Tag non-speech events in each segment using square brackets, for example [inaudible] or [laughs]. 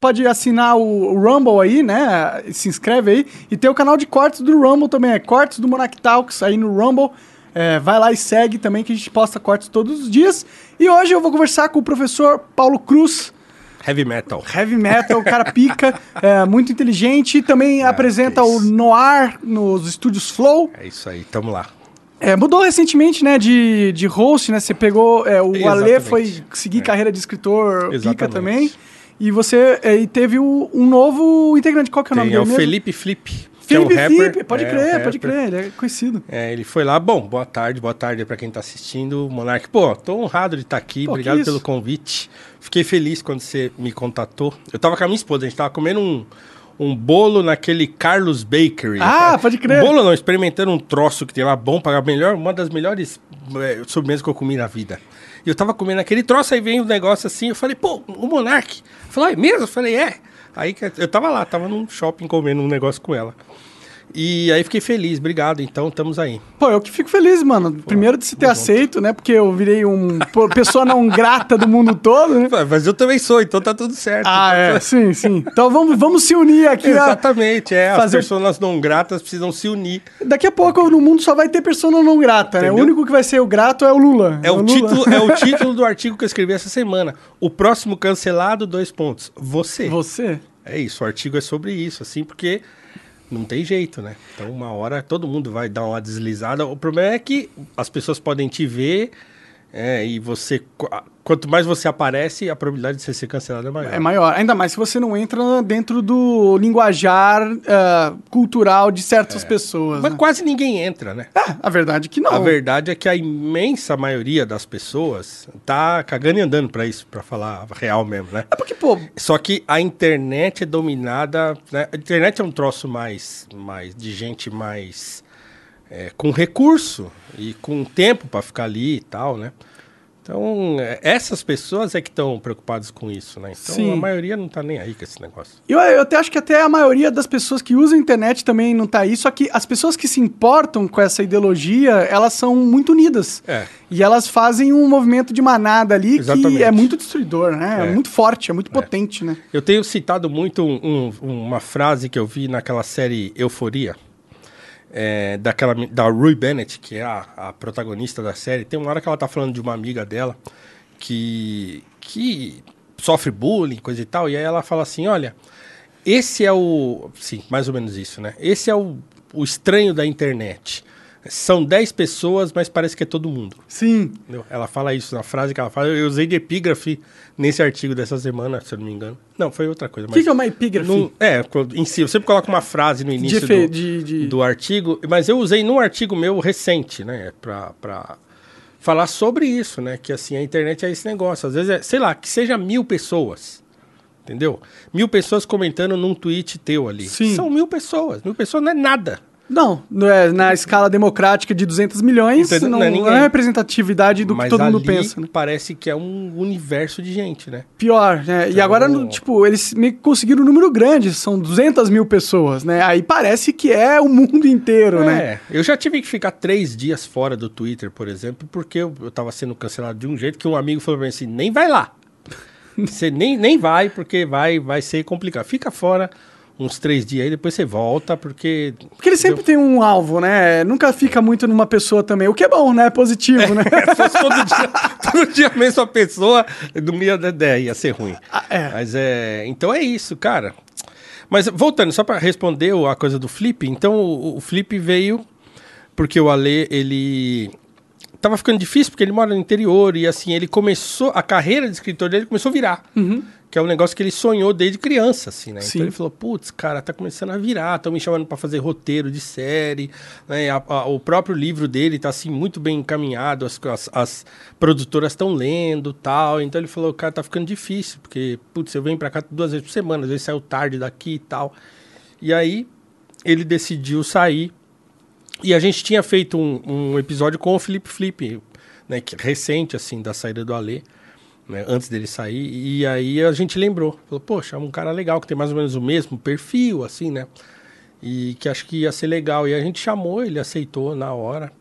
pode assinar o Rumble aí, né? Se inscreve aí. E tem o canal de cortes do Rumble também, é Cortes do Monarch Talks aí no Rumble. É, vai lá e segue também, que a gente posta cortes todos os dias. E hoje eu vou conversar com o professor Paulo Cruz. Heavy metal. Heavy metal, o cara pica, [laughs] é, muito inteligente. Também apresenta o Noir nos estúdios Flow. É isso aí, tamo lá. É, mudou recentemente, né, de, de host, né? Você pegou. é, o Ale Exatamente. foi seguir carreira de escritor pica Exatamente. também. E você é, e teve o- um novo integrante. Qual que é o nome Tem, é dele o mesmo? Felipe Flip. que é um Felipe Felipe, pode é, crer, um pode crer, ele é conhecido. É, ele foi lá, bom, boa tarde, boa tarde pra quem tá assistindo. Monark, pô, tô honrado de estar aqui, Pô, obrigado pelo convite. Fiquei feliz quando você me contatou. Eu tava com a minha esposa, a gente tava comendo um, um bolo naquele Carlos Bakery. Ah, pode crer. Bolo não, experimentando um troço que tem lá bom, para melhor, uma das melhores é, sobremesas que eu comi na vida. Eu tava comendo aquele troço, aí vem um negócio assim, eu falei, pô, o Monark. Falou, é mesmo? Eu falei, é. Aí eu tava lá, tava num shopping comendo um negócio com ela. E aí fiquei feliz, obrigado. Então, estamos aí. Pô, eu que fico feliz, mano. Primeiro de se ter aceito, né? Porque eu virei um [laughs] pô, pessoa não grata do mundo todo, né? Mas eu também sou, então tá tudo certo. Ah, Então, é, sim, sim. Então vamos, vamos se unir aqui. Exatamente, é. fazer- As pessoas não gratas precisam se unir. Daqui a pouco no mundo só vai ter pessoa não grata, né? O Entendeu? único que vai ser o grato é o Lula. É o, Lula. título, é o [laughs] título do artigo que eu escrevi essa semana. O próximo cancelado, dois pontos. Você. Você? É isso, o artigo é sobre isso, assim, porque não tem jeito, né? Então, uma hora todo mundo vai dar uma deslizada. O problema é que as pessoas podem te ver é, e você. qu- Quanto mais você aparece, a probabilidade de você ser cancelado é maior. É maior. Ainda mais se você não entra dentro do linguajar ah, cultural de certas pessoas. Mas né? quase ninguém entra, né? É, a verdade é que não. A verdade é que a imensa maioria das pessoas tá cagando e andando pra isso, pra falar a real mesmo, né? É porque, pô, Só que a internet é dominada. né? A internet é um troço mais, mais de gente mais é, com recurso e com tempo pra ficar ali e tal, né? Então, é, essas pessoas é que estão preocupadas com isso, né? Então, Sim. a maioria não tá nem aí com esse negócio. eu, eu até acho que até a maioria das pessoas que usam a internet também não tá aí, só que as pessoas que se importam com essa ideologia, elas são muito unidas. É. E elas fazem um movimento de manada ali que Exatamente. é muito destruidor, né? É, É. muito forte, é muito potente, né? Eu tenho citado muito um- um- uma frase que eu vi naquela série Euforia, é, daquela, da Rui Bennett, que é a, a protagonista da série. Tem uma hora que ela tá falando de uma amiga dela que, que sofre bullying, coisa e tal, e aí ela fala assim, olha, esse é o... Sim, mais ou menos isso, né? Esse é o, o estranho da internet. São 10 pessoas, mas parece que é todo mundo. Sim. Entendeu? Ela fala isso na frase que ela fala. Eu usei de epígrafe nesse artigo dessa semana, se eu não me engano. Não, foi outra coisa. O que, que é uma epígrafe? Não- é, em si, eu sempre coloco uma frase no início efe- do, de- de- do artigo, mas eu usei num artigo meu recente, né, pra, pra falar sobre isso, né, que assim, a internet é esse negócio. Às vezes, é, sei lá, que seja mil pessoas, entendeu? Mil pessoas comentando num tweet teu ali. Sim. São mil pessoas. Mil pessoas não é nada. Não, é, na escala democrática de 200 milhões, Entendeu? não, Não é não é representatividade do mas que todo mundo pensa, né? parece que é um universo de gente, né? Pior, né? E Então- agora, no- tipo, eles meio que conseguiram um número grande, são 200 mil pessoas, né? Aí parece que é o mundo inteiro, né? É, eu já tive que ficar três dias fora do Twitter, por exemplo, porque eu, eu tava sendo cancelado de um jeito que um amigo falou pra mim assim, nem vai lá. [laughs] Você nem, nem vai, porque vai, vai ser complicado. Fica fora uns três dias aí, depois você volta, porque... Porque ele sempre tem um alvo, né? Nunca fica muito numa pessoa também, o que é bom, né? Positivo, né? [laughs] Se fosse todo dia, [laughs] todo dia a mesma pessoa, não ia, né, ia ser ruim. Ah, é. Mas é. Então é isso, cara. Mas voltando, só para responder a coisa do Flip, então o, o Flip veio porque o Ale, ele. Tava ficando difícil porque ele mora no interior e assim, ele começou. A carreira de escritor dele começou a virar. Que é um negócio que ele sonhou desde criança, assim, né? Sim. Então ele falou, putz, cara, tá começando a virar, estão me chamando para fazer roteiro de série, né? A- a- o próprio livro dele tá, assim, muito bem encaminhado, as, as, as produtoras estão lendo tal. Então ele falou, cara, tá ficando difícil, porque, putz, eu venho para cá duas vezes por semana, às vezes saiu tarde daqui e tal. E aí ele decidiu sair e a gente tinha feito um, um episódio com o Felipe Flip, né, que, recente, assim, da saída do Alê, né, antes dele sair, e aí a gente lembrou, falou, poxa, é um cara legal, que tem mais ou menos o mesmo perfil, assim, né, e que acho que ia ser legal, e a gente chamou, ele aceitou na hora,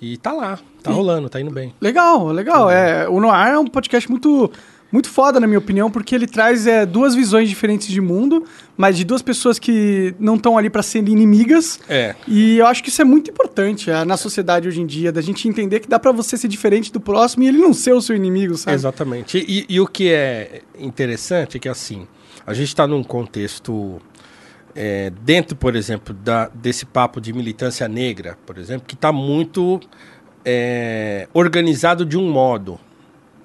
e tá lá, tá rolando, tá indo bem. Legal, legal. É, o Noir é um podcast muito, muito foda, na minha opinião, porque ele traz é, duas visões diferentes de mundo, mas de duas pessoas que não estão ali para serem inimigas. É. E eu acho que isso é muito importante é, na sociedade hoje em dia, da gente entender que dá para você ser diferente do próximo e ele não ser o seu inimigo, sabe? Exatamente. E, e o que é interessante é que, assim, a gente está num contexto é, dentro, por exemplo, da, desse papo de militância negra, por exemplo, que está muito é, organizado de um modo.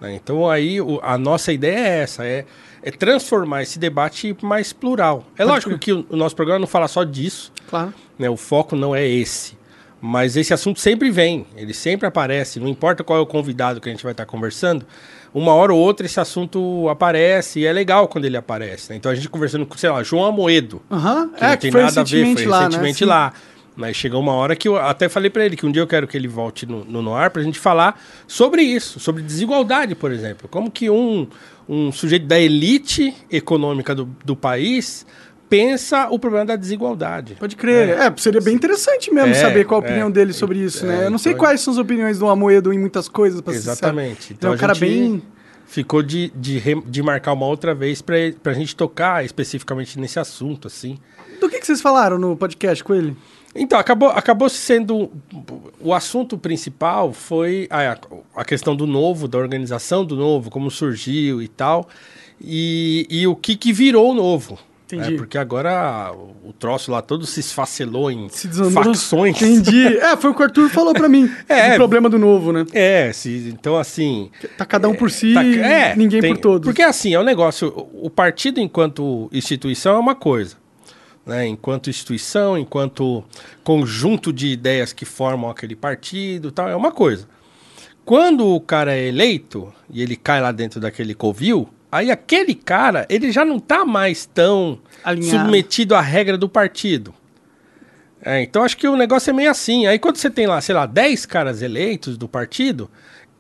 Né? Então aí a nossa ideia é essa, é, é transformar esse debate mais plural. É lógico que o, o nosso programa não fala só disso, Claro. né? o foco não é esse. Mas esse assunto sempre vem, ele sempre aparece, não importa qual é o convidado que a gente vai estar conversando, uma hora ou outra esse assunto aparece e é legal quando ele aparece. né? Então a gente conversando com, sei lá, João Amoedo, Aham. que É, não que tem foi nada a ver, recentemente foi lá, recentemente né? Sim. lá. Mas chegou uma hora que eu até falei pra ele que um dia eu quero que ele volte no, no Noir pra gente falar sobre isso, sobre desigualdade, por exemplo. Como que um, um sujeito da elite econômica do, do país pensa o problema da desigualdade. Pode crer. É, seria bem interessante mesmo É, saber qual a é. opinião dele sobre isso, É, né? Eu não sei então- quais são as opiniões do Amoedo em muitas coisas, pra ser. Exatamente. Ele é um a cara bem... Ficou de, de, re- de marcar uma outra vez pra, pra gente tocar especificamente nesse assunto, assim. Do que, que vocês falaram no podcast com ele? Então, acabou, acabou sendo. O assunto principal foi a, a questão do novo, da organização do novo, como surgiu e tal. E, e o que, que virou o novo. Entendi. né? Porque agora o o troço lá todo se esfacelou em Se facções. Entendi. É, foi o que o Arthur falou pra mim. [laughs] É. Do problema do novo, né? É, se, então assim. Tá cada um por si, Tá- é, ninguém tem- por todos. Porque assim, é um negócio. O o partido, enquanto instituição, é uma coisa. Né? Enquanto instituição, enquanto conjunto de ideias que formam aquele partido tal, é uma coisa. Quando o cara é eleito e ele cai lá dentro daquele covil, aí aquele cara, ele já não tá mais tão Alinhado. submetido à regra do partido. É, então acho que o negócio é meio assim. Aí quando você tem lá, sei lá, 10 caras eleitos do partido,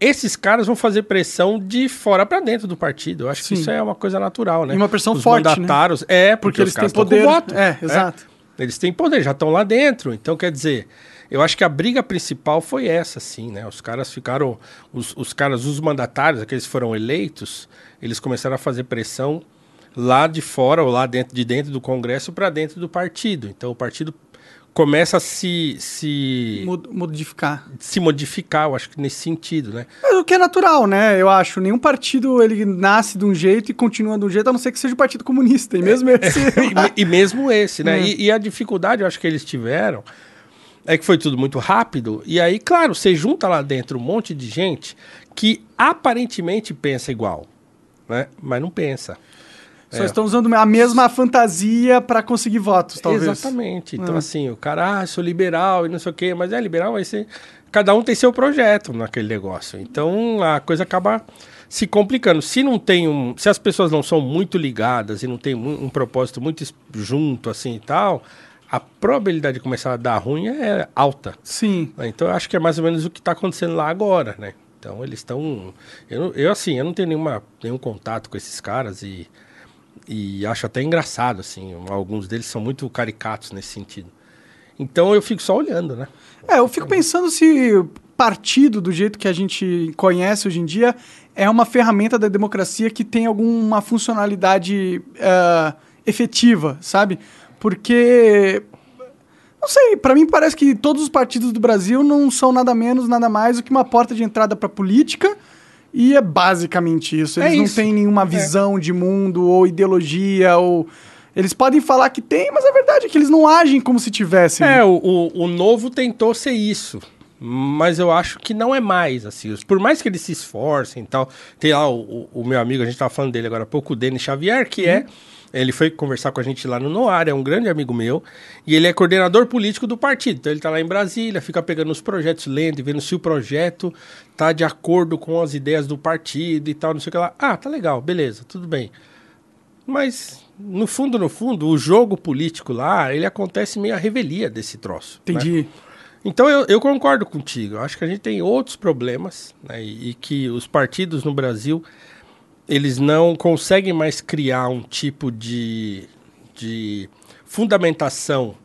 esses caras vão fazer pressão de fora pra dentro do partido. Eu acho Sim. que isso é uma coisa natural, né? E uma pressão Os forte, né? mandatários, É, porque, Porque eles têm poder. voto. É, exato. Eles têm poder, já estão lá dentro. Então, quer dizer, eu acho que a briga principal foi essa, sim, né? Os caras ficaram. Os, os caras, os mandatários, aqueles que foram eleitos, eles começaram a fazer pressão lá de fora ou lá dentro de dentro do Congresso para dentro do partido. Então o partido começa a se, se, Mod- Modificar. se modificar, eu acho que nesse sentido, né? Mas o que é natural, né? Eu acho. Nenhum partido ele nasce de um jeito e continua de um jeito, a não ser que seja o Partido Comunista. E mesmo esse. [laughs] e, e mesmo esse, né? [laughs] É. E, e a dificuldade, eu acho que eles tiveram, é que foi tudo muito rápido. E aí, claro, você junta lá dentro um monte de gente que aparentemente pensa igual, né? Mas não pensa. Só É. estão usando a mesma fantasia pra conseguir votos, talvez. Exatamente. Então, É. assim, o cara, ah, sou liberal e não sei o quê, mas é liberal, vai ser. Cada um tem seu projeto naquele negócio. Então a coisa acaba se complicando. Se não tem um. Se as pessoas não são muito ligadas e não tem um, um propósito muito junto, assim e tal, a probabilidade de começar a dar ruim é alta. Sim. né? Então eu acho que é mais ou menos o que está acontecendo lá agora, né? Então eles estão. Eu, eu, assim, eu não tenho nenhuma, nenhum contato com esses caras e, e acho até engraçado, assim. Alguns deles são muito caricatos nesse sentido. Então eu fico só olhando, né? É, eu fico pensando se partido, do jeito que a gente conhece hoje em dia, é uma ferramenta da democracia que tem alguma funcionalidade eh, efetiva, sabe? Porque. Não sei, pra mim parece que todos os partidos do Brasil não são nada menos, nada mais do que uma porta de entrada pra política. E é basicamente isso. É Eles não isso. têm nenhuma É. visão de mundo ou ideologia ou. Eles podem falar que tem, mas a verdade é que eles não agem como se tivessem. É, o, o, o novo tentou ser isso. Mas eu acho que não é mais, assim. Por mais que eles se esforcem e tal. Tem lá o, o- o meu amigo, a gente tava falando dele agora há pouco, o Denis Xavier, que é. Ele foi conversar com a gente lá no Noar, é um grande amigo meu. E ele é coordenador político do partido. Então ele tá lá em Brasília, fica pegando os projetos, lendo e vendo se o projeto tá de acordo com as ideias do partido e tal, não sei o que lá. Ah, tá legal, beleza, tudo bem. Mas, no fundo, no fundo, o jogo político lá, ele acontece meio a revelia desse troço. né? Entendi. Então eu, eu concordo contigo. Eu acho que a gente tem outros problemas né, e, e que os partidos no Brasil eles não conseguem mais criar um tipo de, de fundamentação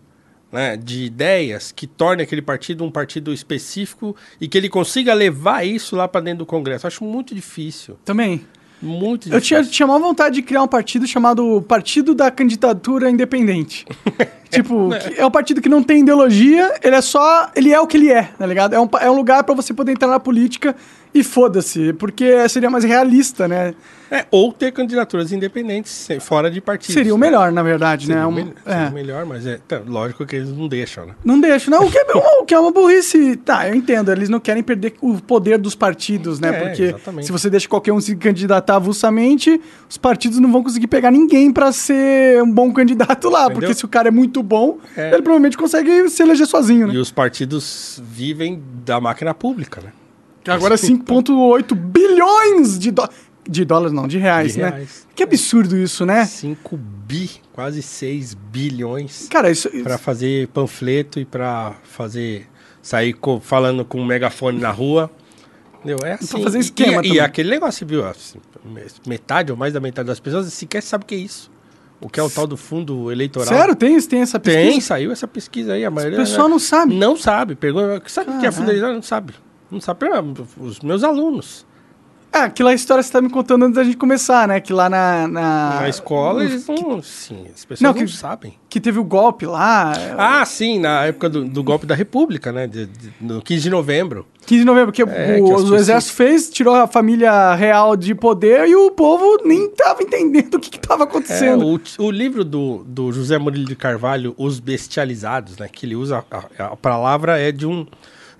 né, de ideias que torne aquele partido um partido específico e que ele consiga levar isso lá para dentro do Congresso. Acho muito difícil. Também. Muito Eu tinha, difícil. tinha maior vontade de criar um partido chamado Partido da Candidatura Independente. [laughs] tipo, que é um partido que não tem ideologia, ele é só. Ele é o que ele é, tá ligado? É um, é um lugar pra você poder entrar na política e foda-se, porque seria mais realista, né? É, ou ter candidaturas independentes, fora de partidos. Seria o melhor, na verdade, Seria né? melhor, é. seria o melhor, mas é tá, lógico que eles não deixam, né? Não deixa, não. O que, é, [laughs] o que é uma burrice. Tá, eu entendo. Eles não querem perder o poder dos partidos, né? É, Porque exatamente. se você deixa qualquer um se candidatar avulsamente, os partidos não vão conseguir pegar ninguém pra ser um bom candidato lá. Entendeu? Porque se o cara é muito bom, É. ele provavelmente consegue se eleger sozinho, né? E os partidos vivem da máquina pública, né? Agora 5,8 bilhões de, dó- de dólares, não, de reais, De né? reais. Que absurdo isso, né? 5 bi, quase 6 bilhões Cara, isso. para fazer panfleto e para fazer sair co- falando com um megafone na rua. Entendeu? É assim. fazer E- esquema e, e aquele negócio, viu? assim, metade ou mais da metade das pessoas sequer sabe o que é isso. O que é o tal do fundo eleitoral. Sério? Tem, tem essa pesquisa? Tem, saiu essa pesquisa aí. A maioria O pessoal não sabe. Não sabe. Pergunta, sabe o que é fundo eleitoral? Não sabe. Não sabe. Os meus alunos. Ah, aquela história que você tá me contando antes da gente começar, né? Que lá na. Na, Na escola, eles não. Sim, as pessoas Não, não, que- sabem. Que teve o golpe lá. Ah, sim, na época do, do golpe da República, né? De, de- no 15 de novembro. 15 de novembro, que, É, o, que o exército fez, tirou a família real de poder e o povo nem tava entendendo o que, que tava É, acontecendo. o, o livro do, do José Murilo de Carvalho, Os Bestializados, né? Que ele usa, a, a palavra é de um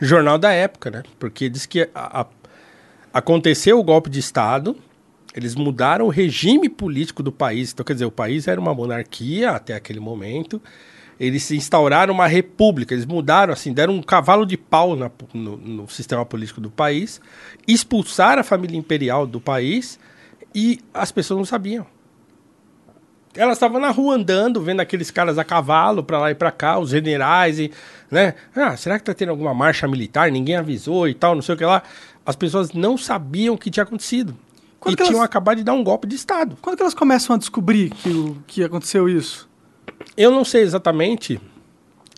jornal da época, né? Porque diz que a- a- aconteceu o golpe de Estado, eles mudaram o regime político do país. Então, quer dizer, o país era uma monarquia até aquele momento. Eles instauraram uma república, eles mudaram, assim, deram um cavalo de pau na- no, no sistema político do país, expulsaram a família imperial do país e as pessoas não sabiam. Elas estavam na rua andando, vendo aqueles caras a cavalo pra lá e pra cá, os generais e, né? Ah, será que tá tendo alguma marcha militar? Ninguém avisou e tal, não sei o que lá. As pessoas não sabiam o que tinha acontecido. Quando e que elas- tinham acabado de dar um golpe de estado. Quando que elas começam a descobrir que, o- que aconteceu isso? Eu não sei exatamente,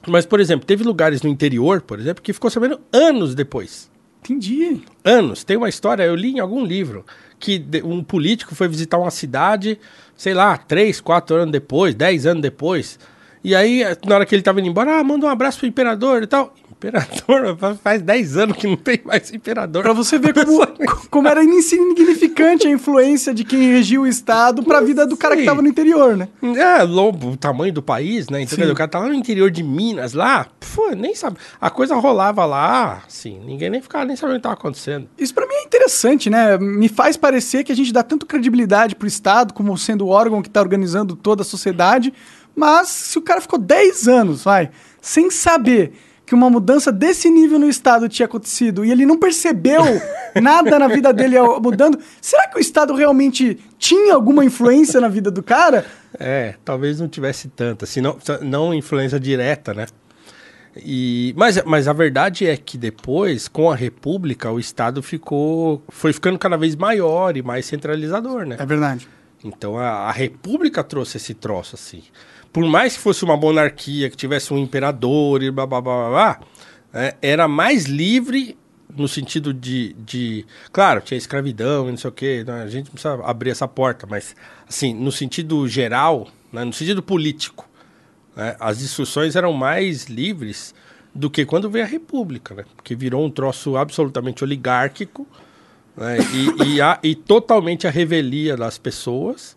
mas por exemplo, teve lugares no interior, por exemplo, que ficou sabendo anos depois. Entendi. anos. Tem uma história, eu li em algum livro, que um político foi visitar uma cidade, sei lá, três, quatro anos depois, dez anos depois. E aí, na hora que ele tava indo embora, ah, manda um abraço pro imperador e tal. Imperador, [laughs] faz 10 anos que não tem mais imperador. Pra você ver como, [laughs] como era insignificante a influência de quem regia o Estado pra vida do cara que Sim. tava no interior, né? É, lobo, o tamanho do país, né? Então, o cara tá lá no interior de Minas, lá, pô, nem sabe. A coisa rolava lá, assim, ninguém nem ficava, nem sabia o que tava acontecendo. Isso pra mim é interessante, né? Me faz parecer que a gente dá tanto credibilidade pro Estado como sendo o órgão que tá organizando toda a sociedade, mas se o cara ficou 10 anos, vai, sem saber que uma mudança desse nível no Estado tinha acontecido e ele não percebeu [laughs] nada na vida dele mudando, será que o Estado realmente tinha alguma influência na vida do cara? É, talvez não tivesse tanta, assim, não, não influência direta, né? E, mas, mas a verdade é que depois, com a República, o Estado ficou. foi ficando cada vez maior e mais centralizador, né? É verdade. Então a, a República trouxe esse troço, assim. Por mais que fosse uma monarquia, que tivesse um imperador e blá blá blá blá, blá é, era mais livre no sentido de, de. Claro, tinha escravidão e não sei o quê, né, a gente não precisa abrir essa porta, mas, assim, no sentido geral, né, no sentido político, né, as discussões eram mais livres do que quando veio a República, né? Virou um troço absolutamente oligárquico né, e, e, a- e totalmente a revelia das pessoas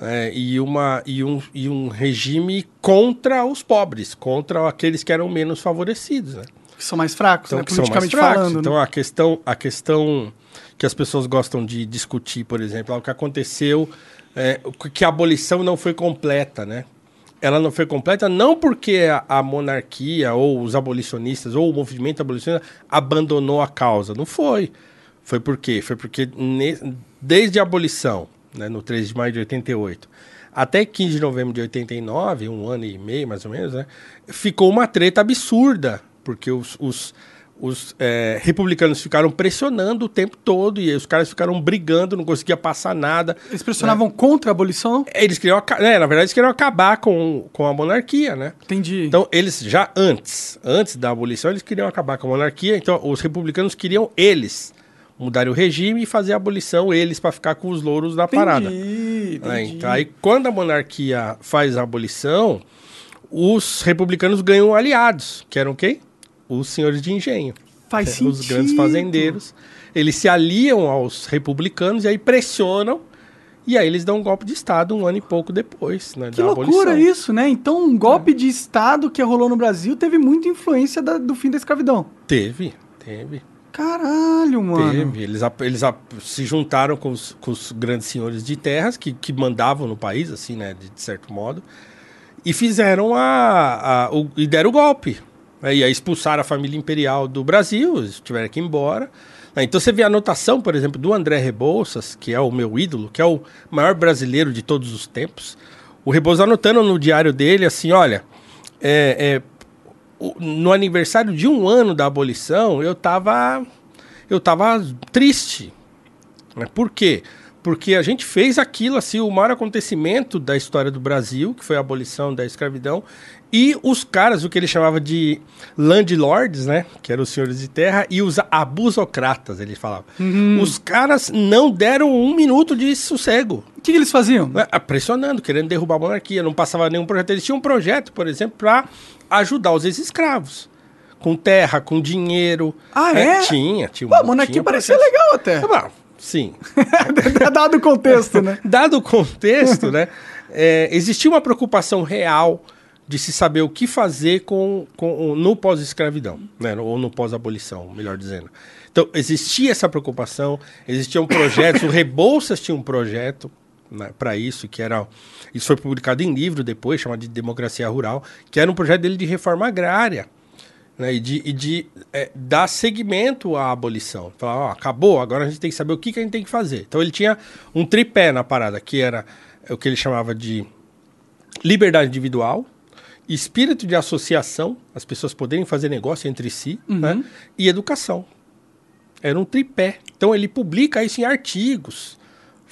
é, e, uma, e, um, e um regime contra os pobres, contra aqueles que eram menos favorecidos, né? Que são mais fracos, Então, né? que são mais fracos. falando. Então, né? a questão, a questão que as pessoas gostam de discutir, por exemplo, é o que aconteceu, é, que a abolição não foi completa, né? Ela não foi completa não porque a, a monarquia ou os abolicionistas ou o movimento abolicionista abandonou a causa, não foi. Foi por quê? Foi porque ne- desde a abolição, né, no 13 de maio de 88, até 15 de novembro de 89, um ano e meio mais ou menos, né, ficou uma treta absurda, porque os, os, os eh, republicanos ficaram pressionando o tempo todo e os caras ficaram brigando, não conseguia passar nada. Eles pressionavam contra a abolição? Eles queriam, né, na verdade, eles queriam acabar com, com a monarquia, né? Entendi. Então, eles já antes, antes da abolição, eles queriam acabar com a monarquia. Então, os republicanos queriam eles mudarem o regime e fazer a abolição, eles para ficar com os louros da parada. Entendi, É, então, aí, quando a monarquia faz a abolição, os republicanos ganham aliados, que eram quem? Os senhores de engenho. Faz É, sentido. Os grandes fazendeiros. Eles se aliam aos republicanos e aí pressionam. E aí eles dão um golpe de Estado um ano e pouco depois, né? Que loucura abolição. isso, né? Então, um golpe de Estado que rolou no Brasil teve muita influência da- do fim da escravidão. Teve, teve. Caralho, mano. Teve. Eles, eles se juntaram com os, com os grandes senhores de terras que, que mandavam no país, assim, né? De, de certo modo. E fizeram a. a- o, e deram o golpe. né, E aí expulsaram a família imperial do Brasil, eles tiveram que ir embora. né, Então você vê a anotação, por exemplo, do André Rebouças, que é o meu ídolo, que é o maior brasileiro de todos os tempos. O Rebouças anotando no diário dele assim: olha, é, é, no aniversário de um ano da abolição, eu tava, eu tava triste. Por quê? Porque a gente fez aquilo, assim, o maior acontecimento da história do Brasil, que foi a abolição da escravidão, e os caras, o que ele chamava de landlords, né? Que eram os senhores de terra, e os abusocratas, ele falava. Os caras não deram um minuto de sossego. O que, que eles faziam? É, pressionando, querendo derrubar a monarquia. Não passava nenhum projeto. Eles tinham um projeto, por exemplo, para ajudar os ex-escravos. Com terra, com dinheiro. Ah, é? Tinha, tinha. Pô, a monarquia tinha parecia projetos. legal até. Ah, bom, sim. [laughs] Dado o contexto, né? [laughs] Dado o contexto, né? é, existia uma preocupação real de se saber o que fazer com, com no pós-escravidão, né? ou no pós-abolição, melhor dizendo. Então, existia essa preocupação, existiam projetos, o Rebouças tinha um projeto para isso, que era. Isso foi publicado em livro depois, chamado de Democracia Rural, que era um projeto dele de reforma agrária né, e de, e de é, dar seguimento à abolição. Falar, ó, acabou, agora a gente tem que saber o que, que a gente tem que fazer. Então ele tinha um tripé na parada, que era o que ele chamava de liberdade individual, espírito de associação, as pessoas poderem fazer negócio entre si, né, e educação. Era um tripé. Então ele publica isso em artigos,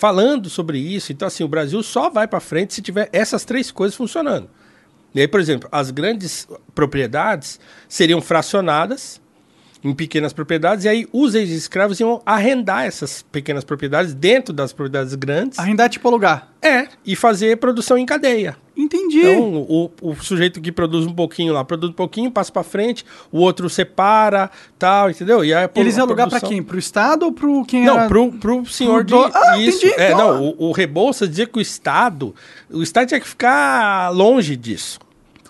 falando sobre isso. Então, assim, o Brasil só vai para frente se tiver essas três coisas funcionando. E aí, por exemplo, as grandes propriedades seriam fracionadas em pequenas propriedades, e aí os ex-escravos iam arrendar essas pequenas propriedades dentro das propriedades grandes. Arrendar tipo alugar. É, e fazer produção em cadeia. Entendi. Então, o, o sujeito que produz um pouquinho lá, produz um pouquinho, passa pra frente, o outro separa, tal, entendeu? E aí, Eles iam alugar produção- quem? Pro Estado ou pro quem Não, era... pro, pro senhor pro de. do- Ah, isso. entendi, É, então. não, o, o Rebouças dizia que o Estado. O Estado tinha que ficar longe disso.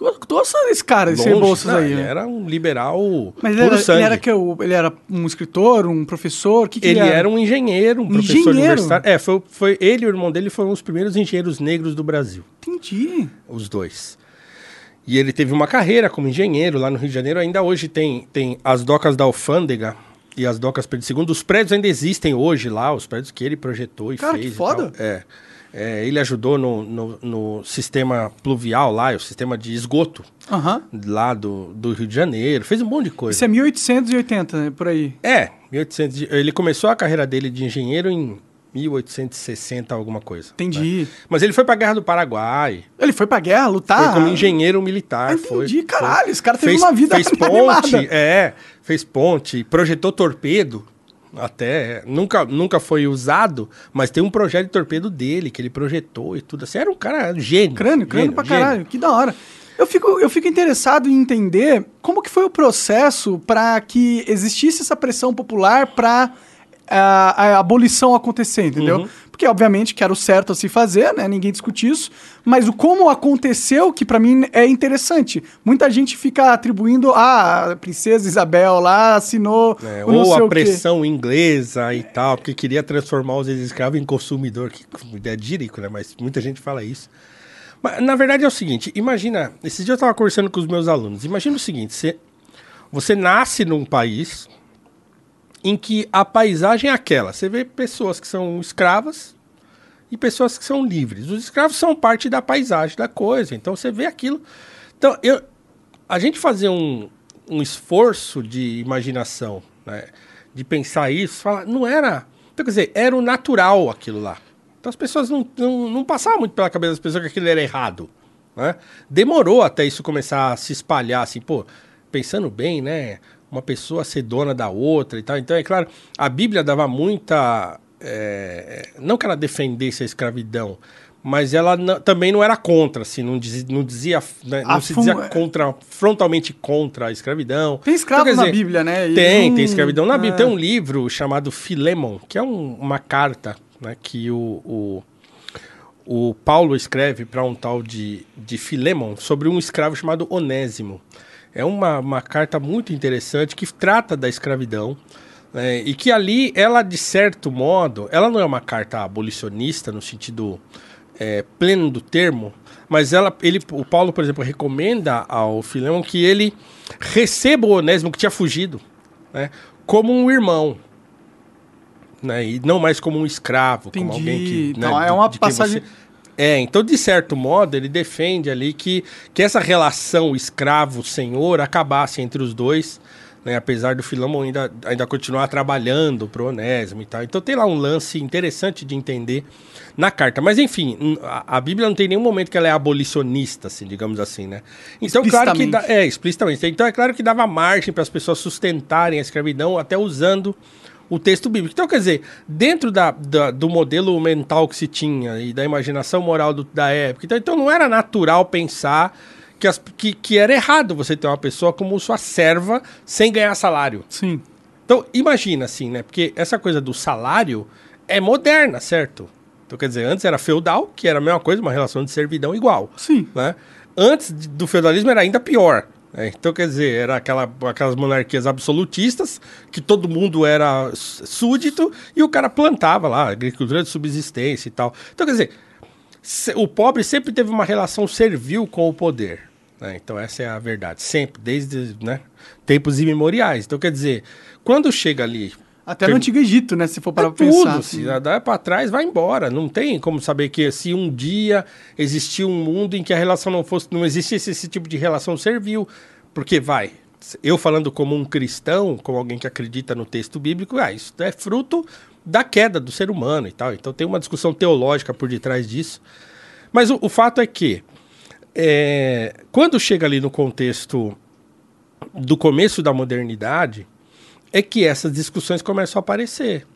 Assando esse cara, esse Longe. Rebouças Não, aí. ele né? era um liberal Mas ele era, sangue. ele era que ele era um escritor, um professor? O que, que Ele ele, era um engenheiro, um professor Engenheiro? universitário. É, foi, foi ele e o irmão dele foram os primeiros engenheiros negros do Brasil. Entendi. os dois. E ele teve uma carreira como engenheiro lá no Rio de Janeiro. Ainda hoje tem, tem as docas da Alfândega e as docas Pedro II. Os prédios ainda existem hoje lá, os prédios que ele projetou e Cara, fez. que foda. É. É, ele ajudou no, no, no sistema pluvial lá, o sistema de esgoto Aham. lá do, do Rio de Janeiro. Fez um monte de coisa. Isso é 1880, né? Por aí. É, 1800, e- ele começou a carreira dele de engenheiro em 1860, alguma coisa. Entendi. né? Mas ele foi pra Guerra do Paraguai. Ele foi pra guerra lutar? Foi como engenheiro militar. Ah, foi, entendi, foi. caralho, esse cara teve fez, uma vida Fez [laughs] ponte, animada. é, fez ponte, projetou torpedo. Até, nunca, nunca foi usado, mas tem um projeto de torpedo dele, que ele projetou e tudo assim. Era um cara gênio. Crânio, crânio gênio, pra gênio. caralho. Que da hora. Eu fico, eu fico interessado em entender como que foi o processo para que existisse essa pressão popular para a, a abolição acontecer, entendeu? Uhum. Porque, obviamente, que era o certo a se fazer, né? Ninguém discute isso. Mas o como aconteceu, que pra mim é interessante. Muita gente fica atribuindo a princesa Isabel lá assinou É, ou a pressão inglesa e tal, porque queria transformar os escravos em consumidor. Que ideia de jirico, né? Mas muita gente fala isso. Mas, na verdade é o seguinte, imagina, esses dias eu estava conversando com os meus alunos, imagina o seguinte, você, você nasce num país em que a paisagem é aquela, você vê pessoas que são escravas e pessoas que são livres. Os escravos são parte da paisagem da coisa, então você vê aquilo. Então, eu, a gente fazer um, um esforço de imaginação, né, de pensar isso, falar, não era. Então, quer dizer, era o natural aquilo lá. Então as pessoas não, não, não passavam muito pela cabeça das pessoas que aquilo era errado. Né? Demorou até isso começar a se espalhar, assim, pô, pensando bem, né? Uma pessoa ser dona da outra e tal. Então, é claro, a Bíblia dava muita. É, não que ela defendesse a escravidão, mas ela não, também não era contra, assim, não dizia, não, dizia, né, não se dizia contra, frontalmente contra a escravidão. Tem escravo então, na dizer, Bíblia, né? E tem, tem escravidão na é. Bíblia. Tem um livro chamado Filemon, que é um, uma carta né, que o, o, o Paulo escreve para um tal de, de Filemon sobre um escravo chamado Onésimo. É uma, uma carta muito interessante que trata da escravidão. É, e que ali, ela, de certo modo, ela não é uma carta abolicionista no sentido é, pleno do termo, mas ela, ele, o Paulo, por exemplo, recomenda ao Filão que ele receba o Onésimo que tinha fugido, né, como um irmão, né, e não mais como um escravo, Entendi. como alguém que, né, então, é uma passagem você... É, então, de certo modo, ele defende ali que, que essa relação escravo-senhor acabasse entre os dois, né, apesar do Filão ainda, ainda continuar trabalhando pro Onésimo e tal. Então tem lá um lance interessante de entender na carta. Mas enfim, a, a, Bíblia não tem nenhum momento que ela é abolicionista, assim, digamos assim, né? Então, claro que dá, é explicitamente. Então é claro que dava margem para as pessoas sustentarem a escravidão até usando o texto bíblico. Então, quer dizer, dentro da, da, do modelo mental que se tinha e da imaginação moral do, da época, então, então não era natural pensar que, as, que, que era errado você ter uma pessoa como sua serva sem ganhar salário. Sim. Então, imagina assim, né? Porque essa coisa do salário é moderna, certo? Então, quer dizer, antes era feudal, que era a mesma coisa, uma relação de servidão igual. Sim. Né? Antes do feudalismo era ainda pior. Né? Então, quer dizer, era aquela, aquelas monarquias absolutistas, que todo mundo era súdito, e o cara plantava lá, agricultura de subsistência e tal. Então, quer dizer, o pobre sempre teve uma relação servil com o poder. Né? Então, essa é a verdade. Sempre, desde né, tempos imemoriais. Então, quer dizer, quando chega ali até no Antigo Egito, né? Se for para é pensar. Tudo, se dá para trás, vai embora. Não tem como saber que se um dia existiu um mundo em que a relação não fosse, não existisse esse tipo de relação servil, porque vai. Eu falando como um cristão, como alguém que acredita no texto bíblico, ah, isso é fruto da queda do ser humano e tal. Então tem uma discussão teológica por detrás disso. Mas o, o fato é que é, quando chega ali no contexto do começo da modernidade, é que essas discussões começam a aparecer.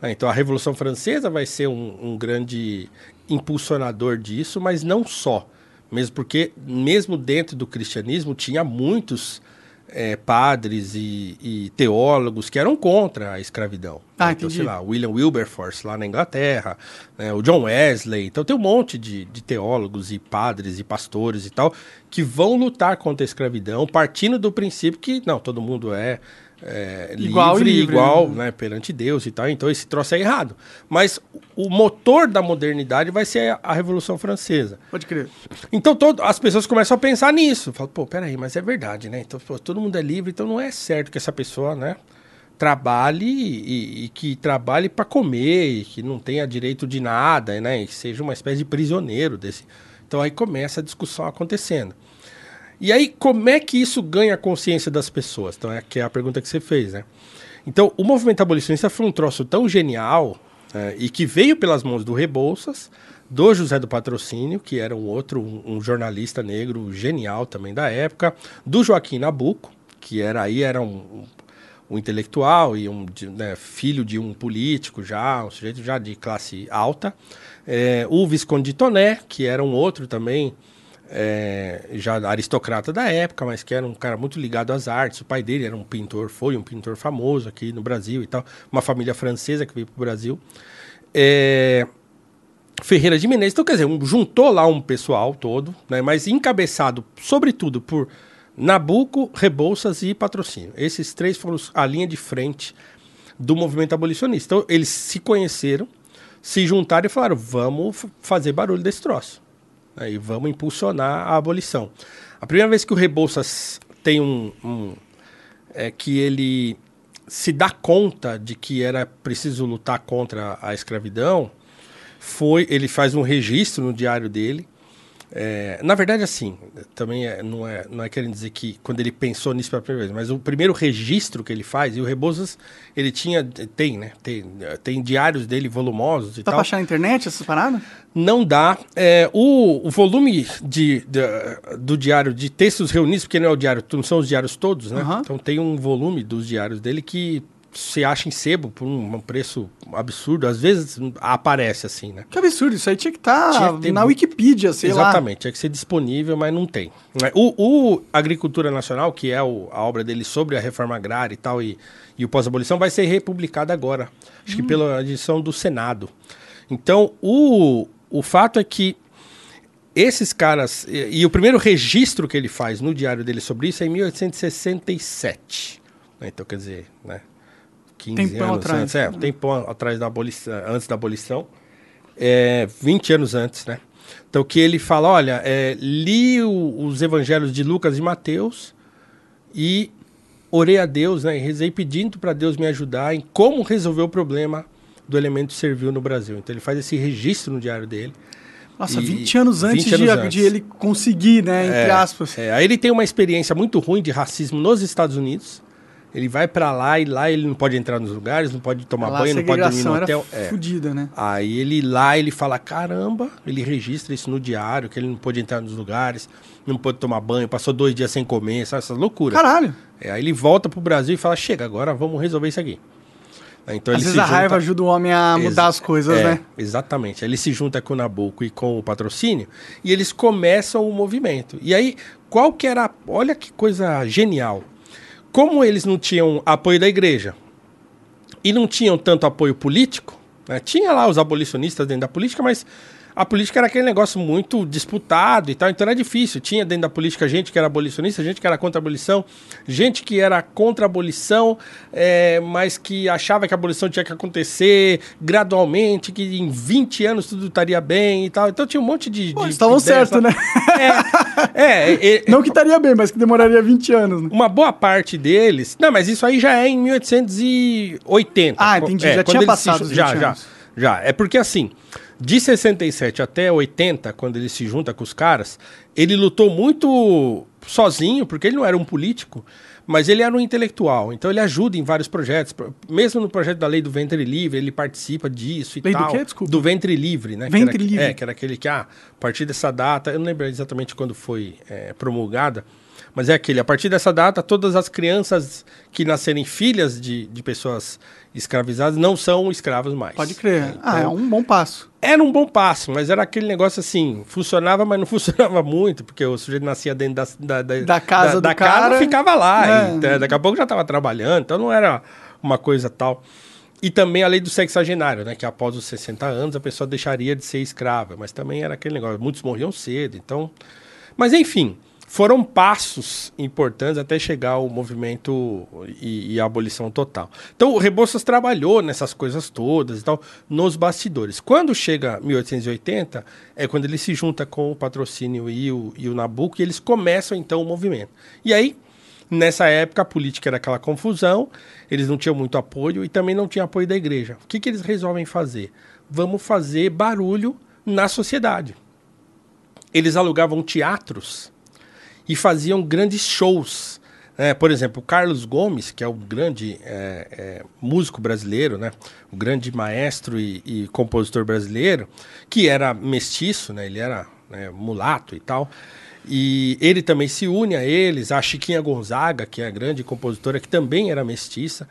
Né? Então a Revolução Francesa vai ser um, um grande impulsionador disso, mas não só. Mesmo porque, mesmo dentro do cristianismo, tinha muitos é, padres e, e, teólogos que eram contra a escravidão. Ah, então, sei lá, William Wilberforce lá na Inglaterra, né, o John Wesley. Então tem um monte de, de, teólogos e padres e pastores e tal que vão lutar contra a escravidão, partindo do princípio que, não, todo mundo é é, igual livre, livre, igual né? né? perante Deus e tal. Então esse troço é errado. Mas o motor da modernidade vai ser a Revolução Francesa. Pode crer. Então todo, as pessoas começam a pensar nisso. Falam, pô, peraí, mas é verdade, né? Então pô, todo mundo é livre, então não é certo que essa pessoa, né? Trabalhe e, e que trabalhe para comer e que não tenha direito de nada, né? E seja uma espécie de prisioneiro desse. Então aí começa a discussão acontecendo. E aí, como é que isso ganha a consciência das pessoas? Então, é que é a pergunta que você fez, né? Então, o movimento abolicionista foi um troço tão genial é, e que veio pelas mãos do Rebouças, do José do Patrocínio, que era um outro, um, um jornalista negro genial também da época, do Joaquim Nabuco, que era aí era um, um, um intelectual e um né, filho de um político já, um sujeito já de classe alta, é, o Visconde de Toné, que era um outro também é, já aristocrata da época, mas que era um cara muito ligado às artes. O pai dele era um pintor, foi um pintor famoso aqui no Brasil e tal. Uma família francesa que veio para o Brasil. É, Ferreira de Menezes, então quer dizer, um, juntou lá um pessoal todo, né, mas encabeçado, sobretudo, por Nabucco, Rebouças e Patrocínio. Esses três foram a linha de frente do movimento abolicionista. Então, eles se conheceram, se juntaram e falaram: vamos fazer barulho desse troço. Né, e vamos impulsionar a abolição. A primeira vez que o Rebouças tem um, um é que ele se dá conta de que era preciso lutar contra a escravidão foi ele faz um registro no diário dele É, na verdade, assim, também é, não, é, não é querendo dizer que quando ele pensou nisso pela primeira vez, mas o primeiro registro que ele faz, e o Rebouças, ele tinha, tem, né? Tem, tem diários dele volumosos e Dá tal. pra achar na internet essas paradas? Não dá. É, o, o volume de, de- do diário de textos reunidos, porque não é o diário, não são os diários todos, né? Aham. Então tem um volume dos diários dele que se acha em sebo por um, um preço absurdo. Às vezes aparece assim, né? Que absurdo, isso aí tinha que estar que ter na Wikipedia, sei lá. Exatamente, tinha que ser disponível, mas não tem. Né? O, o Agricultura Nacional, que é o- a obra dele sobre a reforma agrária e tal, e, e o pós-abolição, vai ser republicado agora. Acho que pela edição do Senado. Então, o, o fato é que esses caras. E, e o primeiro registro que ele faz no diário dele sobre isso é em 1867. né? Então, quer dizer, né? 15 Tempão anos atrás. antes. É, um tempão atrás da abolição, antes da abolição. É, 20 anos antes, né? Então, que ele fala: olha, é, li o- os evangelhos de Lucas e Mateus e orei a Deus, né? E rezei pedindo para Deus me ajudar em como resolver o problema do elemento servil no Brasil. Então, ele faz esse registro no diário dele. Nossa, E- 20 anos 20 antes, anos de, antes. de ele conseguir, né? Entre É, aspas. é, aí ele tem uma experiência muito ruim de racismo nos Estados Unidos. Ele vai pra lá e lá ele não pode entrar nos lugares, não pode tomar Lá banho, não pode dormir no hotel. era É. né? Aí ele lá, ele fala, caramba, ele registra isso no diário, que ele não pôde entrar nos lugares, não pôde tomar banho, passou dois dias sem comer, sabe, essa loucura. Caralho. É, aí ele volta pro Brasil e fala, chega, agora vamos resolver isso aqui. Então Às vezes a junta- raiva ajuda o homem a mudar Exa- as coisas, é, né? Exatamente. Ele se junta com o Nabucco e com o patrocínio e eles começam o movimento. E aí, qual que era. Olha que coisa genial. Como eles não tinham apoio da igreja e não tinham tanto apoio político, né, tinha lá os abolicionistas dentro da política, mas a política era aquele negócio muito disputado e tal, então era difícil. Tinha dentro da política gente que era abolicionista, gente que era contra a abolição, gente que era contra a abolição, é, mas que achava que a abolição tinha que acontecer gradualmente, que em 20 anos tudo estaria bem e tal. Então tinha um monte de. Pô, de estavam certo, né? [laughs] É, é, é, Não que estaria bem, mas que demoraria 20 anos, né? uma boa parte deles. Não, mas isso aí já é em 1880. Ah, entendi. Já quando tinha passado se Já, 20 já. anos. Já. É porque assim, de 67 até 80, quando ele se junta com os caras, ele lutou muito sozinho, porque ele não era um político, mas ele era um intelectual. Então ele ajuda em vários projetos. Mesmo no projeto da lei do ventre livre, ele participa disso e Lei do tal. quê? Desculpa. Do ventre livre, né? Ventre que era, livre. É, que era aquele que, ah, a partir dessa data, eu não lembro exatamente quando foi é, promulgada, mas é aquele, a partir dessa data, todas as crianças que nascerem filhas de, de pessoas escravizadas não são escravos mais. Pode crer. É, ah, é então, um bom passo. Era um bom passo, mas era aquele negócio assim, funcionava, mas não [laughs] funcionava muito, porque o sujeito nascia dentro da, da, Da casa da, do cara. ficava lá, É. e, tá, daqui a pouco já estava trabalhando, então não era uma coisa tal. E também a lei do sexagenário, né? Que após os 60 anos a pessoa deixaria de ser escrava. Mas também era aquele negócio, muitos morriam cedo, então... Mas enfim, foram passos importantes até chegar ao movimento e, e a abolição total. Então o Rebouças trabalhou nessas coisas todas e tal, nos bastidores. Quando chega 1880, é quando ele se junta com o patrocínio e o, e o Nabucco, e eles começam então o movimento. E aí, nessa época, a política era aquela confusão, eles não tinham muito apoio e também não tinha apoio da igreja. O que, que eles resolvem fazer? Vamos fazer barulho na sociedade. Eles alugavam teatros e faziam grandes shows. né? por exemplo, o Carlos Gomes, que é o grande é, é, músico brasileiro, né? o grande maestro e, e compositor brasileiro, que era mestiço, né? ele era né, mulato e tal. E ele também se une a eles, a Chiquinha Gonzaga, que é a grande compositora, que também era mestiça,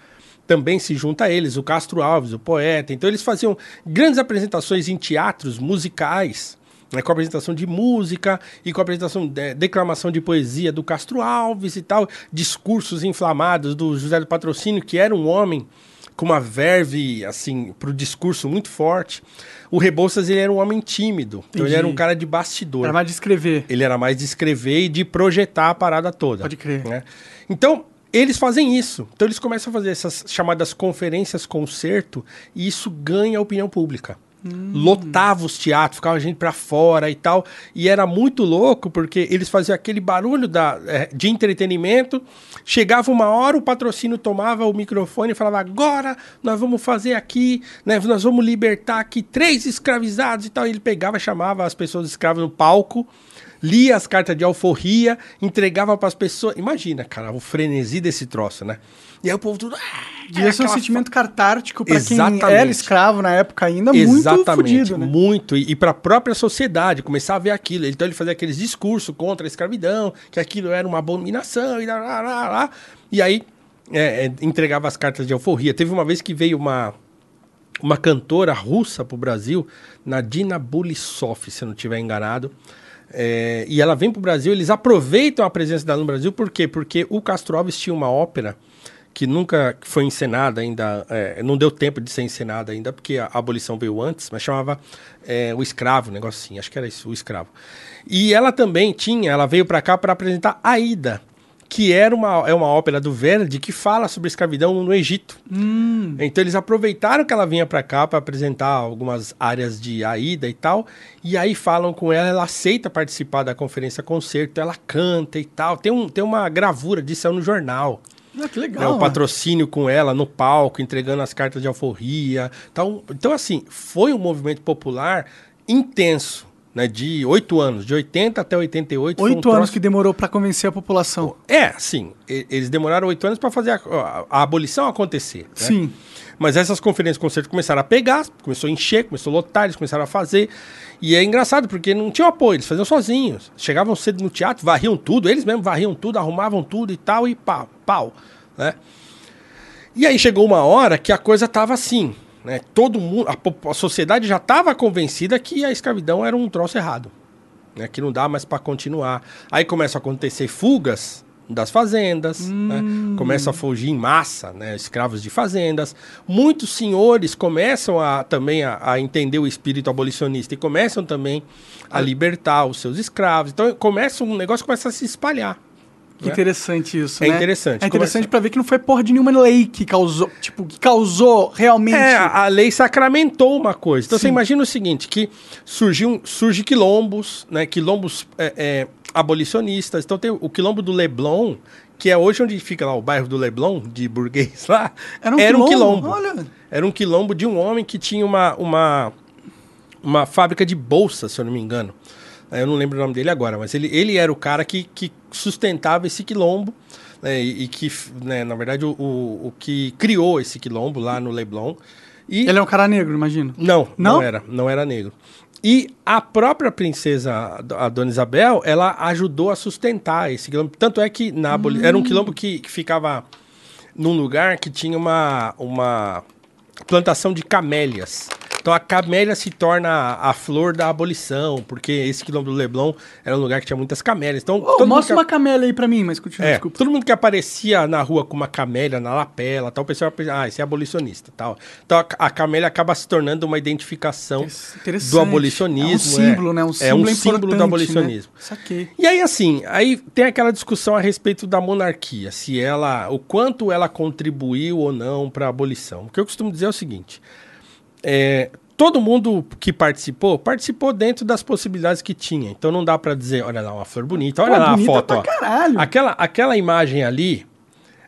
também se junta a eles, o Castro Alves, o poeta. Então eles faziam grandes apresentações em teatros musicais, né, com apresentação de música e com apresentação de declamação de poesia do Castro Alves e tal, discursos inflamados do José do Patrocínio, que era um homem com uma verve assim para o discurso muito forte. O Rebouças ele era um homem tímido, então ele era um cara de bastidor. Era mais de escrever. Ele era mais de escrever e de projetar a parada toda. Pode crer. né? Então, eles fazem isso. Então, eles começam a fazer essas chamadas conferências concerto e isso ganha a opinião pública. Lotava os teatros, ficava gente pra fora e tal. E era muito louco, porque eles faziam aquele barulho da, é, de entretenimento. Chegava uma hora, o patrocínio tomava o microfone e falava: agora nós vamos fazer aqui, né, nós vamos libertar aqui três escravizados e tal. E ele pegava, chamava as pessoas escravas no palco lia as cartas de alforria, entregava para as pessoas. Imagina, cara, o frenesi desse troço, né? E aí o povo tudo. Ah, Devia ser um aquela sentimento catártico pra quem era escravo na época ainda, muito Exatamente, fodido, né? muito. E, e para a própria sociedade começar a ver aquilo. Então ele fazia aqueles discursos contra a escravidão, que aquilo era uma abominação e lá, lá, lá, lá. E aí é, é, entregava as cartas de alforria. Teve uma vez que veio uma, uma cantora russa pro Brasil, Nadina Bulisov, se eu não estiver enganado. É, e ela vem pro Brasil, eles aproveitam a presença dela no Brasil, por quê? Porque o Castro Alves tinha uma ópera que nunca foi encenada ainda, é, não deu tempo de ser encenada ainda, porque a abolição veio antes, mas chamava é, O Escravo, um negócio assim, acho que era isso, O Escravo. E ela também tinha, ela veio para cá para apresentar Aida, que era uma, é uma ópera do Verdi que fala sobre escravidão no Egito. Hum, Então eles aproveitaram que ela vinha para cá para apresentar algumas áreas de Aida e tal, e aí falam com ela, ela aceita participar da conferência concerto, ela canta e tal. Tem, um, tem uma gravura disso saiu no jornal. Ah, que né, legal. o mano. patrocínio com ela no palco, entregando as cartas de alforria. Então, então assim, foi um movimento popular intenso, né, de oito anos, de 80 até 88. foi um Oito anos troço- que demorou pra convencer a população. É, sim. Eles demoraram oito anos para fazer a, a- a abolição acontecer. né? Sim. Mas essas conferências concerto começaram a pegar, começou a encher, começou a lotar, eles começaram a fazer. E é engraçado, porque não tinha apoio, eles faziam sozinhos. Chegavam cedo no teatro, varriam tudo, eles mesmos varriam tudo, arrumavam tudo e tal, e pau, pau. Né? E aí chegou uma hora que a coisa tava assim, né? Todo mundo, a, a sociedade já estava convencida que a escravidão era um troço errado, né? Que não dá mais para continuar. Aí começam a acontecer fugas das fazendas, né? começa a fugir em massa, né? Escravos de fazendas. Muitos senhores começam a também a, a entender o espírito abolicionista e começam também a libertar os seus escravos. Então começa um negócio começa a se espalhar. Que né? interessante isso, É né? interessante. É interessante pra ver que não foi porra de nenhuma lei que causou, tipo, que causou realmente... É, a lei sacramentou uma coisa. Então Sim. você imagina o seguinte, que surgiu, surge quilombos, né? Quilombos é, é, abolicionistas. Então tem o quilombo do Leblon, que é hoje onde fica lá o bairro do Leblon, de burguês lá. Era um um quilombo? quilombo. Olha. Era um quilombo de um homem que tinha uma, uma, uma fábrica de bolsas, se eu não me engano. Eu não lembro o nome dele agora, mas ele, ele era o cara que, que sustentava esse quilombo. né, e, e que, né, na verdade, o, o, o que criou esse quilombo lá no Leblon. E Ele é um cara negro, imagino. não, não, Não? era, não era negro. E a própria princesa, a Dona Isabel, ela ajudou a sustentar esse quilombo. Tanto é que na aboli- era um quilombo que, que ficava num lugar que tinha uma, uma plantação de camélias. Então a camélia se torna a, flor da abolição, porque esse quilombo do Leblon era um lugar que tinha muitas camélias. Então, mundo mostra que- uma camélia aí pra mim, mas continua, é, desculpa. todo mundo que aparecia na rua com uma camélia na lapela, tal, o pessoal pensa, ah, esse é abolicionista, tal. Então a, a camélia acaba se tornando uma identificação do abolicionismo. É um símbolo, né? Um é símbolo um símbolo do abolicionismo. Né? Saquei. E aí, assim, aí tem aquela discussão a respeito da monarquia, se ela, o quanto ela contribuiu ou não para a abolição. O que eu costumo dizer é o seguinte: é, todo mundo que participou, participou dentro das possibilidades que tinha. Então não dá para dizer, olha lá, uma flor bonita, olha Pô, lá a bonita foto, pra ó. caralho. Aquela, aquela imagem ali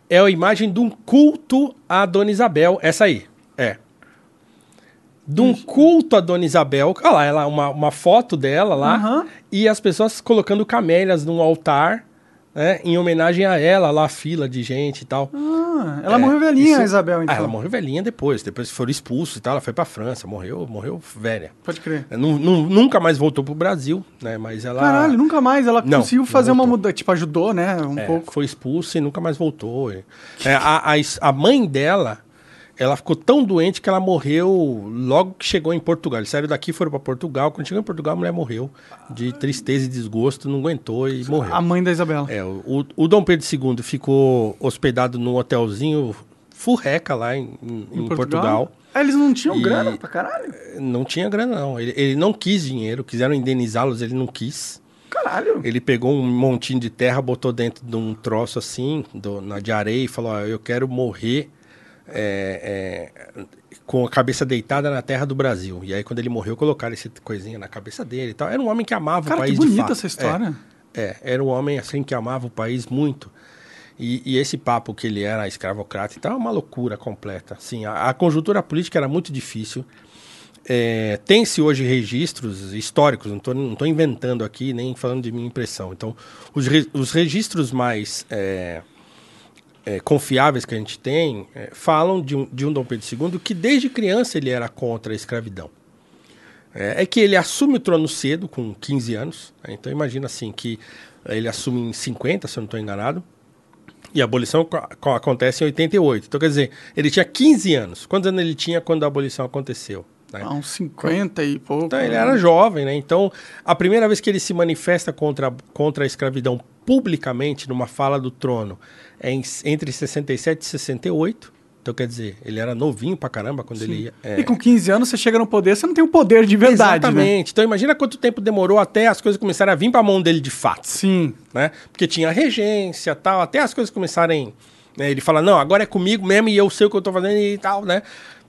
é a imagem de um culto à Dona Isabel. Essa aí, é. De um culto à Dona Isabel. Olha lá, ela, uma, uma foto dela lá. Aham. E as pessoas colocando camélias num altar, né? Em homenagem a ela, lá a fila de gente e tal. Ah, ela É, morreu velhinha, isso- a Isabel, então. Ah, ela morreu velhinha depois. Depois foram expulsos e tal. Ela foi pra França, morreu, morreu velha. Pode crer. Nu- nu- nunca mais voltou pro Brasil, né? Mas ela. Caralho, nunca mais. Ela Não, conseguiu fazer uma mudança. Tipo, ajudou, né? Um É, pouco. Foi expulsa e nunca mais voltou. É, a, a, es- a mãe dela, ela ficou tão doente que ela morreu logo que chegou em Portugal. Eles saíram daqui, foram para Portugal. Quando chegou em Portugal, a mulher morreu de tristeza e desgosto, não aguentou e morreu. A mãe da Isabela. É, o, o Dom Pedro II ficou hospedado num hotelzinho furreca lá em, em- em Portugal. Ah, eles não tinham E- grana pra caralho? Não tinha grana, não. Ele, ele não quis dinheiro, quiseram indenizá-los, ele não quis. Caralho. Ele pegou um montinho de terra, botou dentro de um troço assim, do- na de areia, e falou: ó, Eu quero morrer é, é, com a cabeça deitada na terra do Brasil. E aí, quando ele morreu, colocaram esse coisinha na cabeça dele e tal. Era um homem que amava Cara, o país que de bonita fato. essa história. É, é, era um homem assim que amava o país muito. E, e esse papo que ele era escravocrata e tal é uma loucura completa. Assim, a, a conjuntura política era muito difícil. É, Tem-se hoje registros históricos, não estou inventando aqui, nem falando de minha impressão. Então, os, re- os registros mais é, é, confiáveis que a gente tem é, falam de um, de um Dom Pedro II que desde criança ele era contra a escravidão. É, é que ele assume o trono cedo, com 15 anos. né? Então imagina assim que ele assume em 50, se eu não estou enganado. E a abolição co- co- acontece em 88. Então quer dizer, ele tinha 15 anos. Quantos anos ele tinha quando a abolição aconteceu? né? Há uns 50 e pouco. Então, ele era jovem, né? Então, a primeira vez que ele se manifesta contra, contra a escravidão publicamente numa fala do trono é em- entre 67 e 68. Então, quer dizer, ele era novinho pra caramba quando ele ia. é. E com 15 anos você chega no poder, você não tem o poder de verdade, né? Exatamente. Então, imagina quanto tempo demorou até as coisas começarem a vir pra mão dele de fato Sim. né? Porque tinha regência tal, até as coisas começarem. né, ele fala, não, agora é comigo mesmo e eu sei o que eu tô fazendo e tal, né?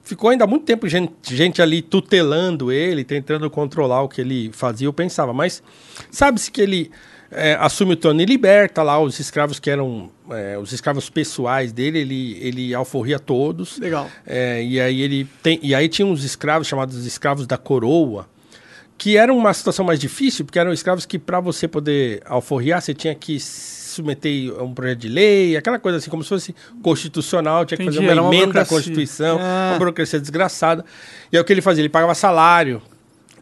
Ficou ainda muito tempo gente, gente ali tutelando ele, tentando controlar o que ele fazia, eu pensava. Mas sabe-se que ele é, assume o trono e liberta lá os escravos que eram é, os escravos pessoais dele, ele, ele alforria todos. Legal. É, e aí ele tem, e aí tinha uns escravos chamados escravos da coroa, que era uma situação mais difícil, porque eram escravos que para você poder alforriar, você tinha que submeter a um projeto de lei, aquela coisa assim, como se fosse constitucional, tinha que Entendi, fazer uma emenda à. Constituição, Ah. uma burocracia desgraçada. E é o que ele fazia, ele pagava salário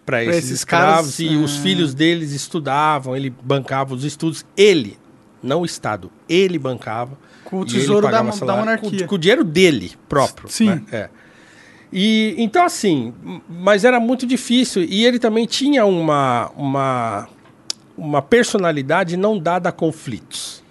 para esses, esses escravos caras, e os ah. filhos deles estudavam, ele bancava os estudos, ele, não o Estado, ele bancava. Com o tesouro da mo- da salário monarquia. Com, com o dinheiro dele próprio. Sim. né? É. E então assim, mas era muito difícil e ele também tinha uma uma uma personalidade não dada a conflitos.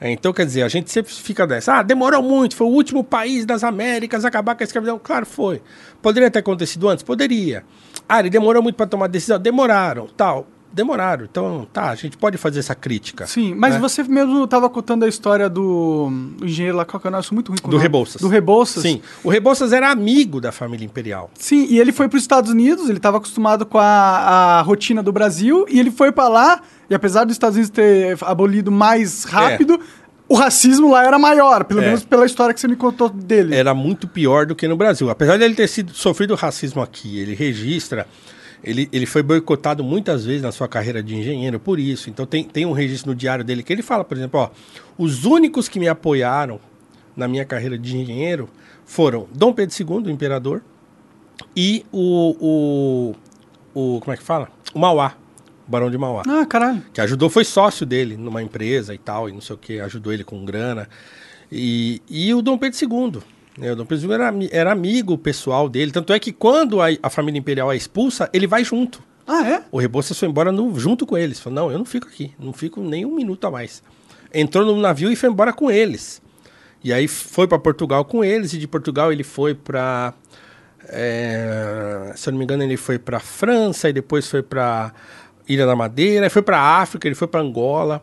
É, então, quer dizer, a gente sempre fica dessa. Ah, demorou muito, foi o último país das Américas a acabar com a escravidão. Claro, foi. Poderia ter acontecido antes? Poderia. Ah, ele demorou muito para tomar decisão? Demoraram, tal. Demoraram. Então, tá, a gente pode fazer essa crítica. Sim, mas né? você mesmo estava contando a história do do engenheiro lá, qual que é o sou muito ruim Do nome. Rebouças. Do Rebouças. Sim. O Rebouças era amigo da família imperial. Sim, e ele foi para os Estados Unidos, ele estava acostumado com a, a rotina do Brasil, e ele foi para lá, e apesar dos Estados Unidos ter abolido mais rápido, o racismo lá era maior, pelo É. menos pela história que você me contou dele. era muito pior do que no Brasil. Apesar de ele ter sido sofrido racismo aqui, ele registra. Ele, ele foi boicotado muitas vezes na sua carreira de engenheiro por isso. Então tem, tem um registro no diário dele que ele fala, por exemplo, ó, os únicos que me apoiaram na minha carreira de engenheiro foram Dom Pedro II, o imperador, e o, o, o como é que fala? O Mauá, o Barão de Mauá Ah, caralho. que ajudou, foi sócio dele numa empresa e tal, e não sei o que, ajudou ele com grana. E, e o Dom Pedro II. Né? O Dom Pedro II era, era amigo pessoal dele. Tanto é que quando a, a família imperial é expulsa, ele vai junto. Ah, é? O Rebouças foi embora no- junto com eles. Falou, não, eu não fico aqui, não fico nem um minuto a mais. Entrou no navio e foi embora com eles. E aí foi para Portugal com eles, e de Portugal ele foi para. se eu não me engano, ele foi para França, e depois foi para Ilha da Madeira, foi para África, ele foi para Angola.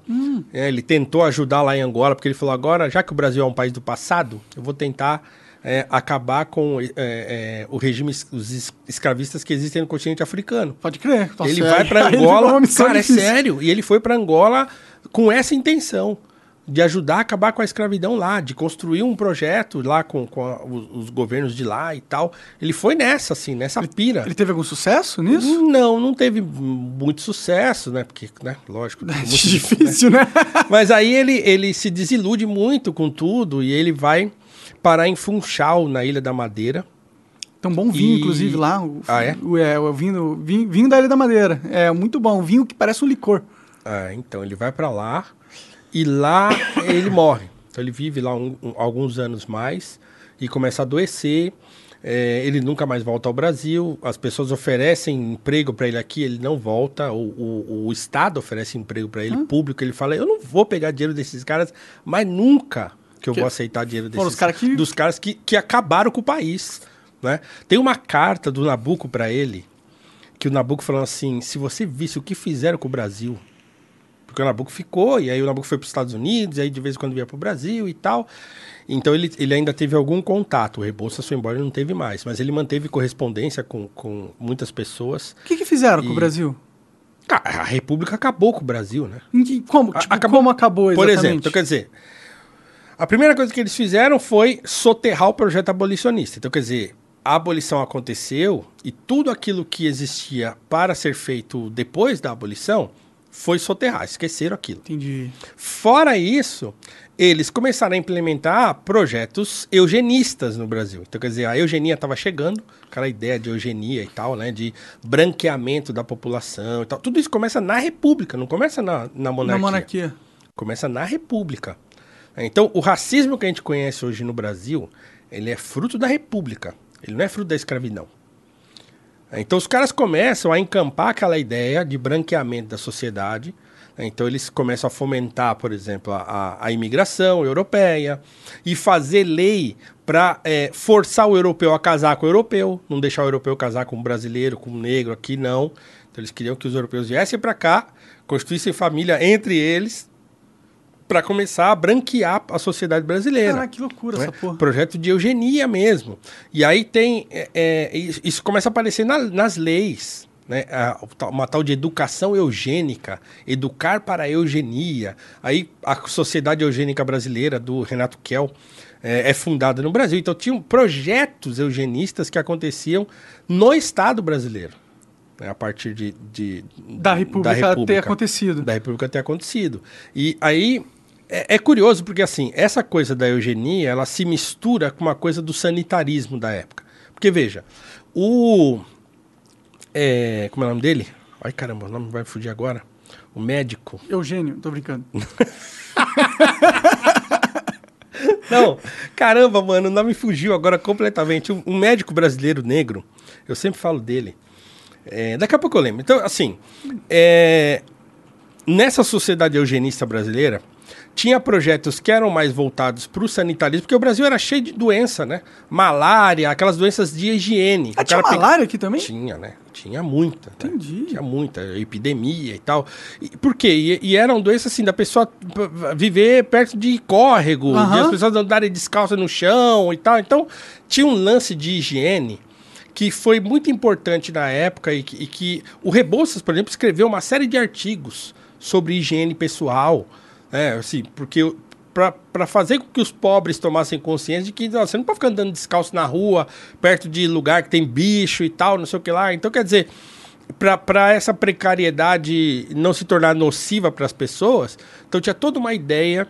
É, ele tentou ajudar lá em Angola, porque ele falou: agora, já que o Brasil é um país do passado, eu vou tentar é, acabar com é, é, o regime, os es- escravistas que existem no continente africano Pode crer. Nossa, ele é- vai para [laughs] ele Angola, cara, é difícil. sério. E ele foi para Angola com essa intenção de ajudar a acabar com a escravidão lá, de construir um projeto lá com, com a- os, os governos de lá e tal. Ele foi nessa, assim, nessa pira. Ele teve algum sucesso nisso? Não, não teve muito sucesso, né? Porque, né, lógico, [laughs] muito Difícil, né? mas aí ele, ele se desilude muito com tudo e ele vai parar em Funchal, na Ilha da Madeira. Um bom vinho, E- inclusive, lá. O, Ah, é? O, é, o vinho, vinho, vinho da Ilha da Madeira. É muito bom. Um vinho que parece um licor. Ah, então ele vai para lá e lá ele morre. Então ele vive lá um- um- alguns anos mais e começa a adoecer. É, ele nunca mais volta ao Brasil. As pessoas oferecem emprego para ele aqui, ele não volta. O, o- o Estado oferece emprego para ele, público. Ele fala: Eu não vou pegar dinheiro desses caras, mas nunca que eu Que- vou aceitar dinheiro desses cara que- dos caras que, que acabaram com o país. Né? Tem uma carta do Nabucco para ele, que o Nabucco falando assim: se você visse o que fizeram com o Brasil, Porque o Nabucco ficou, e aí o Nabucco foi para os Estados Unidos, e aí de vez em quando vinha para o Brasil e tal. Então ele, ele ainda teve algum contato. O Rebouças foi embora e não teve mais. Mas ele manteve correspondência com, com muitas pessoas. O que, que fizeram com o E- Brasil? Ah, A República acabou com o Brasil, né? Como, A- tipo, acabou- como acabou Por exatamente? exemplo, então, quer dizer, a primeira coisa que eles fizeram foi soterrar o projeto abolicionista. Então, quer dizer, a abolição aconteceu e tudo aquilo que existia para ser feito depois da abolição foi soterrar, esqueceram aquilo. Entendi. Fora isso, eles começaram a implementar projetos eugenistas no Brasil. Então, quer dizer, a eugenia estava chegando, aquela ideia de eugenia e tal, né? De branqueamento da população e tal. Tudo isso começa na República, não começa na, na monarquia. Na monarquia. Começa na República. Então, o racismo que a gente conhece hoje no Brasil, ele é fruto da República. Ele não é fruto da escravidão. Então, os caras começam a encampar aquela ideia de branqueamento da sociedade. Então, eles começam a fomentar, por exemplo, a, a- imigração europeia e fazer lei para forçar o europeu a casar com o europeu, não deixar o europeu casar com o brasileiro, com o negro aqui, não. Então, eles queriam que os europeus viessem para cá, constituíssem família entre eles, para começar a branquear a sociedade brasileira. Caraca, que loucura né? essa porra. Projeto de eugenia mesmo. E aí tem. é, é, isso começa a aparecer na- nas leis. Né? A- uma tal de educação eugênica, educar para a eugenia. Aí a Sociedade Eugênica Brasileira, do Renato Kell, é, é fundada no Brasil. Então tinham projetos eugenistas que aconteciam no Estado brasileiro. Né? A partir de, de- Da República ter acontecido. da República ter acontecido. E aí é, é curioso porque assim, essa coisa da eugenia, ela se mistura com uma coisa do sanitarismo da época. Porque veja, o é, como é o nome dele? Ai caramba, o nome vai fugir agora. O médico. Eugênio, tô brincando. [laughs] Não, caramba, mano, o nome fugiu agora completamente. Um médico brasileiro negro, eu sempre falo dele. É, daqui a pouco eu lembro. Então, assim, é, nessa sociedade eugenista brasileira, tinha projetos que eram mais voltados para o sanitarismo, porque o Brasil era cheio de doença, né? Malária, aquelas doenças de higiene. Ah, tinha pega- malária aqui também? Tinha, né? Tinha muita. né? Entendi. Tinha muita, epidemia e tal. E, por quê? E, e eram doenças assim, da pessoa viver perto de córrego, de as pessoas andarem descalças no chão e tal. Então, tinha um lance de higiene que foi muito importante na época e que, e que o Rebouças, por exemplo, escreveu uma série de artigos sobre higiene pessoal, né? Assim, porque para fazer com que os pobres tomassem consciência de que ó, você não pode ficar andando descalço na rua, perto de lugar que tem bicho e tal, não sei o que lá. Então, quer dizer, para essa precariedade não se tornar nociva para as pessoas, então tinha toda uma ideia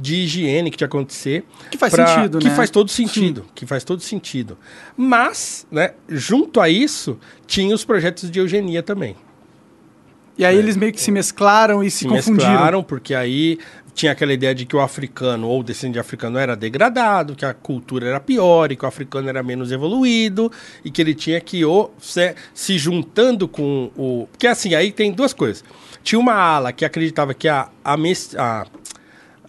de higiene que tinha que acontecer. Que faz pra- sentido, que né? faz todo sentido, que faz todo sentido. Mas, né, junto a isso, tinha os projetos de eugenia também. E aí eles meio que se mesclaram e se, Se confundiram. mesclaram, porque aí tinha aquela ideia de que o africano ou o descendente de africano era degradado, que a cultura era pior e que o africano era menos evoluído e que ele tinha que ou se, se juntando com o... Porque assim, aí tem duas coisas. Tinha uma ala que acreditava que a, a, a,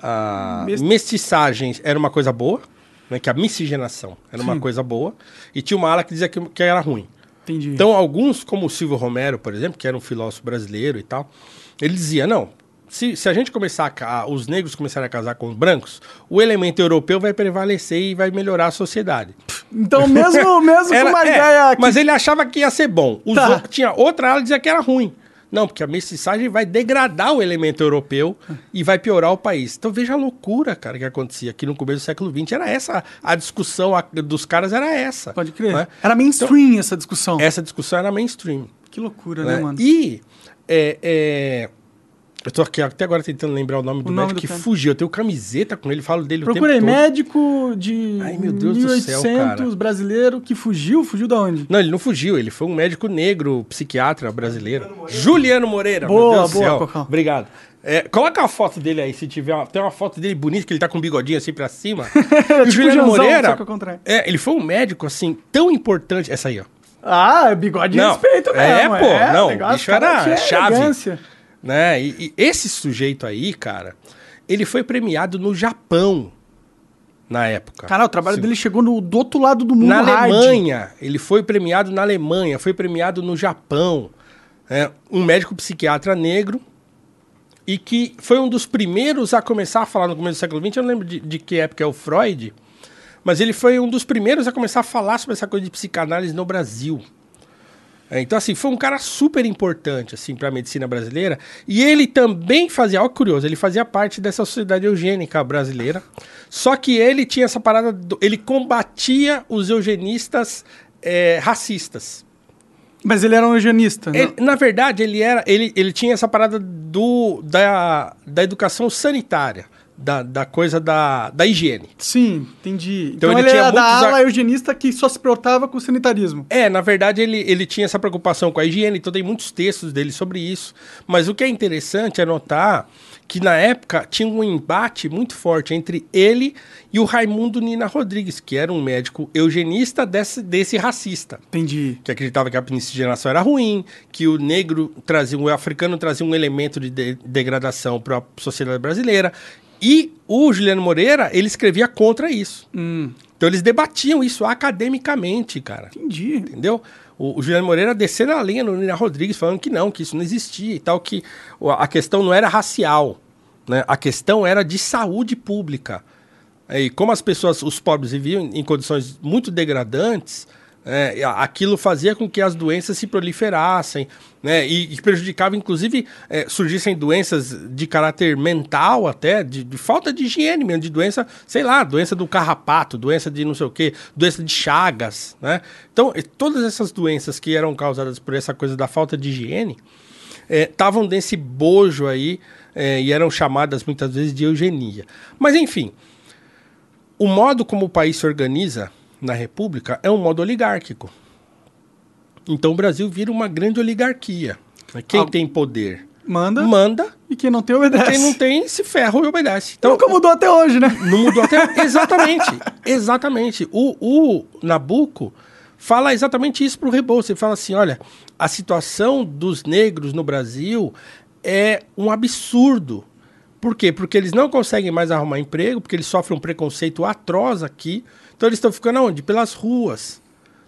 a Mes- mestiçagem era uma coisa boa, né, que a miscigenação era uma Sim. coisa boa, e tinha uma ala que dizia que, que era ruim. Entendi. Então, alguns, como o Silvio Romero, por exemplo, que era um filósofo brasileiro e tal, ele dizia: não, se, se a gente começar a, os negros começarem a casar com os brancos, o elemento europeu vai prevalecer e vai melhorar a sociedade. Então, mesmo, mesmo [laughs] Era- com uma é, ideia. que- Mas ele achava que ia ser bom. Os Tá. outros- tinha outra ala que dizia que era ruim. Não, porque a mestiçagem vai degradar o elemento europeu e vai piorar o país. Então veja a loucura, cara, que acontecia aqui no começo do século XX. Era essa, a discussão dos caras era essa. Pode crer. né? Era mainstream essa discussão. Essa discussão era mainstream. Que loucura, né? né, mano? E é, é, eu tô aqui até agora tentando lembrar o nome do nome médico do que cara. fugiu. Eu tenho camiseta com ele, falo dele Procurei o tempo todo. médico de Ai, meu Deus do céu, 1800 cara. brasileiro que fugiu. Fugiu da onde? Não, ele não fugiu, ele foi um médico negro, psiquiatra brasileiro. Juliano Moreira, Boa, meu Deus do boa, céu. Cocão. Obrigado. É, coloca a foto dele aí, se tiver. Uma, tem uma foto dele bonita, que ele tá com um bigodinho assim pra cima. e [laughs] o Tipo Juliano Janzão, Moreira, é, ele foi um médico, assim, tão importante. Essa aí, ó. Ah, bigode de Não, respeito é, mesmo. pô, não, o bicho cara, era tinha chave. elegância. Né? E, e esse sujeito aí, cara, ele foi premiado no Japão na época. Cara, o trabalho dele chegou no, do outro lado do mundo na hard. Alemanha, ele foi premiado na Alemanha, foi premiado no Japão. É, um médico psiquiatra negro e que foi um dos primeiros a começar a falar no começo do século XX. Eu não lembro de, de que época é o Freud, mas ele foi um dos primeiros a começar a falar sobre essa coisa de psicanálise no Brasil. É, então, assim, foi um cara super importante, assim, para a medicina brasileira. E ele também fazia, olha que curioso, ele fazia parte dessa sociedade eugênica brasileira. Só que ele tinha essa parada, do, ele combatia os eugenistas é, racistas. Mas ele era um eugenista, ele, Na verdade, ele era, ele, ele tinha essa parada do, da, da educação sanitária da, da coisa da, da higiene. Sim, entendi. Então, então ele, ele era da ala ar... eugenista que só se preocupava com o sanitarismo. É, na verdade ele, ele tinha essa preocupação com a higiene, então tem muitos textos dele sobre isso. Mas o que é interessante é notar que na época tinha um embate muito forte entre ele e o Raimundo Nina Rodrigues, que era um médico eugenista desse, desse racista. Entendi. Que acreditava que a miscigenação era ruim, que o negro trazia, o africano trazia um elemento de, de degradação para a sociedade brasileira. E o Juliano Moreira, ele escrevia contra isso. Hum. Então eles debatiam isso academicamente, cara. Entendi. Entendeu? O, o Juliano Moreira descendo a linha no Nina Rodrigues, falando que não, que isso não existia e tal, que a questão não era racial, né? A questão era de saúde pública. E como as pessoas, os pobres viviam em condições muito degradantes, é, aquilo fazia com que as doenças se proliferassem né, e, e prejudicava, inclusive, é, surgissem doenças de caráter mental até, de, de, falta de higiene mesmo, de doença, sei lá, doença do carrapato, doença de não sei o que, doença de chagas. Né? Então, todas essas doenças que eram causadas por essa coisa da falta de higiene estavam é, nesse bojo aí é, e eram chamadas muitas vezes de eugenia. Mas, enfim, o modo como o país se organiza na República é um modo oligárquico. Então o Brasil vira uma grande oligarquia. Quem tem poder manda, manda e quem não tem obedece. Quem não tem se ferra e obedece. Então nunca mudou até hoje, né? Não mudou até [laughs] exatamente, exatamente. O, o Nabucco fala exatamente isso para o Rebouças. Ele fala assim, olha, a situação dos negros no Brasil é um absurdo. Por quê? Porque eles não conseguem mais arrumar emprego, porque eles sofrem um preconceito atroz aqui. Então eles estão ficando onde? Pelas ruas.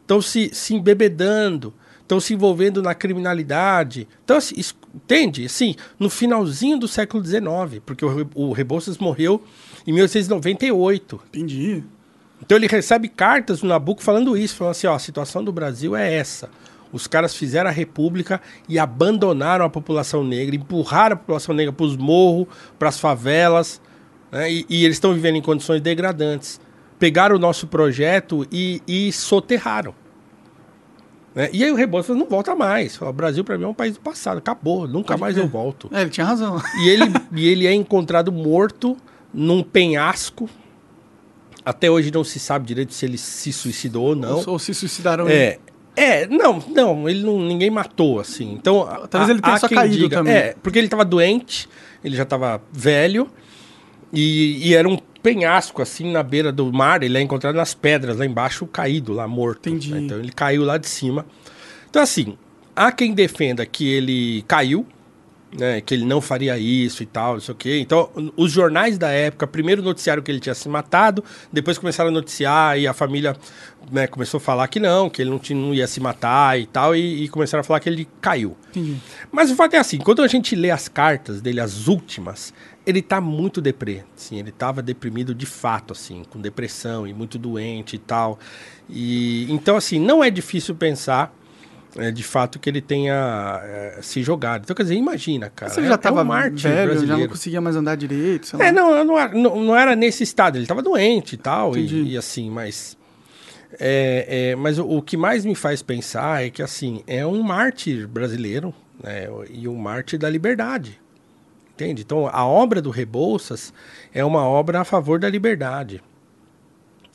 Estão se, se embebedando, estão se envolvendo na criminalidade. Então, assim, entende? Assim, no finalzinho do século XIX, porque o, o Rebouças morreu em 1898. Entendi. Então ele recebe cartas no Nabucco falando isso, falando assim, ó, a situação do Brasil é essa. Os caras fizeram a república e abandonaram a população negra, empurraram a população negra para os morros, para as favelas, né? e, e eles estão vivendo em condições degradantes pegaram o nosso projeto e, e soterraram. Né? E aí o Rebouças não volta mais. O Brasil, para mim, é um país do passado. Acabou, nunca mais eu volto. É, ele tinha razão. [laughs] E ele, e ele é encontrado morto num penhasco. Até hoje não se sabe direito se ele se suicidou ou não. Ou, ou se suicidaram é, ele. É, não, não, ele não, ninguém matou, assim. Então, talvez a, ele tenha só caído diga, também. É, porque ele estava doente, ele já estava velho e, e, era um penhasco, assim, na beira do mar. Ele é encontrado nas pedras, lá embaixo, caído, lá morto. Entendi. Né? Então ele caiu lá de cima. Então, assim, há quem defenda que ele caiu, né, que ele não faria isso e tal, não sei o quê. Então, os jornais da época, primeiro noticiaram que ele tinha se matado, depois começaram a noticiar e a família né, começou a falar que não, que ele não, tinha, não ia se matar e tal, e, e, começaram a falar que ele caiu. Entendi. Mas o fato é assim, quando a gente lê as cartas dele, as últimas, ele tá muito deprê, assim, ele tava deprimido de fato, assim, com depressão e muito doente e tal. E então assim, não é difícil pensar é, de fato que ele tenha é, se jogado. Então, quer dizer, imagina, cara. Você já estava é um velho, brasileiro. já não conseguia mais andar direito. É, não, não, não, não, era nesse estado. Ele estava doente e tal, e, e, assim, mas. É, é, mas o, o, que mais me faz pensar é que, assim, é um mártir brasileiro né, e um mártir da liberdade. Entende? Então, a obra do Rebouças é uma obra a favor da liberdade.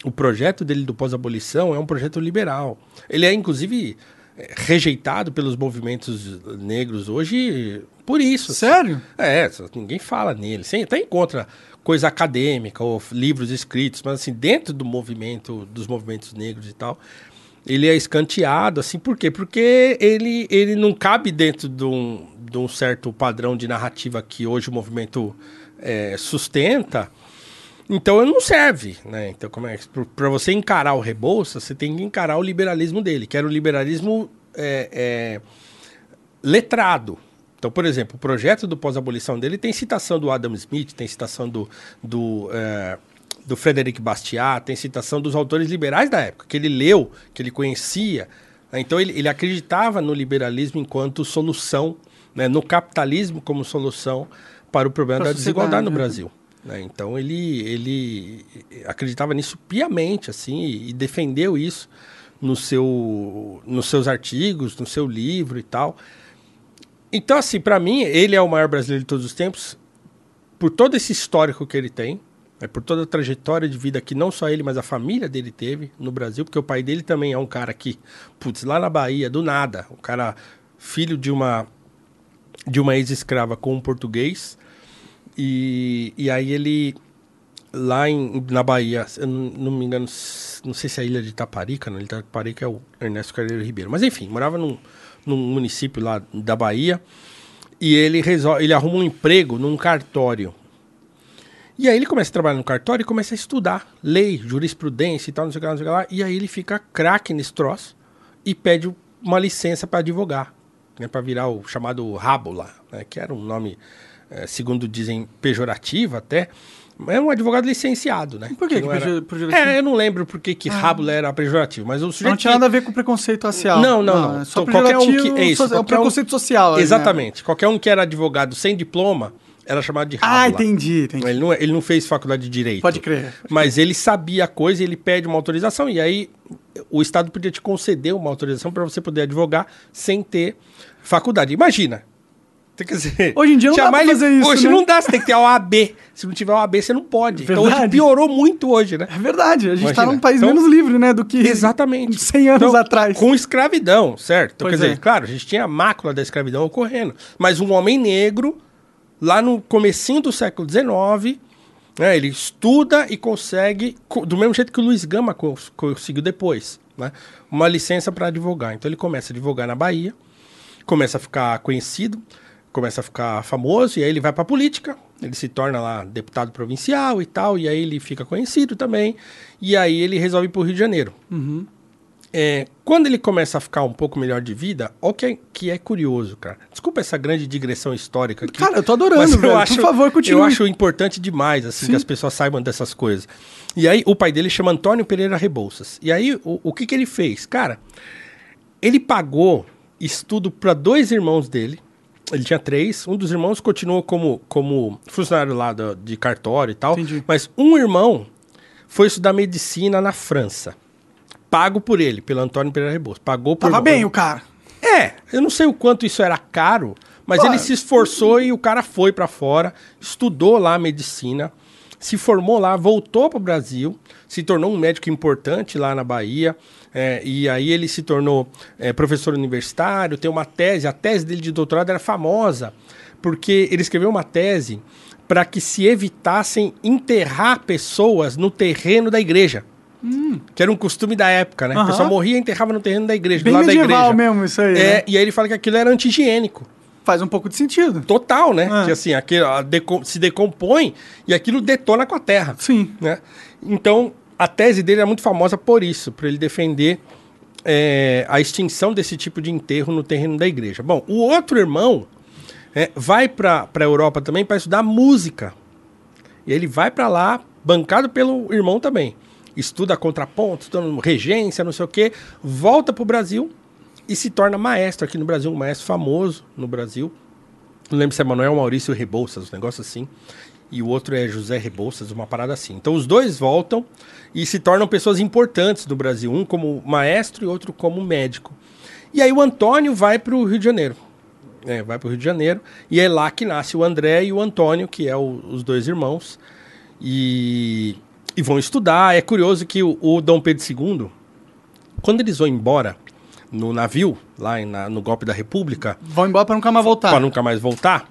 O projeto dele do pós-abolição é um projeto liberal. Ele é, inclusive, é, rejeitado pelos movimentos negros hoje por isso. Sério? É, ninguém fala nele. Você até encontra coisa acadêmica ou livros escritos, mas assim, dentro do movimento, dos movimentos negros e tal, ele é escanteado, assim, por quê? Porque ele, ele não cabe dentro de um, de um certo padrão de narrativa que hoje o movimento é, sustenta, então ele não serve, né? Então, como é para você encarar o Rebouça, você tem que encarar o liberalismo dele, que era o liberalismo é, é, letrado, Então, por exemplo, o projeto do pós-abolição dele tem citação do Adam Smith, tem citação do, do, é, do Frederic Bastiat, tem citação dos autores liberais da época, que ele leu, que ele conhecia. Né? Então, ele, ele acreditava no liberalismo enquanto solução, né? no capitalismo como solução para o problema Pra da desigualdade no né? Brasil. né? Então, ele, ele acreditava nisso piamente, assim, e, e defendeu isso no seu, nos seus artigos, no seu livro e tal. Então, assim, para mim, ele é o maior brasileiro de todos os tempos, por todo esse histórico que ele tem, né, por toda a trajetória de vida que não só ele, mas a família dele teve no Brasil, porque o pai dele também é um cara que, putz, lá na Bahia, do nada, um cara filho de uma de uma ex-escrava com um português, e, e aí ele lá em, na Bahia, eu não, não me engano, não sei se é a ilha de Itaparica, de Itaparica é o Ernesto Carneiro Ribeiro, mas enfim, morava num, num município lá da Bahia. E ele resolve, ele arruma um emprego num cartório. E aí ele começa a trabalhar no cartório e começa a estudar lei, jurisprudência e tal, não sei o que lá, não sei o que lá, e aí ele fica craque nesse troço e pede uma licença para advogar, né, para virar o chamado rabo lá, né, que era um nome, eh, segundo dizem, pejorativo até, é um advogado licenciado, né? Por que Que que não era- pejo- pejorativo? É, eu não lembro por que que rabo era pejorativo, mas o sujeito... Não tinha nada a ver com preconceito racial. Não, não, não. É só Então, qualquer um que- é isso, so- é um preconceito social. né? Exatamente. Qualquer um que era advogado sem diploma era chamado de rabo Ah, entendi, entendi. Ele não, ele não fez faculdade de direito. Pode crer. Mas ele sabia a coisa e ele pede uma autorização. E aí o Estado podia te conceder uma autorização para você poder advogar sem ter faculdade. Imagina. Tem que dizer, Hoje em dia não dá pra fazer isso, Hoje né? não dá, você tem que ter a OAB. Se não tiver OAB, você não pode. Então hoje Verdade. piorou muito hoje, né? É verdade, a gente tá Imagina. num país Então- menos livre, né, do que Exatamente. [laughs] 100 anos Então, atrás. Com escravidão, certo? Então, Pois quer é. dizer, claro, a gente tinha a mácula da escravidão ocorrendo. Mas um homem negro, lá no comecinho do século XIX, né, ele estuda e consegue, co- do mesmo jeito que o Luiz Gama cons- conseguiu depois, né, uma licença para advogar. Então ele começa a advogar na Bahia, começa a ficar conhecido, começa a ficar famoso, e aí ele vai para a política, ele se torna lá deputado provincial e tal, e aí ele fica conhecido também, e aí ele resolve ir para o Rio de Janeiro. É, quando ele começa a ficar um pouco melhor de vida, o que é, que é curioso, cara. Desculpa essa grande digressão histórica aqui. Cara, eu tô adorando, mas velho. Por favor, continue. Eu acho importante demais, assim, Sim. que as pessoas saibam dessas coisas. E aí, o pai dele chama Antônio Pereira Rebouças. E aí, o, o que que ele fez? Cara, ele pagou estudo para dois irmãos dele. Ele tinha três. Um dos irmãos continuou como, como funcionário lá do- de cartório e tal. Entendi. Mas um irmão foi estudar medicina na França. Pago por ele, pelo Antônio Pereira Rebouças. Pagou por Tava bem o cara. é, eu não sei o quanto isso era caro, mas Pô, ele se esforçou e o cara foi pra fora, estudou lá medicina, se formou lá, voltou pro Brasil, se tornou um médico importante lá na Bahia, é, e aí ele se tornou é, professor universitário, tem uma tese, a tese dele de doutorado era famosa, porque ele escreveu uma tese para que se evitassem enterrar pessoas no terreno da igreja. Que era um costume da época, né? Hum. Aham. O pessoal morria e enterrava no terreno da igreja, Bem do lado da igreja. mesmo isso aí, É, né? e aí ele fala que aquilo era anti-higiênico. Faz um pouco de sentido. Total, né? É. Que assim, aquilo deco- se decompõe e aquilo detona com a terra. Sim. Né? Então, a tese dele é muito famosa por isso, por ele defender é, a extinção desse tipo de enterro no terreno da igreja. Bom, o outro irmão é, vai para a Europa também para estudar música. E ele vai para lá, bancado pelo irmão também. Estuda contraponto, estuda regência, não sei o quê, volta para o Brasil e se torna maestro aqui no Brasil, um maestro famoso no Brasil. Não lembro se é Manuel Maurício Rebouças, um negócio assim. E o outro é José Rebouças, uma parada assim. Então os dois voltam e se tornam pessoas importantes no Brasil, um como maestro e outro como médico. E aí o Antônio vai para o Rio de Janeiro. É, vai para o Rio de Janeiro. E é lá que nasce o André e o Antônio, que é o- os dois irmãos. E, e vão estudar. É curioso que o, o Dom Pedro II, quando eles vão embora no navio, lá na- no golpe da República, Vão embora pra nunca mais voltar. para nunca mais voltar.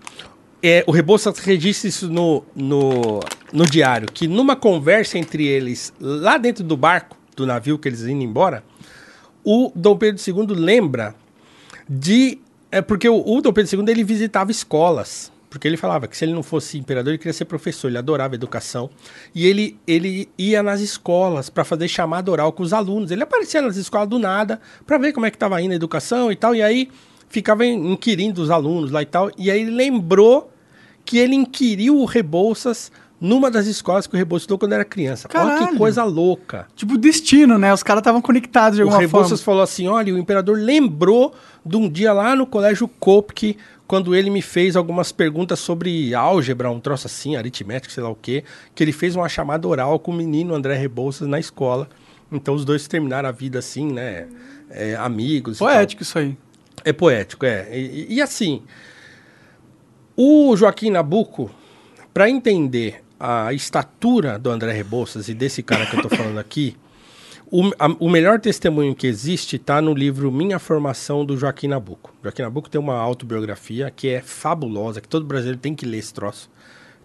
É, o Rebouças registra isso no, no, no diário, que numa conversa entre eles, lá dentro do barco, do navio que eles indo embora, o Dom Pedro II lembra de... É porque o, o Dom Pedro II ele visitava escolas, porque ele falava que se ele não fosse imperador, ele queria ser professor, ele adorava educação. E ele, ele ia nas escolas para fazer chamada oral com os alunos. Ele aparecia nas escolas do nada para ver como é que estava indo a educação e tal. E aí ficava inquirindo os alunos lá e tal. E aí ele lembrou que ele inquiriu o Rebouças numa das escolas que o Rebouças estudou quando era criança. Olha Caralho. que coisa louca. Tipo, destino, né? Os caras estavam conectados de O alguma forma. Rebouças falou assim: olha, o imperador lembrou de um dia lá no colégio Kopke, quando ele me fez algumas perguntas sobre álgebra, um troço assim, aritmética, sei lá o quê, que ele fez uma chamada oral com o menino André Rebouças na escola. Então os dois terminaram a vida assim, né? é, amigos. Poético isso aí. É poético, é. E, e assim, o Joaquim Nabuco, para entender a estatura do André Rebouças e desse cara que eu tô falando aqui, o, a- o melhor testemunho que existe está no livro Minha Formação do Joaquim Nabuco. Joaquim Nabuco tem uma autobiografia que é fabulosa, que todo brasileiro tem que ler esse troço.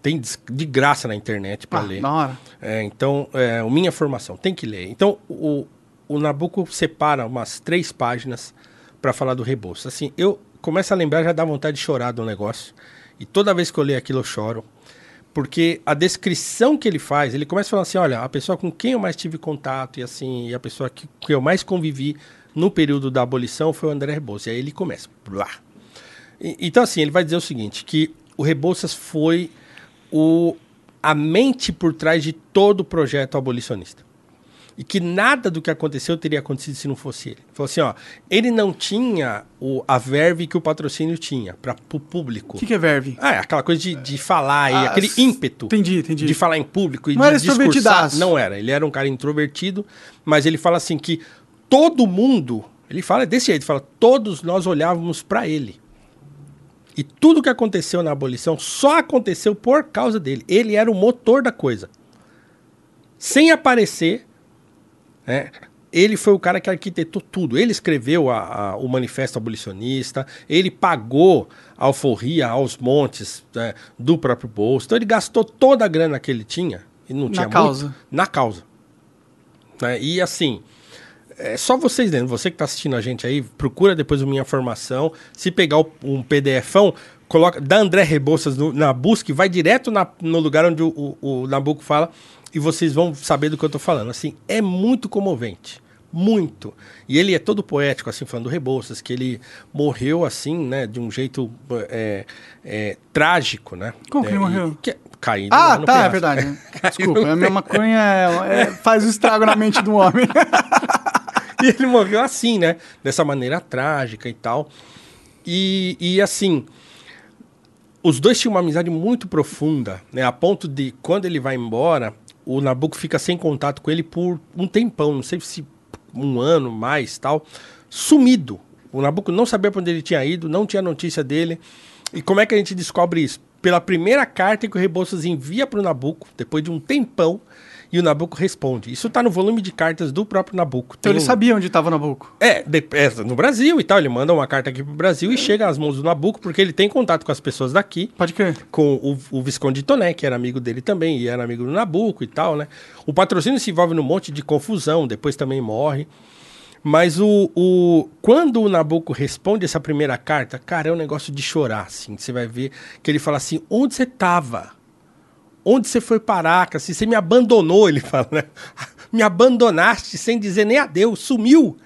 Tem de graça na internet para Ah, ler. da hora. É, então, é, o Minha Formação, tem que ler. Então, o, o Nabucco separa umas três páginas para falar do Rebouças. Assim, eu começo a lembrar, já dá vontade de chorar do negócio. E toda vez que eu leio aquilo, eu choro. Porque a descrição que ele faz, ele começa falando assim, olha, a pessoa com quem eu mais tive contato e assim, e a pessoa que, que eu mais convivi no período da abolição foi o André Rebouças. E aí ele começa, blá. E- Então, assim, ele vai dizer o seguinte: que o Rebouças foi o, a mente por trás de todo o projeto abolicionista. E que nada do que aconteceu teria acontecido se não fosse ele. Ele Falou assim: ó, ele não tinha o, a verve que o patrocínio tinha para o público. O que, que é verve? Ah, é aquela coisa de, de falar, e Ah, aquele ímpeto Entendi, entendi. de falar em público e Não de era discursar. Não era. Ele era um cara introvertido, mas ele fala assim que todo mundo, ele fala desse jeito, ele fala, todos nós olhávamos para ele. E tudo que aconteceu na abolição só aconteceu por causa dele. Ele era o motor da coisa. Sem aparecer, né, ele foi o cara que arquitetou tudo. Ele escreveu a- a- o manifesto abolicionista, ele pagou a alforria aos montes né, do próprio bolso. Então ele gastou toda a grana que ele tinha, e não Na tinha causa. muito, na causa. Né, E assim, é só vocês lendo, você que está assistindo a gente aí, procura depois o Minha Formação. Se pegar o- um PDFão, coloca, dá André Rebouças no- na busca e vai direto na- no lugar onde o, o, o Nabucco fala e vocês vão saber do que eu tô falando. Assim, é muito comovente. Muito. E ele é todo poético, assim, falando do Rebouças, que ele morreu assim, né, de um jeito é, é, trágico, né? Como que É, ele e- morreu? que- caído lá Ah, no tá, é verdade. né? [laughs] Desculpa, no a minha maconha é- é- faz o estrago na mente do homem. [laughs] E ele morreu assim, né? Dessa maneira trágica e tal. E, e assim, os dois tinham uma amizade muito profunda, né? A ponto de, quando ele vai embora, o Nabucco fica sem contato com ele por um tempão, não sei se um ano mais tal, sumido. O Nabucco não sabia para onde ele tinha ido, não tinha notícia dele. E como é que a gente descobre isso? Pela primeira carta que o Rebouças envia para o Nabucco, depois de um tempão, e o Nabucco responde. Isso está no volume de cartas do próprio Nabucco. Então Tem ele um- sabia onde estava Nabucco. é, de- é, no Brasil e tal. Ele manda uma carta aqui pro Brasil e chega às mãos do Nabucco, porque ele tem contato com as pessoas daqui, Pode crer. com o, o Visconde de Toné, que era amigo dele também, e era amigo do Nabucco e tal, né? O patrocínio se envolve num monte de confusão, depois também morre. Mas o, o quando o Nabucco responde essa primeira carta, cara, é um negócio de chorar, assim. Você vai ver que ele fala assim: onde você tava? Onde você foi parar? cara? Você me abandonou, [laughs] ele fala, né? Me abandonaste sem dizer nem adeus, sumiu.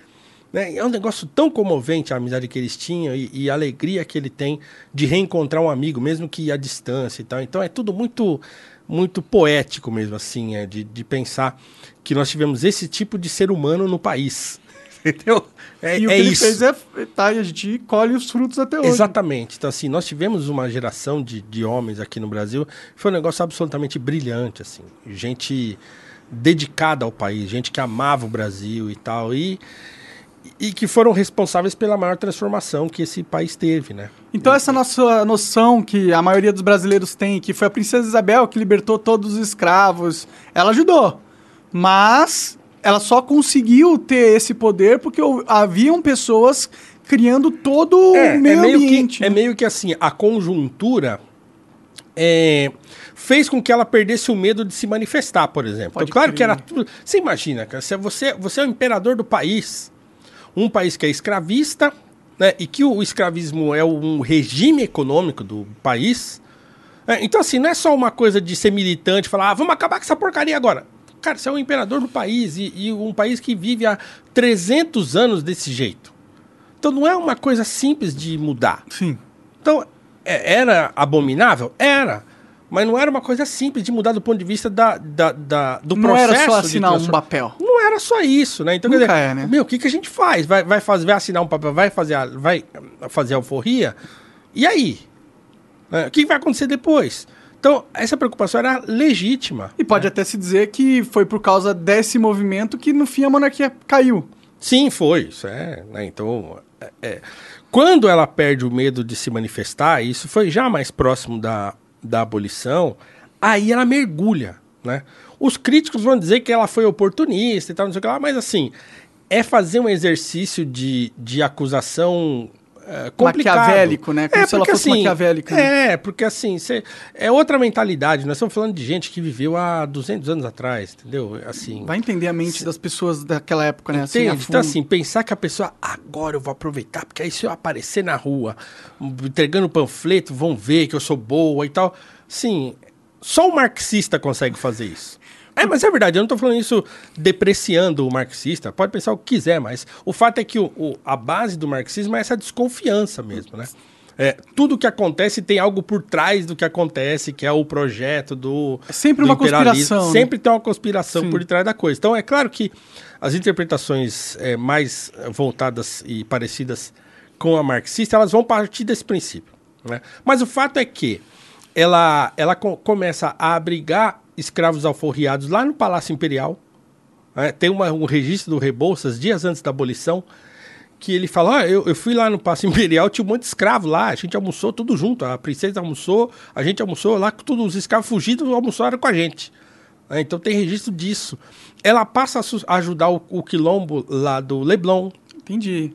Né? É um negócio tão comovente a amizade que eles tinham e, e a alegria que ele tem de reencontrar um amigo, mesmo que à distância e tal. Então é tudo muito muito poético mesmo, assim, é, de, de pensar que nós tivemos esse tipo de ser humano no país. Entendeu? É, e o é que ele isso. fez é. Tá, e a gente colhe os frutos até hoje. Exatamente. Então, assim, nós tivemos uma geração de, de homens aqui no Brasil. Foi um negócio absolutamente brilhante, assim. Gente dedicada ao país, gente que amava o Brasil e tal. E, e que foram responsáveis pela maior transformação que esse país teve, né? Então essa nossa noção que a maioria dos brasileiros tem, que foi a princesa Isabel que libertou todos os escravos, ela ajudou. Mas ela só conseguiu ter esse poder porque haviam pessoas criando todo o meio meio ambiente. que, é meio que assim, a conjuntura é, fez com que ela perdesse o medo de se manifestar, por exemplo. Pode claro crer. que era tudo. Você imagina, cara, se você, você é o imperador do país, um país que é escravista, né, e que o escravismo é um regime econômico do país. né, então, assim, não é só uma coisa de ser militante, falar, ah, vamos acabar com essa porcaria agora. Cara, você é o imperador do país e, e um país que vive há 300 anos desse jeito. Então não é uma coisa simples de mudar. Sim. Então, é- era abominável? Era. Mas não era uma coisa simples de mudar do ponto de vista da, da, da- do Não processo. era só assinar um papel. Não era só isso, né? Então, Nunca quer dizer, é, né? meu, o que, que a gente faz? Vai, vai, fazer, vai assinar um papel, vai fazer, a, vai fazer a alforria? E aí? É, O que vai acontecer depois? Então, essa preocupação era legítima. E pode até se dizer que foi por causa desse movimento que no fim a monarquia caiu. Sim, foi. Isso é, né? Então, é, é. quando ela perde o medo de se manifestar, isso foi já mais próximo da, da abolição, aí ela mergulha, né? Os críticos vão dizer que ela foi oportunista e tal, não sei o que lá, mas assim, é fazer um exercício de, de acusação é, complicado. Maquiavélico, né? Como é, se ela porque, fosse assim, maquiavélica, né? É, porque assim, cê- é outra mentalidade. Nós estamos falando de gente que viveu há 200 anos atrás, entendeu? Assim, Vai entender a mente das pessoas daquela época, né? Assim? Então, assim, pensar que a pessoa, agora eu vou aproveitar, porque aí se eu aparecer na rua entregando panfleto, vão ver que eu sou boa e tal. Sim, só o marxista consegue fazer isso. É, mas é verdade, eu não tô falando isso depreciando o marxista, pode pensar o que quiser, mas o fato é que o, o- a base do marxismo é essa desconfiança mesmo, né? É, tudo que acontece tem algo por trás do que acontece, que é o projeto do. É sempre do uma conspiração, né? Sempre tem uma conspiração Sim. por trás da coisa. Então é claro que as interpretações eh, mais voltadas e parecidas com a marxista, elas vão partir desse princípio. né? Mas o fato é que ela, ela co- começa a abrigar escravos alforriados lá no Palácio Imperial. né? Tem uma- um registro do Rebouças, dias antes da abolição, que ele fala, ah, eu, eu fui lá no Palácio [laughs] Imperial, tinha um monte de escravo lá, a gente almoçou tudo junto, a princesa almoçou, a gente almoçou lá, todos os escravos fugidos almoçaram com a gente. né? Então tem registro disso. Ela passa a ajudar o, o quilombo lá do Leblon. Entendi.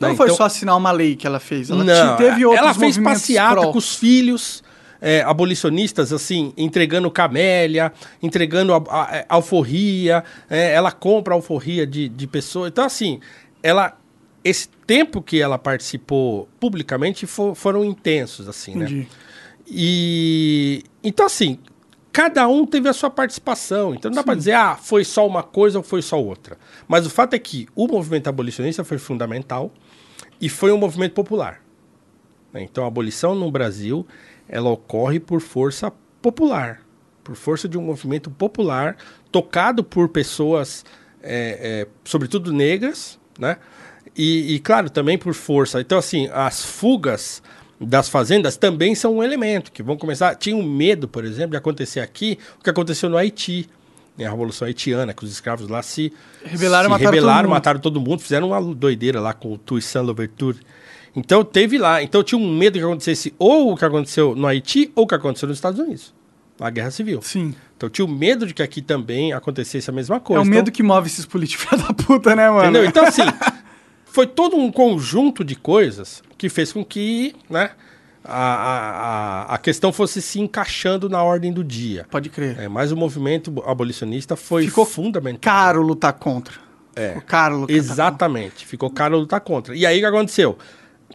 Né, Não foi então- só assinar uma lei que ela fez. Ela Não, te- teve outros ela fez passeata pró. com os filhos é, abolicionistas, assim, entregando camélia, entregando a, a- a- alforria, é, ela compra alforria de, de pessoas. Então, assim, ela. Esse tempo que ela participou publicamente fo- foram intensos, assim, né? Entendi. E então assim, cada um teve a sua participação. Então não dá para dizer, ah, foi só uma coisa ou foi só outra. Mas o fato é que o movimento abolicionista foi fundamental e foi um movimento popular. né? Então a abolição no Brasil, ela ocorre por força popular, por força de um movimento popular tocado por pessoas, é, é, sobretudo negras, né? E, e, claro, também por força. Então, assim, as fugas das fazendas também são um elemento que vão começar. Tinha um medo, por exemplo, de acontecer aqui o que aconteceu no Haiti, né, a Revolução Haitiana, que os escravos lá se Rebelaram se mataram todo rebelaram, mundo. mataram todo mundo, fizeram uma doideira lá com o Toussaint Louverture. Então teve lá, então tinha um medo que acontecesse ou o que aconteceu no Haiti ou o que aconteceu nos Estados Unidos, a Guerra Civil. Sim. Então tinha o medo de que aqui também acontecesse a mesma É coisa. o Então, medo que move esses políticos [laughs] da puta, né, mano? Entendeu? Então, assim, foi todo um conjunto de coisas que fez com que né, a, a, a- questão fosse se encaixando na ordem do dia. Pode crer. É, mas o movimento abolicionista foi Ficou fundamental. Caro lutar contra. É. Ficou caro lutar Exatamente. Ficou caro lutar contra. E aí o que aconteceu?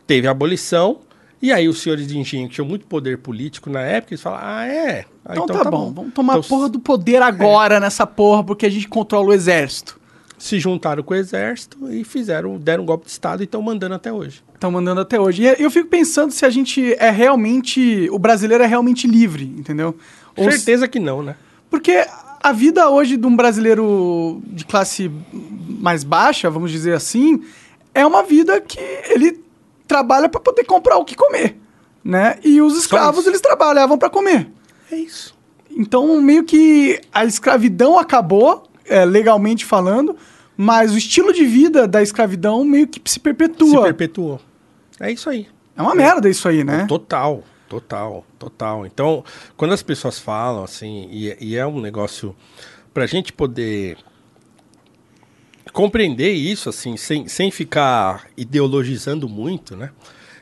Teve a abolição, e aí os senhores de engenho que tinham muito poder político na época, eles falaram, ah, é? Ah, Então, tá, bom. vamos tomar Então, a porra do poder agora nessa porra, porque a gente controla o exército. Se juntaram com o exército e fizeram, deram um golpe de Estado e estão mandando até hoje. Estão mandando até hoje. E eu fico pensando se a gente é realmente. O brasileiro é realmente livre, entendeu? Ou se- Certeza que não, né? Porque a vida hoje de um brasileiro de classe mais baixa, vamos dizer assim, é uma vida que ele trabalha para poder comprar o que comer, né? E os escravos eles trabalhavam para comer. É isso. Então meio que a escravidão acabou, é, legalmente falando, mas o estilo de vida da escravidão meio que se Se perpetua. perpetuou. É isso aí. É uma merda isso aí, né? Total, total, total. Então, quando as pessoas falam assim, e, e é um negócio pra gente poder compreender isso, assim, sem, sem ficar ideologizando muito, né?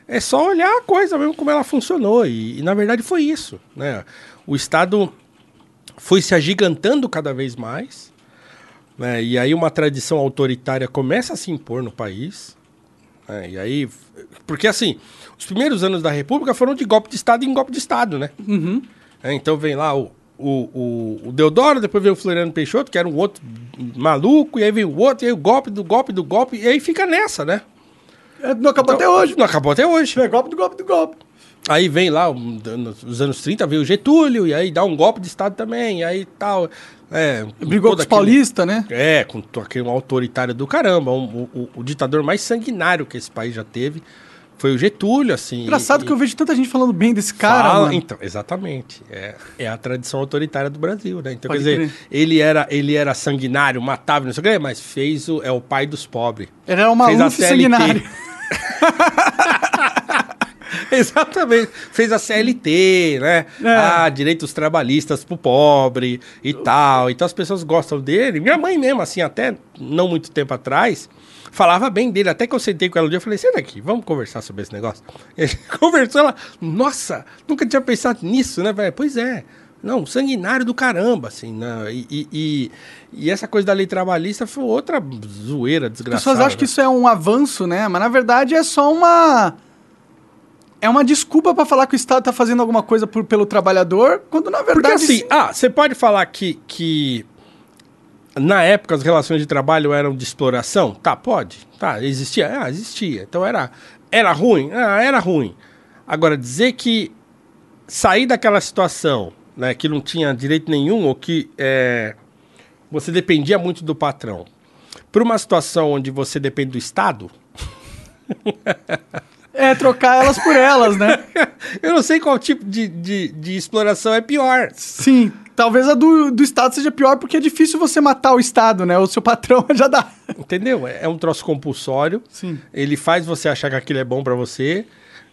É só olhar a coisa mesmo como ela funcionou. E, e, na verdade foi isso, né? O Estado foi se agigantando cada vez mais, né? E aí uma tradição autoritária começa a se impor no país. né? E aí, porque assim, os primeiros anos da República foram de golpe de Estado em golpe de Estado, né? Uhum. É, então vem lá o, o, o, o Deodoro, depois vem o Floriano Peixoto, que era um outro maluco, e aí vem o outro, e aí o golpe do golpe do golpe, e aí fica nessa, né? É, Não acabou até hoje. Não acabou até hoje. É golpe do golpe do golpe. Aí vem lá, nos anos 30, veio o Getúlio, e aí dá um golpe de Estado também, e aí tal. É, Brigou com os paulistas, né? É, com aquele autoritário do caramba. um- o- o ditador mais sanguinário que esse país já teve foi o Getúlio, assim. Engraçado e- que eu vejo tanta gente falando bem desse cara, Fala-. Então, exatamente. É, é a tradição autoritária do Brasil, né? Então, Pode quer dizer, crer. ele era, ele era sanguinário, matava, não sei o quê, mas fez o, é o pai dos pobres. Ele era um Fez a maluco sanguinário. [laughs] Exatamente. Fez a CLT, né? É. Ah, direitos trabalhistas pro pobre e tal. Então as pessoas gostam dele. Minha mãe mesmo, assim, até não muito tempo atrás, falava bem dele. Até que eu sentei com ela um dia, eu falei, senta aqui, vamos conversar sobre esse negócio. [laughs] Ele conversou, ela, nossa, nunca tinha pensado nisso, né, velho? Pois é. Não, sanguinário do caramba, assim, né? E, e, e- e essa coisa da lei trabalhista foi outra zoeira As desgraçada. pessoas acham que né? isso é um avanço, né? Mas na verdade é só uma. É uma desculpa pra falar que o Estado tá fazendo alguma coisa por- pelo trabalhador, quando na Porque verdade. assim, ah, você pode falar que, que na época as relações de trabalho eram de exploração? Tá, pode. Tá, existia? Ah, existia. Então era, era ruim? Ah, era ruim. Agora, dizer que sair daquela situação, né, que não tinha direito nenhum, ou que é, você dependia muito do patrão, para uma situação onde você depende do Estado, [laughs] É trocar elas por elas, né? [laughs] eu não sei qual tipo de, de, de exploração é pior. Sim. Talvez a do, do Estado seja pior porque é difícil você matar o Estado, né? O seu patrão [laughs] já dá. Entendeu? É é um troço compulsório. Sim. Ele faz você achar que aquilo é bom pra você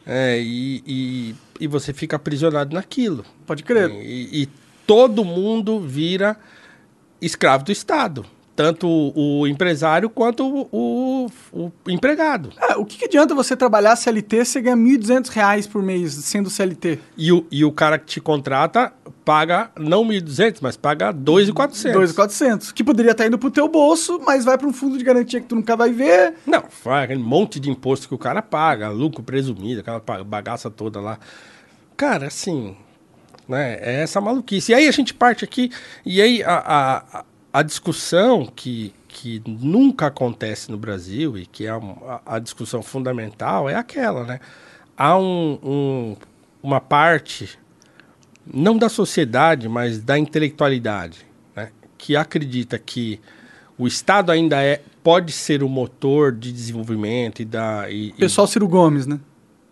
é, e, e, e você fica aprisionado naquilo. Pode crer. E, e todo mundo vira escravo do Estado. Tanto o, empresário quanto o, o- o empregado. É, o que, que adianta você trabalhar CLT você ganha 1.200 reais por mês sendo CLT? E o, e o cara que te contrata paga não 1.200, mas paga 2.400. 2.400. Que poderia estar indo pro teu bolso, mas vai para um fundo de garantia que tu nunca vai ver. Não, faz aquele monte de imposto que o cara paga, lucro presumido, aquela bagaça toda lá. Cara, assim, né, é essa maluquice. E aí a gente parte aqui, e aí a, a, a- a discussão que, que nunca acontece no Brasil, e que é a, a discussão fundamental, é aquela, né? Há um, um- uma parte, não da sociedade, mas da intelectualidade, né, que acredita que o Estado ainda é, pode ser o motor de desenvolvimento e da. E, e- Pessoal Ciro Gomes, né?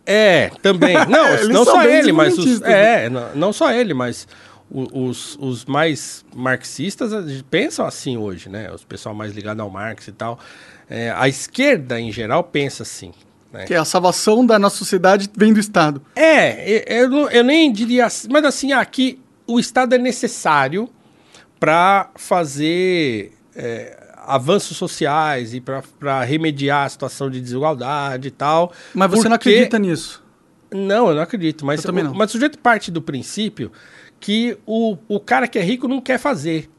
é, também. [laughs] Não, não só ele, mas os. É, não, não só ele, mas o- os, os mais marxistas eh, pensam assim hoje, né? Os pessoal mais ligado ao Marx e tal. É, a esquerda, em geral, pensa assim. Né? Que a salvação da nossa sociedade vem do Estado. É, eu, eu não- nem diria assim, mas assim, aqui o Estado é necessário para fazer é, avanços sociais e para remediar a situação de desigualdade e tal. Mas você não porque- acredita nisso. Não, eu não acredito. Mas, Eu também não. mas o sujeito parte do princípio que o, o cara que é rico não quer fazer.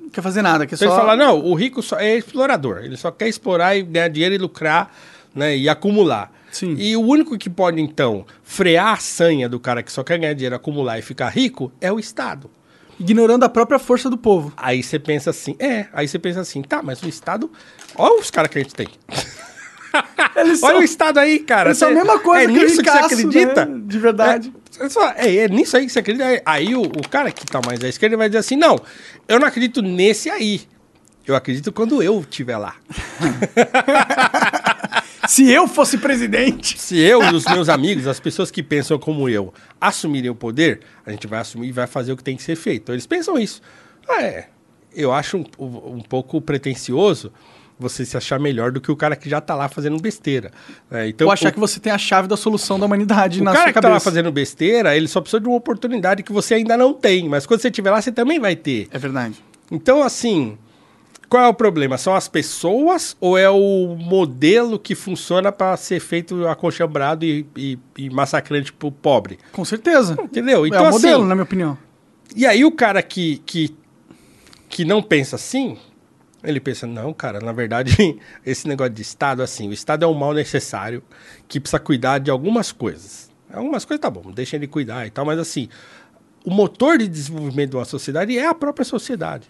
Não quer fazer nada, quer Então só... ele fala, não, o rico só é explorador. Ele só quer explorar e ganhar dinheiro e lucrar né, e acumular. Sim. E o único que pode, então, frear a sanha do cara que só quer ganhar dinheiro, acumular e ficar rico é o Estado. Ignorando a própria força do povo. Aí você pensa assim, é, aí você pensa assim, tá, mas o Estado. Olha os caras que a gente tem. [laughs] Olha são- o Estado aí, cara. Eles são a mesma coisa é que nisso que você acredita? né? De verdade. É, fala, é, é nisso aí que você acredita. Aí o, o cara que tá mais à esquerda vai dizer assim: não, eu não acredito nesse aí. Eu acredito quando eu estiver lá. [laughs] Se eu fosse presidente... Se eu e os meus amigos, as pessoas que pensam como eu, assumirem o poder, a gente vai assumir e vai fazer o que tem que ser feito. Então, eles pensam isso. Ah, é. Eu acho um, um pouco pretencioso você se achar melhor do que o cara que já tá lá fazendo besteira. É, então, Ou achar o- que você tem a chave da solução da humanidade O na cara sua que tá lá cabeça. fazendo besteira, ele só precisa de uma oportunidade que você ainda não tem. Mas quando você estiver lá, você também vai ter. É verdade. Então, assim, qual é o problema? São as pessoas ou é o modelo que funciona para ser feito acochambrado e, e, e massacrante pro pobre? Com certeza. Entendeu? é Então, o modelo, assim, na minha opinião. e aí o cara que, que, que não pensa assim, ele pensa, não, cara, na verdade, [laughs] esse negócio de Estado, assim, o Estado é um mal necessário que precisa cuidar de algumas coisas. Algumas coisas tá bom, deixa ele cuidar e tal, mas assim, o motor de desenvolvimento de uma sociedade é a própria sociedade.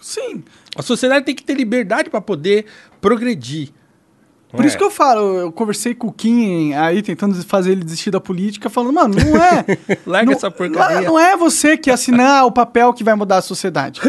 Sim. A sociedade tem que ter liberdade para poder progredir. Por É. isso que eu falo, eu conversei com o Kim aí, tentando fazer ele desistir da política, falando, mano, não é. [laughs] Larga não, essa porcaria. Não é você que assinar o papel que vai mudar a sociedade.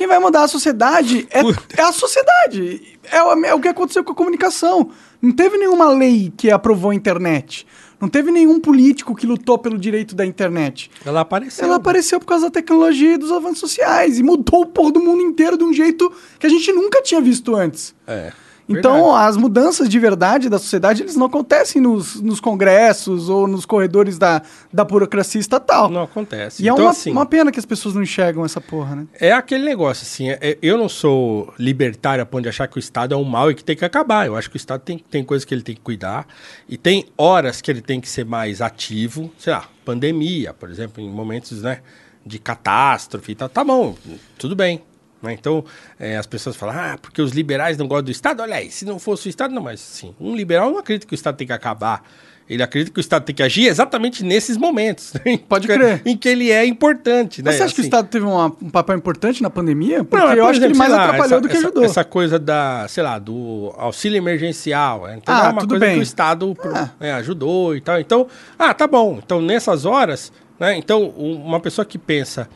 Quem vai mudar a sociedade é, é a sociedade. É o, é o que aconteceu com a comunicação. Não teve nenhuma lei que aprovou a internet. Não teve nenhum político que lutou pelo direito da internet. Ela apareceu. Ela apareceu por causa da tecnologia e dos avanços sociais e mudou o porra do mundo inteiro de um jeito que a gente nunca tinha visto antes. É. Então, as mudanças de verdade da sociedade, eles não acontecem nos, nos congressos ou nos corredores da, da burocracia estatal. Não acontece. E é então, uma, assim, uma pena que as pessoas não enxergam essa porra, né? É aquele negócio, assim, é- eu não sou libertário a ponto de achar que o Estado é um mal e que tem que acabar. Eu acho que o Estado tem, tem coisas que ele tem que cuidar e tem horas que ele tem que ser mais ativo. Sei lá, pandemia, por exemplo, em momentos né, de catástrofe e tal. Tá bom, tudo bem. Né? Então, é, as pessoas falam, ah, porque os liberais não gostam do Estado. Olha aí, se não fosse o Estado, não, mas sim, um liberal não acredita que o Estado tem que acabar. Ele acredita que o Estado tem que agir exatamente nesses momentos. [laughs] né? Pode crer. Em que ele é importante. né? Mas você acha que o Assim, Estado teve uma- um papel importante na pandemia? Porque não, é, eu por acho que ele exemplo, mais lá, atrapalhou essa- do que essa- ajudou. Essa coisa da, sei lá, do auxílio emergencial. é, Então Ah, é uma tudo coisa bem. que o Estado Ah. é, ajudou e tal. Então, ah, tá bom. Então, nessas horas, né? Então, um- uma pessoa que pensa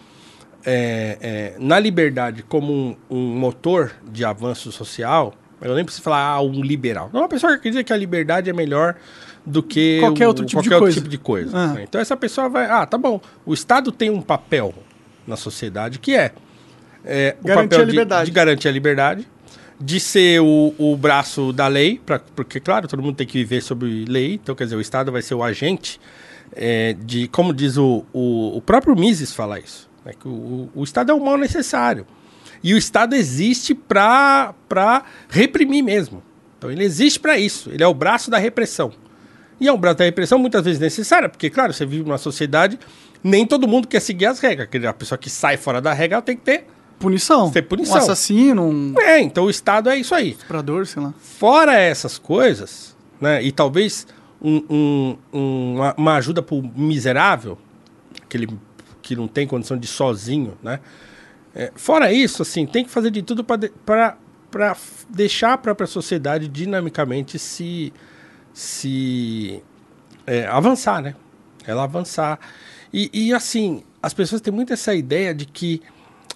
é, é, na liberdade como um, um motor de avanço social, eu nem preciso falar, ah, um liberal. Não, uma pessoa que acredita que a liberdade é melhor do que Qualquer outro tipo de qualquer coisa. tipo de coisa. Ah. né? Então, essa pessoa vai, ah, tá bom. O Estado tem um papel na sociedade que é é, o Garantir papel a de- liberdade. De, garantir a liberdade, de ser o, o braço da lei, pra, porque, claro, todo mundo tem que viver sob lei, então, quer dizer, o Estado vai ser o agente é, de, como diz o, o, o próprio Mises fala isso, né, que o, o Estado é um mal necessário. E o Estado existe para reprimir mesmo. Então, ele existe para isso, ele é o braço da repressão. E é um braço da repressão muitas vezes necessária, porque, claro, você vive numa sociedade, nem todo mundo quer seguir as regras. A pessoa que sai fora da regra tem que ter Punição. Ter punição. Um assassino, um é, então o Estado é isso aí. estuprador, sei lá. Fora essas coisas, né? E talvez um- um- um- uma, uma ajuda pro miserável, aquele que não tem condição de ir sozinho, né? É, fora isso, assim, tem que fazer de tudo para deixar a própria sociedade dinamicamente se, se é, avançar, né? Ela avançar. E, e, assim, as pessoas têm muito essa ideia de que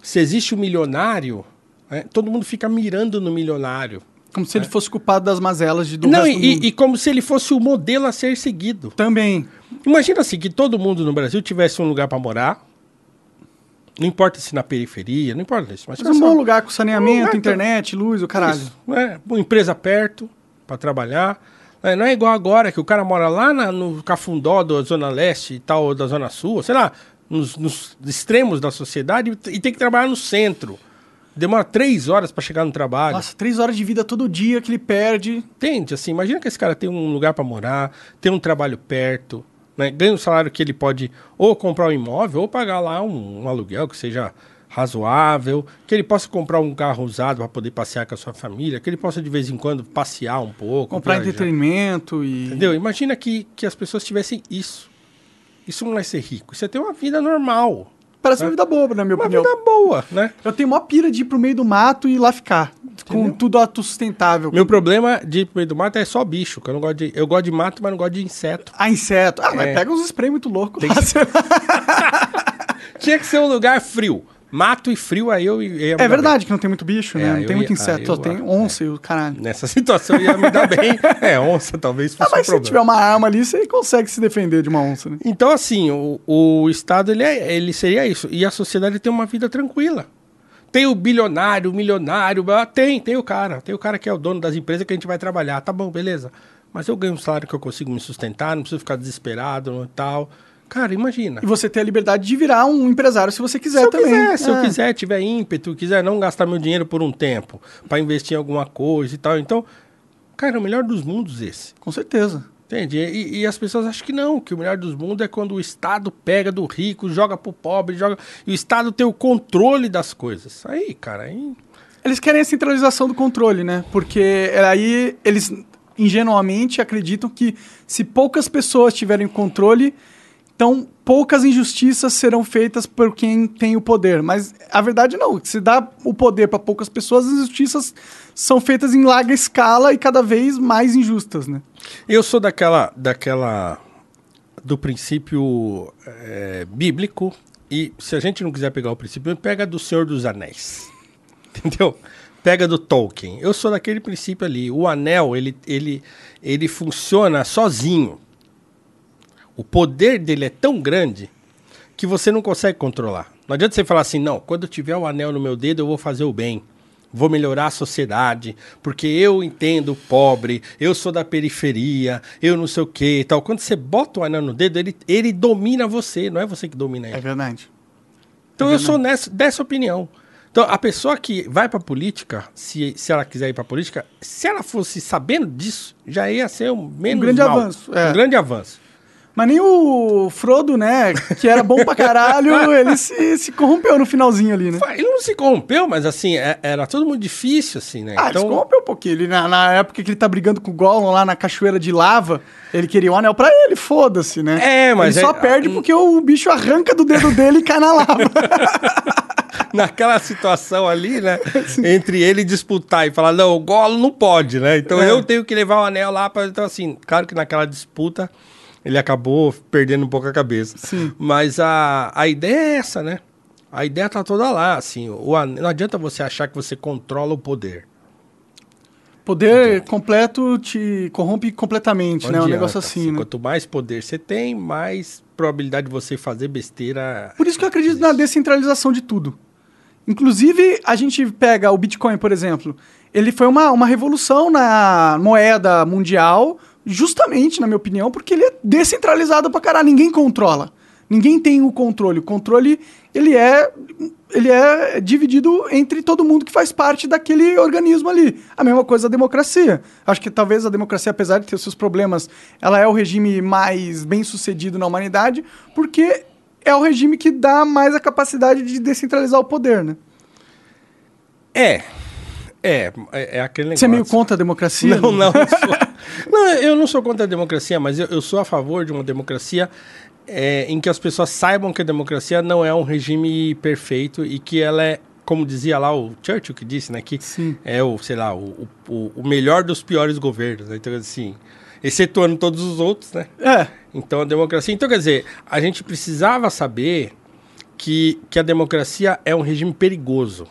se existe o milionário, né, todo mundo fica mirando no milionário. Como se ele fosse culpado das mazelas de, do É. Não, resto do e, mundo. e como se ele fosse o modelo a ser seguido. Também. Imagina assim, que todo mundo no Brasil tivesse um lugar para morar. Não importa se na periferia, não importa isso. Mas, Mas um bom lugar com saneamento, lugar internet, luz, o caralho. Isso, né? Uma empresa perto para trabalhar. né? Não é igual agora que o cara mora lá na- no Cafundó da Zona Leste e tal, ou da Zona Sul, sei lá, nos, nos extremos da sociedade e tem que trabalhar no centro. Demora três horas para chegar no trabalho. Nossa, três horas de vida todo dia que ele perde. Entende? Assim, imagina que esse cara tem um lugar para morar, tem um trabalho perto, né? ganha um salário que ele pode ou comprar um imóvel ou pagar lá um, um aluguel que seja razoável, que ele possa comprar um carro usado para poder passear com a sua família, que ele possa de vez em quando passear um pouco, Comprar viajar. entretenimento e. Entendeu? Imagina que, que as pessoas tivessem isso. Isso não é ser rico, isso é ter uma vida normal. Parece uma vida boa, na minha Uma opinião. vida boa, né? Eu tenho maior pira de ir pro meio do mato e lá ficar. Com tudo autossustentável. Meu problema de ir pro meio do mato é só bicho, que eu não gosto de. Eu gosto de mato, mas não gosto de inseto. Ah, inseto. Ah, mas É. pega uns spray muito loucos. Tem lá, que-. [laughs] Tinha que ser um lugar frio. Mato e frio, aí eu ia É verdade que não tem muito bicho, É, né? Não tem muito ia- inseto, ah, só eu- tem ah, onça e o caralho. bem. Nessa situação ia me dar bem. [laughs] É, onça talvez Ah, fosse um mas se problema. tiver uma arma ali, você consegue se defender de uma onça, né? Então, assim, o, o Estado ele, é- ele seria isso. E a sociedade tem uma vida tranquila. Tem o bilionário, o milionário, tem, tem o cara. Tem o cara que é o dono das empresas que a gente vai trabalhar. Tá bom, beleza. Mas eu ganho um salário que eu consigo me sustentar, não preciso ficar desesperado e tal. Cara, imagina. E você ter a liberdade de virar um empresário se você quiser se eu também. quiser, se eu É. quiser, tiver ímpeto, quiser não gastar meu dinheiro por um tempo para investir em alguma coisa e tal. Então, cara, é o melhor dos mundos esse. Com certeza. Entende? E, e as pessoas acham que não, que o melhor dos mundos é quando o Estado pega do rico, joga pro pobre, joga. E o Estado tem o controle das coisas. Aí, cara, aí. Eles querem a centralização do controle, né? Porque aí eles ingenuamente acreditam que se poucas pessoas tiverem controle, Então, poucas injustiças serão feitas por quem tem o poder. Mas a verdade não. Se dá o poder para poucas pessoas, as injustiças são feitas em larga escala e cada vez mais injustas, né? Eu sou daquela, daquela do princípio é, bíblico e se a gente não quiser pegar o princípio, pega do Senhor dos Anéis, [laughs] entendeu? Pega do Tolkien. Eu sou daquele princípio ali. O anel ele, ele, ele funciona sozinho. O poder dele é tão grande que você não consegue controlar. Não adianta você falar assim, não, quando eu tiver o anel no meu dedo, eu vou fazer o bem. Vou melhorar a sociedade, porque eu entendo o pobre, eu sou da periferia, eu não sei o que e tal. Quando você bota o anel no dedo, ele, ele domina você, não é você que domina ele. É verdade. Então é eu sou nessa, dessa opinião. Então a pessoa que vai para política, se, se ela quiser ir para política, se ela fosse sabendo disso, já ia ser um menos Um grande mal. avanço, é. Um grande avanço. Mas nem o Frodo, né? Que era bom pra caralho, [laughs] ele se, se corrompeu no finalzinho ali, né? Ele não se corrompeu, mas assim, é- era tudo muito difícil, assim, né? Ah, ele se corrompeu um pouquinho. Ele, na, na época que ele tá brigando com o Gollum lá na cachoeira de lava, ele queria o anel pra ele, foda-se, né? É, mas Ele só é- perde porque o bicho arranca do dedo dele e cai na lava. [laughs] naquela situação ali, né? entre ele disputar e falar, não, o Golo não pode, né? Então É. eu tenho que levar o anel lá para. Então, assim, claro que naquela disputa ele acabou perdendo um pouco a cabeça. Sim. Mas a, a ideia é essa, né? A ideia tá toda lá, assim. O, não adianta você achar que você controla o poder. Poder completo te corrompe completamente, Não né? Um negócio assim, né? Quanto mais poder você tem, mais probabilidade de você fazer besteira. Por isso que eu acredito na descentralização de tudo. Inclusive, a gente pega o Bitcoin, por exemplo. Ele foi uma, uma revolução na moeda mundial, justamente, na minha opinião, porque ele é descentralizado pra caralho. Ninguém controla. Ninguém tem o controle. O controle, ele é, ele é dividido entre todo mundo que faz parte daquele organismo ali. A mesma coisa a democracia. Acho que talvez a democracia, apesar de ter os seus problemas, ela é o regime mais bem sucedido na humanidade, porque é o regime que dá mais a capacidade de descentralizar o poder, né? É. É, é, é aquele negócio. Você é meio contra a democracia? Não, não. eu [laughs] sou- não, eu não sou contra a democracia, mas eu, eu sou a favor de uma democracia é, em que as pessoas saibam que a democracia não é um regime perfeito e que ela é, como dizia lá o Churchill que disse, né, que Sim. é o, sei lá, o, o, o melhor dos piores governos. Né? Então, assim, excetuando todos os outros, né? É, Então, a democracia. Então, quer dizer, a gente precisava saber que, que a democracia é um regime perigoso.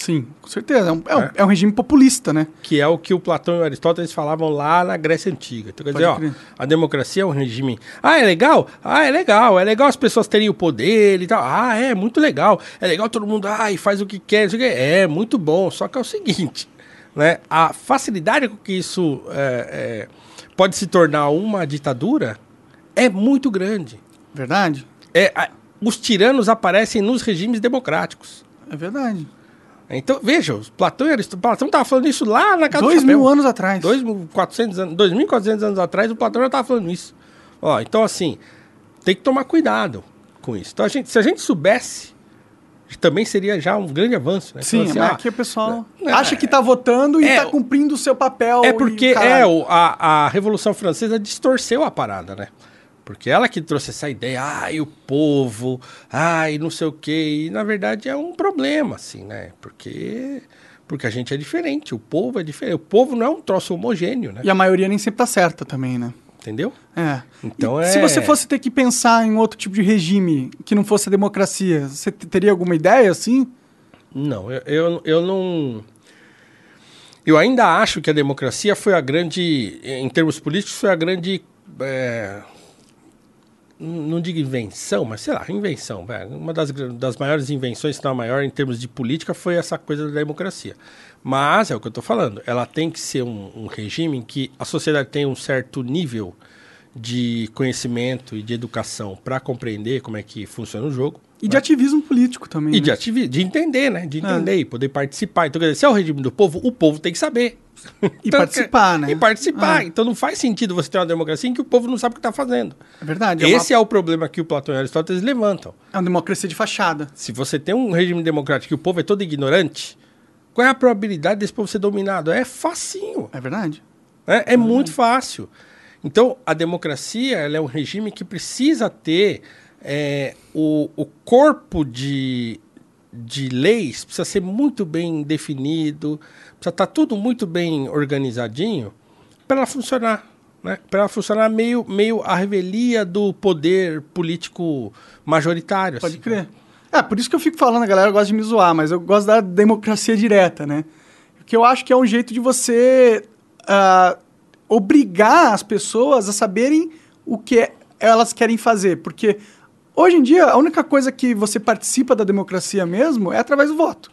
Sim, com certeza. É um, é um- É. é um regime populista, né? que é o que o Platão e o Aristóteles falavam lá na Grécia Antiga. Então, quer Pode dizer, ó, crer. a democracia é um regime. Ah, é legal? Ah, é legal. É legal as pessoas terem o poder e tal. Ah, é muito legal. É legal todo mundo, ah, e faz o que quer. o quê. É muito bom. Só que é o seguinte, [laughs] né? A facilidade com que isso é, é, pode se tornar uma ditadura é muito grande. Verdade? É, a- os tiranos aparecem nos regimes democráticos. É verdade. Então, veja, Platão e Aristóteles. Platão estava falando isso lá na casa Dois do mil anos atrás. 2.400 anos, 2.400 anos atrás, o Platão já estava falando isso. Ó, então, assim, tem que tomar cuidado com isso. Então, a gente, se a gente soubesse, também seria já um grande avanço. Né? Sim, Então, assim, mas ah, aqui o pessoal é, acha que tá votando e é, tá cumprindo o seu papel. é porque é, a, a Revolução Francesa distorceu a parada, né? Porque ela que trouxe essa ideia, ai, o povo, ai, não sei o quê. E, na verdade, é um problema, assim, né? Porque, porque a gente é diferente, o povo é diferente. O povo não é um troço homogêneo, né? E a maioria nem sempre tá certa também, né? Entendeu? É. Então E é- Se você fosse ter que pensar em outro tipo de regime que não fosse a democracia, você te- teria alguma ideia assim? Não, eu, eu, eu não. Eu ainda acho que a democracia foi a grande, em termos políticos, foi a grande. é, não digo invenção, mas sei lá, invenção. vai. Uma das, das maiores invenções, se não a maior em termos de política, foi essa coisa da democracia. Mas, é o que eu estou falando, ela tem que ser um, um regime em que a sociedade tem um certo nível de conhecimento e de educação para compreender como é que funciona o jogo. E de ativismo político também. E né? de, ativi- de entender, né? De entender e poder participar. Então, quer dizer, se é o regime do povo, o povo tem que saber. E participar, né? E participar. Ah. Então não faz sentido você ter uma democracia em que o povo não sabe o que está fazendo. É verdade. É, uma, Esse é o problema que o Platão e Aristóteles levantam. é uma democracia de fachada. Se você tem um regime democrático e o povo é todo ignorante, qual é a probabilidade desse povo ser dominado? É facinho. É verdade. né? É muito fácil. Então, a democracia ela é um regime que precisa ter é, o, o corpo de, de leis, precisa ser muito bem definido, precisa estar tá tudo muito bem organizadinho para ela funcionar. Né? Para ela funcionar meio, meio a revelia do poder político majoritário. Pode assim, crer. né? É, por isso que eu fico falando, a galera gosta de me zoar, mas eu gosto da democracia direta, né? Porque eu acho que é um jeito de você uh, obrigar as pessoas a saberem o que elas querem fazer. Porque hoje em dia, a única coisa que você participa da democracia mesmo é através do voto.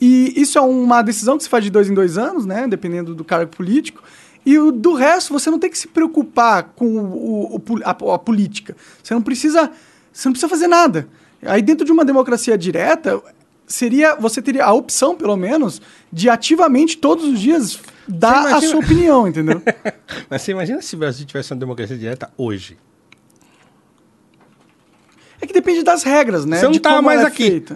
E isso é uma decisão que se faz de dois em dois anos, né? Dependendo do cargo político. E o, do resto, você não tem que se preocupar com o, o, a, a, política. Você não precisa. Você não precisa fazer nada. Aí, dentro de uma democracia direta, seria. Você teria a opção, pelo menos, de ativamente todos os dias dar imagina... a sua opinião, entendeu? [laughs] Mas você imagina se o Brasil tivesse uma democracia direta hoje? É que depende das regras, né? Você não de tá mais é aqui. [laughs]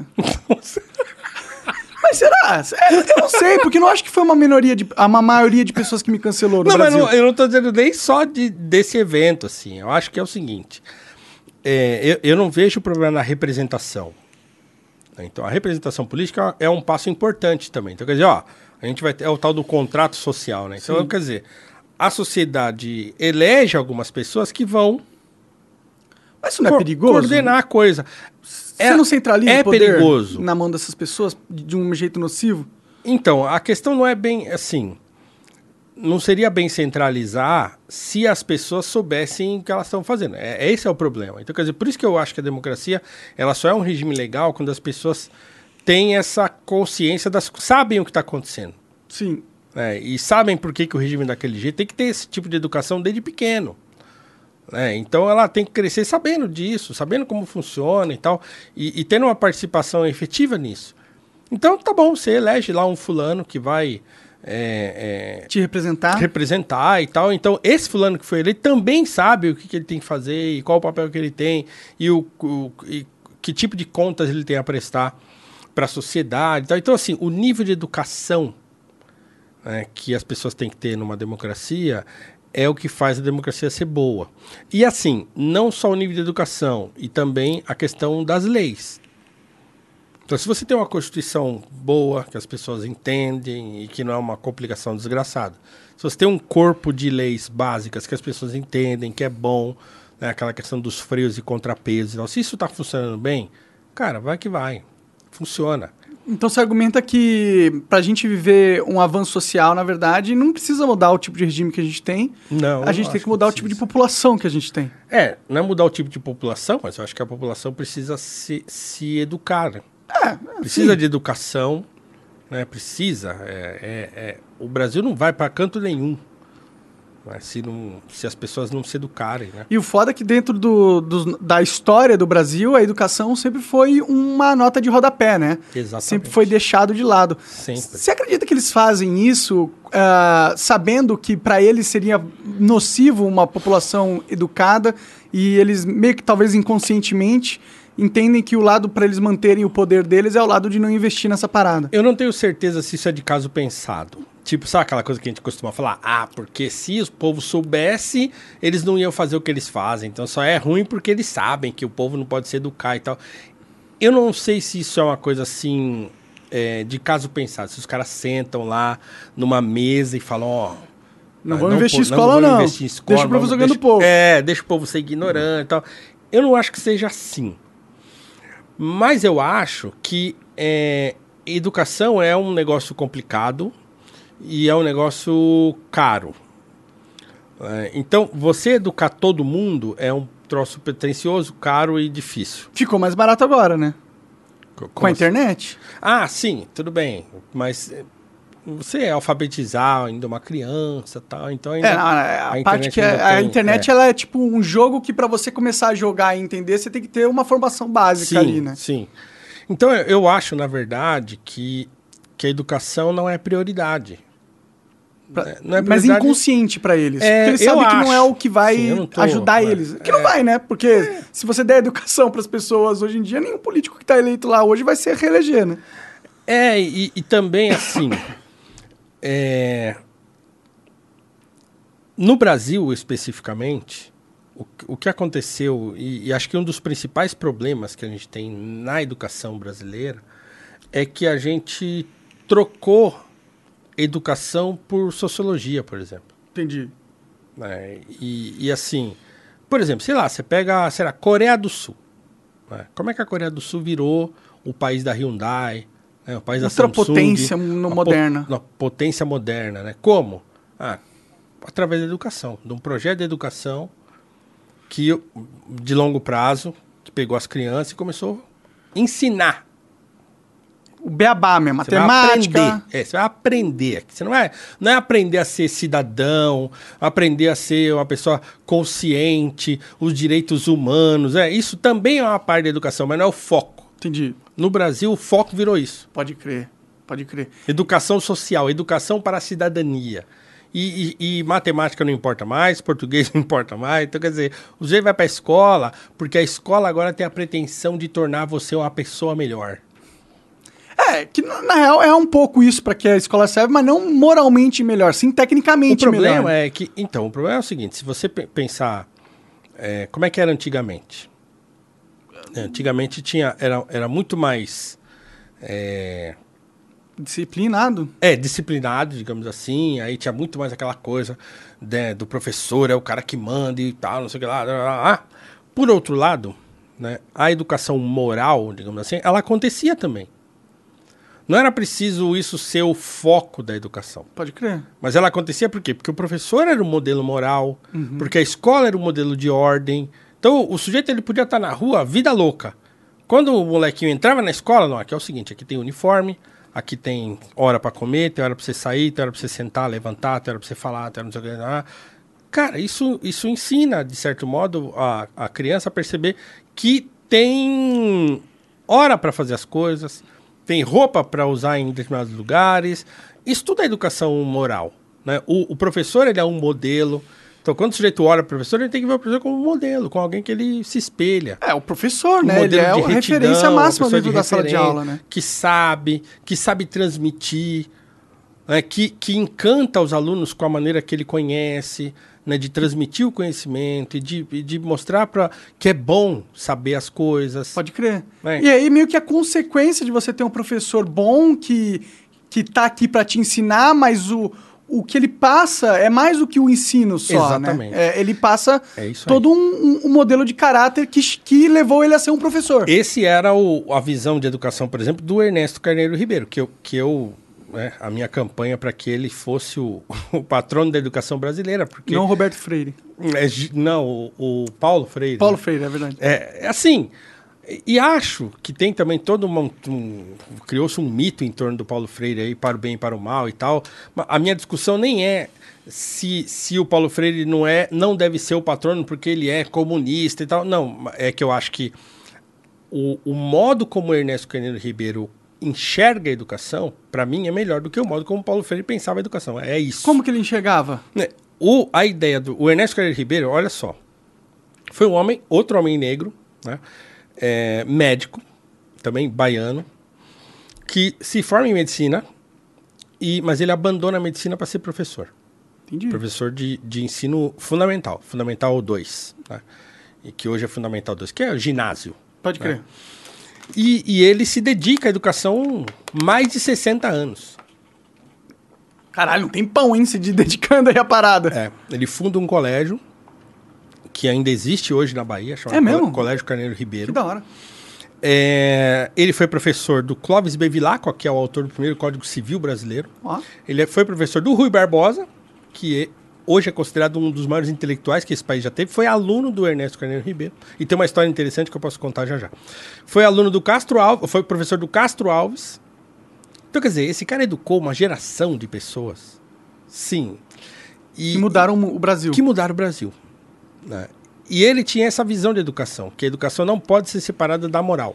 Mas será? É, eu não sei, porque não acho que foi uma minoria de. uma maioria de pessoas que me cancelou no não, Brasil. Mas não, eu não tô dizendo nem só de, desse evento, assim. Eu acho que é o seguinte. É, eu, eu não vejo problema na representação. Então, a representação política é um passo importante também. Então, quer dizer, ó, a gente vai ter é o tal do contrato social, né? Então, Sim. quer dizer, a sociedade elege algumas pessoas que vão mas isso não é perigoso? Coordenar a coisa. Você é, não centraliza é o poder perigoso. na mão dessas pessoas de um jeito nocivo? Então, a questão não é bem assim. Não seria bem centralizar se as pessoas soubessem o que elas estão fazendo. É, esse é o problema. Então, quer dizer, por isso que eu acho que a democracia ela só é um regime legal quando as pessoas têm essa consciência das. sabem o que está acontecendo. Sim. É, e sabem por que, que o regime é daquele jeito. Tem que ter esse tipo de educação desde pequeno. Né? Então ela tem que crescer sabendo disso, sabendo como funciona e tal, e, e tendo uma participação efetiva nisso. Então tá bom, você elege lá um fulano que vai é, é, te representar. representar e tal. Então esse fulano que foi ele também sabe o que, que ele tem que fazer e qual o papel que ele tem e, o, o e que tipo de contas ele tem a prestar para a sociedade. Tal. Então assim, o nível de educação né, que as pessoas têm que ter numa democracia é o que faz a democracia ser boa. E assim, não só o nível de educação, e também a questão das leis. Então, se você tem uma Constituição boa, que as pessoas entendem e que não é uma complicação desgraçada, se você tem um corpo de leis básicas que as pessoas entendem, que é bom, né, aquela questão dos freios e contrapesos, se isso está funcionando bem, cara, vai que vai. Funciona. Então você argumenta que para a gente viver um avanço social, na verdade, não precisa mudar o tipo de regime que a gente tem. Não. A gente tem que mudar que o tipo de população que a gente tem. É, não é mudar o tipo de população, mas eu acho que a população precisa se, se educar. Né? É, precisa sim. de educação, né? Precisa. É, é, é. O Brasil não vai para canto nenhum se, não, se as pessoas não se educarem, né? E o foda é que dentro do, do, da história do Brasil, a educação sempre foi uma nota de rodapé, né? Exatamente. Sempre foi deixado de lado. Sempre. Você acredita que eles fazem isso uh, sabendo que para eles seria nocivo uma população educada e eles meio que talvez inconscientemente entendem que o lado para eles manterem o poder deles é o lado de não investir nessa parada? Eu não tenho certeza se isso é de caso pensado. Tipo, sabe aquela coisa que a gente costuma falar? Ah, porque se o povo soubesse, eles não iam fazer o que eles fazem. Então só é ruim porque eles sabem que o povo não pode se educar e tal. Eu não sei se isso é uma coisa assim, é, de caso pensado. Se os caras sentam lá numa mesa e falam, ó. Oh, não vamos investir em escola, não. Investir em escola, deixa o povo jogando o povo. É, deixa o povo ser ignorante e tal. Eu não acho que seja assim. Mas eu acho que é, educação é um negócio complicado e é um negócio caro. É, então, você educar todo mundo é um troço pretencioso, caro e difícil. Ficou mais barato agora, né? Como Com a assim? internet? Ah, sim, tudo bem. Mas eh, você é alfabetizar ainda uma criança tal, então ainda, é, não, a, a parte que é, a, tem, internet é. ela é tipo um jogo que para você começar a jogar e entender você tem que ter uma formação básica sim, ali, né? Sim. Então eu acho na verdade que que a educação não é prioridade. Pra, é, não é mas inconsciente para eles. É, porque eles sabem que não é o que vai Sim, tô, ajudar mas, eles. Que é, não vai, né? Porque é. se você der educação para as pessoas hoje em dia, nenhum político que está eleito lá hoje vai ser reeleger, né? É, e, e também assim. é, no Brasil, especificamente, o, o que aconteceu, e, e acho que um dos principais problemas que a gente tem na educação brasileira é que a gente trocou educação por sociologia, por exemplo. Entendi. né? E, e assim, por exemplo, sei lá, você pega, sei lá, Coreia do Sul. né? Como é que a Coreia do Sul virou o país da Hyundai, né? o país da Outra Samsung, potência no- po- moderna. uma potência moderna, né? Como? Ah, através da educação, de um projeto de educação que de longo prazo, que pegou as crianças e começou a ensinar O beabá mesmo, você vai matemática. aprender. É, você vai aprender. Você não vai, não é aprender a ser cidadão, aprender a ser uma pessoa consciente, os direitos humanos. É, isso também é uma parte da educação, mas não é o foco. Entendi. No Brasil, o foco virou isso. Pode crer. Pode crer. Educação social, educação para a cidadania. E, e- e matemática não importa mais, português [laughs] não importa mais. Então, quer dizer, o jeito vai para a escola, porque a escola agora tem a pretensão de tornar você uma pessoa melhor. É, que na real é um pouco isso pra que a escola serve, mas não moralmente melhor, sim O tecnicamente problema melhor. é que. Então, o problema é o seguinte: se você pe- pensar. é, como é que era antigamente? É, Antigamente tinha, era, era muito mais. É, Disciplinado. é, disciplinado, digamos assim. Aí tinha muito mais aquela coisa né, do professor, é o cara que manda e tal, não sei o que lá. lá, lá, lá. Por outro lado, né, a educação moral, digamos assim, ela acontecia também. Não era preciso isso ser o foco da educação. Pode crer. Mas ela acontecia por quê? Porque o professor era o modelo moral, porque a escola era o modelo de ordem. Então, o sujeito ele podia estar na rua, vida louca. Quando o molequinho entrava na escola, não, aqui é o seguinte, aqui tem uniforme, aqui tem hora pra comer, tem hora pra você sair, tem hora pra você sentar, levantar, tem hora pra você falar, tem hora pra você... Ah. Cara, isso, isso ensina, de certo modo, a, a criança a perceber que tem hora para fazer as coisas, tem roupa para usar em determinados lugares. Isso tudo é educação moral. Né? O, o professor ele é um modelo. Então, quando o sujeito olha para o professor, ele tem que ver o professor como um modelo, com alguém que ele se espelha. É, o professor, Um né? Ele modelo é a retidão, referência máxima dentro de da sala de aula, né? Que sabe, que sabe transmitir, né? que, que encanta os alunos com a maneira que ele conhece, né? de transmitir o conhecimento e de, de mostrar para que é bom saber as coisas. Pode crer. É. E aí, meio que a consequência de você ter um professor bom que, que tá aqui pra te ensinar, mas o, o que ele passa é mais do que o ensino só, Exatamente. né? É, ele passa É todo um, um- um modelo de caráter que, que levou ele a ser um professor. Esse era o- a visão de educação, por exemplo, do Ernesto Carneiro Ribeiro, que eu, que eu né, a minha campanha para que ele fosse o, [laughs] o patrono da educação brasileira, porque Não Roberto Freire. é não o, o Paulo Freire. Paulo né? Freire, é verdade. É, é assim. E, acho que tem também todo uma, um, criou-se um mito em torno do Paulo Freire aí para o bem e para o mal e tal. A minha discussão nem é se, se o Paulo Freire não é não deve ser o patrono porque ele é comunista e tal. Não, é que eu acho que o, o modo como o Ernesto Carneiro Ribeiro enxerga a educação, para mim, é melhor do que o modo como o Paulo Freire pensava a educação. É isso. Como que ele enxergava? Né, O, a ideia do o Ernesto Carneiro Ribeiro, olha só, foi um homem, outro homem negro, né, é, médico, também baiano, que se forma em medicina, e, mas ele abandona a medicina para ser professor. Entendi. Professor de, de ensino fundamental, Fundamental 2, né, e que hoje é Fundamental 2, que é o ginásio. Pode crer. E, e ele se dedica à educação mais de 60 anos. Caralho, um tempão, hein? Se de- [laughs] dedicando aí a parada. É, ele funda um colégio que ainda existe hoje na Bahia, chamado É mesmo? Colégio Carneiro Que Ribeiro. da hora. É, ele foi professor do Clóvis Bevilacqua, que é o autor do primeiro Código Civil brasileiro. Ó. Ele é- foi professor do Rui Barbosa, que é- hoje é considerado um dos maiores intelectuais que esse país já teve. Foi aluno do Ernesto Carneiro Ribeiro. E tem uma história interessante que eu posso contar já já. Foi aluno do Castro Alves, foi professor do Castro Alves. Então, quer dizer, esse cara educou uma geração de pessoas. Sim. E, Que mudaram o Brasil. que mudaram o Brasil. né? E ele tinha essa visão de educação, que a educação não pode ser separada da moral.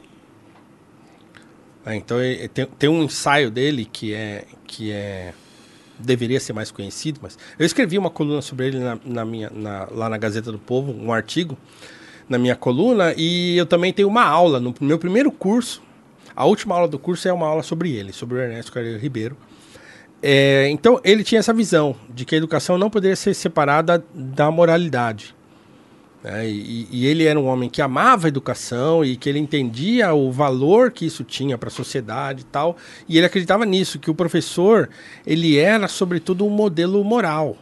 Né? Então tem, tem um ensaio dele que é que é deveria ser mais conhecido, mas eu escrevi uma coluna sobre ele na, na minha na- lá na Gazeta do Povo, um artigo na minha coluna e eu também tenho uma aula no meu primeiro curso. A última aula do curso é uma aula sobre ele, sobre o Ernesto Carreiro Ribeiro. É, então, ele tinha essa visão de que a educação não poderia ser separada da moralidade. Né? e, e ele era um homem que amava a educação e que ele entendia o valor que isso tinha para a sociedade e tal. E ele acreditava nisso, que o professor ele era, sobretudo, um modelo moral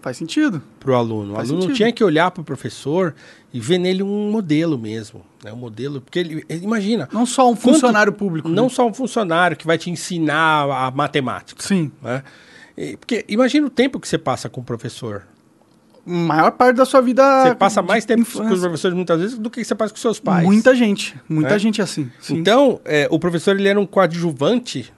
Faz sentido. para o aluno. O aluno sentido. tinha que olhar para o professor e ver nele um modelo mesmo. Né? Um modelo. Porque ele, imagina, Não só um Quanto- funcionário público. não né? só um funcionário que vai te ensinar a matemática. Sim. né? Porque imagina o tempo que você passa com o professor. Maior parte da sua vida. Você passa mais tempo com os infância. professores muitas vezes do que você passa com seus pais. Muita gente. Muita Né? gente é assim. Sim. Então, é, o professor ele era um coadjuvante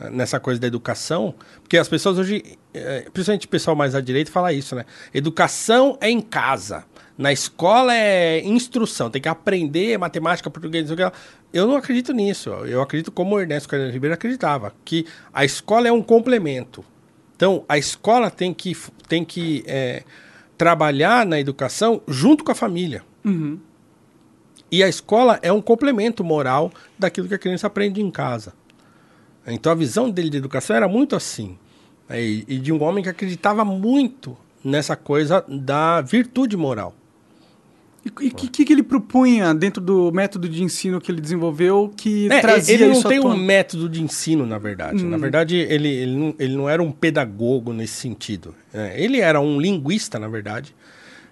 né, nessa coisa da educação, porque as pessoas hoje, é, principalmente o pessoal mais à direita, fala isso, né? Educação é em casa. Na escola é instrução, tem que aprender matemática, português, não sei o que lá. Eu não acredito nisso. Eu acredito como o Ernesto Carneiro Ribeiro acreditava, que a escola é um complemento. Então, a escola tem que, tem que é, trabalhar na educação junto com a família. Uhum. E a escola é um complemento moral daquilo que a criança aprende em casa. Então a visão dele de educação era muito assim. né? E, e de um homem que acreditava muito nessa coisa da virtude moral. E o que, que, ele propunha dentro do método de ensino que ele desenvolveu que É, trazia ele não isso tem um método de ensino, na verdade. Na verdade, ele, ele, não, ele não era um pedagogo nesse sentido. É, ele era um linguista, na verdade.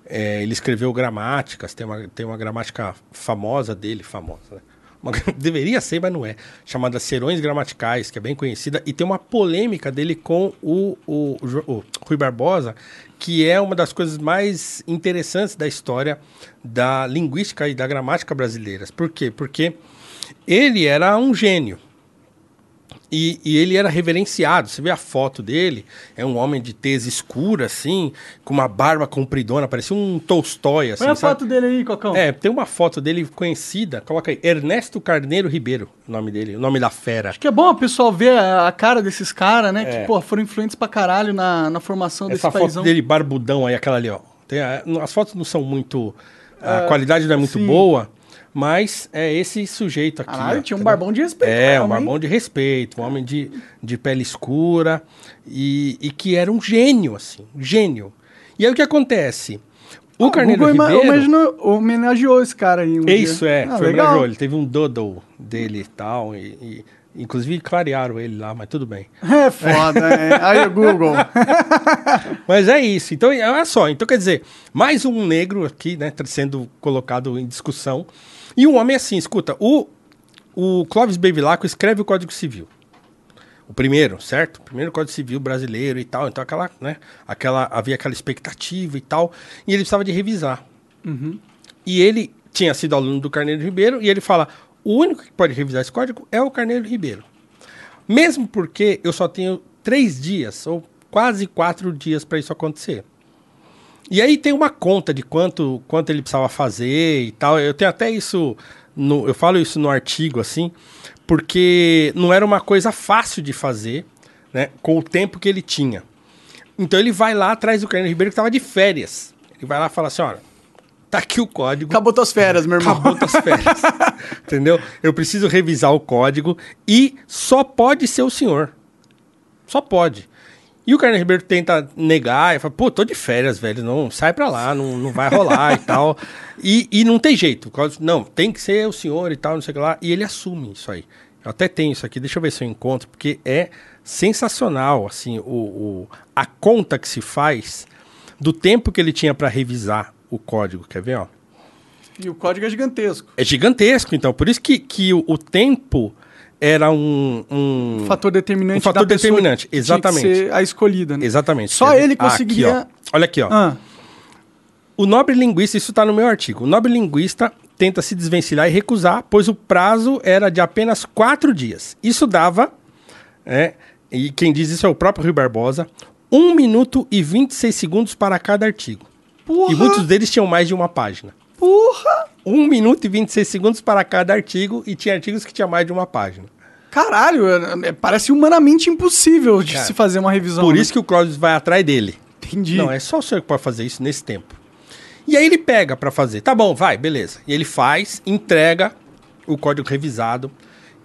É, ele escreveu gramáticas, tem uma, tem uma gramática famosa dele, famosa, né? Uma- [laughs] deveria ser, mas não é. Chamada Serões Gramaticais, que é bem conhecida. E tem uma polêmica dele com o, o, Jo- o Rui Barbosa, que é uma das coisas mais interessantes da história da linguística e da gramática brasileiras. Por quê? Porque ele era um gênio. E, e ele era reverenciado. Você vê a foto dele, é um homem de tez escura, assim, com uma barba compridona, parecia um Tolstói, assim. Põe a sabe? foto dele aí, Cocão. É, tem uma foto dele conhecida, coloca aí, Ernesto Carneiro Ribeiro, o nome dele, o nome da fera. Acho que é bom o pessoal ver a, cara desses caras, né? É. Que, pô, foram influentes pra caralho na, na formação Essa desse foto paizão. dele barbudão aí, aquela ali, ó. Tem as fotos não são muito. A qualidade não é muito sim. boa, mas é esse sujeito aqui. Caralho, ó, tinha um entendeu? barbão de respeito. É, mesmo, um barbão de respeito, um homem de, de pele escura e, e que era um gênio, assim, um gênio. E aí o que acontece? O Ah, Carneiro Google Ribeiro... imaginou- homenageou esse cara aí um dia. Isso, é, Ah, foi legal. homenageou. Ele teve um doodle dele e tal, e, inclusive clarearam ele lá, mas tudo bem. [laughs] É foda, é. Aí o Google. [laughs] Mas é isso. Então, olha só. Então, quer dizer, mais um negro aqui, né, sendo colocado em discussão. E um homem assim, escuta, o, o Clóvis Bevilacqua escreve o Código Civil. O primeiro, certo? O primeiro Código Civil brasileiro e tal. Então, aquela, né, aquela, havia aquela expectativa e tal. E ele precisava de revisar. E ele tinha sido aluno do Carneiro Ribeiro e ele fala: o único que pode revisar esse código é o Carneiro Ribeiro. Mesmo porque eu só tenho três dias, ou quase quatro dias para isso acontecer. E aí tem uma conta de quanto, quanto ele precisava fazer e tal. Eu tenho até isso, no, eu falo isso no artigo, assim, porque não era uma coisa fácil de fazer, né, com o tempo que ele tinha. Então ele vai lá atrás do Carneiro Ribeiro que estava de férias. Ele vai lá e fala assim, olha, tá aqui o código. Acabou tuas férias, meu irmão. Acabou tuas férias. [laughs] Entendeu? Eu preciso revisar o código e só pode ser o senhor. Só pode. E o Carneiro Ribeiro tenta negar, e fala, pô, tô de férias, velho, não, sai pra lá, não, não vai rolar e [laughs] tal. E, e não tem jeito, não, tem que ser o senhor e tal, não sei o que lá. E ele assume isso aí. Eu até tenho isso aqui, deixa eu ver se eu encontro, porque é sensacional, assim, o, o- a conta que se faz do tempo que ele tinha pra revisar o código, quer ver, ó? E o código é gigantesco. É gigantesco, então. Por isso que, que o, o tempo era um. um- fator determinante. Um fator determinante, que tinha que exatamente. ser a escolhida, né? Exatamente. Só ele conseguiria- Aqui. Olha aqui, ó. Ah, O nobre linguista, isso está no meu artigo. O nobre linguista tenta se desvencilhar e recusar, pois o prazo era de apenas quatro dias. Isso dava, é, e quem diz isso é o próprio Rui Barbosa, 1 minuto e 26 segundos para cada artigo. porra! E muitos deles tinham mais de uma página. Porra! 1 minuto e 26 segundos para cada artigo, e tinha artigos que tinha mais de uma página. Caralho, é- é- parece humanamente impossível de Cara, se fazer uma revisão. Por né? isso que o Clóvis vai atrás dele. Entendi. Não, é só o senhor que pode fazer isso nesse tempo. E aí ele pega pra fazer. Tá bom, vai, beleza. E ele faz, entrega o código revisado.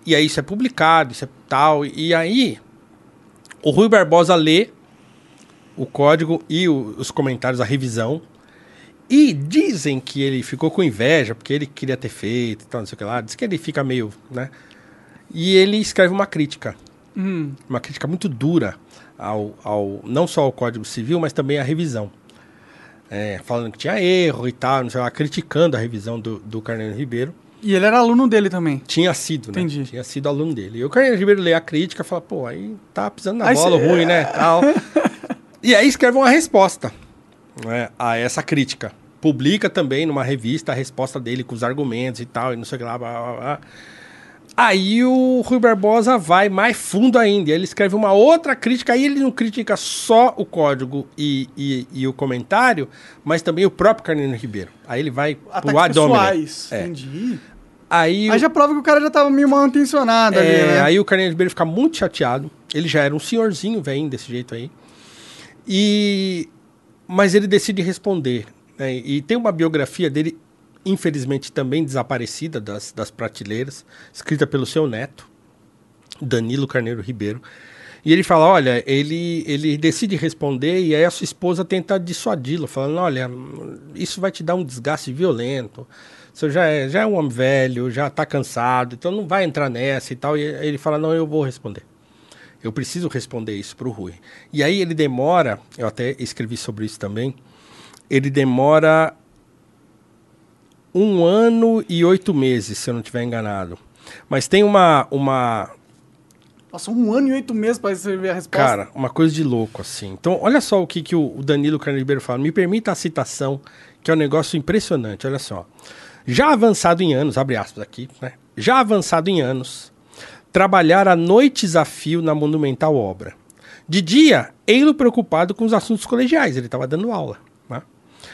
E aí isso é publicado, isso é tal. E aí O Rui Barbosa lê o código e o- os comentários, a revisão. E dizem que ele ficou com inveja, porque ele queria ter feito e tal, não sei o que lá. Diz que ele fica meio, né? E ele escreve uma crítica. Hum. Uma crítica muito dura ao, ao não só ao Código Civil, mas também à revisão. É, falando que tinha erro e tal, não sei lá, criticando a revisão do, do Carneiro Ribeiro. E ele era aluno dele também. Tinha sido, né? Entendi. Tinha sido aluno dele. E o Carneiro Ribeiro lê a crítica e fala, pô, aí tá pisando na Aí bola, cê- ruim, né? [laughs] Tal. e aí escreve uma resposta né, a essa crítica. Publica também numa revista a resposta dele com os argumentos e tal, e não sei o que lá, blá, blá, blá. Aí o Rui Barbosa vai mais fundo ainda. Ele escreve uma outra crítica. Aí ele não critica só o código e, e, e o comentário, mas também o próprio Carneiro Ribeiro. Aí ele vai pro Ataques hominem. pessoais. É. Entendi. Aí, Aí já prova que o cara já tava meio mal intencionado ali, é, né? aí o Carneiro Ribeiro fica muito chateado. Ele já era um senhorzinho velho desse jeito aí. E mas ele decide responder. né? E tem uma biografia dele, infelizmente também desaparecida das, das prateleiras, escrita pelo seu neto, Danilo Carneiro Ribeiro. E ele fala, olha, ele, ele decide responder e aí a sua esposa tenta dissuadi-lo, falando, olha, isso vai te dar um desgaste violento. Você já é, já é um homem velho, já está cansado, então não vai entrar nessa e tal. E ele fala, não, eu vou responder. Eu preciso responder isso para o Rui. E aí ele demora, eu até escrevi sobre isso também, ele demora um ano e oito meses, se eu não estiver enganado. Mas tem uma, uma, Passou um ano e oito meses pra escrever a resposta. Cara, uma coisa de louco, assim. Então, olha só o que, que o Danilo Carneiro fala. Me permita a citação, que é um negócio impressionante. Olha só. Já avançado em anos, abre aspas aqui, né? Já avançado em anos, trabalhar a noites a fio na monumental obra. De dia, ele preocupado com os assuntos colegiais, ele estava dando aula. Né?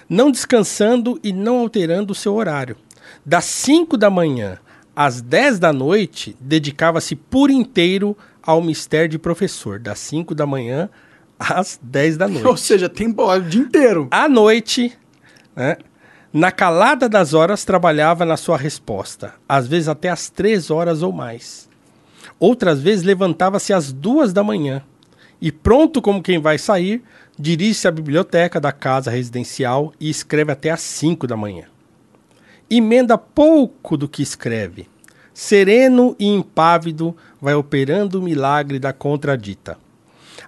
Não descansando e não alterando o seu horário. Das 5 da manhã às 10 da noite, dedicava-se por inteiro ao mistério de professor. Das 5 da manhã às 10 da noite. [laughs] Ou seja, tempo o dia inteiro. À noite, né, na calada das horas, trabalhava na sua resposta, às vezes até às três horas ou mais. Outras vezes levantava-se às duas da manhã e, pronto como quem vai sair, dirige-se à biblioteca da casa residencial e escreve até às cinco da manhã. Emenda pouco do que escreve. Sereno e impávido, vai operando o milagre da contradita.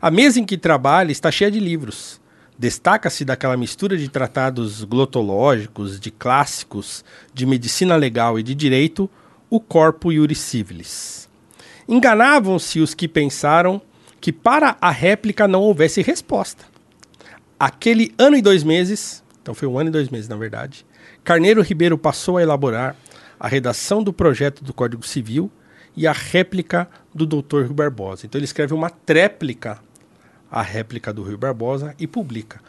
A mesa em que trabalha está cheia de livros. Destaca-se daquela mistura de tratados glotológicos, de clássicos, de medicina legal e de direito, o corpo iuris civilis. Enganavam-se os que pensaram que para a réplica não houvesse resposta. Aquele ano e dois meses, então foi um ano e dois meses na verdade, Carneiro Ribeiro passou a elaborar a redação do projeto do Código Civil e a réplica do Dr. Rui Barbosa. Então ele escreve uma tréplica à réplica do Rui Barbosa e publica.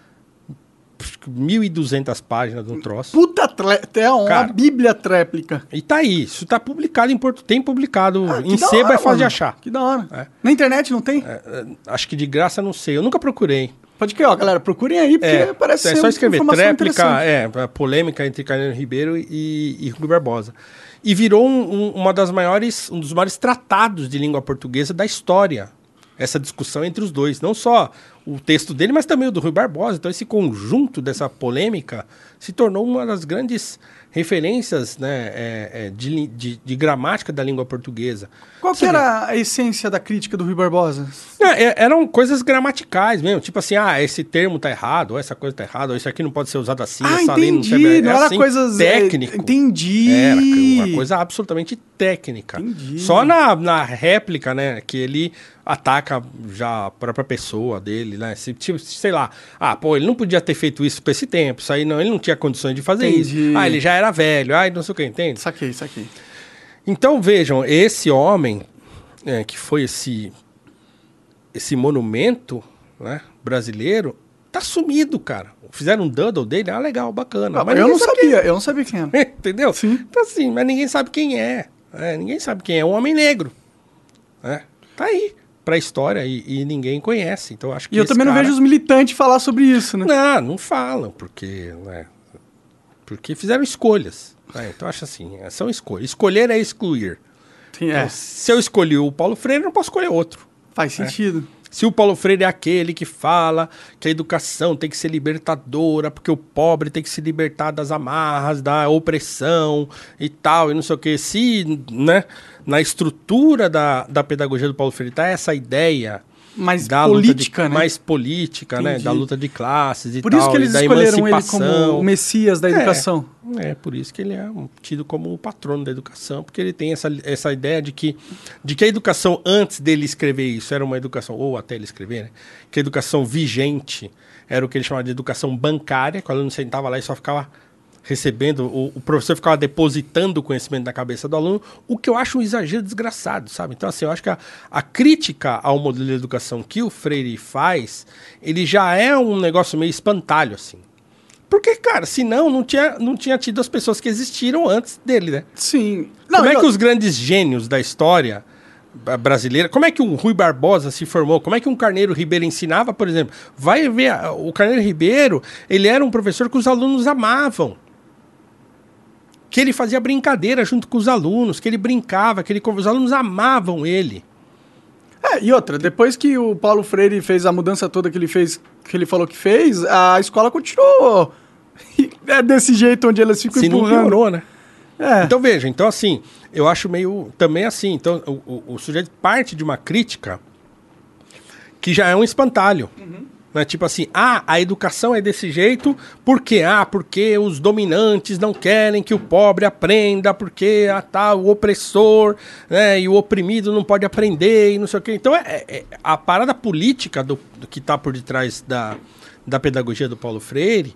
1.200 páginas do troço. Puta tre- é uma Cara. bíblia tréplica. E tá aí, isso tá publicado em Porto, tem publicado Ah, que em sebo hora, é fácil de achar. Que da hora. É. Na internet não tem? É, é, acho que de graça não sei, eu nunca procurei. Pode crer, ó, galera, procurem aí, porque É, parece é só escrever tréplica, é, a polêmica entre Carneiro Ribeiro e, e Rui Barbosa. E virou um, um- uma das maiores, um dos maiores tratados de língua portuguesa da história. Essa discussão entre os dois, não só o texto dele, mas também o do Rui Barbosa. Então esse conjunto dessa polêmica se tornou uma das grandes referências né, é, é, de, de- de gramática da língua portuguesa. Qual que era a essência da crítica do Rui Barbosa? é, é, eram coisas gramaticais mesmo, tipo assim, ah, esse termo tá errado, ou essa coisa tá errada, ou isso aqui não pode ser usado assim, ah, essa lei não entendi. serve. Não era assim, coisas... é, técnico. Entendi. Era uma coisa absolutamente técnica. Entendi. Só na, na réplica, né, que ele ataca já a própria pessoa dele, né? Se, tipo, sei lá, ah, pô, ele não podia ter feito isso por esse tempo, isso aí não, ele não tinha condições de fazer Entendi. isso. Ah, ele já era velho, ah, não sei o que, entende? Saquei, saquei. Então vejam, esse homem é, que foi esse esse monumento né, brasileiro tá sumido, cara. Fizeram um doodle dele, ah, legal, bacana. Ah, mas eu não sabia, eu não sabia quem era. quem [laughs] é, entendeu? Sim. Então assim, mas ninguém sabe quem é. É, ninguém sabe quem é. Um homem negro. né? Tá aí pra história e, e ninguém conhece. Então acho que E eu também não cara- vejo os militantes falar sobre isso, né? Não, não falam, porque, né, porque fizeram escolhas. né? Então acho assim, é, são escolhas. Escolher é excluir. Sim, é, Então, se eu escolhi o Paulo Freire, eu não posso escolher outro. faz sentido. Se o Paulo Freire é aquele que fala que a educação tem que ser libertadora, porque o pobre tem que se libertar das amarras, da opressão e tal, e não sei o que. Se, né, na estrutura da, da pedagogia do Paulo Freire tá essa ideia Mais da política, de, né? mais política, né, Entendi. da luta de classes e Por tal, isso que eles escolheram ele como o messias da educação. É, por isso que ele é tido como o patrono da educação, porque ele tem essa, essa ideia de que, de que a educação, antes dele escrever isso, era uma educação, ou até ele escrever, né? Que a educação vigente era o que ele chamava de educação bancária, que o aluno sentava lá e só ficava recebendo, o, o professor ficava depositando o conhecimento na cabeça do aluno, o que eu acho um exagero desgraçado, sabe? Então, assim, eu acho que a, a crítica ao modelo de educação que o Freire faz, ele já é um negócio meio espantalho, assim. Porque, cara, senão não tinha, não tinha tido as pessoas que existiram antes dele, né? Sim. como é eu- que os grandes gênios da história ba- brasileira, como é que um Rui Barbosa se formou? Como é que um Carneiro Ribeiro ensinava, por exemplo? Vai ver, o Carneiro Ribeiro, ele era um professor que os alunos amavam. Que ele fazia brincadeira junto com os alunos, que ele brincava, que ele, os alunos amavam ele. É, e outra, depois que o Paulo Freire fez a mudança toda que ele fez, que ele falou que fez, a escola continuou [laughs] é desse jeito onde elas ficam Se não empurrando. piorou, né? É. Então veja, então assim, eu acho meio também assim, então o, o- o sujeito parte de uma crítica que já é um espantalho. Né? Tipo assim, ah, a educação é desse jeito, por quê? Ah, porque os dominantes não querem que o pobre aprenda, porque ah, tá, o opressor né, e o oprimido não pode aprender e não sei o quê. Então, é, é- a parada política do, do que está por detrás da, da pedagogia do Paulo Freire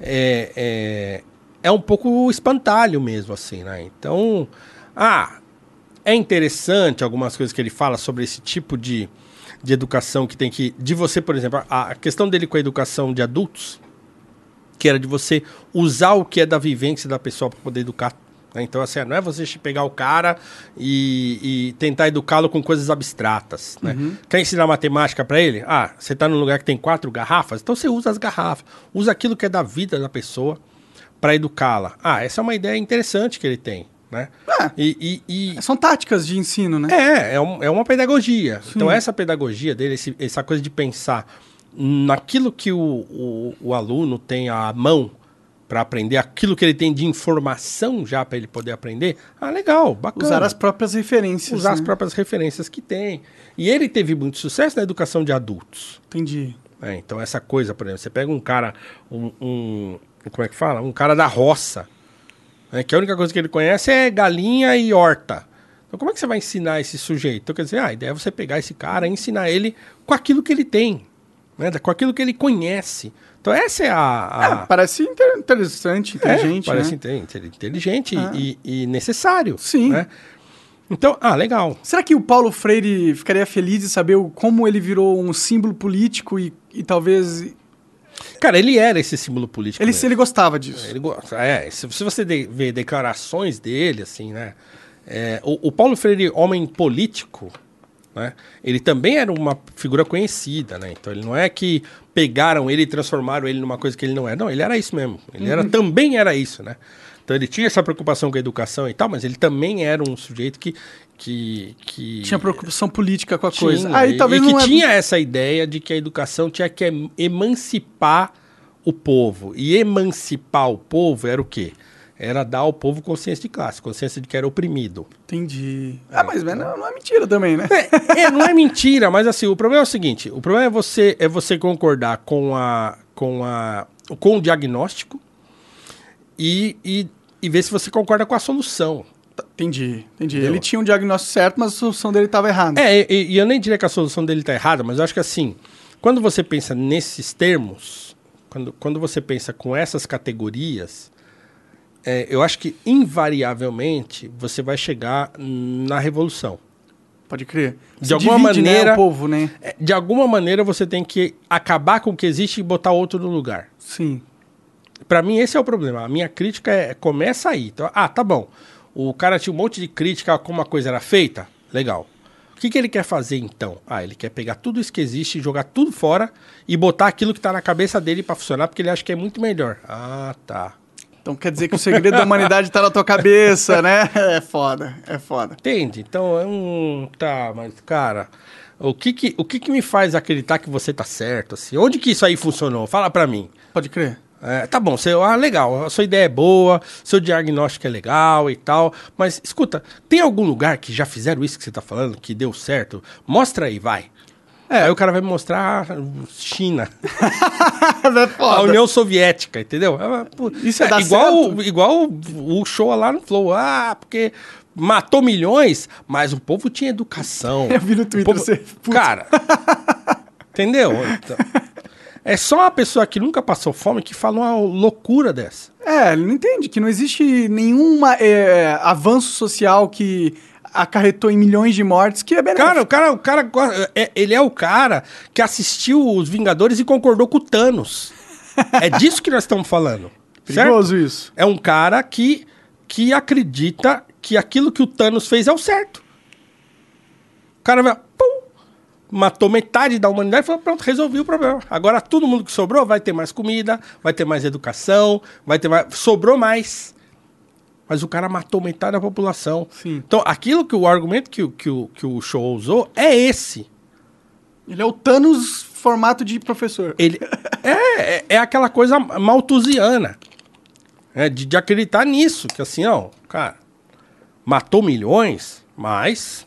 é, é, é um pouco espantalho mesmo, assim, né? Então, ah, é interessante algumas coisas que ele fala sobre esse tipo de, de educação que tem que. De você, por exemplo, a, a questão dele com a educação de adultos, que era de você usar o que é da vivência da pessoa para poder educar. né? Então, assim, não é você pegar o cara e, e tentar educá-lo com coisas abstratas. Né? Quer ensinar matemática para ele? Ah, você está num lugar que tem quatro garrafas? Então você usa as garrafas. Usa aquilo que é da vida da pessoa para educá-la. Ah, essa é uma ideia interessante que ele tem. Né? É. E, e- e- São táticas de ensino, né? é, é, um- é uma pedagogia. Então, essa pedagogia dele, esse- essa coisa de pensar naquilo que o, o, o aluno tem à mão para aprender, aquilo que ele tem de informação já para ele poder aprender, ah, legal, bacana. Usar as próprias referências. Usar as né? próprias referências que tem. E ele teve muito sucesso na educação de adultos. Entendi. É, então, essa coisa, por exemplo, você pega um cara, um, um- como é que fala? Um cara da roça, né, que a única coisa que ele conhece é galinha e horta. Então, como é que você vai ensinar esse sujeito? Então, quer dizer, ah, a ideia é você pegar esse cara e ensinar ele com aquilo que ele tem, né, com aquilo que ele conhece. Então, essa é a. a- É, parece inter- interessante, é, inteligente, parece né? inte- inte- inteligente Ah. e, e necessário. Sim. né? Então, ah, legal. Será que o Paulo Freire ficaria feliz de saber como ele virou um símbolo político e, e talvez... Cara, ele era esse símbolo político. Ele, mesmo. ele gostava disso. Ele gosta. É, se, se você de- ver declarações dele, assim, né? é, o, o Paulo Freire, homem político, né? Ele também era uma figura conhecida, né? Então ele não é que pegaram ele e transformaram ele numa coisa que ele não é. Não, ele era isso mesmo. Ele era, também era isso, né? Então ele tinha essa preocupação com a educação e tal, mas ele também era um sujeito que. que, que Tinha preocupação política com a tinha, coisa. Aí e, talvez e que não é... tinha essa ideia de que a educação tinha que em- emancipar o povo. E emancipar o povo era o quê? Era dar ao povo consciência de classe, consciência de que era oprimido. Entendi. Ah, mas mas não, não é mentira também, né? É, é, não é mentira, mas assim, o problema é o seguinte: o problema é você, é você concordar com, a, com, a, com o diagnóstico e, e, e ver se você concorda com a solução. Entendi, entendi. Entendeu? Ele tinha um diagnóstico certo, mas a solução dele estava errada. É, e, e eu nem diria que a solução dele está errada, mas eu acho que assim, quando você pensa nesses termos, quando, quando você pensa com essas categorias, é, eu acho que invariavelmente você vai chegar na revolução. Pode crer. De Se alguma divide, né, maneira- o povo, né? É, De alguma maneira você tem que acabar com o que existe e botar outro no lugar. Sim. Pra mim esse é o problema. A minha crítica é começa aí. Então, ah, tá bom. O cara tinha um monte de crítica a como a coisa era feita. Legal. O que, que ele quer fazer então? Ah, ele quer pegar tudo isso que existe, jogar tudo fora e botar aquilo que tá na cabeça dele pra funcionar porque ele acha que é muito melhor. Ah, tá. Então quer dizer que o segredo da humanidade tá na tua cabeça, né? É foda, é foda. Entende? Então é um. Tá, mas, cara. O que que, o que que me faz acreditar que você tá certo? Assim? Onde que isso aí funcionou? Fala pra mim. Pode crer. É, tá bom, você, ah, legal, a sua ideia é boa, seu diagnóstico é legal e tal, mas escuta, tem algum lugar que já fizeram isso que você tá falando, que deu certo? Mostra aí, vai. É. Aí o cara vai me mostrar China. [laughs] é. A União Soviética, entendeu? Isso é, é igual, certo? igual o show lá no Flow. Ah, porque matou milhões, mas o povo tinha educação. [laughs] Eu vi no Twitter povo... você. Cara, entendeu? [laughs] Então, é só uma pessoa que nunca passou fome que fala uma loucura dessa. É, ele não entende que não existe nenhum é, avanço social que acarretou em milhões de mortes que é benéfico. Cara, o cara, o cara é, ele é o cara que assistiu os Vingadores e concordou com o Thanos. é disso que nós estamos falando. Perigoso certo? isso. É um cara que, que acredita que aquilo que o Thanos fez é o certo. O cara vai, matou metade da humanidade e falou: pronto, resolvi o problema. Agora todo mundo que sobrou vai ter mais comida, vai ter mais educação, vai ter mais. Sobrou mais. Mas o cara matou metade da população. Sim. Então, aquilo que o argumento que, o- que, o, que o show usou é esse. Ele é o Thanos formato de professor. Ele [laughs] é, é, é aquela coisa malthusiana. É, de, de acreditar nisso. Que assim, ó, cara, matou milhões, mas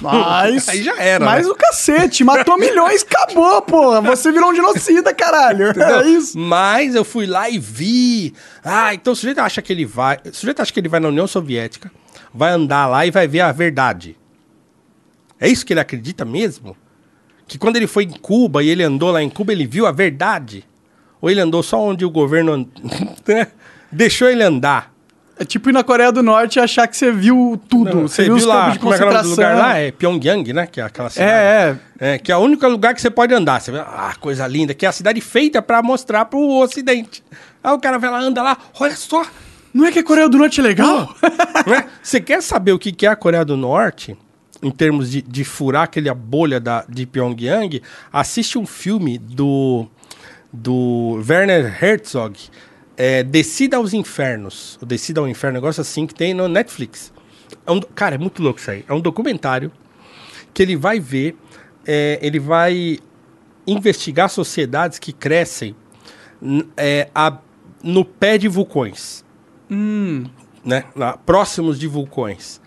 Mas. [laughs] Aí já era, Mas né? o cacete, matou milhões, acabou, porra. Você virou um genocida, caralho. [laughs] É isso. Mas eu fui lá e vi. Ah, então o sujeito acha que ele vai. O sujeito acha que ele vai na União Soviética, vai andar lá e vai ver a verdade. É isso que ele acredita mesmo? Que quando ele foi em Cuba e ele andou lá em Cuba, ele viu a verdade? Ou ele andou só onde o governo [laughs] né, deixou ele andar? É tipo ir na Coreia do Norte e achar que você viu tudo. Não, você, viu os campos de como é que é o lugar lá? É Pyongyang, né? Que é aquela cidade. É, é. É, que é o único lugar que você pode andar. Você vê, ah, coisa linda, que é a cidade feita pra mostrar pro ocidente. Aí o cara vai lá, anda lá, olha só. Não é que a Coreia do Norte é legal? né? Você quer saber o que que é a Coreia do Norte, em termos de, de furar aquela bolha da, de Pyongyang? Assiste um filme do, do Werner Herzog, é, Descida aos Infernos. O Descida ao Inferno, um negócio assim que tem no Netflix. É um cara, é muito louco isso aí. É um documentário que ele vai ver, é, ele vai investigar sociedades que crescem é, a- no pé de vulcões né? Lá, próximos de vulcões.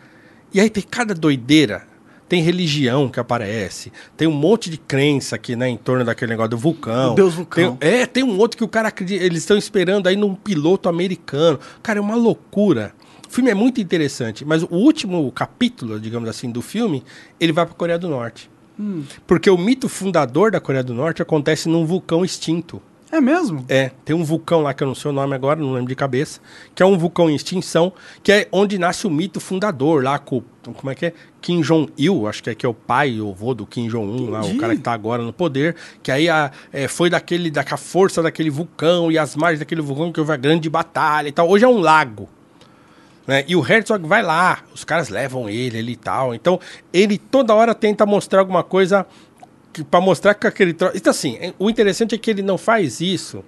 E aí tem cada doideira. Tem religião que aparece. Tem um monte de crença aqui, né? Em torno daquele negócio do vulcão. O Deus vulcão. Tem- é, tem um outro que o cara acredita. Eles estão esperando aí num piloto americano. Cara, é uma loucura. O filme é muito interessante. Mas o último capítulo, digamos assim, do filme, ele vai pra Coreia do Norte. Porque o mito fundador da Coreia do Norte acontece num vulcão extinto. É mesmo? É, tem um vulcão lá que eu não sei o nome agora, não lembro de cabeça, que é um vulcão em extinção, que é onde nasce o mito fundador lá com, como é que é? Kim Jong-il, acho que é, que é o pai, o avô do Kim Jong-un, lá, o cara que tá agora no poder, que aí a, é, foi daquele, da força daquele vulcão e as margens daquele vulcão que houve a grande batalha e tal. Hoje é um lago. Né? E o Herzog vai lá, os caras levam ele ali e tal. Então, ele toda hora tenta mostrar alguma coisa para mostrar que aquele troço. Então, assim, é- o interessante é que ele não faz isso.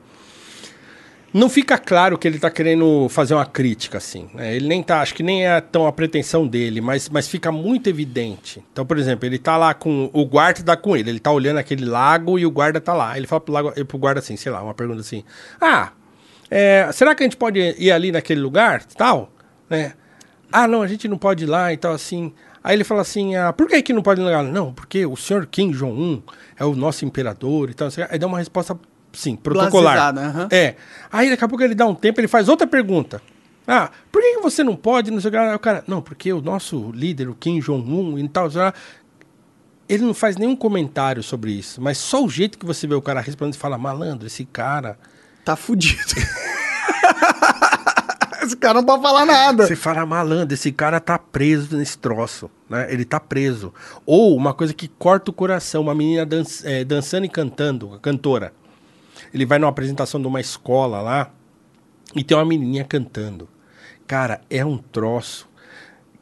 Não fica claro que ele tá querendo fazer uma crítica, assim. né? Ele nem tá, acho que nem é tão a pretensão dele, mas, mas fica muito evidente. Então, por exemplo, ele tá lá com. O guarda tá com ele, ele tá olhando aquele lago e o guarda tá lá. Ele fala pro, lago, pro guarda assim, sei lá, uma pergunta assim: Ah, é, será que a gente pode ir ali naquele lugar? Tal? Né? Ah, não, a gente não pode ir lá e tal, assim. Aí ele fala assim: ah, por que, que não pode lá? Não, porque o senhor Kim Jong-un é o nosso imperador e tal. Aí dá uma resposta, sim, protocolar. Aham. É. Aí daqui a pouco ele dá um tempo, ele faz outra pergunta. Ah, por que que você não pode? Não sei o cara, não, porque o nosso líder, o Kim Jong-un e tal, lá, ele não faz nenhum comentário sobre isso. Mas só o jeito que você vê o cara respondendo, você fala, malandro, esse cara. Tá fudido. [laughs] Esse cara não pode falar nada. Você fala, malandro, esse cara tá preso nesse troço, né? Ele tá preso. Ou uma coisa que corta o coração, uma menina dan é, dançando e cantando, cantora. Ele vai numa apresentação de uma escola lá e tem uma menininha cantando. Cara, é um troço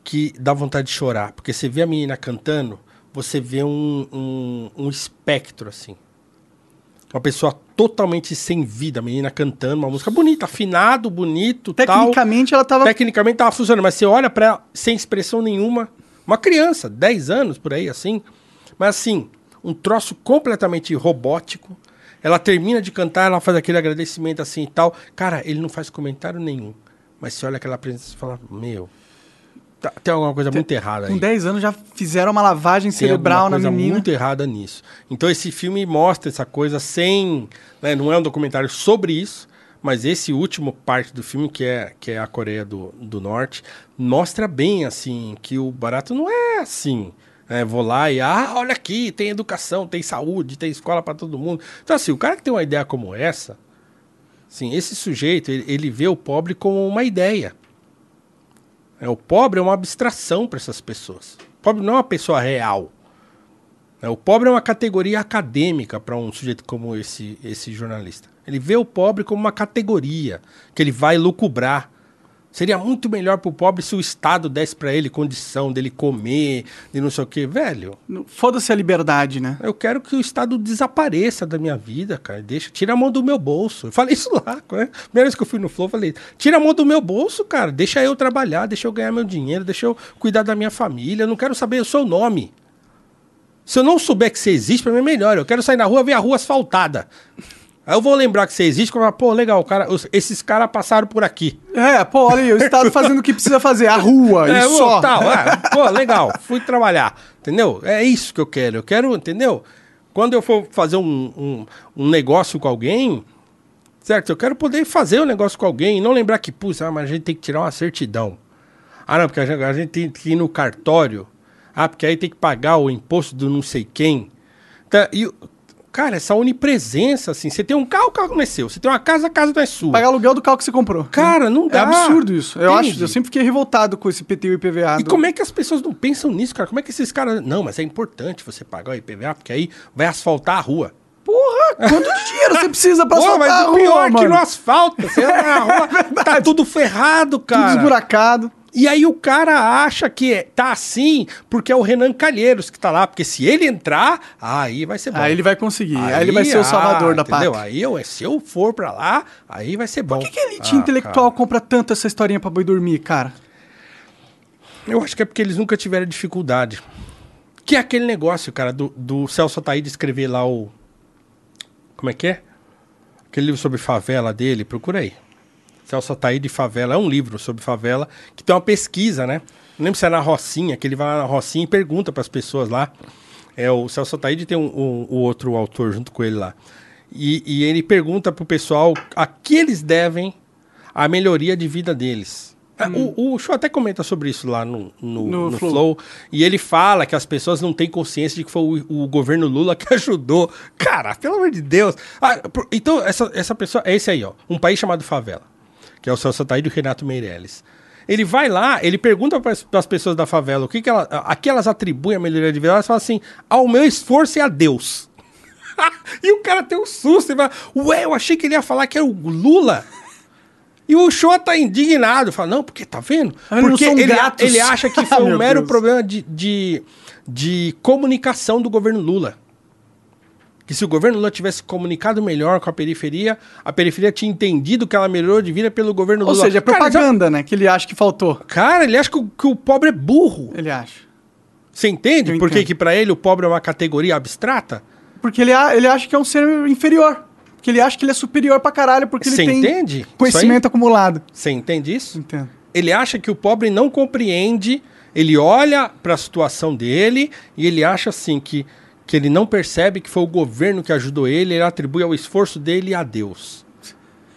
que dá vontade de chorar. Porque você vê a menina cantando, você vê um, um, um espectro, assim. Uma pessoa totalmente sem vida, a menina cantando uma música bonita, afinado, bonito, Tecnicamente ela tal. tava. Tecnicamente tava funcionando, mas você olha pra ela sem expressão nenhuma, uma criança, 10 anos por aí, assim, mas assim, um troço completamente robótico. Ela termina de cantar, ela faz aquele agradecimento assim e tal. Cara, ele não faz comentário nenhum. Mas você olha aquela presença e fala, meu, tá- tem alguma coisa muito errada aí. Com 10 anos já fizeram uma lavagem Tem cerebral na coisa menina. muito errada nisso. Então esse filme mostra essa coisa sem, né, não é um documentário sobre isso, mas esse último parte do filme que é que é a Coreia do, do Norte mostra bem assim que o barato não é assim. né, vou lá e ah, olha aqui, tem educação, tem saúde, tem escola para todo mundo. Então assim, o cara que tem uma ideia como essa, assim, esse sujeito ele, ele vê o pobre como uma ideia. É, o pobre é uma abstração para essas pessoas. O pobre não é uma pessoa real. É, o pobre é uma categoria acadêmica para um sujeito como esse, esse jornalista. Ele vê o pobre como uma categoria que ele vai lucubrar. Seria muito melhor para o pobre se o Estado desse para ele condição dele comer, de não sei o quê. Velho, Foda-se a liberdade, né? eu quero que o Estado desapareça da minha vida, cara. Deixa, tira a mão do meu bolso. Eu falei isso lá, né? Primeira vez que eu fui no Flow, eu falei: tira a mão do meu bolso, cara. Deixa eu trabalhar, deixa eu ganhar meu dinheiro, deixa eu cuidar da minha família. Eu não quero saber o seu nome. Se eu não souber que você existe, pra mim é melhor. Eu quero sair na rua ver a rua asfaltada. Aí eu vou lembrar que você existe, como, pô, legal, cara, esses caras passaram por aqui. É, pô, olha aí, o Estado fazendo o que precisa fazer, a rua, É, e só. tal, é, [laughs] pô, legal, fui trabalhar, entendeu? É isso que eu quero, eu quero, entendeu? Quando eu for fazer um, um, um negócio com alguém, certo? Eu quero poder fazer um negócio com alguém e não lembrar que, putz, ah, mas a gente tem que tirar uma certidão. Ah, não, porque a gente, a gente tem que ir no cartório. Ah, porque aí tem que pagar o imposto do não sei quem. Tá, e, cara, essa onipresença, assim, você tem um carro, o carro não é seu. Você tem uma casa, a casa não é sua. Pagar aluguel do carro que você comprou. Cara, não É dá. absurdo isso. Eu acho, eu sempre fiquei revoltado com esse PTU e IPVA. E do- como é que as pessoas não pensam nisso, cara? Como é que esses caras. Não, mas é importante você pagar o IPVA, porque aí vai asfaltar a rua. Porra, quanto dinheiro você precisa pra Pô, soltar mas a o pior rua, é que mano? no asfalto, você anda na [laughs] rua, tá tudo ferrado, Tudo cara. esburacado. E aí o cara acha que é- tá assim porque é o Renan Calheiros que tá lá. Porque se ele entrar, aí vai ser bom. Aí ele vai conseguir. Aí, ele vai ser o ah, salvador da entendeu? pátria. Aí eu, se eu for pra lá, aí vai ser bom. Por que, que a elite Ah, intelectual compra tanto essa historinha pra boi dormir, cara? Eu acho que é porque eles nunca tiveram dificuldade. Que é aquele negócio, cara, do, do Celso Ataíde escrever lá o. Como é que é? Aquele livro sobre favela dele, procura aí. Celso Ataíde Favela. É um livro sobre favela que tem uma pesquisa, né? Não lembro se é na Rocinha, que ele vai lá na Rocinha e pergunta para as pessoas lá. É, o Celso Ataíde tem um, um- o outro autor junto com ele lá. E, e ele pergunta pro pessoal a que eles devem a melhoria de vida deles. É, O, o Show até comenta sobre isso lá no, no, No no Flow. Flow. E ele fala que as pessoas não têm consciência de que foi o, o governo Lula que [laughs] ajudou. Cara, pelo amor de Deus. Ah, por- então, essa, essa pessoa. É esse aí, ó. Um país chamado Favela. Que é o Celso Ataíde e o Renato Meirelles. Ele vai lá, ele pergunta para as pessoas da favela o que, que ela, a que elas atribuem a melhoria de vida. Elas falam assim: ao meu esforço e a Deus. [laughs] e o cara tem um susto. Ele fala, Ué, eu achei que ele ia falar que era o Lula. E o Show tá indignado. Fala, não, porque tá vendo? Não Porque ele, gratos. ele acha que [laughs] Ah, foi um meu mero Deus. problema de, de, de comunicação do governo Lula. Que se o governo Lula tivesse comunicado melhor com a periferia, a periferia tinha entendido que ela melhorou de vida pelo governo Ou Lula. seja, é Cara, propaganda, né? Que ele acha que faltou. Cara, ele acha que o, que o pobre é burro. Ele acha. Você entende? Eu Por que pra ele o pobre é uma categoria abstrata? Porque ele, ele acha que é um ser inferior. Que ele acha que ele é superior pra caralho porque ele Você tem entende? conhecimento acumulado. Você entende isso? Entendo. Ele acha que o pobre não compreende, ele olha para a situação dele e ele acha assim que, que ele não percebe que foi o governo que ajudou ele, ele atribui ao esforço dele a Deus.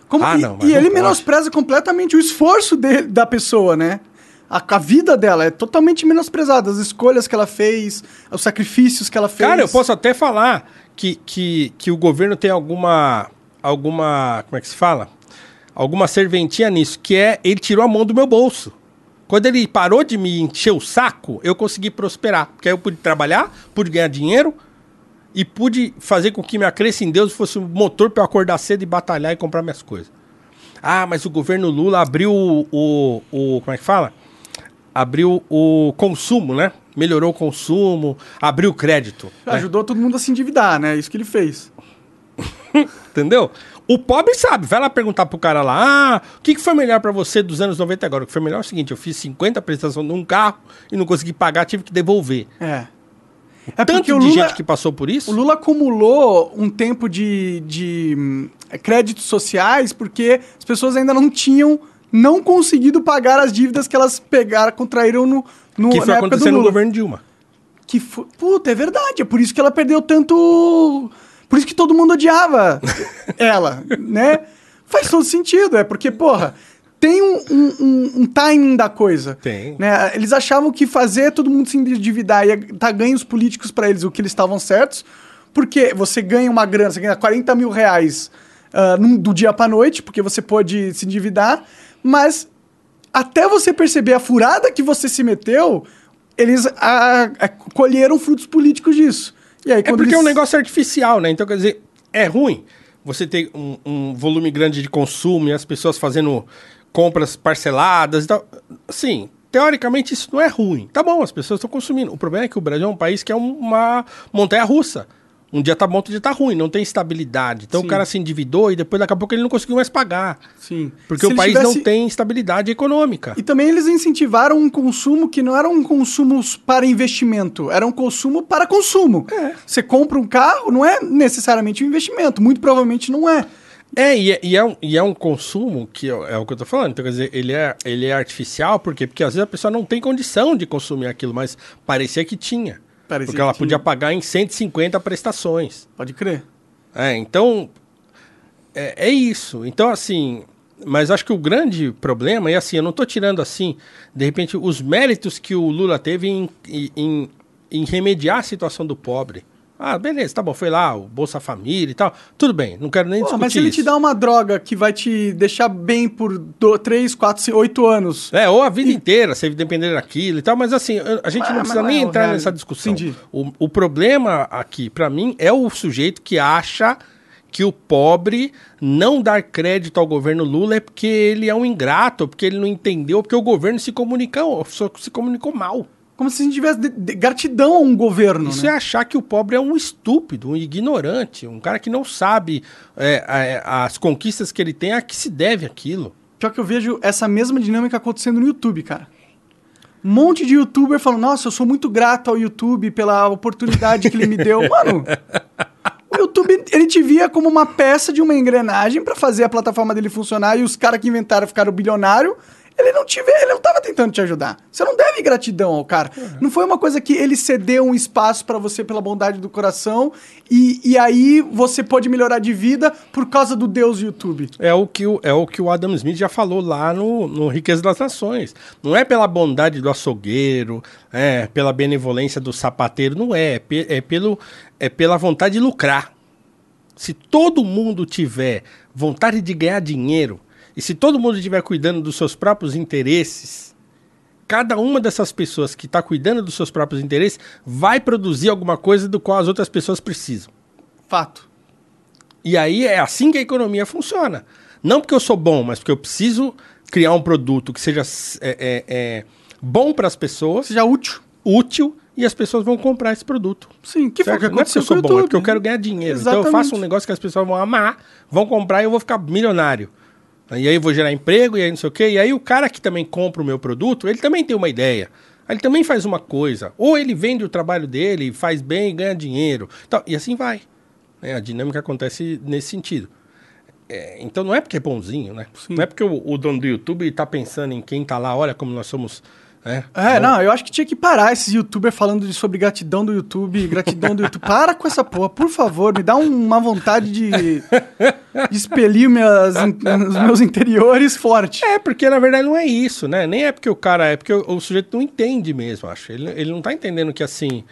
Como- Ah, e não, e ele pode. menospreza completamente o esforço dele, da pessoa, né? A, a vida dela é totalmente menosprezada. As escolhas que ela fez, os sacrifícios que ela fez. Cara, eu posso até falar que, que, que o governo tem alguma. alguma. como é que se fala? Alguma serventia nisso, que é ele tirou a mão do meu bolso. Quando ele parou de me encher o saco, eu consegui prosperar. Porque aí eu pude trabalhar, pude ganhar dinheiro e pude fazer com que minha crença em Deus fosse um motor para eu acordar cedo e batalhar e comprar minhas coisas. Ah, mas o governo Lula abriu o. o, o como é que fala? Abriu o consumo, né? Melhorou o consumo, abriu o crédito. né? Ajudou todo mundo a se endividar, né? Isso que ele fez. [laughs] Entendeu? O pobre sabe, vai lá perguntar pro cara lá, ah, o que, que foi melhor pra você dos anos 90 agora? O que foi melhor é o seguinte, eu fiz 50 prestações num carro e não consegui pagar, tive que devolver. É. É Tanto de Lula, gente que passou por isso. O Lula acumulou um tempo de, de hum, créditos sociais porque as pessoas ainda não tinham não conseguido pagar as dívidas que elas pegaram, contraíram no, no que foi acontecendo no governo Dilma. Que foi, puta, é verdade. É por isso que ela perdeu tanto. Por isso que todo mundo odiava ela, né? Faz todo sentido. É porque, porra, tem um, um, um, timing da coisa. Tem. Né? Eles achavam que fazer todo mundo se endividar ia dar ganhos políticos para eles, o que eles estavam certos, porque você ganha uma grana, você ganha 40 mil reais uh, num, do dia para noite, porque você pode se endividar, mas até você perceber a furada que você se meteu, eles a, a, colheram frutos políticos disso. E aí, é porque eles... é um negócio artificial, né? Então, quer dizer, é ruim você ter um, um volume grande de consumo e as pessoas fazendo compras parceladas e tal. Sim, teoricamente isso não é ruim. Tá bom, as pessoas estão consumindo. O problema é que o Brasil é um país que é uma montanha russa. Um dia tá bom, outro dia tá ruim, não tem estabilidade. Então Sim. o cara se endividou e depois daqui a pouco ele não conseguiu mais pagar. Sim. Porque se o país tivesse... não tem estabilidade econômica. E também eles incentivaram um consumo que não era um consumo para investimento, era um consumo para consumo. É. Você compra um carro, não é necessariamente um investimento, muito provavelmente não é. É e, é, e é, um, e é um consumo que é, é o que eu tô falando. Então, quer dizer, ele é, ele é artificial, por quê? Porque às vezes a pessoa não tem condição de consumir aquilo, mas parecia que tinha. Parecia porque ela podia pagar em 150 prestações. Pode crer. É, então. É, é isso. Então, assim. Mas acho que o grande problema, e assim, eu não estou tirando assim, de repente, os méritos que o Lula teve em, em, em remediar a situação do pobre. Ah, beleza, tá bom, foi lá, o Bolsa Família e tal. Tudo bem, não quero nem Pô, discutir Mas se ele isso. te dá uma droga que vai te deixar bem por 3, 4, 8 anos... É, ou a vida e... inteira, você depender daquilo e tal, mas assim, a gente não precisa nem é entrar nessa discussão. Entendi. O, o problema aqui, para mim, é o sujeito que acha que o pobre não dar crédito ao governo Lula é porque ele é um ingrato, porque ele não entendeu, porque o governo se comunicou, se comunicou mal. Como se a gente tivesse de, de, gratidão a um governo. Isso né? é achar que o pobre é um estúpido, um ignorante, um cara que não sabe é, é, as conquistas que ele tem, a que se deve aquilo. Pior que eu vejo essa mesma dinâmica acontecendo no YouTube, cara. Um monte de youtuber falando, nossa, eu sou muito grato ao YouTube pela oportunidade que ele me deu. [laughs] Mano, o YouTube, ele te via como uma peça de uma engrenagem para fazer a plataforma dele funcionar e os caras que inventaram ficaram bilionário ele não tiver, ele não estava tentando te ajudar. Você não deve gratidão ao cara. Uhum. Não foi uma coisa que ele cedeu um espaço para você pela bondade do coração e, e aí você pode melhorar de vida por causa do Deus YouTube. É o que o, é o, que o Adam Smith já falou lá no, no Riqueza das Nações. Não é pela bondade do açougueiro, é pela benevolência do sapateiro, não é. É, é pelo, é pela vontade de lucrar. Se todo mundo tiver vontade de ganhar dinheiro, e se todo mundo estiver cuidando dos seus próprios interesses, cada uma dessas pessoas que está cuidando dos seus próprios interesses vai produzir alguma coisa do qual as outras pessoas precisam. Fato. E aí é assim que a economia funciona. Não porque eu sou bom, mas porque eu preciso criar um produto que seja é, é, é bom para as pessoas. Seja útil. Útil e as pessoas vão comprar esse produto. Sim, que foi que Não é porque eu sou bom, é porque eu quero ganhar dinheiro. Exatamente. Então eu faço um negócio que as pessoas vão amar, vão comprar e eu vou ficar milionário. E aí eu vou gerar emprego, e aí não sei o quê. E aí o cara que também compra o meu produto, ele também tem uma ideia. Ele também faz uma coisa. Ou ele vende o trabalho dele, faz bem e ganha dinheiro. Então, e assim vai. É, a dinâmica acontece nesse sentido. É, então não é porque é bonzinho, né? Sim. Não é porque o, o, dono do YouTube está pensando em quem está lá, olha como nós somos é, é não, eu acho que tinha que parar esses youtubers falando de, sobre gratidão do YouTube, gratidão do YouTube. Para com essa porra, por favor, me dá uma vontade de, de [laughs] expelir minhas, os meus interiores forte. É, porque na verdade não é isso, né? Nem é porque o cara, é porque o, o sujeito não entende mesmo, acho. Ele, ele não tá entendendo que assim.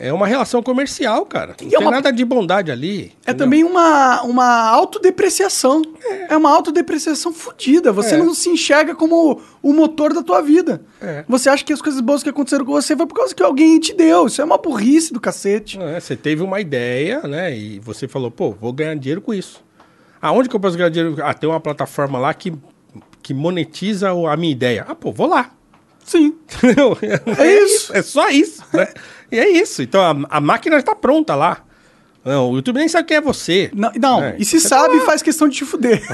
É uma relação comercial, cara. Não é tem uma... nada de bondade ali. É entendeu? também uma, uma autodepreciação. É. é uma autodepreciação fodida. Você é. não se enxerga como o motor da tua vida. É. Você acha que as coisas boas que aconteceram com você foi por causa que alguém te deu. Isso é uma burrice do cacete. É, você teve uma ideia, né? E você falou, pô, vou ganhar dinheiro com isso. Aonde que eu posso ganhar dinheiro? Ah, tem uma plataforma lá que, que monetiza a minha ideia. Ah, pô, vou lá. Sim. [laughs] é, isso. É só isso, né? [laughs] E é isso. Então a, a máquina está pronta lá. Não, o YouTube nem sabe quem é você. Não, não, É, e se tá sabe, lá. faz questão de te fuder. [laughs]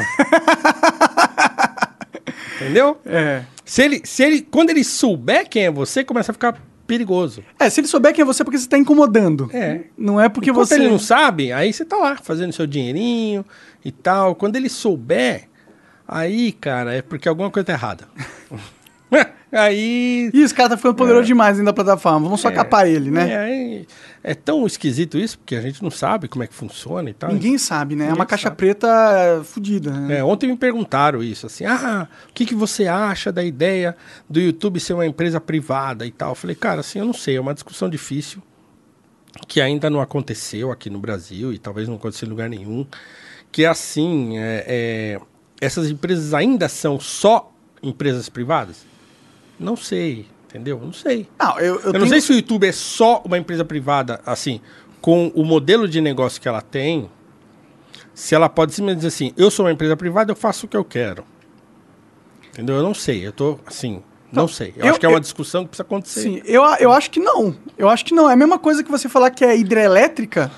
Entendeu? É. Se ele, se ele, quando ele souber quem é você, começa a ficar perigoso. É, se ele souber quem é você, é porque você tá incomodando. É. Não é porque Enquanto você. ele não sabe, aí você tá lá fazendo seu dinheirinho e tal. Quando ele souber, aí, cara, é porque alguma coisa tá errada. [laughs] [laughs] aí. Ih, esse cara tá ficando poderoso demais dentro da plataforma. Vamos só capar ele, né? É, é tão esquisito isso, porque a gente não sabe como é que funciona e tal. Ninguém sabe, né? é uma Ninguém caixa sabe. preta é, fodida. Né? É, ontem me perguntaram isso, assim, ah, o que, que você acha da ideia do YouTube ser uma empresa privada e tal? Eu falei, cara, assim, eu não sei, é uma discussão difícil, que ainda não aconteceu aqui no Brasil e talvez não aconteceu em lugar nenhum, que é assim, é, é, essas empresas ainda são só empresas privadas? Não sei, entendeu? Não sei. Não, eu, eu, Eu, não tenho- sei se o YouTube é só uma empresa privada, assim, com o modelo de negócio que ela tem, se ela pode simplesmente dizer assim, eu sou uma empresa privada, eu faço o que eu quero. Entendeu? Eu não sei, eu tô, assim, não, sei. Eu, eu- acho que é uma eu- discussão que precisa acontecer. Sim, eu, eu acho que não. Eu acho que não. É a mesma coisa que você falar que é hidrelétrica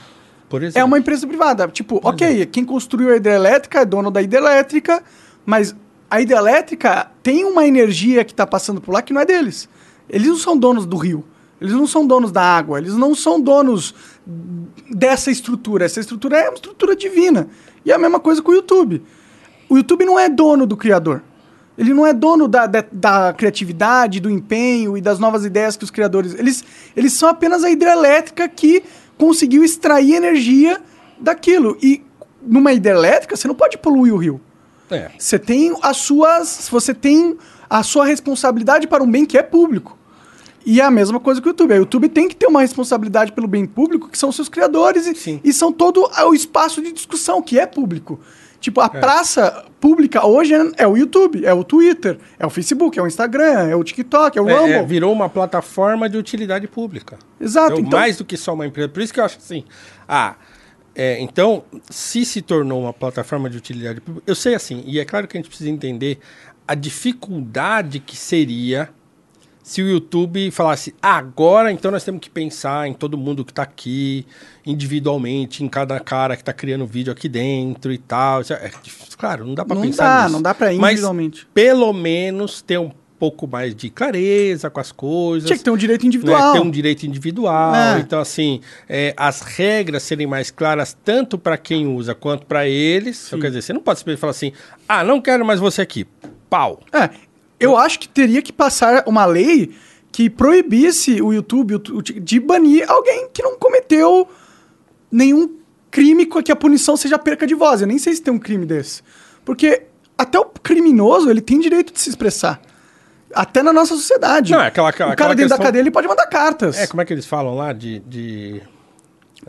Por exemplo. é uma empresa privada. Tipo, ok, quem construiu a hidrelétrica é dono da hidrelétrica, mas a hidrelétrica tem uma energia que está passando por lá que não é deles. Eles não são donos do rio. Eles não são donos da água. Eles não são donos dessa estrutura. Essa estrutura é uma estrutura divina. E é a mesma coisa com o YouTube. O YouTube não é dono do criador. Ele não é dono da, da, da criatividade, do empenho e das novas ideias que os criadores. Eles, eles são apenas a hidrelétrica que conseguiu extrair energia daquilo. E numa hidrelétrica, você não pode poluir o rio. É. Você tem as suas. Você tem a sua responsabilidade para um bem que é público. E é a mesma coisa que o YouTube. O YouTube tem que ter uma responsabilidade pelo bem público, que são seus criadores, e, e são todo o espaço de discussão, que é público. Tipo, a praça pública hoje é, é o YouTube, é o Twitter, é o Facebook, é o Instagram, é o TikTok, é o É, Rumble. é, virou uma plataforma de utilidade pública. Exato. Então, Então, mais do que só uma empresa. Por isso que eu acho assim. Ah, é, então, se se tornou uma plataforma de utilidade pública, eu sei assim, e é claro que a gente precisa entender a dificuldade que seria se o YouTube falasse, "Ah, agora então nós temos que pensar em todo mundo que está aqui, individualmente, em cada cara que está criando vídeo aqui dentro e tal. É- é claro, não dá para Não pensar dá, nisso. não dá pra Mas, individualmente. pelo menos ter um pouco mais de clareza com as coisas tinha que ter um direito né, individual. ter um direito individual. É. Então, assim, é, as regras serem mais claras tanto para quem usa quanto para eles. Então, quer dizer, você não pode simplesmente falar assim: ah, não quero mais você aqui. Pau. É, eu acho que teria que passar uma lei que proibisse o YouTube de banir alguém que não cometeu nenhum crime com que a punição seja perca de voz. Eu nem sei se tem um crime desse. Porque até o criminoso, ele tem direito de se expressar. Até na nossa sociedade. Não, é aquela- aquela- o cara dentro da questão- cadeia, ele pode mandar cartas. É, como é que eles falam lá de. de-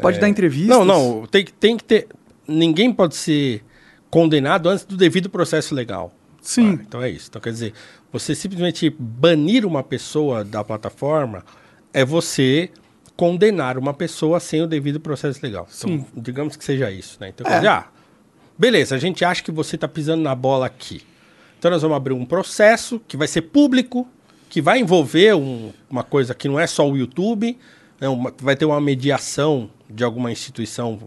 pode dar entrevistas. Não, não. Tem, que- tem que ter. Ninguém pode ser condenado antes do devido processo legal. Sim. Ah, então é isso. Então quer dizer, você simplesmente banir uma pessoa da plataforma é você condenar uma pessoa sem o devido processo legal. Então, Sim. digamos que seja isso, né? Então É. quer dizer, ah, beleza, a gente acha que você está pisando na bola aqui. Então nós vamos abrir um processo que vai ser público, que vai envolver um- uma coisa que não é só o YouTube, né? Uma- vai ter uma mediação de alguma instituição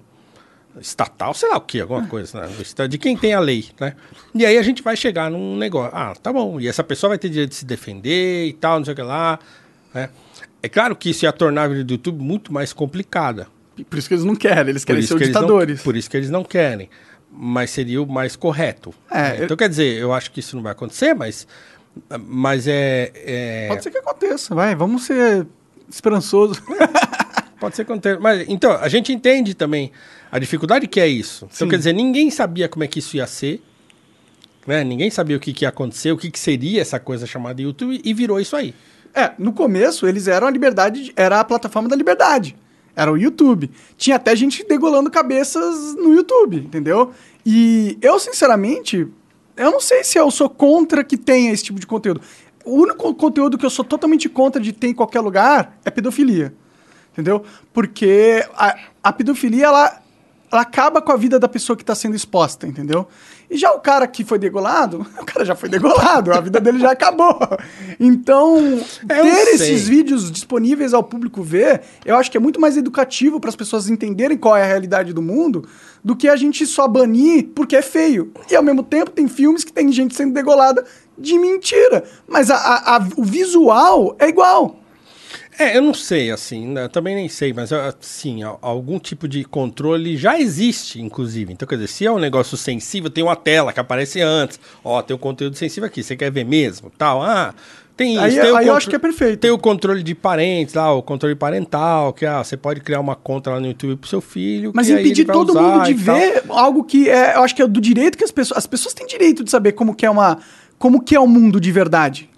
estatal, sei lá o que, alguma coisa, né? de quem tem a lei, né? E aí a gente vai chegar num negócio, ah, tá bom, e essa pessoa vai ter direito de se defender e tal, não sei o que lá, né? É claro que isso ia tornar a vida do YouTube muito mais complicada. Por isso que eles não querem, eles querem ser que eles não, ditadores. por isso que eles não querem. Mas seria o mais correto. É, né? eu- Então, quer dizer, eu acho que isso não vai acontecer, mas, mas é, é- Pode ser que aconteça, vai. Vamos ser esperançosos. [laughs] Pode ser que aconteça. Mas, então, a gente entende também a dificuldade que é isso. Então, Sim. quer dizer, ninguém sabia como é que isso ia ser. Né? Ninguém sabia o que, que ia acontecer, o que, que seria essa coisa chamada YouTube, e virou isso aí. É, no começo eles eram a liberdade, de- era a plataforma da liberdade. Era o YouTube. Tinha até gente degolando cabeças no YouTube, entendeu? E eu, sinceramente, eu não sei se eu sou contra que tenha esse tipo de conteúdo. O único conteúdo que eu sou totalmente contra de ter em qualquer lugar é pedofilia. Entendeu? Porque a, a pedofilia, ela, ela acaba com a vida da pessoa que está sendo exposta, entendeu? E já o cara que foi degolado, [laughs] o cara já foi degolado, a vida dele já acabou. Então, Eu ter sei. esses vídeos disponíveis ao público ver, eu acho que é muito mais educativo para as pessoas entenderem qual é a realidade do mundo do que a gente só banir porque é feio. E ao mesmo tempo tem filmes que tem gente sendo degolada de mentira, mas a- a- a- o visual é igual. É, eu não sei, assim, né, também nem sei, mas assim, algum tipo de controle já existe, inclusive. Então, quer dizer, se é um negócio sensível, tem uma tela que aparece antes. Ó, tem o conteúdo sensível aqui, você quer ver mesmo? Tal, ah, tem isso. Aí- tem aí eu contro- acho que é perfeito. Tem o controle de parentes lá, o controle parental, que ah, você pode criar uma conta lá no YouTube pro seu filho. Mas impedir todo mundo de e tal. ver algo que é, eu acho que é do direito que as pessoas, as pessoas têm direito de saber como que é uma, como que é o mundo de verdade.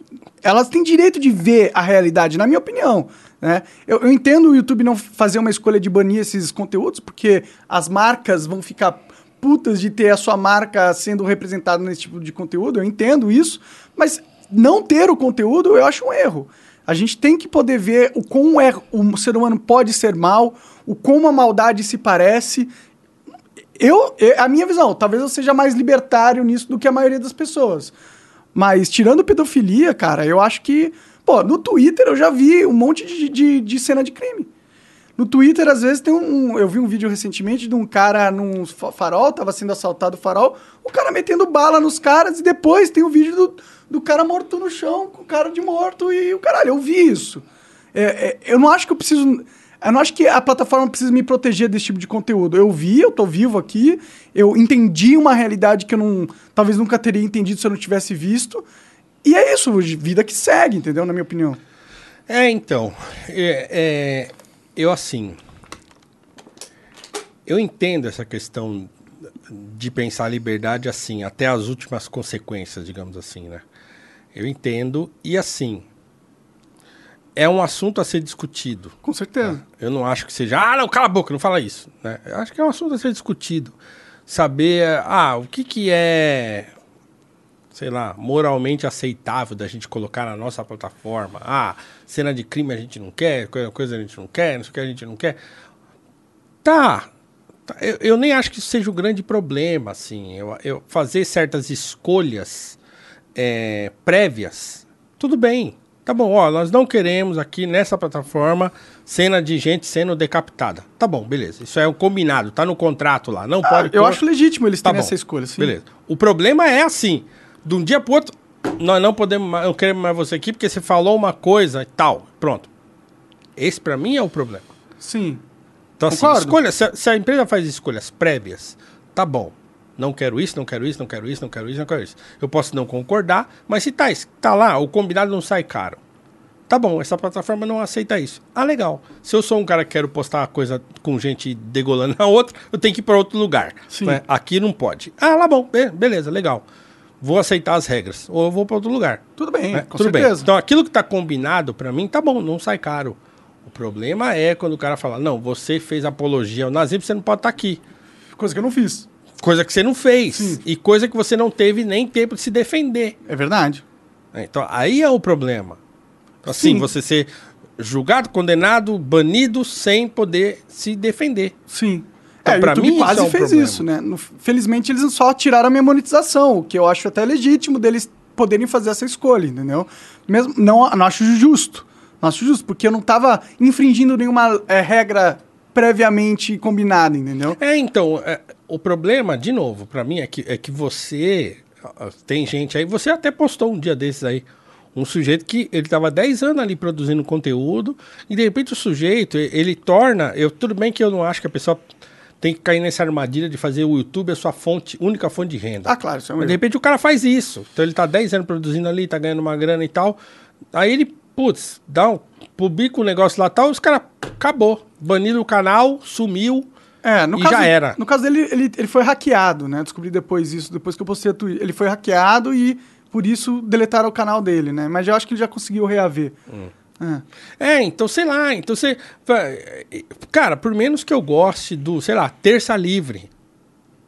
Elas têm direito de ver a realidade, na minha opinião. Né? Eu, eu entendo o YouTube não fazer uma escolha de banir esses conteúdos, porque as marcas vão ficar putas de ter a sua marca sendo representada nesse tipo de conteúdo, eu entendo isso, mas não ter o conteúdo eu acho um erro. A gente tem que poder ver o quão é, o ser humano pode ser mal, o como a maldade se parece. Eu, eu- a minha visão, talvez eu seja mais libertário nisso do que a maioria das pessoas. Mas tirando pedofilia, cara, eu acho que. Pô, no Twitter eu já vi um monte de, de, de cena de crime. No Twitter, às vezes, tem um. Eu vi um vídeo recentemente de um cara num fa- farol, tava sendo assaltado o farol, o cara metendo bala nos caras, e depois tem o vídeo do, do cara morto no chão, com o cara de morto, e o caralho, eu vi isso. É, é, eu não acho que eu preciso. Eu não acho que a plataforma precisa me proteger desse tipo de conteúdo. Eu vi, eu tô vivo aqui, eu entendi uma realidade que eu não. Talvez nunca teria entendido se eu não tivesse visto. E é isso, vida que segue, entendeu? Na minha opinião. É, então, é, é, eu assim, eu entendo essa questão de pensar a liberdade assim, até as últimas consequências, digamos assim, né? Eu entendo e assim, é um assunto a ser discutido. Com certeza. Eu não acho que seja, ah, não, cala a boca, não fala isso. Né? Eu acho que é um assunto a ser discutido. Saber, ah, o que, que é, sei lá, moralmente aceitável da gente colocar na nossa plataforma. Ah, cena de crime a gente não quer, coisa, coisa a gente não quer, não sei o que a gente não quer. Tá. tá, Eu, eu nem acho que isso seja um grande problema, assim. Eu, eu fazer certas escolhas é, prévias, tudo bem. Tá bom, ó, nós não queremos aqui nessa plataforma cena de gente sendo decapitada. Tá bom, beleza. Isso é o combinado, tá no contrato lá. Não Ah, pode. eu pôr- acho legítimo eles Tá terem bom. essa escolha, sim. Beleza. O problema é assim, de um dia pro outro, nós não podemos mais, eu quero mais você aqui porque você falou uma coisa e tal. Pronto. Esse pra mim é o problema. Sim. Então, assim, escolha, se, a- se a empresa faz escolhas prévias, tá bom. Não quero isso, não quero isso, não quero isso, não quero isso, não quero isso. Eu posso não concordar, mas se tá, tá lá, o combinado não sai caro. Tá bom, essa plataforma não aceita isso. Ah, legal. Se eu sou um cara que quero postar coisa com gente degolando a outra, eu tenho que ir para outro lugar. Sim. né? Aqui não pode. Ah, lá bom, be- beleza, legal. Vou aceitar as regras. Ou eu vou para outro lugar. Tudo bem, né? com Tudo bem. certeza. Então aquilo que tá combinado para mim, tá bom, não sai caro. O problema é quando o cara fala, não, você fez apologia ao nazismo, você não pode estar aqui. Coisa que eu não fiz. Coisa que você não fez. Sim. E coisa que você não teve nem tempo de se defender. É verdade. né? Então, aí é o problema. Assim, Sim. você ser julgado, condenado, banido sem poder se defender. Sim. Então, é, pra YouTube mim, quase isso é um fez problema. isso, né? Felizmente eles só tiraram a minha monetização, o que eu acho até legítimo deles poderem fazer essa escolha, entendeu? Mesmo, não, não acho justo. Não acho justo, porque eu não tava infringindo nenhuma é, regra previamente combinada, entendeu? É, então, é, o problema, de novo, pra mim, é que, é que você. Tem gente aí, você até postou um dia desses aí. Um sujeito que ele tava 10 anos ali produzindo conteúdo, e de repente o sujeito, ele torna. Eu, tudo bem que eu não acho que a pessoa tem que cair nessa armadilha de fazer o YouTube a sua fonte, única fonte de renda. Ah, claro, isso é de repente o cara faz isso. Então ele tá 10 anos produzindo ali, tá ganhando uma grana e tal. Aí ele, putz, dá um, publica um negócio lá e tal, os caras acabou. Baniram o canal, sumiu. É, no E caso, já era. No caso dele, ele, ele foi hackeado, né? Descobri depois isso, depois que eu postei a tweet. Ele foi hackeado e por isso deletaram o canal dele, né? Mas eu acho que ele já conseguiu reaver. Hum. É. É, então sei lá, então você. Cara, por menos que eu goste do, sei lá, terça livre.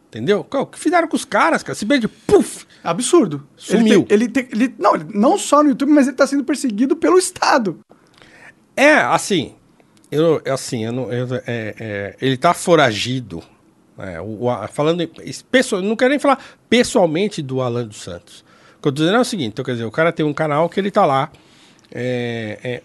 Entendeu? O que fizeram com os caras, cara? Se bem de puf! Absurdo. Sumiu. Ele, tem- ele, tem- ele- não, não só no YouTube, mas ele tá sendo perseguido pelo Estado. É, assim. Eu, é assim, eu não, eu- é, é, ele tá foragido. É, o, o- falando, em- pesso- não quero nem falar pessoalmente do Alan dos Santos. O que eu tô dizendo é o seguinte, então, quer dizer, o cara tem um canal que ele tá lá é, é,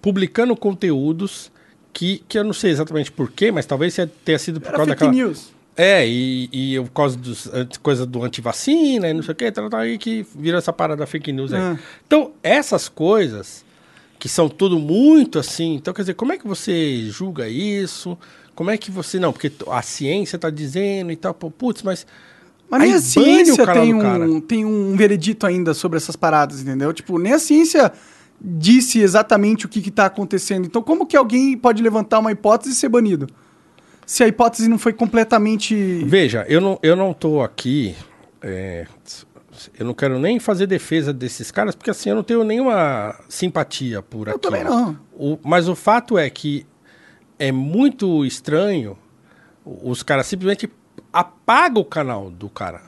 publicando conteúdos que, que eu não sei exatamente porquê, mas talvez tenha sido por Era causa fake daquela... news. É, e, e por causa dos coisa do antivacina e não sei o que, tal, tal, aí que vira essa parada fake news aí. É. Então, essas coisas que são tudo muito assim, então quer dizer, como é que você julga isso? Como é que você. Não, porque a ciência tá dizendo e tal, pô, putz, mas. Mas nem a ciência tem um, tem um veredito ainda sobre essas paradas, entendeu? Tipo, nem a ciência disse exatamente o que está acontecendo. Então, como que alguém pode levantar uma hipótese e ser banido? Se a hipótese não foi completamente. Veja, eu não, eu não tô aqui. é, eu não quero nem fazer defesa desses caras, porque assim, eu não tenho nenhuma simpatia por Eu aquilo. também não. O- mas o fato é que é muito estranho os caras simplesmente apagam o canal do cara.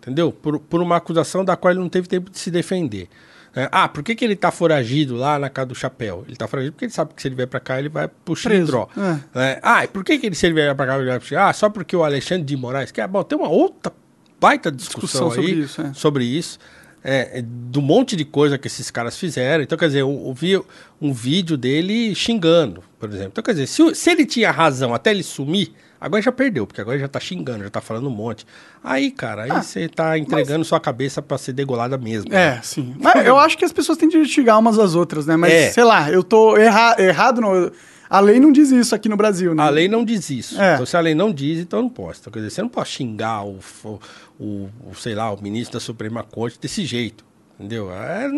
Entendeu? Por, por uma acusação da qual ele não teve tempo de se defender. né? ah, por que, que ele tá foragido lá na casa do chapéu? Ele tá foragido porque ele sabe que se ele vier pra cá, ele vai pro Preso, xilindró. é. né? Ah, e por que, que ele, se ele vier pra cá, ele vai pro xilindró? Ah, só porque o Alexandre de Moraes quer? Bom, tem uma outra baita discussão, Discussão sobre aí isso, é. sobre isso. É, é, do monte de coisa que esses caras fizeram. Então, quer dizer, eu, eu vi um vídeo dele xingando, por exemplo. Então, quer dizer, se, se ele tinha razão até ele sumir, agora já perdeu, porque agora já tá xingando, já tá falando um monte. Aí, cara, aí você tá entregando sua cabeça pra ser degolada mesmo. É, sim. Mas eu acho que as pessoas têm de xingar umas às outras, né? Mas, É. sei lá, eu tô erra errado. No... A lei não diz isso aqui no Brasil, né? A lei não diz isso. É. Então, se a lei não diz, então não posso. Então, quer dizer, você não pode xingar o, o, o- sei lá, o ministro da Suprema Corte desse jeito. Entendeu? É,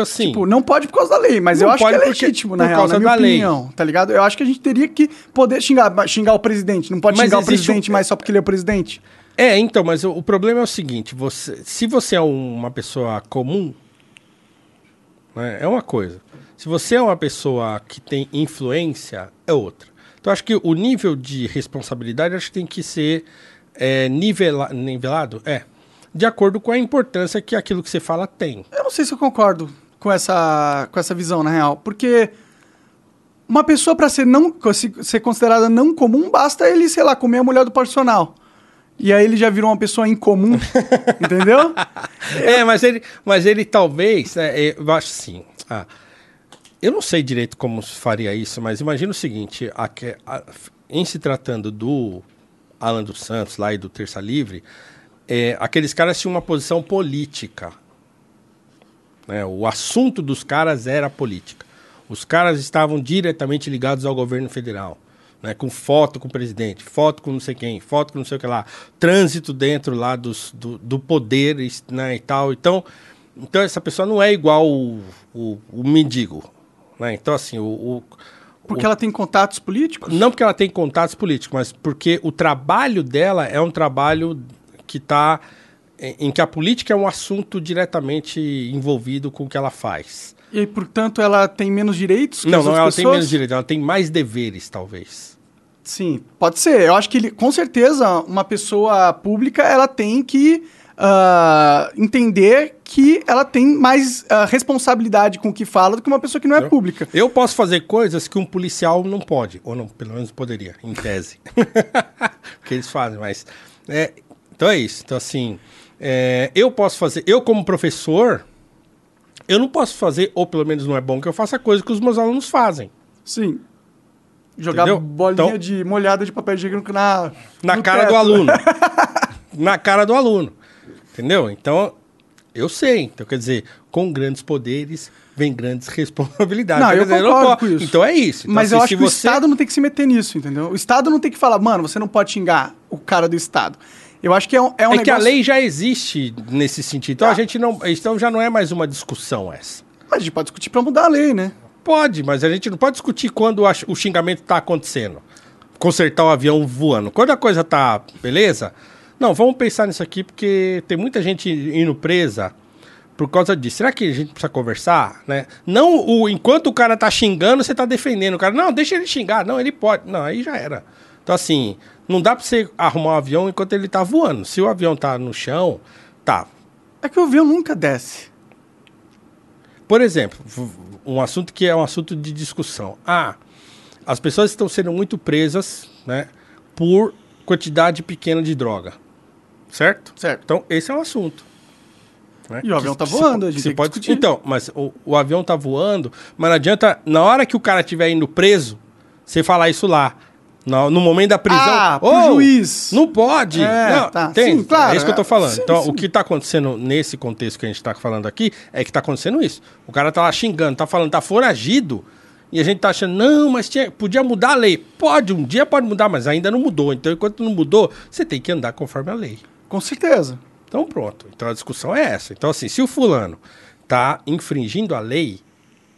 assim, Tipo, não pode por causa da lei, mas eu acho que é porque- legítimo, na por real, causa na minha da lei. opinião, tá ligado? Eu acho que a gente teria que poder xingar, xingar o presidente. Não pode Mas xingar o presidente um- mais só porque ele é o presidente. É, então, mas o, o problema é o seguinte: você, se você é um- uma pessoa comum, né, é uma coisa. Se você é uma pessoa que tem influência, é outra. Então, acho que o nível de responsabilidade acho que tem que ser é, nivela- nivelado, é, de acordo com a importância que aquilo que você fala tem. Eu não sei se eu concordo com essa, com essa visão, na real. Porque uma pessoa, pra ser, não, se- ser considerada não comum, basta ele, sei lá, comer a mulher do personal. E aí ele já virou uma pessoa incomum, [laughs] entendeu? É, mas ele, mas ele talvez, é, é, eu acho assim, ah, eu não sei direito como faria isso, mas imagina o seguinte, a a- em se tratando do Alan dos Santos lá e do Terça Livre, é, aqueles caras tinham uma posição política. né? O assunto dos caras era política. Os caras estavam diretamente ligados ao governo federal. Né, com foto com o presidente, foto com não sei quem, foto com não sei o que lá, trânsito dentro lá dos, do, do poder né, e tal. Então, então essa pessoa não é igual o, o, o mendigo. Né? Então, assim, o, o- Porque ela tem contatos políticos? não porque ela tem contatos políticos, mas porque o trabalho dela é um trabalho que está em, que a política é um assunto diretamente envolvido com o que ela faz. E aí, portanto, ela tem menos direitos não, não, ela tem menos direito, ela tem mais deveres, talvez. Sim, pode ser. Eu acho que, ele, com certeza, uma pessoa pública, ela tem que ah, entender que ela tem mais ah, responsabilidade com o que fala do que uma pessoa que não é pública. Eu posso fazer coisas que um policial não pode, ou não, pelo menos poderia, em tese. [laughs] que eles fazem, mas. é, então é isso. Então, assim, é, eu posso fazer. Eu, como professor, eu não posso fazer, ou pelo menos não é bom que eu faça coisa que os meus alunos fazem. Sim. Jogar Entendeu? bolinha Então- de molhada de papel higiênico na Na cara teto. do aluno. [laughs] na cara do aluno. Entendeu? Então, eu sei. Então, quer dizer, com grandes poderes vem grandes [laughs] responsabilidades. Não, Então, eu dizer, concordo po- com isso. Então é isso. Então, Mas assim, eu acho se que o você- Estado não tem que se meter nisso, entendeu? O Estado não tem que falar, mano, você não pode xingar o cara do Estado. Eu acho que é um, é um é que a negócio- lei já existe nesse sentido. Então Tá. a gente não. Então já não é mais uma discussão essa. Mas a gente pode discutir pra mudar a lei, né? Pode, mas a gente não pode discutir quando o xingamento tá acontecendo. Consertar o avião voando. Quando a coisa tá beleza, não, vamos pensar nisso aqui, porque tem muita gente indo presa por causa disso. Será que a gente precisa conversar, né? Não o enquanto o cara tá xingando, você tá defendendo o cara. Não, deixa ele xingar. Não, ele pode. Não, aí já era. Então assim, não dá pra você arrumar um avião enquanto ele tá voando. Se o avião tá no chão, tá. É que o avião nunca desce. Por exemplo, um assunto que é um assunto de discussão. Ah, as pessoas estão sendo muito presas, né, por quantidade pequena de droga. Certo? Certo. Então, esse é o assunto. né? E o avião Que tá se- voando, a gente se tem pode discutir. Então, mas o, o avião tá voando, mas não adianta, na hora que o cara estiver indo preso, você falar isso lá. No, no momento da prisão. Ah, pro "Ô, juiz." Não pode. É, não, tá. entende? Sim, claro, É isso que eu tô é. falando. Sim, então, sim. o que tá acontecendo nesse contexto que a gente tá falando aqui é que tá acontecendo isso. O cara tá lá xingando, tá falando, tá foragido. E a gente tá achando, não, mas tinha, podia mudar a lei. Pode, um dia pode mudar, mas ainda não mudou. Então, enquanto não mudou, você tem que andar conforme a lei. Com certeza. Então pronto. Então a discussão é essa. Então assim, se o fulano tá infringindo a lei,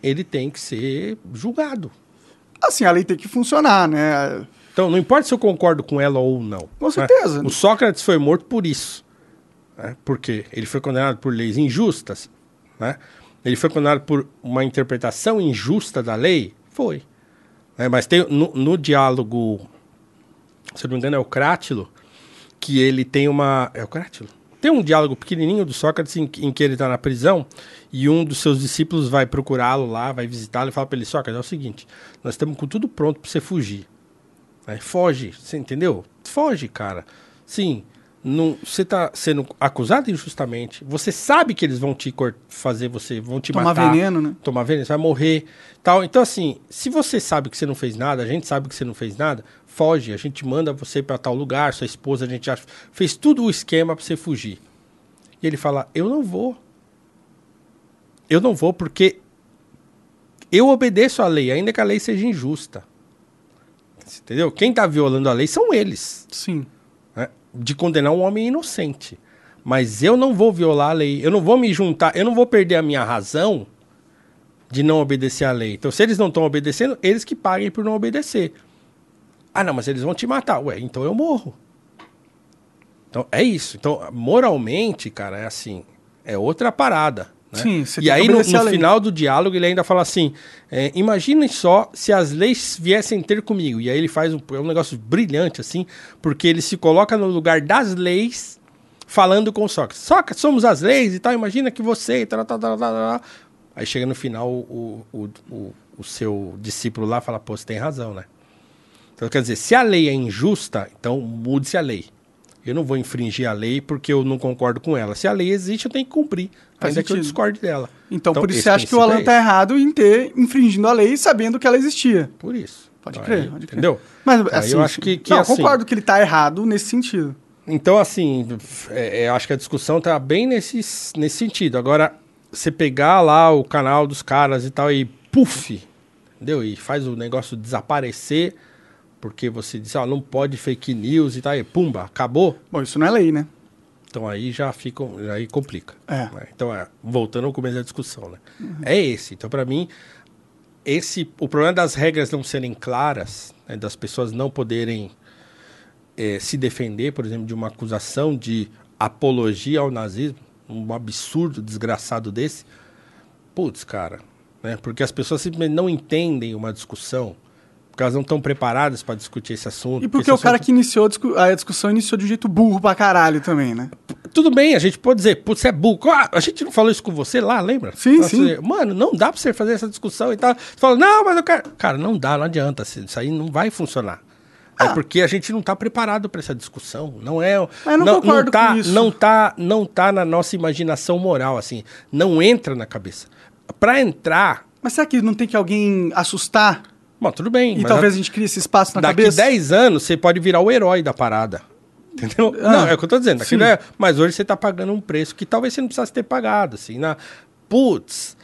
ele tem que ser julgado. Assim, a lei tem que funcionar, né? Então não importa se eu concordo com ela ou não. Com né? certeza. O Sócrates foi morto por isso. né? Porque ele foi condenado por leis injustas. Né? Ele foi condenado por uma interpretação injusta da lei? Foi. né? Mas tem no, no diálogo, se eu não me engano, é o Crátilo, que ele tem uma. É o Crátilo? Tem um diálogo pequenininho do Sócrates em, que- em que ele está na prisão e um dos seus discípulos vai procurá-lo lá, vai visitá-lo e fala para ele: Sócrates, é o seguinte, nós estamos com tudo pronto para você fugir. Né? Foge, você entendeu? Foge, cara. Sim, não, você está sendo acusado injustamente. Você sabe que eles vão te fazer você, vão te Tomar matar. veneno, né? Tomar veneno, você vai morrer. Tal. Então, assim, se você sabe que você não fez nada, a gente sabe que você não fez nada, foge. A gente manda você para tal lugar, sua esposa, a gente já fez tudo o esquema para você fugir. E ele fala: Eu não vou. Eu não vou porque eu obedeço à lei, ainda que a lei seja injusta. Entendeu? Quem está violando a lei são eles Sim. De condenar um homem inocente. Mas eu não vou violar a lei, eu não vou me juntar, eu não vou perder a minha razão de não obedecer à lei. Então, se eles não estão obedecendo, eles que paguem por não obedecer. Ah, não, mas eles vão te matar. Ué, então eu morro. Então, é isso. Então, moralmente, cara, é assim, é outra parada. Né? Sim, você e aí, no, no final do diálogo, ele ainda fala assim: é, imaginem só se as leis viessem ter comigo. E aí ele faz um, é um negócio brilhante, assim, porque ele se coloca no lugar das leis, falando com Sócrates. Sócrates, somos as leis e tal, imagina que você. Tal, tal, tal, tal, tal. Aí chega no final, o, o, o, o seu discípulo lá fala: pô, você tem razão, né? Então, quer dizer, se a lei é injusta, então mude-se a lei. Eu não vou infringir a lei porque eu não concordo com ela. Se a lei existe, eu tenho que cumprir, Faz ainda que eu sentido. discorde dela. Então, por isso você acha que o Alan é tá errado em ter infringindo a lei sabendo que ela existia. Por isso. Pode Então, crer, aí, pode crer. Entendeu? Mas, Aí assim, eu acho que, que não, assim, concordo que ele tá errado nesse sentido. Então, assim, é, é, acho que a discussão tá bem nesse, nesse sentido. Agora, você pegar lá o canal dos caras e tal e puf, entendeu? E faz o negócio desaparecer porque você diz, ó, não pode fake news e tal, e pumba, acabou. Bom, isso não é lei, né? Então aí já fica, aí complica. É. né? Então, é, voltando ao começo da discussão, né? É esse. Então, para mim, esse, o problema das regras não serem claras, né, das pessoas não poderem eh, se defender, por exemplo, de uma acusação de apologia ao nazismo, um absurdo desgraçado desse, putz, cara, né? Porque as pessoas simplesmente não entendem uma discussão, porque elas não estão preparadas para discutir esse assunto. E porque esse o cara assunto- que iniciou a discu- a discussão iniciou de um jeito burro pra caralho também, né? Tudo bem, a gente pode dizer, putz, você é burro. Ah, a gente não falou isso com você lá, lembra? Sim, Nossa, sim. Mano, não dá pra você fazer essa discussão e tal. Você fala, não, mas eu quero. Cara, não dá, não adianta. Isso aí não vai funcionar. É Ah. porque a gente não tá preparado pra essa discussão. Não é. Mas eu não concordo tá. Não tá, não tá na nossa imaginação moral, assim. Não entra na cabeça. Pra entrar. Mas será que não tem que alguém assustar Bom, tudo bem. e mas talvez a- gente crie esse espaço na daqui cabeça? 10 anos você pode virar o herói da parada. Entendeu? Ah, não, é o que eu tô dizendo. Daqui sim. 10 mas hoje você tá pagando um preço que talvez você não precisasse ter pagado, assim, na putz.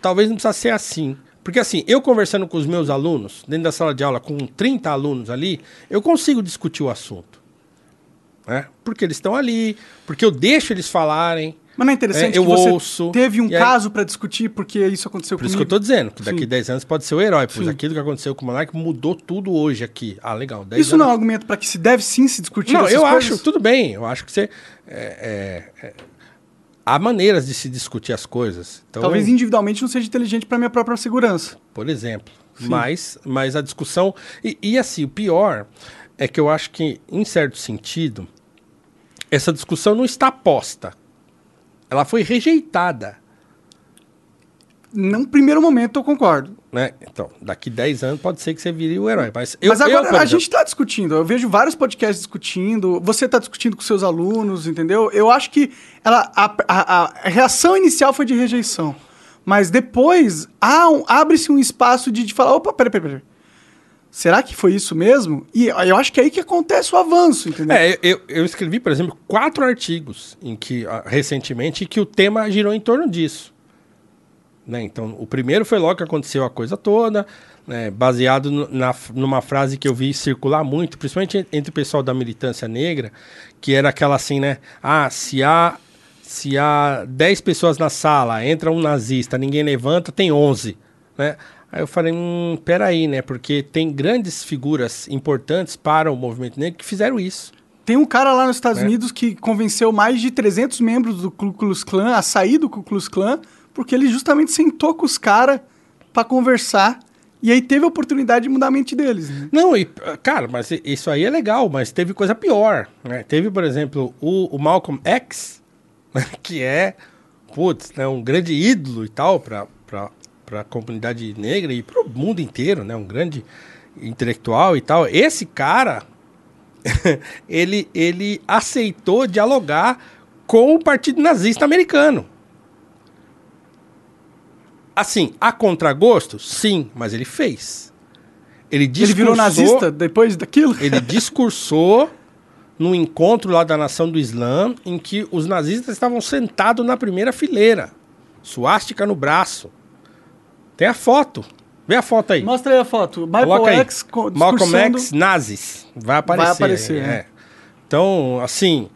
Talvez não precisasse ser assim. Porque assim, eu conversando com os meus alunos, dentro da sala de aula com 30 alunos ali, eu consigo discutir o assunto. Né? Porque eles estão ali, porque eu deixo eles falarem. Mas não é interessante É, eu que você ouço, teve um e aí- caso pra discutir porque isso aconteceu Por isso comigo? que eu tô dizendo, que daqui Sim. 10 anos pode ser o herói, pois Sim. aquilo que aconteceu com o Monark mudou tudo hoje aqui. Ah, legal. 10 Isso não é um anos argumento pra que se deve sim se discutir Não, eu coisas? acho, tudo bem. Eu acho que você. é, é, é, há maneiras de se discutir as coisas. Então, Talvez individualmente não seja inteligente pra minha própria segurança. por exemplo. Mas, mas a discussão. E, e assim, o pior é que eu acho que, em certo sentido, essa discussão não está posta. Ela foi rejeitada. num primeiro momento eu concordo. Né? Então, daqui 10 anos pode ser que você vire o herói. Mas, eu, Mas agora eu, a gente está discutindo. Eu vejo vários podcasts discutindo. Você está discutindo com seus alunos, entendeu? Eu acho que ela, a, a- a reação inicial foi de rejeição. Mas depois um- abre-se um espaço de, de falar: opa, peraí, peraí, peraí. Será que foi isso mesmo? E eu acho que é aí que acontece o avanço, entendeu? É, eu, eu escrevi, por exemplo, quatro artigos em que, ah, recentemente, que o tema girou em torno disso. Né? Então, o primeiro foi logo que aconteceu a coisa toda, né? baseado no- na, numa frase que eu vi circular muito, principalmente en- entre o pessoal da militância negra, que era aquela assim, né? Ah, se há, se há 10 pessoas na sala, entra um nazista, ninguém levanta, tem 11, né? Aí eu falei, hum, peraí, né? Porque tem grandes figuras importantes para o movimento negro que fizeram isso. Tem um cara lá nos Estados É. Unidos que convenceu mais de 300 membros do Ku Klux Klan a sair do Ku Klux Klan, porque ele justamente sentou com os caras pra conversar e aí teve a oportunidade de mudar a mente deles. né? Não, e, cara, mas isso aí é legal, mas teve coisa pior. Né? Teve, por exemplo, o, o Malcolm X, [laughs] que é, putz, né, um grande ídolo e tal para a comunidade negra e para o mundo inteiro, né? Um grande intelectual e tal. Esse cara, [laughs] ele, ele aceitou dialogar com o Partido Nazista Americano. Assim, a contragosto? Sim, mas ele fez. Ele, Ele virou discursou- nazista depois daquilo? Ele [laughs] discursou no encontro lá da Nação do Islã, em que os nazistas estavam sentados na primeira fileira, suástica no braço. Tem a foto. Vê a foto aí. Mostra aí a foto. Michael. X co- Malcolm X nazis. Vai aparecer. aparecer, aí, é. Então, assim,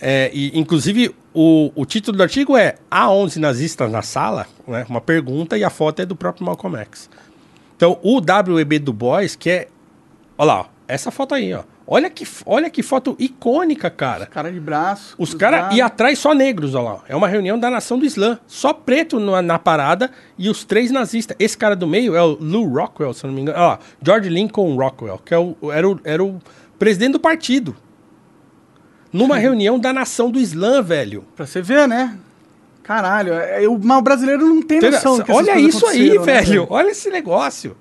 é, e, inclusive o, o título do artigo é Há 11 nazistas na sala? Né? Uma pergunta e a foto é do próprio Malcolm X. Então, o W.E.B. Du Bois, que é... Olha lá, ó, essa foto aí, ó. Olha que, olha que foto icônica, cara. Cara de braço. Os caras... E atrás só negros, olha lá. É uma reunião da Nação do Islã. Só preto na, na parada e os três nazistas. Esse cara do meio é o Lou Rockwell, se eu não me engano. Lá, George Lincoln Rockwell, que é o, era, o, era o presidente do partido. Numa reunião da Nação do Islã, velho. Pra você ver, né? Caralho, é, o, mas o brasileiro não tem Entendeu? noção. Olha isso aí, né, velho. Olha esse negócio.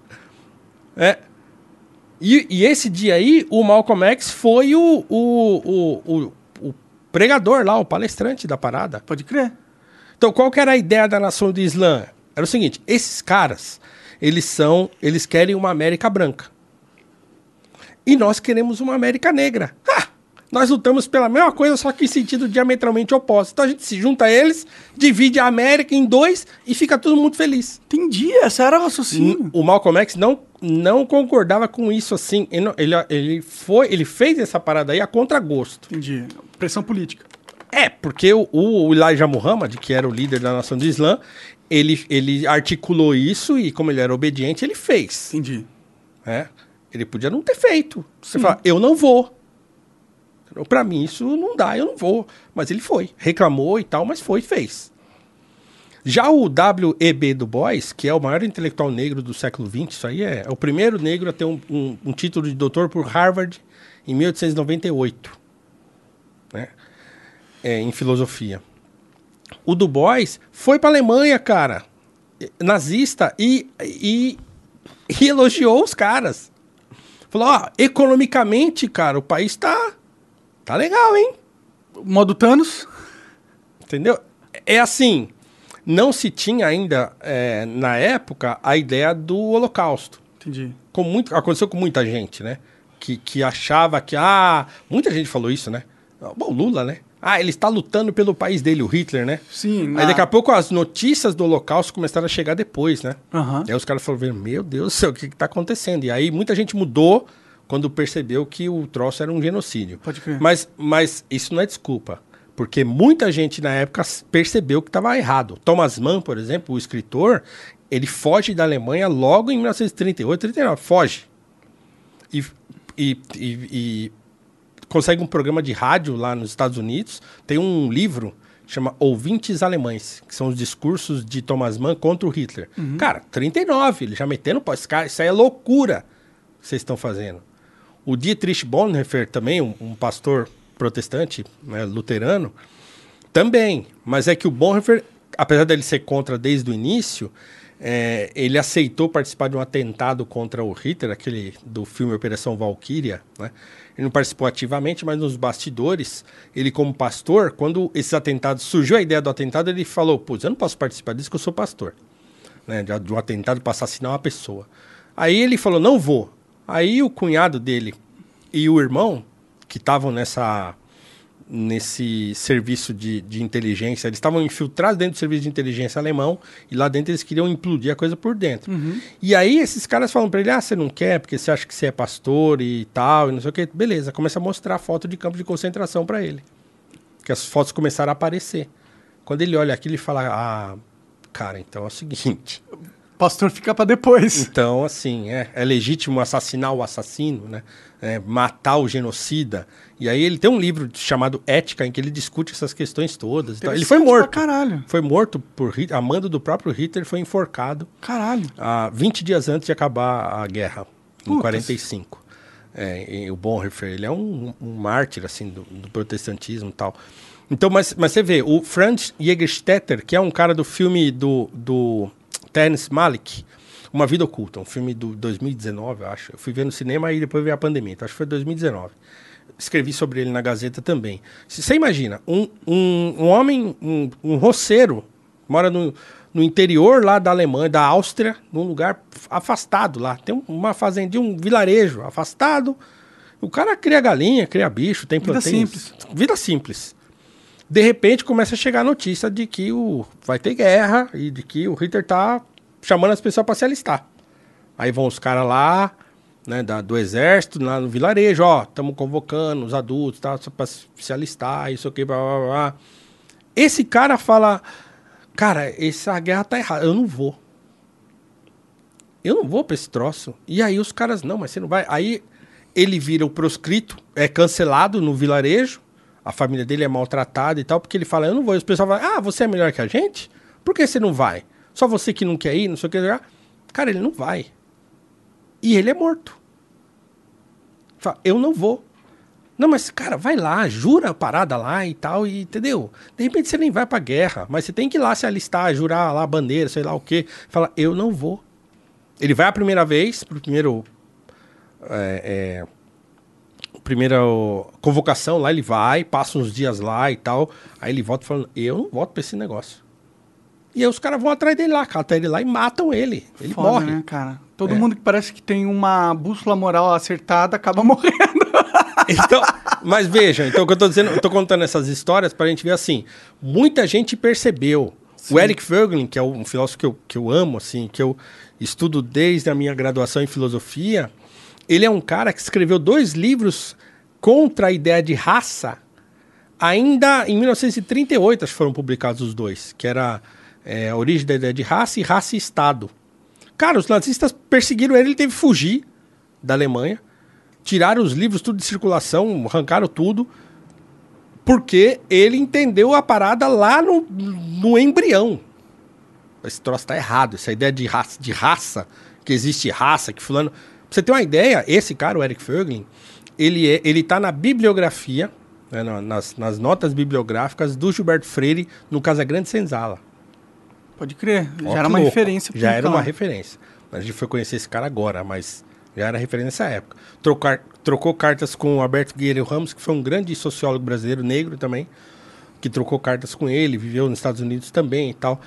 É. E, e esse dia aí, o Malcolm X foi o, o, o, o, pregador lá, o palestrante da parada. Pode crer. Então, qual que era a ideia da nação do Islã? Era o seguinte: esses caras, eles são, eles querem uma América branca. E nós queremos uma América negra. Ha! Nós lutamos pela mesma coisa, só que em sentido diametralmente oposto. Então a gente se junta a eles, divide a América em dois e fica todo mundo feliz. Entendi, essa era o raciocínio. O Malcolm X não, não concordava com isso assim. Ele, ele, ele, foi, ele fez essa parada aí a contragosto. Entendi. Pressão política. É, porque o, o Elijah Muhammad, que era o líder da nação do Islã, ele, ele articulou isso e, como ele era obediente, ele fez. Entendi. né? Ele podia não ter feito. Você fala, eu não vou. Para mim, isso não dá, eu não vou. Mas ele foi. Reclamou e tal, mas foi e fez. Já o W.E.B. Du Bois, que é o maior intelectual negro do século XX, isso aí é, é o primeiro negro a ter um, um- um título de doutor por Harvard em 1898, né? É, em filosofia. O Du Bois foi para Alemanha, cara, nazista, e, e, e elogiou os caras. Falou, ó, economicamente, cara, o país tá, tá legal, hein? Modo Thanos. Entendeu? É assim, não se tinha ainda, é, na época, a ideia do holocausto. Entendi. Com muito, aconteceu com muita gente, né? Que, que achava que, ah, muita gente falou isso, né? Bom, Lula, né? Ah, ele está lutando pelo país dele, o Hitler, né? Sim. Aí daqui a pouco as notícias do holocausto começaram a chegar depois, né? E aí os caras falaram, meu Deus do céu, o que está acontecendo? E aí muita gente mudou quando percebeu que o troço era um genocídio. Pode crer. Mas, mas isso não é desculpa. Porque muita gente na época percebeu que estava errado. Thomas Mann, por exemplo, o escritor, ele foge da Alemanha logo em 1938, 39. Foge. E, e, e, e consegue um programa de rádio lá nos Estados Unidos. Tem um livro chama Ouvintes Alemães, que são os discursos de Thomas Mann contra o Hitler. Cara, 39, ele já metendo cara, isso aí é loucura que vocês estão fazendo. O Dietrich Bonhoeffer também, um, um pastor protestante, né, luterano, também. Mas é que o Bonhoeffer, apesar dele ser contra desde o início, é, ele aceitou participar de um atentado contra o Hitler, aquele do filme Operação Valkyria, né? Ele não participou ativamente, mas nos bastidores, ele como pastor, quando esses atentados, surgiu a ideia do atentado, ele falou, putz, eu não posso participar disso que eu sou pastor. Né, de um atentado para assassinar uma pessoa. Aí ele falou, não vou. Aí o cunhado dele e o irmão, que estavam nessa nesse serviço de, de inteligência. Eles estavam infiltrados dentro do serviço de inteligência alemão e lá dentro eles queriam implodir a coisa por dentro. Uhum. E aí esses caras falam para ele: ah, você não quer porque você acha que você é pastor e tal, e não sei o que. Beleza, começa a mostrar foto de campo de concentração para ele. Que as fotos começaram a aparecer. Quando ele olha aquilo, ele fala: ah, cara, então é o seguinte. Pastor fica para depois. Então, assim, é, é legítimo assassinar o assassino, né? É, matar o genocida. E aí ele tem um livro chamado Ética, em que ele discute essas questões todas. Então, ele foi morto. Caralho. Foi morto por Hitler, a mando do próprio Hitler, foi enforcado Caralho. há 20 dias antes de acabar a guerra, em Putz. 45. É, e o Bonhoeffer, ele é um, um mártir, assim, do, do protestantismo e tal. Então, mas, mas você vê, o Franz Jägerstätter, que é um cara do filme do, do Terence Malick, Uma Vida Oculta, um filme do 2019, eu acho. Eu fui ver no cinema e depois veio a pandemia, então acho que foi 2019. Escrevi sobre ele na Gazeta também. Você imagina, um, um, um homem, um, um roceiro, mora no, no interior lá da Alemanha, da Áustria, num lugar afastado lá. Tem um- uma fazendinha, um vilarejo afastado. O cara cria galinha, cria bicho, tem Vida plantéis. simples. Vida simples. De repente começa a chegar a notícia de que o, vai ter guerra e de que o Hitler tá chamando as pessoas para se alistar. Aí vão os caras lá, né, da- do exército, lá no vilarejo, ó, estamos convocando os adultos, tá, para se alistar, isso aqui, blá, blá, blá. Esse cara fala, cara, essa guerra tá errada, eu não vou. Eu não vou pra esse troço. E aí os caras, não, mas você não vai. Aí ele vira o proscrito, é cancelado no vilarejo, a família dele é maltratada e tal, porque ele fala, eu não vou. E os pessoal falam, ah, você é melhor que a gente? Por que você não vai? Só você que não quer ir, não sei o que. Cara, ele não vai. E ele é morto. Fala, eu não vou. Não, mas, cara, vai lá, jura a parada lá e tal, e entendeu? De repente você nem vai pra guerra, mas você tem que ir lá se alistar, jurar lá a bandeira, sei lá o quê. Fala, eu não vou. Ele vai a primeira vez, pro primeiro. É, é, primeira convocação lá, ele vai, passa uns dias lá e tal. Aí ele volta falando, eu não voto pra esse negócio. E aí os caras vão atrás dele lá, catam ele lá e matam ele. Ele Foda, morre. né, cara? Todo É. mundo que parece que tem uma bússola moral acertada acaba [laughs] morrendo. Então, mas vejam, então o que eu tô dizendo, eu tô contando essas histórias pra gente ver assim, muita gente percebeu. O Eric Voegelin, que é um filósofo que eu, que eu amo, assim, que eu estudo desde a minha graduação em filosofia, ele é um cara que escreveu dois livros contra a ideia de raça, ainda em 1938 acho que foram publicados os dois, que era é, a origem da ideia de raça e raça e Estado. Cara, os nazistas perseguiram ele, ele teve que fugir da Alemanha, tiraram os livros tudo de circulação, arrancaram tudo, porque ele entendeu a parada lá no, no embrião. Esse troço tá errado, essa ideia de raça, de raça, que existe raça, que fulano... Você ter uma ideia, esse cara, o Eric Voegelin, ele, é, ele tá na bibliografia, né, na- nas, nas notas bibliográficas do Gilberto Freire no Casagrande Senzala. Pode crer. Ó, já era uma louco. referência. Já era uma cara. referência. A gente foi conhecer esse cara agora, mas já era referência nessa época. Trocar, trocou cartas com o Alberto Guilherme Ramos, que foi um grande sociólogo brasileiro, negro também, que trocou cartas com ele, viveu nos Estados Unidos também e tal.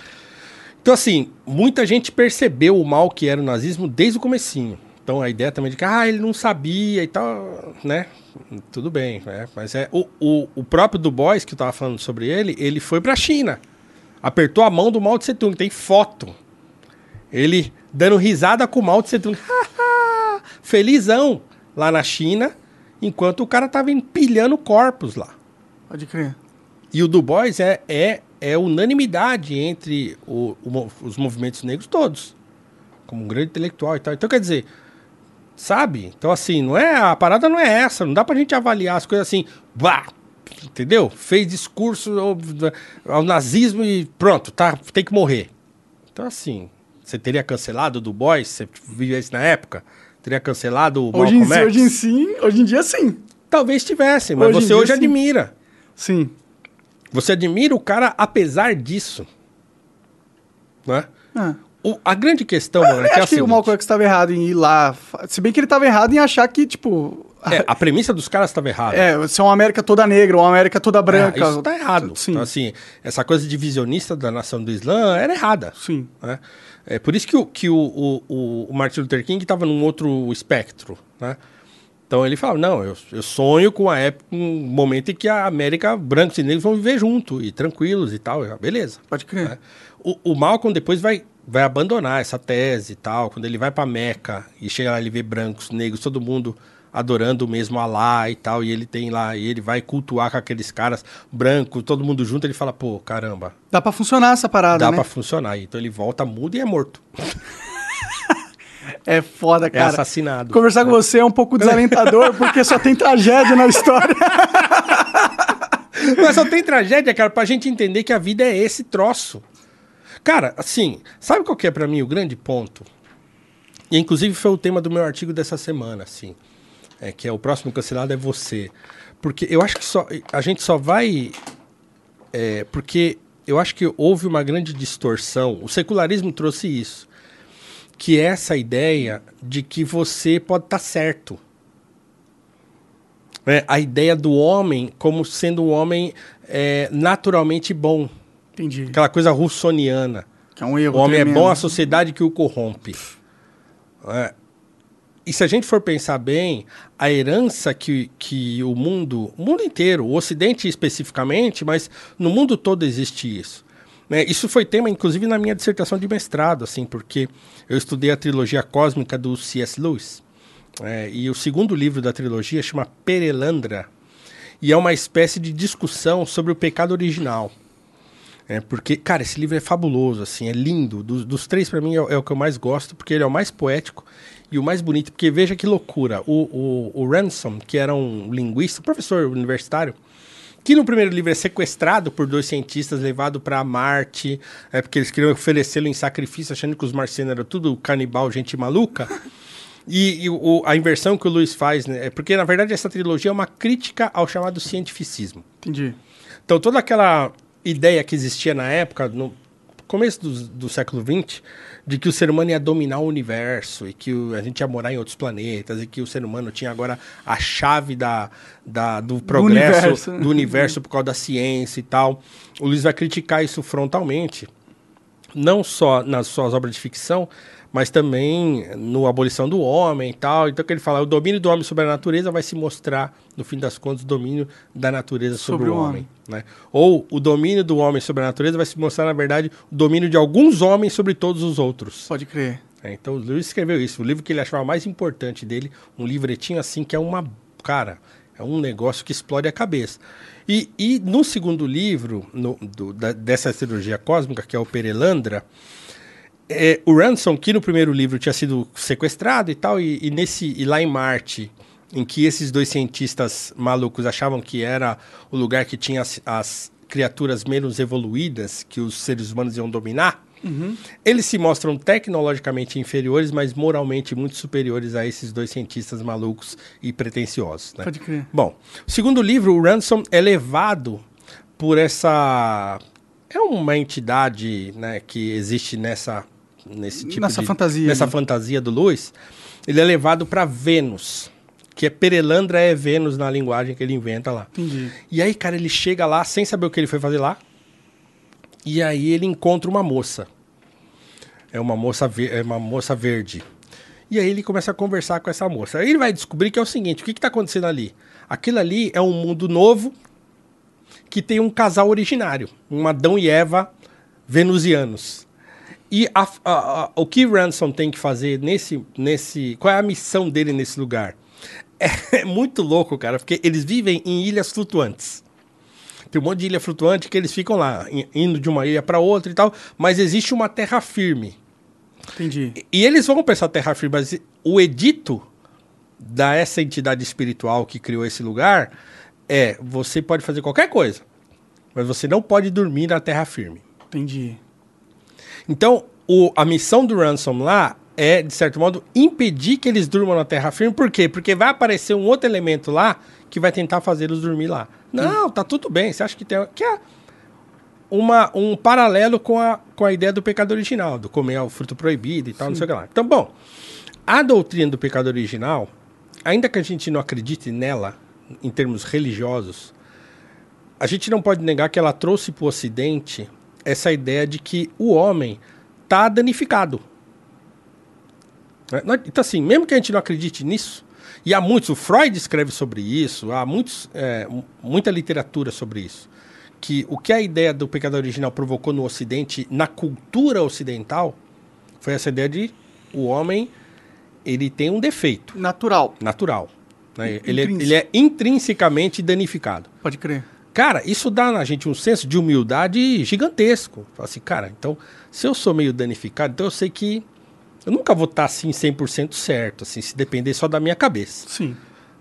Então, assim, muita gente percebeu o mal que era o nazismo desde o comecinho. Então, a ideia também de que, ah, ele não sabia e tal, né? Tudo bem, né? Mas é... O, o, o próprio Du Bois, que eu tava falando sobre ele, ele foi pra China. Apertou a mão do Mao Tse Tung. Tem foto. Ele dando risada com o Mao Tse Tung. [laughs] Felizão lá na China, enquanto o cara tava empilhando corpos lá. Pode crer. E o Du Bois é, é, é unanimidade entre o- o os movimentos negros todos. Como um grande intelectual e tal. Então, quer dizer, sabe? Então, assim, não é, a parada não é essa. Não dá pra gente avaliar as coisas assim, bah, entendeu? Fez discurso ao, ao nazismo e pronto, tá, tem que morrer. Então, assim, você teria cancelado o Du Bois, se você vivesse na época? Teria cancelado o Hoje em, Malcolm si, X? hoje em sim, hoje em dia sim. Talvez tivesse, mas Hoje em você hoje sim. admira. Sim. Você admira o cara apesar disso. Né? Ah, o- a grande questão, mano, é Eu que é a acho que o Malcolm X estava errado em ir lá. Se bem que ele estava errado em achar que, tipo. é, a premissa dos caras estava errada. É, ser uma América toda negra, uma América toda branca. É, isso tá errado. Sim. Então, assim, essa coisa divisionista da nação do Islã era errada. Sim. né? É por isso que o, que o, o, o- Martin Luther King estava num outro espectro, né? Então ele fala, não, eu, eu sonho com a época, um momento em que a América, brancos e negros vão viver junto, e tranquilos e tal, Eu, beleza. Pode crer. né? O, o Malcolm depois vai, vai abandonar essa tese e tal, quando ele vai para Meca e chega lá, ele vê brancos, negros, todo mundo adorando o mesmo Alá e tal, e ele tem lá, e ele vai cultuar com aqueles caras brancos, todo mundo junto, ele fala, pô, caramba, Dá pra funcionar essa parada, dá né? pra funcionar. Então ele volta mudo e é morto. [laughs] É foda, É cara. assassinado. Conversar com você é um pouco desalentador, porque só tem tragédia na história. [laughs] Mas só tem tragédia, cara, pra gente entender que a vida é esse troço. Cara, assim, sabe qual que é pra mim o grande ponto? E inclusive foi o tema do meu artigo dessa semana, assim. É que é o próximo cancelado é você. Porque eu acho que só a gente só vai é, porque eu acho que houve uma grande distorção. O secularismo trouxe isso, que é essa ideia de que você pode estar certo. É, a ideia do homem como sendo um homem é, naturalmente bom. Entendi. Aquela coisa russoniana. Que é um erro. O homem é tremendo. bom, a sociedade que o corrompe. É. E se a gente for pensar bem, a herança que, que o mundo, o mundo inteiro, o Ocidente especificamente, mas no mundo todo existe isso. Né? Isso foi tema, inclusive, na minha dissertação de mestrado, assim, porque eu estudei a trilogia cósmica do C.S. Lewis. É, e o segundo livro da trilogia chama Perelandra. E é uma espécie de discussão sobre o pecado original. É, porque, cara, esse livro é fabuloso, assim, é lindo. Dos, dos três, para mim, é, o- é o que eu mais gosto, porque ele é o mais poético e o mais bonito. Porque veja que loucura. O, o, o Ransom, que era um linguista, professor universitário, que no primeiro livro é sequestrado por dois cientistas, levado para Marte, é porque eles queriam oferecê-lo em sacrifício, achando que os marcianos eram tudo canibal, gente maluca. [laughs] E, e o- a inversão que o Luiz faz, né? É porque, na verdade, essa trilogia é uma crítica ao chamado cientificismo. Entendi. Então, toda aquela ideia que existia na época, no começo do, do século XX, de que o ser humano ia dominar o universo e que o- a gente ia morar em outros planetas e que o ser humano tinha agora a chave da, da- do progresso universo. do universo por causa da ciência e tal. O Luiz vai criticar isso frontalmente, não só nas suas obras de ficção, mas também no Abolição do Homem e tal. Então, que ele fala, o domínio do homem sobre a natureza vai se mostrar, no fim das contas, o domínio da natureza sobre, Sobre o o homem. né? Ou o domínio do homem sobre a natureza vai se mostrar, na verdade, o domínio de alguns homens sobre todos os outros. Pode crer. É, então, o Lewis escreveu isso. O livro que ele achava mais importante dele, um livretinho assim, que é uma. Cara, é um negócio que explode a cabeça. E, e no segundo livro, no- do- da- dessa cirurgia cósmica, que é o Perelandra, é, o Ransom, que no primeiro livro tinha sido sequestrado e tal, e, e nesse e lá em Marte, em que esses dois cientistas malucos achavam que era o lugar que tinha as, as criaturas menos evoluídas que os seres humanos iam dominar, eles se mostram tecnologicamente inferiores, mas moralmente muito superiores a esses dois cientistas malucos e pretensiosos. Né? Pode crer. Bom, o segundo livro, o Ransom, é levado por essa. É uma entidade né, que existe nessa, nesse tipo Nessa de- fantasia, Nessa né? fantasia do Lewis. Ele é levado para Vênus, que é Perelandra é Vênus na linguagem que ele inventa lá. Entendi. E aí, cara, ele chega lá sem saber o que ele foi fazer lá. E aí ele encontra uma moça. É uma moça, é uma moça verde. E aí ele começa a conversar com essa moça. Aí ele vai descobrir que é o seguinte: o que está acontecendo ali? Aquilo ali é um mundo novo que tem um casal originário, um Adão e Eva venusianos. E a- a- a- o que Ransom tem que fazer nesse, nesse. Qual é a missão dele nesse lugar? É [laughs] muito louco, cara, porque eles vivem em ilhas flutuantes. Tem um monte de ilha flutuante que eles ficam lá, indo de uma ilha para outra e tal, mas existe uma terra firme. Entendi. E eles vão para essa terra firme, mas o edito da essa entidade espiritual que criou esse lugar é: você pode fazer qualquer coisa, mas você não pode dormir na terra firme. Entendi. Então, o- a missão do Ransom lá é, de certo modo, impedir que eles durmam na terra firme. Por quê? Porque vai aparecer um outro elemento lá que vai tentar fazê-los dormir lá. Não, tá tudo bem. Você acha que tem. Que é uma, um paralelo com a, com a ideia do pecado original, do comer o fruto proibido e tal, não sei o que lá. Então, bom, a doutrina do pecado original, ainda que a gente não acredite nela em termos religiosos, a gente não pode negar que ela trouxe para o Ocidente essa ideia de que o homem está danificado. Né? Então, assim, mesmo que a gente não acredite nisso, e há muitos, o Freud escreve sobre isso, há muitos, é, muita literatura sobre isso, que o que a ideia do pecado original provocou no Ocidente, na cultura ocidental, foi essa ideia de o homem ele tem um defeito. Natural. Natural. Né? Ele, é, ele é intrinsecamente danificado. Pode crer. Cara, isso dá na gente um senso de humildade gigantesco. Fala assim, cara, então, se eu sou meio danificado, então eu sei que eu nunca vou estar assim 100% certo, assim, se depender só da minha cabeça. Sim.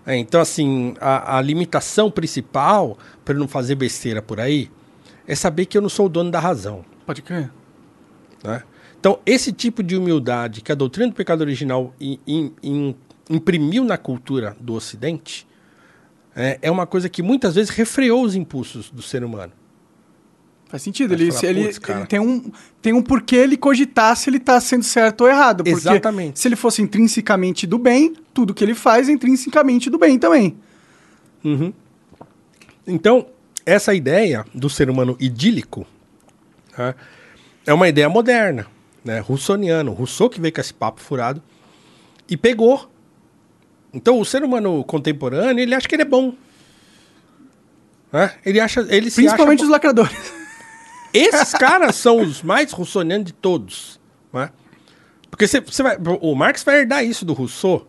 É, então, assim, a, a limitação principal para não fazer besteira por aí é saber que eu não sou o dono da razão. Pode crer. Né? Então, esse tipo de humildade que a doutrina do pecado original in, in, in, imprimiu na cultura do Ocidente é, é, uma coisa que muitas vezes refreou os impulsos do ser humano. Faz sentido. Ele, falar, ele, ele, tem, um, tem um porquê ele cogitar se ele está sendo certo ou errado. Porque Exatamente. se ele fosse intrinsecamente do bem, tudo que ele faz é intrinsecamente do bem também. Uhum. Então, essa ideia do ser humano idílico é, é uma ideia moderna, né? russoniano. Rousseau que veio com esse papo furado e pegou então, o ser humano contemporâneo, ele acha que ele é bom. Né? Ele acha, ele Principalmente os lacradores. [laughs] Esses caras são os mais russonianos de todos. Né? Porque você, você vai, o Marx vai herdar isso do Rousseau.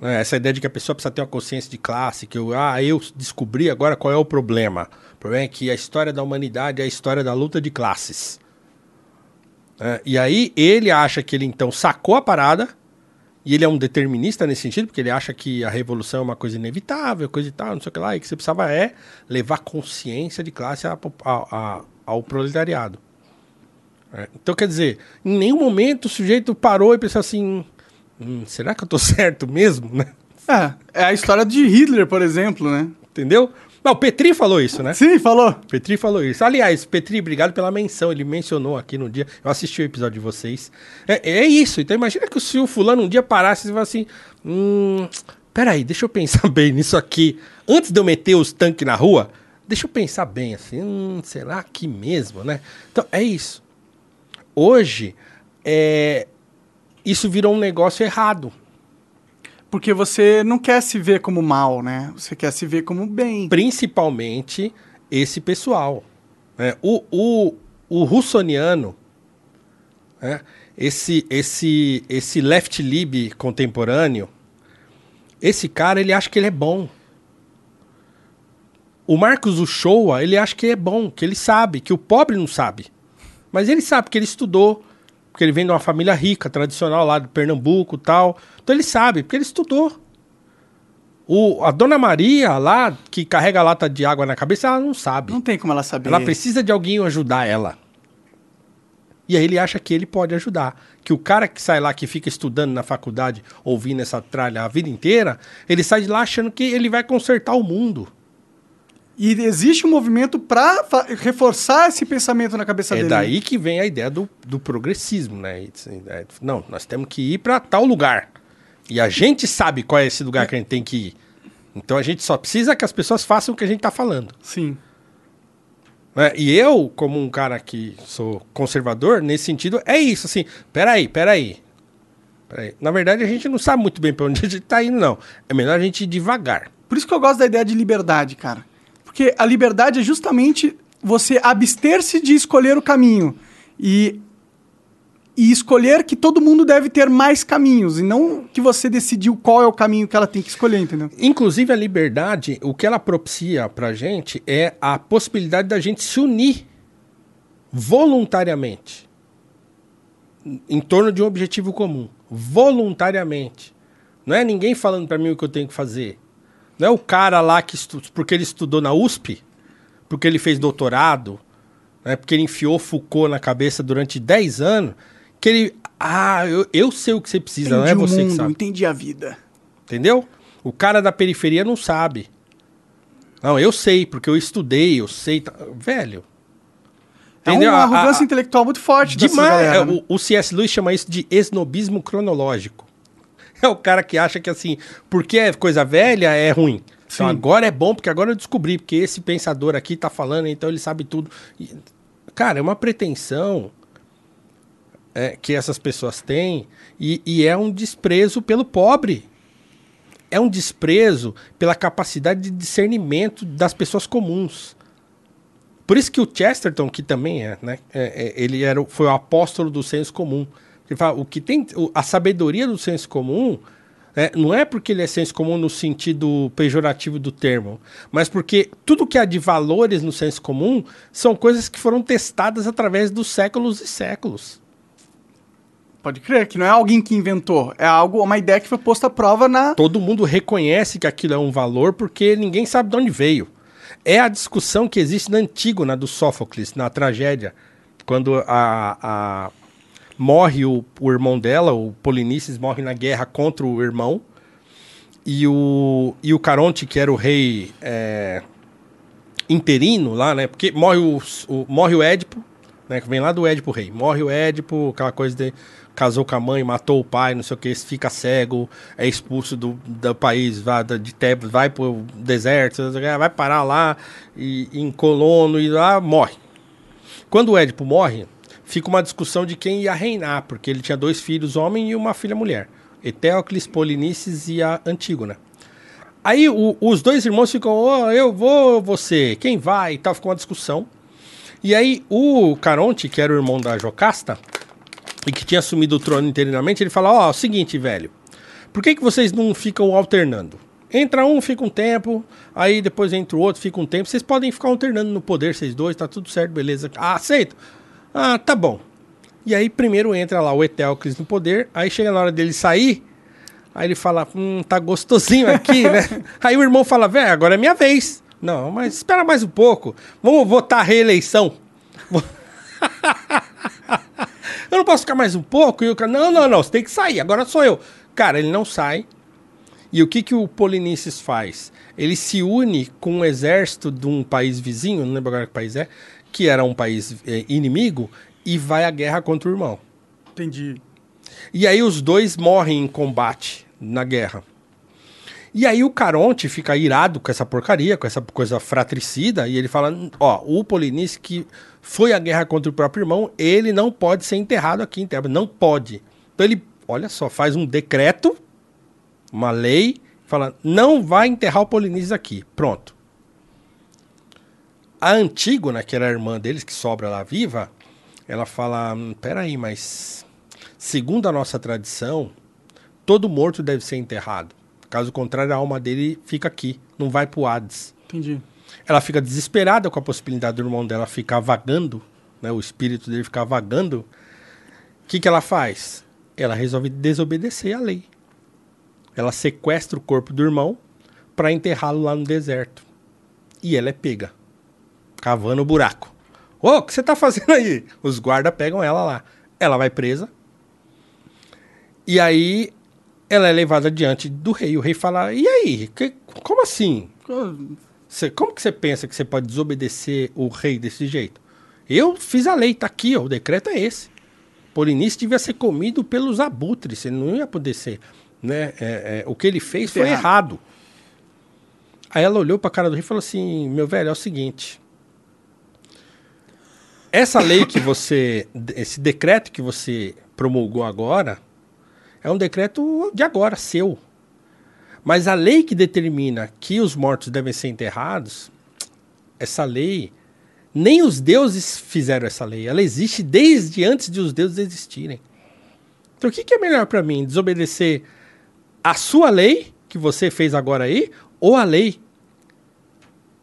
Né? Essa ideia de que a pessoa precisa ter uma consciência de classe, que eu, ah, eu descobri agora qual é o problema. O problema é que a história da humanidade é a história da luta de classes. É, e aí ele acha que ele então sacou a parada e ele é um determinista nesse sentido, porque ele acha que a revolução é uma coisa inevitável, coisa e tal, não sei o que lá, e que você precisava é levar consciência de classe a, a, a, ao proletariado. É, então, quer dizer, em nenhum momento o sujeito parou e pensou assim: hum, será que eu tô [laughs] certo mesmo? Né? [laughs] É, é a história de Hitler, por exemplo, né? Entendeu? Não, o Petri falou isso, né? Sim, falou. Petri falou isso. Aliás, Petri, obrigado pela menção. Ele mencionou aqui no dia. Eu assisti o episódio de vocês. É, é isso. Então imagina que se o fulano um dia parasse e falasse assim: Hum, peraí, deixa eu pensar [laughs] bem nisso aqui. Antes de eu meter os tanques na rua, deixa eu pensar bem assim. Hum, será que mesmo, né? Então é isso. Hoje, é, isso virou um negócio errado. Porque você não quer se ver como mal, né? Você quer se ver como bem. Principalmente esse pessoal. Né? O, o, o russoniano, né? esse, esse, esse left lib contemporâneo, esse cara, ele acha que ele é bom. O Marcos Uchoa, ele acha que é bom, que ele sabe, que o pobre não sabe. Mas ele sabe que ele estudou, porque ele vem de uma família rica, tradicional lá de Pernambuco tal. Então ele sabe, porque ele estudou. O, a dona Maria lá, que carrega a lata de água na cabeça, ela não sabe. Não tem como ela saber. Ela precisa de alguém ajudar ela. E aí ele acha que ele pode ajudar. Que o cara que sai lá, que fica estudando na faculdade, ouvindo essa tralha a vida inteira, ele sai de lá achando que ele vai consertar o mundo. E existe um movimento para reforçar esse pensamento na cabeça é dele. É daí que vem a ideia do, do progressismo, né? É, não, nós temos que ir para tal lugar. E a gente sabe qual é esse lugar que a gente tem que ir. Então a gente só precisa que as pessoas façam o que a gente está falando. Sim. É, e eu, como um cara que sou conservador, nesse sentido, é isso, assim, peraí, peraí. peraí. Na verdade, a gente não sabe muito bem para onde a gente está indo, não. É melhor a gente ir devagar. Por isso que eu gosto da ideia de liberdade, cara. Porque a liberdade é justamente você abster-se de escolher o caminho e, e escolher que todo mundo deve ter mais caminhos e não que você decidiu qual é o caminho que ela tem que escolher, entendeu? Inclusive a liberdade, o que ela propicia pra gente é a possibilidade da gente se unir voluntariamente em torno de um objetivo comum, voluntariamente. Não é ninguém falando para mim o que eu tenho que fazer. Não é o cara lá que porque ele estudou na USP, porque ele fez doutorado, né, porque ele enfiou Foucault na cabeça durante 10 anos, que ele. Ah, eu, eu sei o que você precisa, entendi não é você mundo, que sabe. Entendi a vida. Entendeu? O cara da periferia não sabe. Não, eu sei, porque eu estudei, eu sei. Velho. É Entendeu? uma A- arrogância a- intelectual muito forte Demais. galera, É, né? o, o C.S. Lewis chama isso de esnobismo cronológico. [laughs] É o cara que acha que assim, porque é coisa velha, é ruim. Então Sim. agora é bom, porque agora eu descobri, porque esse pensador aqui tá falando, então ele sabe tudo. E, cara, é uma pretensão é, que essas pessoas têm e, e é um desprezo pelo pobre. É um desprezo pela capacidade de discernimento das pessoas comuns. Por isso que o Chesterton, que também é, né? é, é, ele era, foi o apóstolo do senso comum. Ele fala, o que tem, a sabedoria do senso comum né, não é porque ele é senso comum no sentido pejorativo do termo, mas porque tudo que há de valores no senso comum são coisas que foram testadas através dos séculos e séculos. Pode crer, que não é alguém que inventou. É algo, uma ideia que foi posta à prova na. Todo mundo reconhece que aquilo é um valor porque ninguém sabe de onde veio. É a discussão que existe na Antígona do Sófocles, na tragédia, quando a, a- morre o, o irmão dela, o Polinices, morre na guerra contra o irmão, e o, e o Caronte, que era o rei é, interino lá, né? Porque morre o, o- morre o Édipo, né? Que vem lá do Édipo rei. Morre o Édipo, aquela coisa de casou com a mãe, matou o pai, não sei o que, fica cego, é expulso do, do país, vai, de Tebas, vai pro deserto, vai parar lá e, em Colono e lá morre. Quando o Édipo morre, fica uma discussão de quem ia reinar, porque ele tinha dois filhos, homem e uma filha mulher. Eteocles, Polinices e a Antígona. Aí o- os dois irmãos ficam, "Ó, eu vou, você, quem vai? E tal, ficou uma discussão. E aí o Caronte, que era o irmão da Jocasta, e que tinha assumido o trono interinamente, ele fala, ó, seguinte, velho, por que, que vocês não ficam alternando? Entra um, fica um tempo, aí depois entra o outro, fica um tempo. Vocês podem ficar alternando no poder, vocês dois, tá tudo certo, beleza. Ah, aceito? Ah, tá bom. E aí primeiro entra lá o Eteocles no poder, aí chega na hora dele sair, aí ele fala, hum, tá gostosinho aqui, né? [laughs] aí o irmão fala, velho, agora é minha vez. Não, mas espera mais um pouco. Vamos votar a reeleição. [laughs] eu não posso ficar mais um pouco? E o cara, não, não, não, você tem que sair, agora sou eu. Cara, ele não sai. E o que, que o Polinices faz? Ele se une com um exército de um país vizinho, não lembro agora que país é, que era um país eh, inimigo, e vai à guerra contra o irmão. Entendi. E aí os dois morrem em combate na guerra. E aí o Caronte fica irado com essa porcaria, com essa coisa fratricida, e ele fala, ó, o Polinice que foi à guerra contra o próprio irmão, ele não pode ser enterrado aqui em Tebas, não pode. Então ele, olha só, faz um decreto, uma lei, fala, não vai enterrar o Polinices aqui, pronto. A Antígona, que era a irmã deles, que sobra lá viva, ela fala, hum, peraí, mas segundo a nossa tradição, todo morto deve ser enterrado. Caso contrário, a alma dele fica aqui, não vai pro Hades. Entendi. Ela fica desesperada com a possibilidade do irmão dela ficar vagando, né, o espírito dele ficar vagando. O que, que ela faz? Ela resolve desobedecer à lei. Ela sequestra o corpo do irmão para enterrá-lo lá no deserto. E ela é pega, cavando o buraco. Ô, o que você tá fazendo aí? Os guardas pegam ela lá. Ela vai presa. E aí ela é levada diante do rei. O rei fala: E aí? Que- como assim? Você- como que você pensa que você pode desobedecer o rei desse jeito? Eu fiz a lei, tá aqui, ó, o decreto é esse. Polinice devia ser comido pelos abutres, ele não ia poder ser. Né? É, é, o que ele fez foi Errado. errado. Aí ela olhou pra cara do rei e falou assim: Meu velho, é o seguinte. Essa lei que você. Esse decreto que você promulgou agora é um decreto de agora, seu. Mas a lei que determina que os mortos devem ser enterrados, essa lei, nem os deuses fizeram essa lei. Ela existe desde antes de os deuses existirem. Então o que, que é melhor para mim? Desobedecer a sua lei, que você fez agora aí, ou a lei,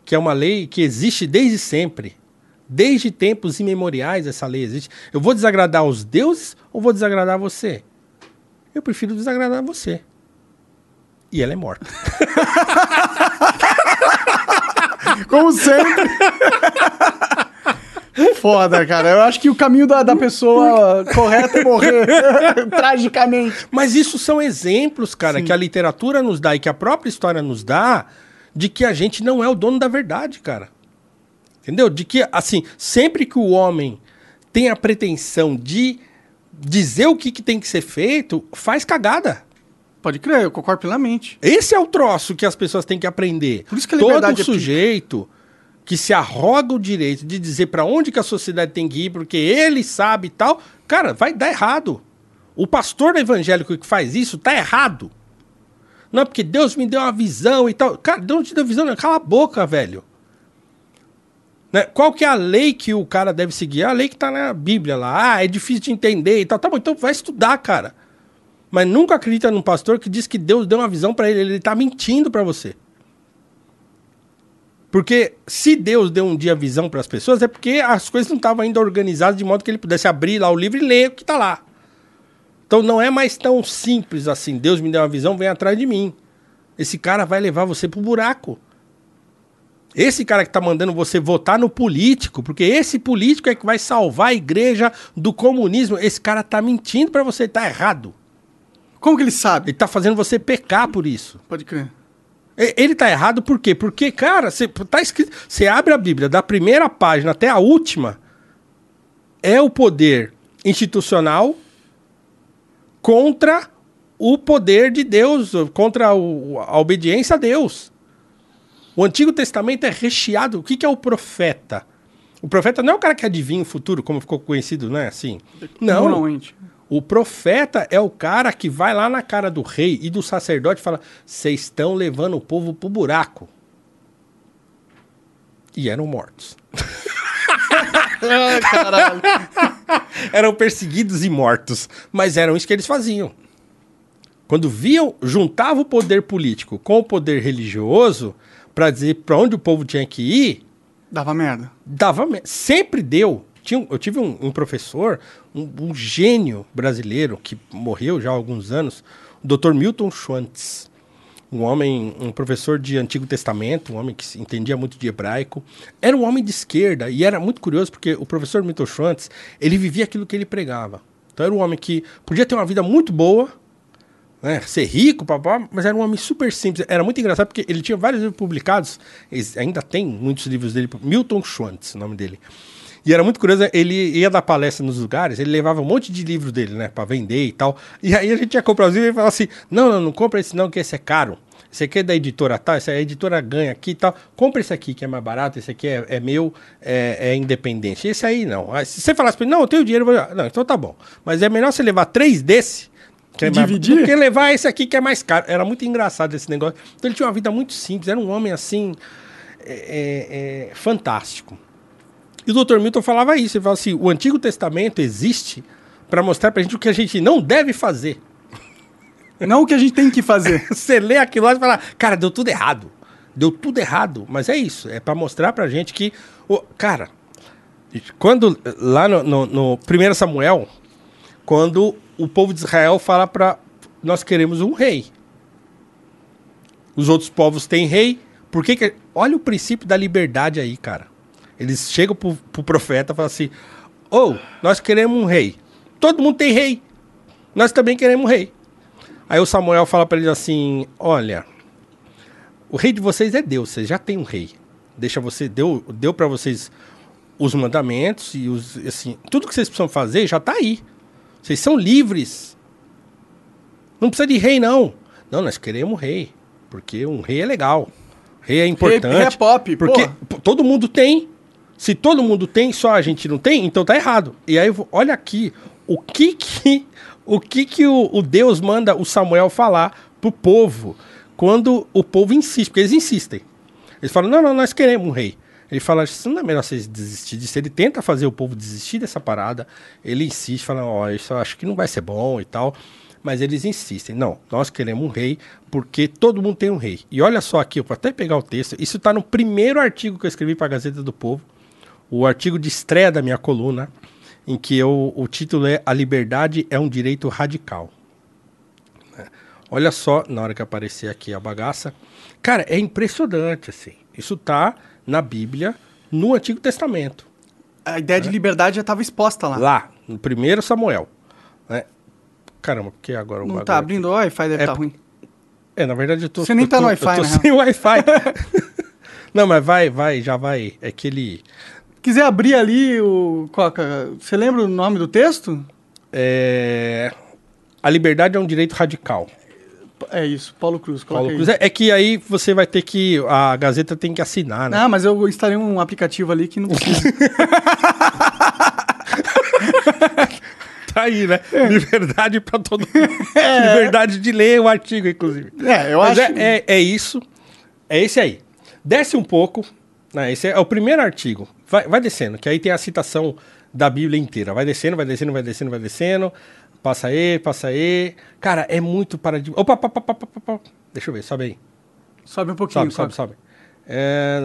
que é uma lei que existe desde sempre? Desde tempos imemoriais essa lei existe. Eu vou desagradar os deuses ou vou desagradar você? Eu prefiro desagradar você. E ela é morta. [laughs] Como sempre. [laughs] Foda, cara. Eu acho que o caminho da, da pessoa correta é morrer [laughs] tragicamente. Mas isso são exemplos, cara, Sim. que a literatura nos dá e que a própria história nos dá de que a gente não é o dono da verdade, cara. Entendeu? De que, assim, sempre que o homem tem a pretensão de dizer o que, que tem que ser feito, faz cagada. Pode crer, eu concordo plenamente. Esse é o troço que as pessoas têm que aprender. Por isso que a Todo é sujeito que se arroga o direito de dizer pra onde que a sociedade tem que ir, porque ele sabe e tal, cara, vai dar errado. O pastor evangélico que faz isso tá errado. Não, é porque Deus me deu uma visão e tal. Cara, Deus não te deu visão, não. Cala a boca, velho. Né? Qual que é a lei que o cara deve seguir? É a lei que tá na Bíblia lá. Ah, é difícil de entender e tal. Tá bom, então vai estudar, cara. Mas nunca acredita num pastor que diz que Deus deu uma visão pra ele. Ele tá mentindo pra você. Porque se Deus deu um dia visão para as pessoas, é porque as coisas não estavam ainda organizadas de modo que ele pudesse abrir lá o livro e ler o que está lá. Então não é mais tão simples assim. Deus me deu uma visão, vem atrás de mim. Esse cara vai levar você pro buraco. Esse cara que tá mandando você votar no político, porque esse político é que vai salvar a igreja do comunismo. Esse cara tá mentindo para você, tá errado. Como que ele sabe? Ele tá fazendo você pecar por isso. Pode crer. Ele tá errado por quê? Porque, cara, você tá escrito. Você abre a Bíblia da primeira página até a última, é o poder institucional contra o poder de Deus, contra o- a obediência a Deus. O Antigo Testamento é recheado. O que, que é o profeta? O profeta não é o cara que adivinha o futuro, como ficou conhecido, né? Assim. Não. Normalmente. O profeta é o cara que vai lá na cara do rei e do sacerdote e fala: vocês estão levando o povo pro buraco. E eram mortos. Caralho. [laughs] eram perseguidos e mortos. Mas eram isso que eles faziam. Quando viam, juntava o poder político com o poder religioso para dizer para onde o povo tinha que ir, Dava merda. dava me- sempre deu. Tinha eu tive um, um professor, um, um gênio brasileiro que morreu já há alguns anos, o Dr. Milton Schwantz, um homem, um professor de Antigo Testamento, um homem que se entendia muito de hebraico, era um homem de esquerda e era muito curioso porque o professor Milton Schwantz, ele vivia aquilo que ele pregava. Então era um homem que podia ter uma vida muito boa, né, ser rico, papá, mas era um homem super simples. Era muito engraçado porque ele tinha vários livros publicados, ainda tem muitos livros dele, Milton Schwantz, o nome dele. E era muito curioso, ele ia dar palestra nos lugares, ele levava um monte de livros dele, né, pra vender e tal. E aí a gente ia comprar os livros e ele falava assim: não, não, não compra esse não, que esse é caro. Esse aqui é da editora tal, esse aí a editora ganha aqui e tal. Compra esse aqui que é mais barato, esse aqui é, é meu, é, é independente. Esse aí não. Se você falasse pra ele, não, eu tenho dinheiro, vou... não, então tá bom. Mas é melhor você levar três desse que mais- Dividir? do que levar esse aqui que é mais caro. Era muito engraçado esse negócio. Então ele tinha uma vida muito simples, era um homem assim, é, é, é, fantástico. E o Dr. Milton falava isso, ele falava assim, o Antigo Testamento existe para mostrar pra gente o que a gente não deve fazer. Não o que a gente tem que fazer. [laughs] Você lê aquilo lá e fala, cara, deu tudo errado. Deu tudo errado. Mas é isso, é para mostrar pra gente que, o cara, quando lá no, no, no 1 Samuel, quando o povo de Israel fala para nós queremos um rei. Os outros povos têm rei. Por que que... Olha o princípio da liberdade aí, cara. Eles chegam pro, pro profeta e falam assim: Ô, nós queremos um rei. Todo mundo tem rei. Nós também queremos um rei. Aí o Samuel fala para eles assim: Olha, o rei de vocês é Deus, vocês já têm um rei. Deixa você, deu, deu para vocês os mandamentos e os assim, tudo que vocês precisam fazer já tá aí. Vocês são livres. Não precisa de rei não. Não, nós queremos rei, porque um rei é legal. Rei é importante. rei é pop, porque porra. todo mundo tem. Se todo mundo tem, só a gente não tem, então tá errado. E aí, olha aqui, o que que o, que que o, o Deus manda o Samuel falar pro povo quando o povo insiste, porque eles insistem. Eles falam, não, não, nós queremos um rei. Ele fala, isso não é melhor vocês desistir disso. Ele tenta fazer o povo desistir dessa parada. Ele insiste, fala, ó, isso eu acho que não vai ser bom e tal. Mas eles insistem, não, nós queremos um rei, porque todo mundo tem um rei. E olha só aqui, eu vou até pegar o texto. Isso está no primeiro artigo que eu escrevi para a Gazeta do Povo. O artigo de estreia da minha coluna, em que eu, o título é A Liberdade é um Direito Radical. né? Olha só, na hora que aparecer aqui a bagaça. Cara, é impressionante, assim. Isso tá na Bíblia, no Antigo Testamento. A ideia de liberdade já estava exposta lá. Lá, no primeiro Samuel. né? Caramba, porque agora o Não tá abrindo o Wi-Fi, deve É estar por- ruim. É, na verdade eu tô... Você nem tá tô- no Wi-Fi, né? sem Wi-Fi. [laughs] Não, mas vai, vai, já vai. É que ele. Quiser abrir ali o. Coca, você lembra o nome do texto? É... A liberdade é um direito radical. É isso, Paulo Cruz. Paulo. Cruz. É, é que aí você vai ter que. A Gazeta tem que assinar, né? Ah, mas eu instalei um aplicativo ali que não precisa. [laughs] Tá aí, né? Liberdade pra todo mundo. [laughs] Liberdade de ler o artigo, inclusive. é, eu Mas acho. é, é, é isso. É esse aí. Desce um pouco. Né? Esse é o primeiro artigo. Vai, vai descendo, que aí tem a citação da Bíblia inteira. Vai descendo, vai descendo, vai descendo, vai descendo. Passa aí, passa aí. Cara, é muito paradigma. Opa, opa, opa, opa, opa. Deixa eu ver, sobe aí. Sobe um pouquinho, Sobe, sobe, sobe. É.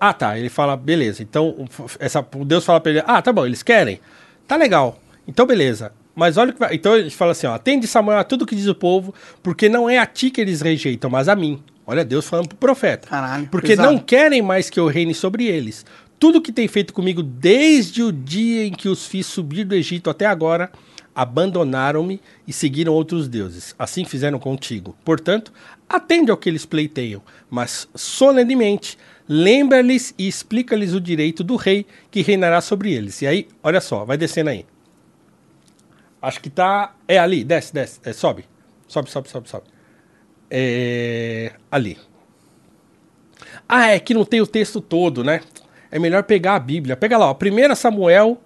Ah, tá. Ele fala, beleza. Então, essa, Deus fala pra ele: Ah, tá bom, eles querem. Tá legal. Então, beleza. Mas olha o que vai. Então ele fala assim: ó, atende Samuel a tudo que diz o povo, porque não é a ti que eles rejeitam, mas a mim. Olha Deus falando pro profeta. Caralho, Porque pesado. não querem mais que eu reine sobre eles. Tudo que tem feito comigo desde o dia em que os fiz subir do Egito até agora, abandonaram-me e seguiram outros deuses. Assim fizeram contigo. Portanto, atende ao que eles pleiteiam, mas solenemente lembra-lhes e explica-lhes o direito do rei que reinará sobre eles. E aí, olha só, vai descendo aí. Acho que tá. É ali, desce, desce, é, sobe. Sobe, sobe, sobe, sobe. É. Ali. Ah, é que não tem o texto todo, né? É melhor pegar a Bíblia. Pega lá, ó. 1 Samuel.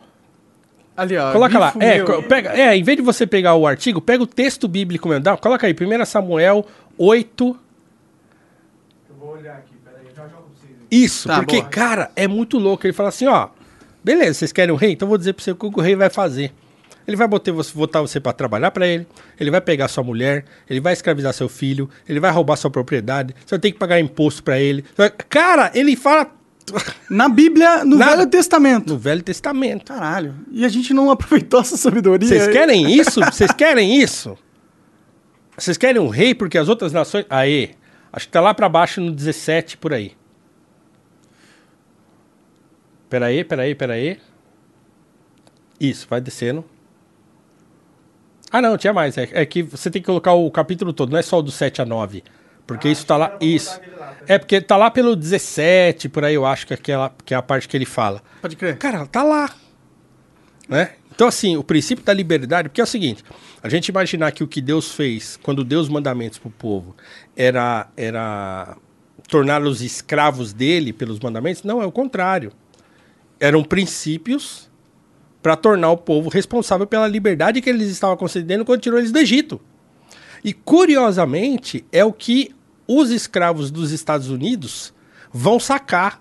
Ali, ó. Coloca lá. É, pega, é, em vez de você pegar o artigo, pega o texto bíblico mesmo. Dá, coloca aí, 1 Samuel 8. Eu vou olhar aqui, peraí, eu já jogo pra vocês. Isso, Tá, porque, boa. cara, é muito louco. Ele fala assim, ó. Beleza, vocês querem o rei? Então eu vou dizer pra você o que o rei vai fazer. Ele vai botar você, botar você pra trabalhar pra ele, ele vai pegar sua mulher, ele vai escravizar seu filho, ele vai roubar sua propriedade, você vai ter que pagar imposto pra ele. Cara, ele fala Na Bíblia, no Nada. Velho Testamento. no Velho Testamento. Caralho. E a gente não [laughs] aproveitou essa sabedoria. Vocês querem [laughs] isso? Vocês querem isso? Vocês querem um rei porque as outras nações. Aê, acho que tá lá pra baixo no 17 por aí. Peraí, peraí, peraí. Isso, vai descendo. Ah, não, tinha mais. É, é que você tem que colocar o capítulo todo, não é só o do 7 a 9. Porque isso tá lá. Isso. É porque tá lá pelo 17, por aí eu acho que é, aquela, que é a parte que ele fala. Pode crer. Cara, tá lá. Né? Então, assim, o princípio da liberdade, porque é o seguinte: a gente imaginar que o que Deus fez quando deu os mandamentos pro povo era, era torná-los escravos dele pelos mandamentos, não, é o contrário. Eram princípios para tornar o povo responsável pela liberdade que eles estavam concedendo quando tirou eles do Egito. E curiosamente, é o que os escravos dos Estados Unidos vão sacar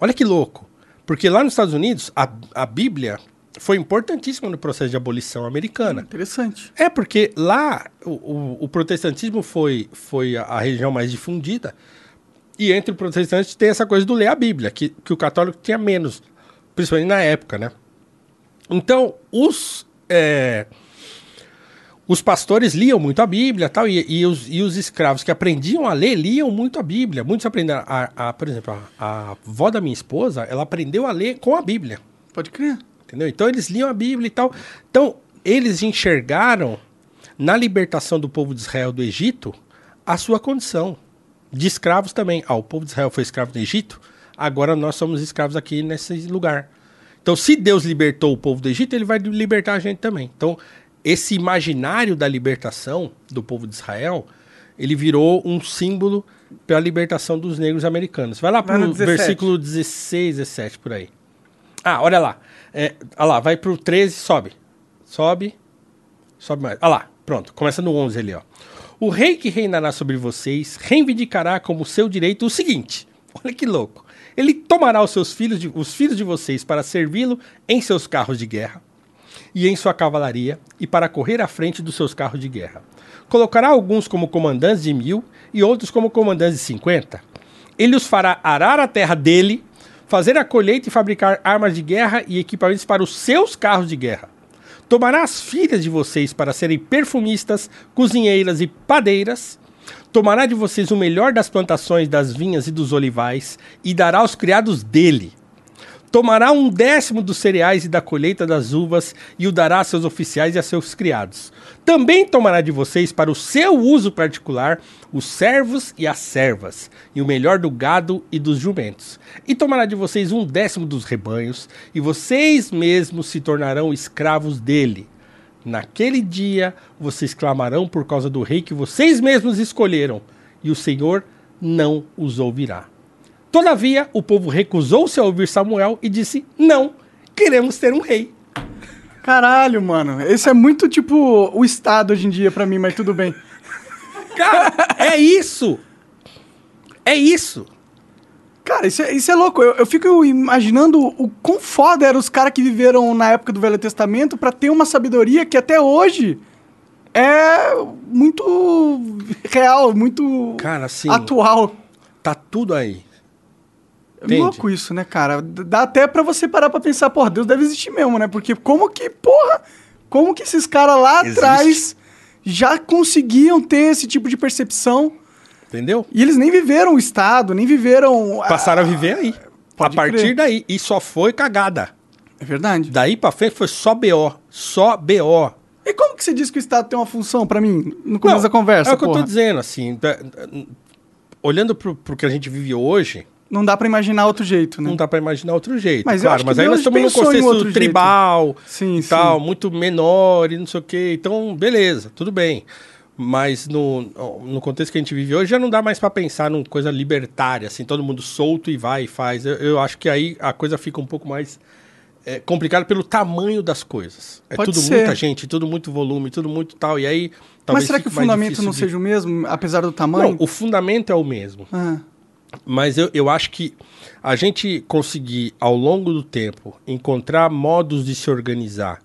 Olha que louco. Porque lá nos Estados Unidos, a, a Bíblia foi importantíssima no processo de abolição americana. Interessante. É porque lá o, o- o protestantismo foi, foi a, a religião mais difundida. E entre os protestantes tem essa coisa do ler a Bíblia, que, que o católico tinha menos, principalmente na época, né? Então, os, é, os pastores liam muito a Bíblia tal, e, e, os, e os escravos que aprendiam a ler liam muito a Bíblia. Muitos aprenderam. A, a- por exemplo, a, a avó da minha esposa, ela aprendeu a ler com a Bíblia. Pode crer. Entendeu? Então eles liam a Bíblia e tal. Então, eles enxergaram na libertação do povo de Israel do Egito a sua condição de escravos também. Ah, o povo de Israel foi escravo do Egito, agora nós somos escravos aqui nesse lugar. Então, se Deus libertou o povo do Egito, ele vai libertar a gente também. Então, esse imaginário da libertação do povo de Israel, ele virou um símbolo para a libertação dos negros americanos. Vai lá para o 17. versículo 16, 17, por aí. Ah, olha lá. É, olha lá, vai pro 13, sobe. Sobe. Sobe mais. Olha lá, pronto. Começa no 11 ali, ó. O rei que reinará sobre vocês reivindicará como seu direito o seguinte. [laughs] Olha que louco. Ele tomará os seus filhos, de, os filhos de vocês para servi-lo em seus carros de guerra e em sua cavalaria e para correr à frente dos seus carros de guerra. Colocará alguns como comandantes de mil e outros como comandantes de cinquenta. Ele os fará arar a terra dele, fazer a colheita e fabricar armas de guerra e equipamentos para os seus carros de guerra. Tomará as filhas de vocês para serem perfumistas, cozinheiras e padeiras. Tomará de vocês o melhor das plantações das vinhas e dos olivais e dará aos criados dele. Tomará um décimo dos cereais e da colheita das uvas e o dará a seus oficiais e a seus criados. Também tomará de vocês para o seu uso particular os servos e as servas, e o melhor do gado e dos jumentos. E tomará de vocês um décimo dos rebanhos, e vocês mesmos se tornarão escravos dele. Naquele dia vocês clamarão por causa do rei que vocês mesmos escolheram, e o Senhor não os ouvirá. Todavia, o povo recusou-se a ouvir Samuel e disse: Não, queremos ter um rei. Caralho, mano. Esse é muito tipo o Estado hoje em dia pra mim, mas tudo bem. Cara, é isso! É isso! Cara, isso é, isso é louco. Eu, eu fico imaginando o quão foda eram os caras que viveram na época do Velho Testamento pra ter uma sabedoria que até hoje é muito real, muito Cara, assim, atual. tá tudo aí. É Entende? louco isso, né, cara? Dá até pra você parar pra pensar, porra, Deus deve existir mesmo, né? Porque como que, porra, como que esses caras lá Existe. atrás já conseguiam ter esse tipo de percepção Entendeu? e eles nem viveram o Estado, nem viveram... a- Passaram a viver aí. A Pode partir crer. daí. E só foi cagada. É verdade. Daí pra frente foi só BO. Só BO. E como que você diz que o Estado tem uma função pra mim, no começo Não, da conversa, É o que eu tô dizendo, assim. Olhando pro, pro que a gente vive hoje, Não dá pra imaginar outro jeito, né? não dá pra imaginar outro jeito. Mas claro, mas aí nós estamos num contexto tribal Sim, e sim. tal, muito menor e não sei o quê. Então, beleza, tudo bem. Mas no, no contexto que a gente vive hoje, já não dá mais pra pensar numa coisa libertária, assim, todo mundo solto e vai e faz. Eu, eu acho que aí a coisa fica um pouco mais é, complicada pelo tamanho das coisas. É Pode tudo ser. muita gente, tudo muito volume, tudo muito tal. E aí. Mas será que o fundamento não de- seja o mesmo, apesar do Não, tamanho? o fundamento é o mesmo. Ah, Mas eu, eu acho que a gente conseguir, ao longo do tempo, encontrar modos de se organizar,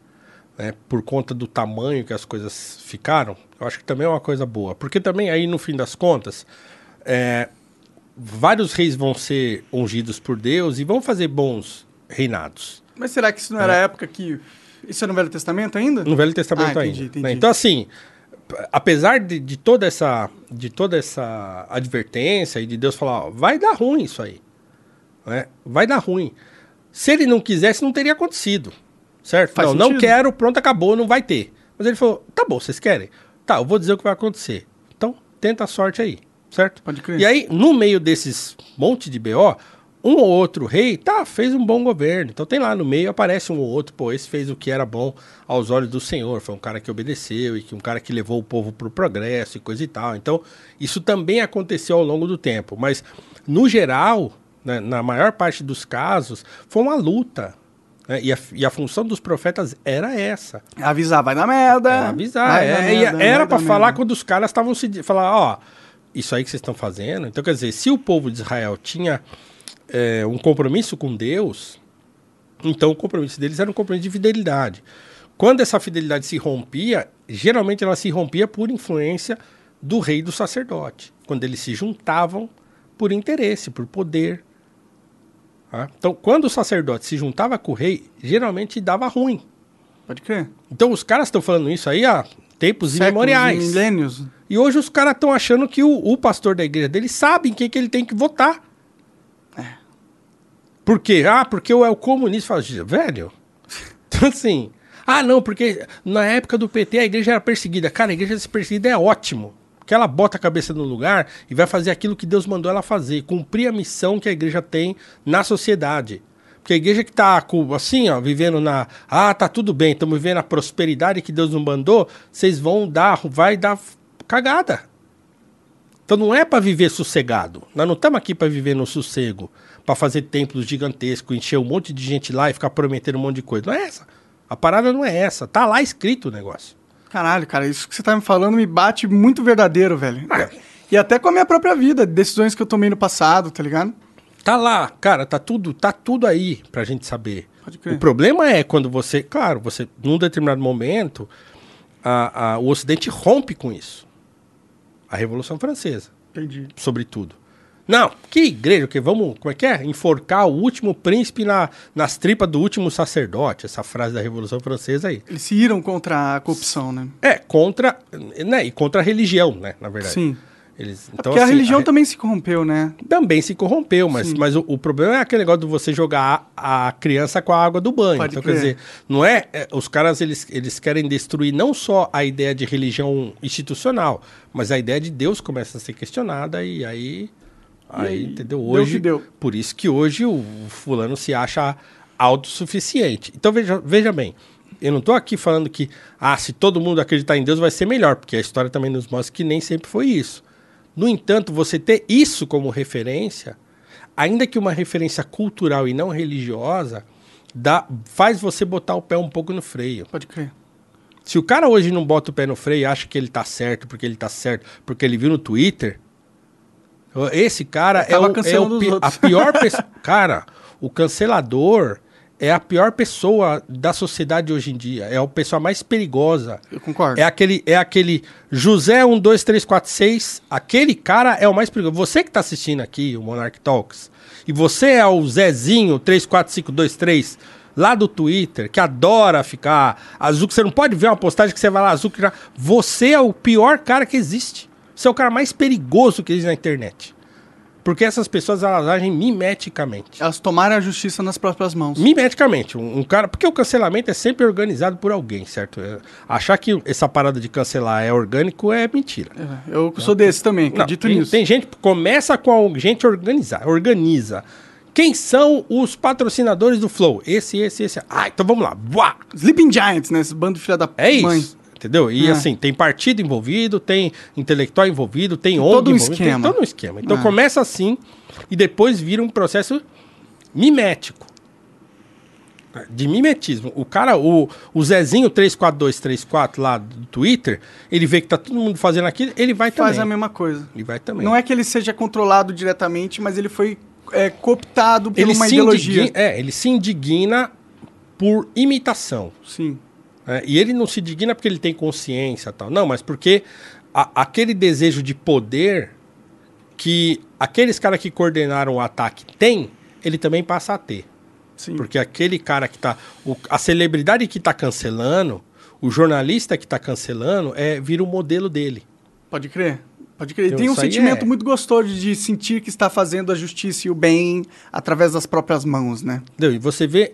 né, por conta do tamanho que as coisas ficaram, eu acho que também é uma coisa boa. Porque também aí, no fim das contas, é, vários reis vão ser ungidos por Deus e vão fazer bons reinados. Mas será que isso não era a época que... Isso é no Velho Testamento ainda? No Velho Testamento Ah, entendi, ainda. entendi. né? Então, assim, apesar de, de toda essa de toda essa advertência e de Deus falar, ó, vai dar ruim isso aí. Né? Vai dar ruim. Se ele não quisesse, não teria acontecido. Certo? Faz não, não sentido. quero, pronto, acabou, não vai ter. Mas ele falou, tá bom, vocês querem? Tá, eu vou dizer o que vai acontecer. Então, tenta a sorte aí, certo? Pode crer. E aí, no meio desses monte de BO, um ou outro rei, tá, fez um bom governo. Então tem lá no meio, aparece um ou outro, pô, esse fez o que era bom aos olhos do Senhor. Foi um cara que obedeceu e que um cara que levou o povo pro progresso e coisa e tal. Então, isso também aconteceu ao longo do tempo. Mas, no geral, né, na maior parte dos casos, foi uma luta. né? E, a, e a função dos profetas era essa. Avisar, vai dar merda. Era avisar. é, e merda, era dar falar merda. quando os caras estavam se. Falar, ó, isso aí que vocês estão fazendo. Então, quer dizer, se o povo de Israel tinha é, um compromisso com Deus, então o compromisso deles era um compromisso de fidelidade. Quando essa fidelidade se rompia, geralmente ela se rompia por influência do rei e do sacerdote. Quando eles se juntavam por interesse, por poder. tá? Então, quando o sacerdote se juntava com o rei, geralmente dava ruim. Pode crer. Então os caras estão falando isso aí há tempos Séculos, imemoriais. Milênios. E hoje os caras estão achando que o, o pastor da igreja dele sabe em quem que ele tem que votar. Por quê? Ah, porque eu é o comunista. Fala, velho. [laughs] Então assim. Ah, não, porque na época do PT a igreja era perseguida. Cara, a igreja perseguida é ótimo. Porque ela bota a cabeça no lugar e vai fazer aquilo que Deus mandou ela fazer. Cumprir a missão que a igreja tem na sociedade. Porque a igreja que tá com- assim, ó, vivendo na. Ah, tá tudo bem, estamos vivendo a prosperidade que Deus nos mandou, vocês vão dar, vai dar cagada. Então não é para viver sossegado. Nós não estamos aqui para viver no sossego, para fazer templos gigantescos, encher um monte de gente lá e ficar prometendo um monte de coisa. Não é essa. A parada não é essa. Tá lá escrito o negócio. Caralho, cara, isso que você tá me falando me bate muito verdadeiro, velho. E até com a minha própria vida, decisões que eu tomei no passado, tá ligado? Tá lá, cara, tá tudo, tá tudo aí pra gente saber. Pode crer. O problema é quando você, claro, você, num determinado momento, a, a- o Ocidente rompe com isso. A Revolução Francesa. Entendi. sobretudo. Não, que igreja, que vamos, como é que é? Enforcar o último príncipe na, nas tripas do último sacerdote, essa frase da Revolução Francesa aí. Eles se iram contra a corrupção, né? É, contra, né, e contra a religião, né, na verdade. Sim. Eles, É porque a assim, religião re- também se corrompeu, né? também se corrompeu, mas, mas o, o problema é aquele negócio de você jogar a, a criança com a água do banho. Pode então, crer. quer dizer, não é, é, Os caras eles, eles querem destruir não só a ideia de religião institucional, mas a ideia de Deus começa a ser questionada e aí. Aí, entendeu? deu Hoje. que deu. Por isso que hoje o fulano se acha autossuficiente. Então veja, veja bem. Eu não estou aqui falando que, ah, se todo mundo acreditar em Deus vai ser melhor, porque a história também nos mostra que nem sempre foi isso. No entanto, você ter isso como referência, ainda que uma referência cultural e não religiosa, dá, faz você botar o pé um pouco no freio. Pode crer. Se o cara hoje não bota o pé no freio e acha que ele tá certo, porque ele tá certo, porque ele viu no Twitter, esse cara é, o, é o pi- a pior pessoa. [laughs] cara, o cancelador é a pior pessoa da sociedade hoje em dia. É a pessoa mais perigosa. Eu concordo. É aquele, é aquele José 12346, aquele cara é o mais perigoso. Você que tá assistindo aqui o Monarch Talks, e você é o Zezinho 34523 lá do Twitter, que adora ficar azul, que você não pode ver uma postagem que você vai lá azul, que já... você é o pior cara que existe. Você é o cara mais perigoso que existe na internet. Porque essas pessoas elas agem mimeticamente. Elas tomaram a justiça nas próprias mãos. Mimeticamente, um, um cara. Porque o cancelamento é sempre organizado por alguém, certo? É, achar que essa parada de cancelar é orgânico é mentira. É, Eu sou desse também, Não, acredito tem, nisso. tem gente que começa com a gente organizar, organiza. Quem são os patrocinadores do Flow? Esse, esse, esse. Ah, então vamos lá. Buá! Sleeping Giants, né? Esse bando de filha da É isso. Entendeu? E É. assim, tem partido envolvido, tem intelectual envolvido, tem ONG todo um envolvido, esquema. tem todo um esquema. Então É. começa assim e depois vira um processo mimético. De mimetismo. O cara, o, o Zezinho 34234 lá do Twitter, ele vê que tá todo mundo fazendo aquilo, ele vai Faz a também. mesma coisa. Ele vai também. Não é que ele seja controlado diretamente, mas ele foi é, cooptado por ele uma ideologia. indigna, é, ele se indigna por imitação. Sim. Né? E ele não se indigna porque ele tem consciência tal. Não, mas porque a- aquele desejo de poder que aqueles caras que coordenaram o ataque têm, ele também passa a ter. Sim. Porque aquele cara que tá. o- a celebridade que tá cancelando, o jornalista que tá cancelando, é, vira o modelo dele. Pode crer. Pode crer. Então, tem um sentimento é- muito gostoso de sentir que está fazendo a justiça e o bem através das próprias mãos, né? Entendeu? E você vê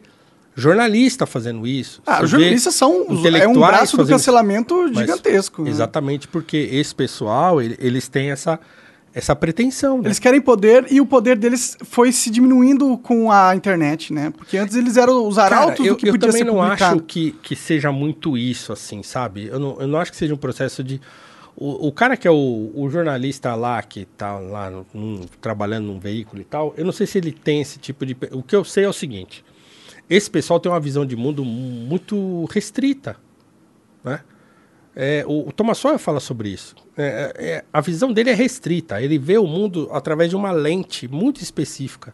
jornalista fazendo isso. Ah, os jornalistas são é um braço do cancelamento Mas- gigantesco. né? Exatamente, porque esse pessoal, ele- eles têm essa, essa pretensão, né? Eles querem poder e o poder deles foi se diminuindo com a internet, né? Porque antes eles eram os Cara, arautos eu, do que eu podia também ser não publicado. acho que, que seja muito isso, assim, sabe? Eu não, eu não acho que seja um processo de... O, o cara que é o, o jornalista lá, que tá lá no- trabalhando num veículo e tal, eu não sei se ele tem esse tipo de... O que eu sei é o seguinte, esse pessoal tem uma visão de mundo muito restrita, né? É, o, o Thomas Sowell fala sobre isso. É, é, é, a visão dele é restrita. Ele vê o mundo através de uma lente muito específica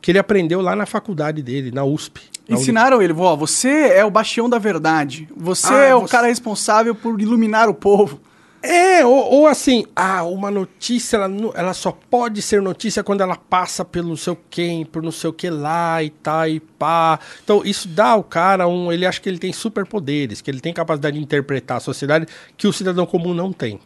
que ele aprendeu lá na faculdade dele, na USP. na Ensinaram ele, ó, você é o bastião da verdade. Você Ah, é o você- cara responsável por iluminar o povo. É, ou, ou assim, ah, uma notícia, ela, ela só pode ser notícia quando ela passa pelo não sei o quem, por não sei o que lá e tá e pá. Então, isso dá ao cara um. Ele acha que ele tem superpoderes, que ele tem capacidade de interpretar a sociedade que o cidadão comum não tem.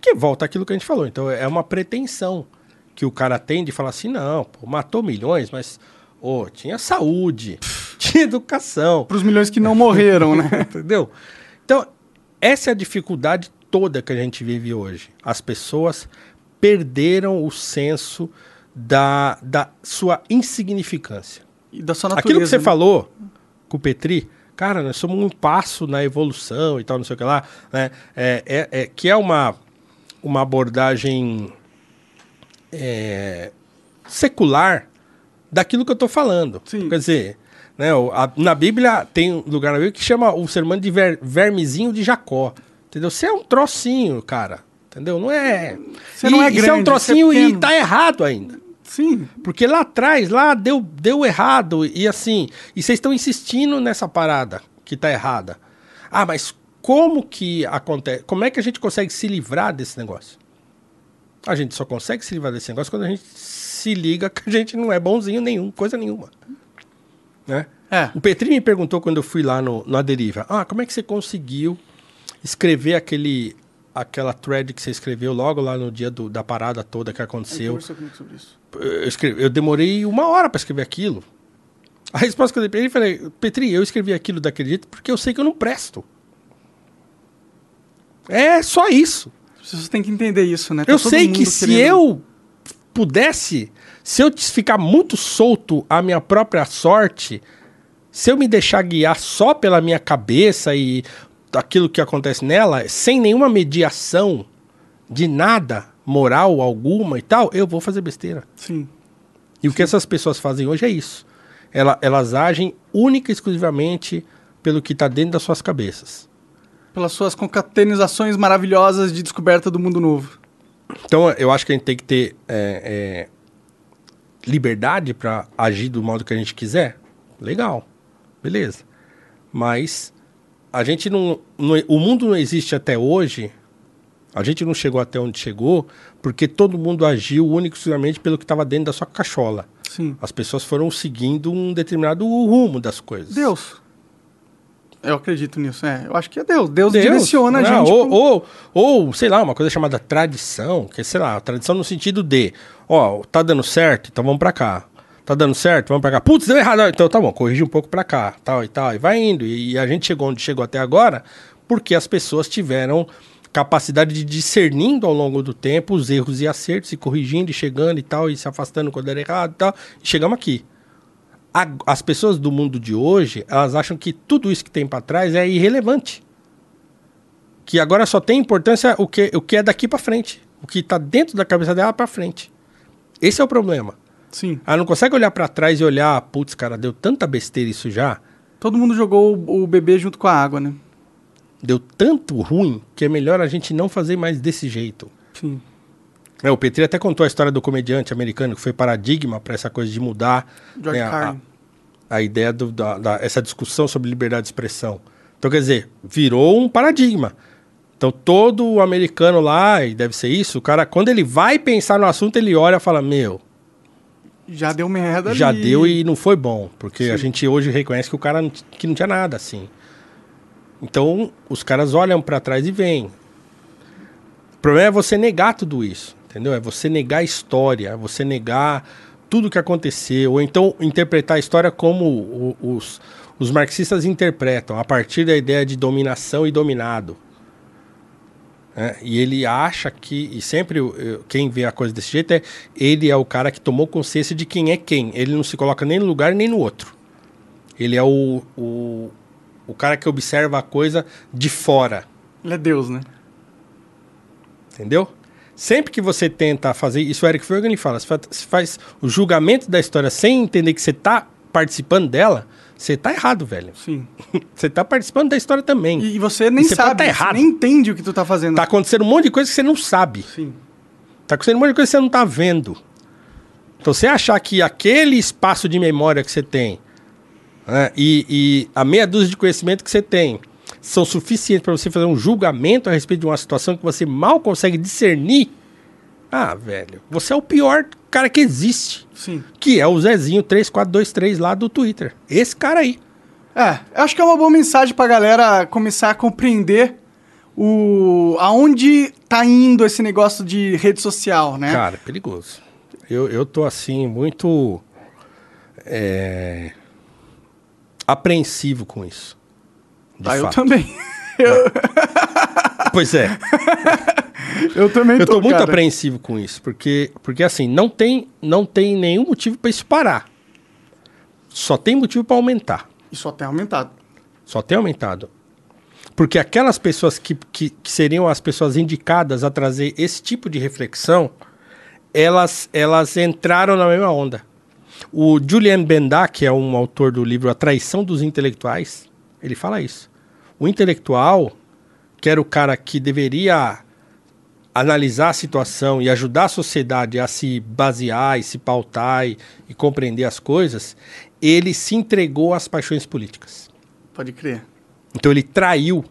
Que volta àquilo que a gente falou. Então, é uma pretensão que o cara tem de falar assim: não, pô, matou milhões, mas. Ô, tinha saúde, [laughs] tinha educação. Para os milhões que não morreram, né? [laughs] Entendeu? Então, essa é a dificuldade toda que a gente vive hoje. As pessoas perderam o senso da, da sua insignificância. E da sua natureza. Aquilo que você né? falou com o Petri, cara, nós somos um passo na evolução e tal, não sei o que lá, né? É, é- é- que é uma, uma abordagem é, secular daquilo que eu estou falando. Sim. Quer dizer, né, a- na Bíblia tem um lugar na Bíblia que chama o ser humano de ver- vermezinho de Jacó. Entendeu? Você é um trocinho, cara. Entendeu? Não é. Você não é é grande, um trocinho você é e tá errado ainda. Sim. Porque lá atrás, lá deu, deu errado. E assim, e vocês estão insistindo nessa parada que tá errada. Ah, mas como que acontece? Como é que a gente consegue se livrar desse negócio? A gente só consegue se livrar desse negócio quando a gente se liga que a gente não é bonzinho nenhum, coisa nenhuma. Né? É. O Petri me perguntou quando eu fui lá no, no A Deriva: Ah, como é que você conseguiu escrever aquele, aquela thread que você escreveu logo lá no dia do- da parada toda que aconteceu. comigo sobre isso. Eu, escrevi- eu demorei uma hora para escrever aquilo. A resposta que eu dei pra ele, eu falei, Petri, eu escrevi aquilo daquele jeito porque eu sei que eu não presto. É só isso. As pessoas têm que entender isso, né? Tá eu todo sei mundo que se querendo- eu pudesse, se eu ficar muito solto à minha própria sorte, se eu me deixar guiar só pela minha cabeça e aquilo que acontece nela, sem nenhuma mediação de nada, moral alguma e tal, eu vou fazer besteira. Sim. E o que essas pessoas fazem hoje é isso. Ela- elas agem única e exclusivamente pelo que está dentro das suas cabeças. Pelas suas concatenizações maravilhosas de descoberta do mundo novo. Então, eu acho que a gente tem que ter é, é, liberdade para agir do modo que a gente quiser. Legal, beleza. Mas a gente não, não- O mundo não existe até hoje. A gente não chegou até onde chegou porque todo mundo agiu único e exclusivamente pelo que estava dentro da sua cachola. Sim. As pessoas foram seguindo um determinado rumo das coisas. Deus. Eu acredito nisso, é. Eu acho que é Deus. Deus, direciona a Não, gente. Ou, pro- ou, ou, sei lá, uma coisa chamada tradição, que sei lá, tradição no sentido de, ó, tá dando certo, então vamos pra cá. Tá dando certo, vamos pra cá. Putz, deu errado. Então tá bom, corrige um pouco pra cá, tal e tal. E vai indo. E a gente chegou onde chegou até agora porque as pessoas tiveram capacidade de discernindo ao longo do tempo os erros e acertos, e corrigindo, e chegando e tal, e se afastando quando era errado e tal. E chegamos aqui. As pessoas do mundo de hoje, elas acham que tudo isso que tem pra trás é irrelevante que agora só tem importância o que, o que é daqui pra frente. O que tá dentro da cabeça dela pra frente. Esse é o problema. Sim. Ela não consegue olhar pra trás e olhar, putz, cara, deu tanta besteira isso já, Todo mundo jogou o, bebê junto com a água, né? deu tanto ruim que é melhor a gente não fazer mais desse jeito. Sim. É, o Petri até contou a história do comediante americano que foi paradigma pra essa coisa de mudar né, a, a ideia do, da, da- essa discussão sobre liberdade de expressão. Então, quer dizer, virou um paradigma. Então, todo americano lá, e deve ser isso, o cara, quando ele vai pensar no assunto, ele olha e fala: Meu, Já deu merda já ali. deu e não foi bom. Porque a Sim. gente hoje reconhece que o cara não, que não tinha nada assim. Então, os caras olham pra trás e veem. O problema é você negar tudo isso, entendeu? É você negar a história, é você negar tudo que aconteceu, ou então interpretar a história como os, os marxistas interpretam, a partir da ideia de dominação e dominado. É, e ele acha que, e sempre quem vê a coisa desse jeito é, ele é o cara que tomou consciência de quem é quem. Ele não se coloca nem no lugar nem no outro. Ele é o, o, o cara que observa a coisa de fora. Ele é Deus, né? Entendeu? Sempre que você tenta fazer isso, o Eric Ferguson fala, se fa- se faz o julgamento da história sem entender que você está participando dela, você tá errado, velho. Sim. [laughs] Você tá participando da história também. E, e você nem você pode sabe, tá você errado. nem entende o que tu tá fazendo. Tá acontecendo um monte de coisa que você não sabe. Sim. Tá acontecendo um monte de coisa que você não tá vendo. Então, você achar que aquele espaço de memória que você tem né, e, e a meia dúzia de conhecimento que você tem são suficientes para você fazer um julgamento a respeito de uma situação que você mal consegue discernir, ah, velho, você é o pior cara que existe. Sim. Que é o Zezinho 3423 lá do Twitter. Esse cara aí. É, eu acho que é uma boa mensagem pra galera começar a compreender o aonde tá indo esse negócio de rede social, né? Cara, perigoso. Eu, eu tô assim, muito. é, apreensivo com isso. Ah, eu fato. Também. Pois é. [laughs] Eu também Eu tô muito cara. apreensivo com isso, porque, porque assim, não tem, não tem nenhum motivo para isso parar. Só tem motivo para aumentar. E só tem aumentado. Só tem aumentado. Porque aquelas pessoas que, que, que seriam as pessoas indicadas a trazer esse tipo de reflexão, elas, elas entraram na mesma onda. O Julian Benda, que é um autor do livro A Traição dos Intelectuais, ele fala isso. O intelectual, que era o cara que deveria analisar a situação e ajudar a sociedade a se basear e se pautar e, e compreender as coisas, ele se entregou às paixões políticas. Pode crer. Então ele traiu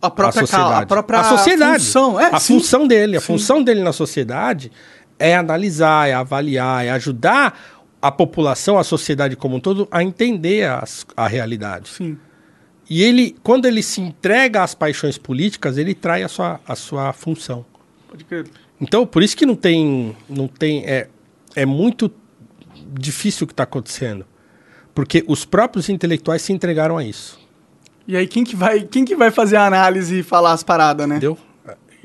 A a própria sociedade. cal- a própria a sociedade. função. É, a sim. função dele. A Sim. função dele na sociedade é analisar, é avaliar, é ajudar a população, a sociedade como um todo, a entender as- a realidade. Sim. E ele, quando ele se entrega às paixões políticas, ele trai a sua, a sua função. Pode crer. Então, por isso que não tem. Não tem é, é muito difícil o que está acontecendo. Porque os próprios intelectuais se entregaram a isso. E aí, quem que vai, quem que vai fazer a análise e falar as paradas, né? Entendeu?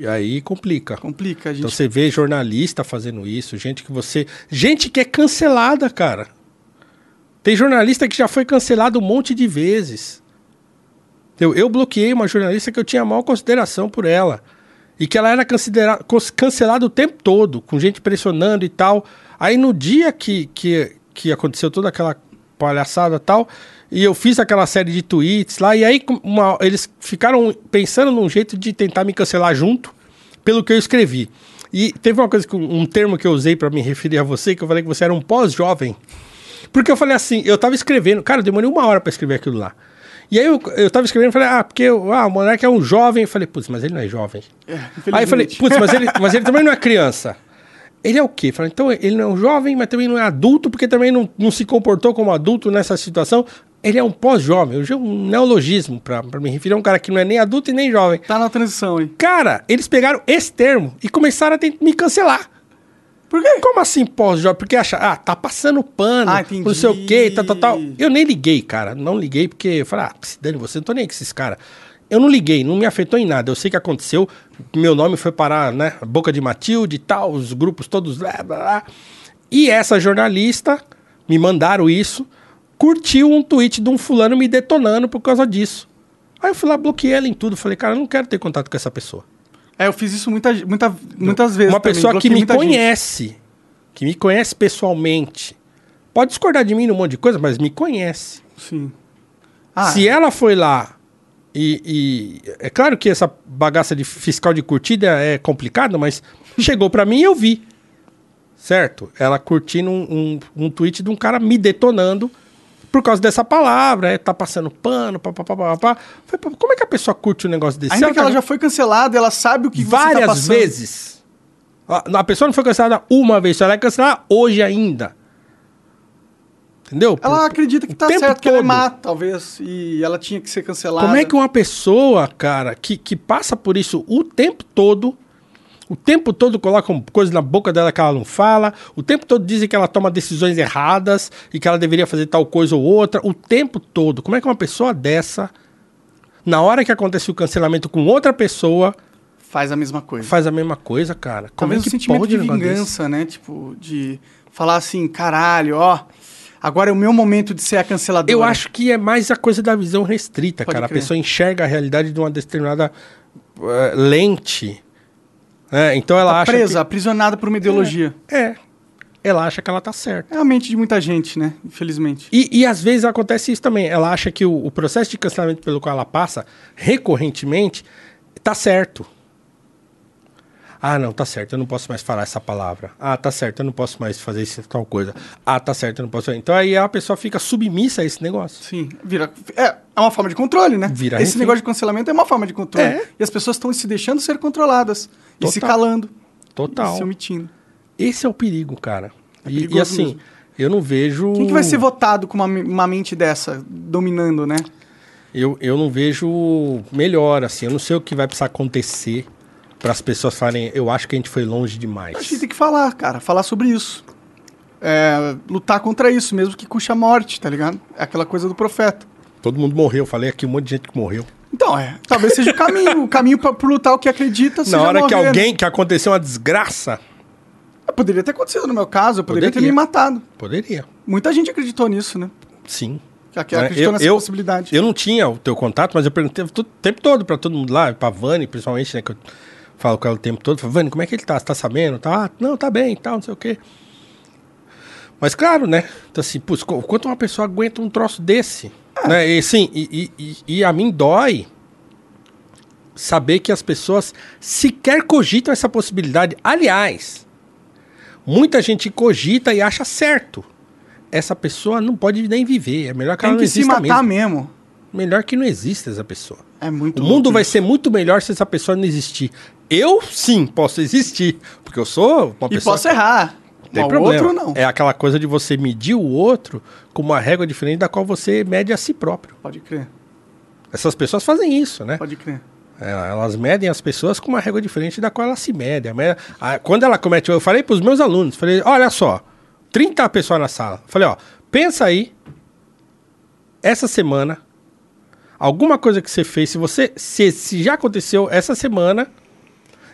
E aí complica. Complica, gente. Então você vê jornalista fazendo isso, gente que você. Gente que é cancelada, cara. Tem jornalista que já foi cancelado um monte de vezes. Eu, eu bloqueei uma jornalista que eu tinha maior consideração por ela. E que ela era cancelada o tempo todo, com gente pressionando e tal. Aí no dia que, que, que aconteceu toda aquela palhaçada e tal, e eu fiz aquela série de tweets lá, e aí uma- eles ficaram pensando num jeito de tentar me cancelar junto, pelo que eu escrevi. E teve uma coisa, um termo que eu usei para me referir a você, que eu falei que você era um pós-jovem. Porque eu falei assim, eu tava escrevendo, cara, eu demorei uma hora para escrever aquilo lá. E aí eu, eu tava escrevendo e falei, ah, porque ah, o Monark é um jovem. Eu falei, putz, mas ele não é jovem. Aí eu falei, putz, mas ele, mas ele também não é criança. Ele é o quê? Falei, então ele não é um jovem, mas também não é adulto, porque também não, não se comportou como adulto nessa situação. Ele é um pós-jovem, usei um neologismo pra, pra me referir a um cara que não é nem adulto e nem jovem. Tá na transição aí. Cara, eles pegaram esse termo e começaram a me cancelar. Por quê? Como assim pós-jovem? Porque acha, ah, tá passando pano, Ah, entendi. não sei o quê, tal, tal, tal. Eu nem liguei, cara. Não liguei porque eu falei, ah, se dane você, não tô nem com esses caras. Eu não liguei, não me afetou em nada. Eu sei que aconteceu, meu nome foi parar, né? Boca de Matilde e tal, os grupos todos, blá, blá, blá. E essa jornalista, me mandaram isso, curtiu um tweet de um fulano me detonando por causa disso. Aí eu fui lá, bloqueei ela em tudo. Falei, cara, eu não quero ter contato com essa pessoa. É, eu fiz isso muita, muita, muitas vezes. Uma também, pessoa que me muita gente. conhece, que me conhece pessoalmente. Pode discordar de mim num monte de coisa, mas me conhece. Sim. Ah, Se ela foi lá e, e- É claro que essa bagaça de fiscal de curtida é complicada, mas [laughs] chegou pra mim e eu vi. Certo? Ela curtindo um, um, um tweet de um cara me detonando por causa dessa palavra, é, tá passando pano, papapá. Como é que a pessoa curte um negócio desse? ainda Ela que ela tá- já foi cancelada, ela sabe o que você tá várias passando. vezes. A, a pessoa não foi cancelada uma vez, só ela é cancelada hoje ainda. Entendeu? Por- Ela acredita que tá certo, que ela é todo. má, talvez, e ela tinha que ser cancelada. Como é que uma pessoa, cara, que, que passa por isso o tempo todo, o tempo todo colocam coisa na boca dela que ela não fala, o tempo todo dizem que ela toma decisões erradas e que ela deveria fazer tal coisa ou outra, o tempo todo. Como é que uma pessoa dessa, na hora que acontece o cancelamento com outra pessoa, Faz a mesma coisa. faz a mesma coisa, cara? Como Talvez é que sentimento pode de negócio desse? vingança, né? Tipo, de falar assim, caralho, ó, agora é o meu momento de ser a canceladora. Eu acho que é mais a coisa da visão restrita, Pode cara. crer. A pessoa enxerga a realidade de uma determinada eh, lente. É, então ela tá acha presa, aprisionada por uma ideologia. que... É. Ela acha que ela tá certa. É a mente de muita gente, né? Infelizmente. E, e às vezes acontece isso também. Ela acha que o, o processo de cancelamento pelo qual ela passa, recorrentemente, tá certo. Ah, não, tá certo, eu não posso mais falar essa palavra. Ah, tá certo, eu não posso mais fazer isso, tal coisa. Ah, tá certo, eu não posso. Então aí a pessoa fica submissa a esse negócio. Sim, vira. É, é uma forma de controle, né? Vira Esse negócio de cancelamento é uma forma de controle. É. E as pessoas estão se deixando ser controladas. E se Total. calando. Total. E se omitindo. Esse é o perigo, cara. É E- e, assim, mesmo. eu não vejo. Quem que vai ser votado com uma, uma mente dessa, dominando, né? Eu, eu não vejo melhor, assim. Eu não sei o que vai precisar acontecer para as pessoas falarem, eu acho que a gente foi longe demais. A gente tem que falar, cara, falar sobre isso. É, lutar contra isso, mesmo que custe a morte, tá ligado? É aquela coisa do profeta. Todo mundo morreu. Falei aqui um monte de gente que morreu. Então, é, talvez seja o caminho. o caminho pra lutar o que acredita Na hora que morrer, né? alguém, que aconteceu uma desgraça, Poderia ter acontecido no meu caso, eu poderia, ter Poderia. me matado. poderia. Muita gente acreditou nisso, né? Sim. Que que É, acreditou eu- nessa eu- possibilidade. Eu não tinha o teu contato, mas eu perguntei o tempo todo pra todo mundo lá, pra Vani, principalmente, né? Que eu falo com ela o tempo todo. Falei, Vani, como é que ele tá? Você tá sabendo? Tá, ah, não, tá bem e tal, não sei o quê. Mas claro, né? Então assim, putz, qu- quanto uma pessoa aguenta um troço desse? Né? E sim, e, e, e- a mim dói saber que as pessoas sequer cogitam essa possibilidade. Aliás, muita gente cogita e acha certo. Essa pessoa não pode nem viver. É melhor que ela Tem não que se exista matar mesmo. mesmo. Melhor que não exista essa pessoa. É muito O mundo vai isso. ser muito melhor se essa pessoa não existir. Eu, sim, posso existir. Porque eu sou uma E pessoa. posso errar. Não tem Mas problema. outro não. É aquela coisa de você medir o outro com uma régua diferente da qual você mede a si próprio. Pode crer. Essas pessoas fazem isso, né? Pode crer. É, Elas medem as pessoas com uma régua diferente da qual ela se mede. Quando ela comete, eu falei para os meus alunos, falei, olha só, 30 pessoas na sala. Falei, ó, pensa aí, essa semana, alguma coisa que você fez, se você, se, se já aconteceu essa semana,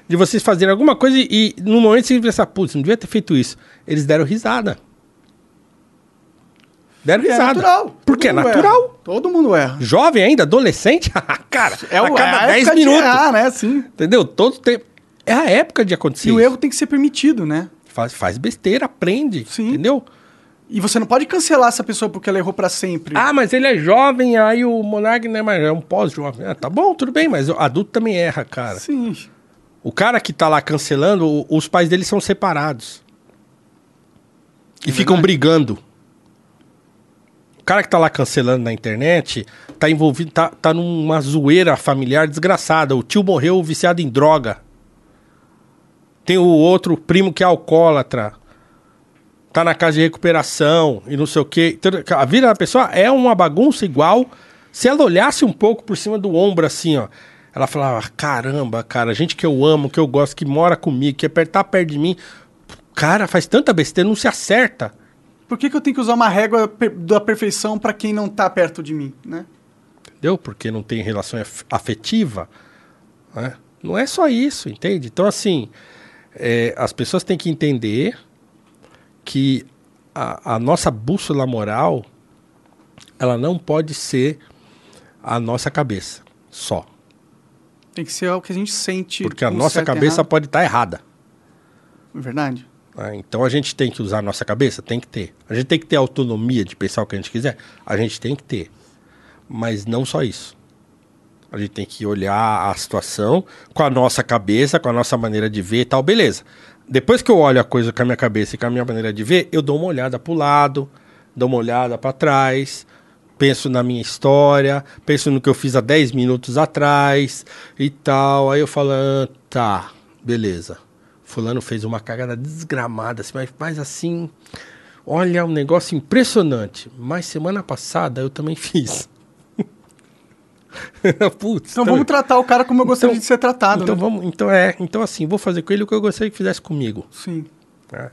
de vocês fazerem alguma coisa e, e no momento você pensar, putz, não devia ter feito isso. Eles deram risada. Deram É risada. natural. Porque é Todo natural. erra. Todo mundo erra. Jovem ainda, adolescente, [laughs] cara, É o a cada é a 10 época de minutos. errar, né? Sim. Entendeu? Todo tempo. É a época de acontecer E o isso. erro tem que ser permitido, né? Faz, faz besteira, aprende. Sim. Entendeu? E você não pode cancelar essa pessoa porque ela errou pra sempre. Ah, mas ele é jovem, aí o Monark não é mais. É um pós-jovem. Ah, tá bom, tudo bem, mas o adulto também erra, cara. Sim. O cara que tá lá cancelando, os pais dele são separados. E É ficam verdade. brigando. O cara que tá lá cancelando na internet tá envolvido, tá, tá numa zoeira familiar desgraçada. O tio morreu viciado em droga. Tem o outro primo que é alcoólatra. Tá na casa de recuperação e não sei o quê. A vida da pessoa é uma bagunça igual. Se ela olhasse um pouco por cima do ombro assim, ó. Ela falava, caramba, cara, gente que eu amo, que eu gosto, que mora comigo, que é tá perto de mim. Cara, faz tanta besteira, não se acerta. Por que, que eu tenho que usar uma régua da perfeição pra quem não tá perto de mim, né? entendeu? Porque não tem relação af- afetiva. né? Não é só isso, entende? Então, assim, é, as pessoas têm que entender que a, a nossa bússola moral, ela não pode ser a nossa cabeça só. Tem que ser o que a gente sente. Porque a nossa cabeça errado. pode estar errada. Verdade. né? Então a gente tem que usar a nossa cabeça? Tem que ter. A gente tem que ter autonomia de pensar o que a gente quiser? A gente tem que ter. Mas não só isso. A gente tem que olhar a situação com a nossa cabeça, com a nossa maneira de ver e tal, beleza. Depois que eu olho a coisa com a minha cabeça e com a minha maneira de ver, eu dou uma olhada pro lado, dou uma olhada para trás, penso na minha história, penso no que eu fiz há 10 minutos atrás e tal. Aí eu falo, ah, tá, beleza. Fulano fez uma cagada desgramada, assim, mas, mas assim, olha, um negócio impressionante. Mas semana passada eu também [laughs] fiz. Putz, Então vamos tratar o cara como eu gostaria Então- de ser tratado. então né? vamos, então é, então assim, vou fazer com ele o que eu gostaria que fizesse comigo. Sim, né?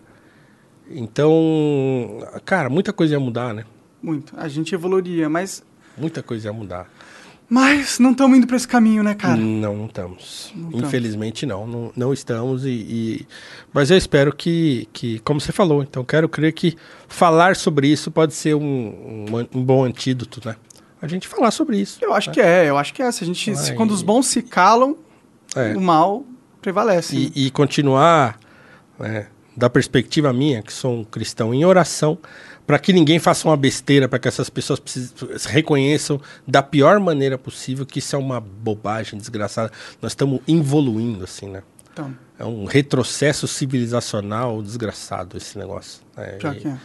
Então, cara, muita coisa ia mudar, né? Muito. A gente evoluiria, mas. Muita coisa ia mudar. Mas não estamos indo pra esse caminho, né, cara? Não, não estamos. Não. Infelizmente não, não, não estamos e, e- mas eu espero que, que, como você falou, então quero crer que falar sobre isso pode ser um, um, um bom antídoto, né? A gente falar sobre isso. Eu acho que é, eu acho que é. Se a gente, se quando os bons se calam, É. o mal prevalece. né? E, e continuar, né, da perspectiva minha, que sou um cristão, em oração, para que ninguém faça uma besteira, para que essas pessoas precis- reconheçam da pior maneira possível que isso é uma bobagem desgraçada. Nós estamos evoluindo, assim, né? Então, É um retrocesso civilizacional desgraçado esse negócio. É, pior e- é.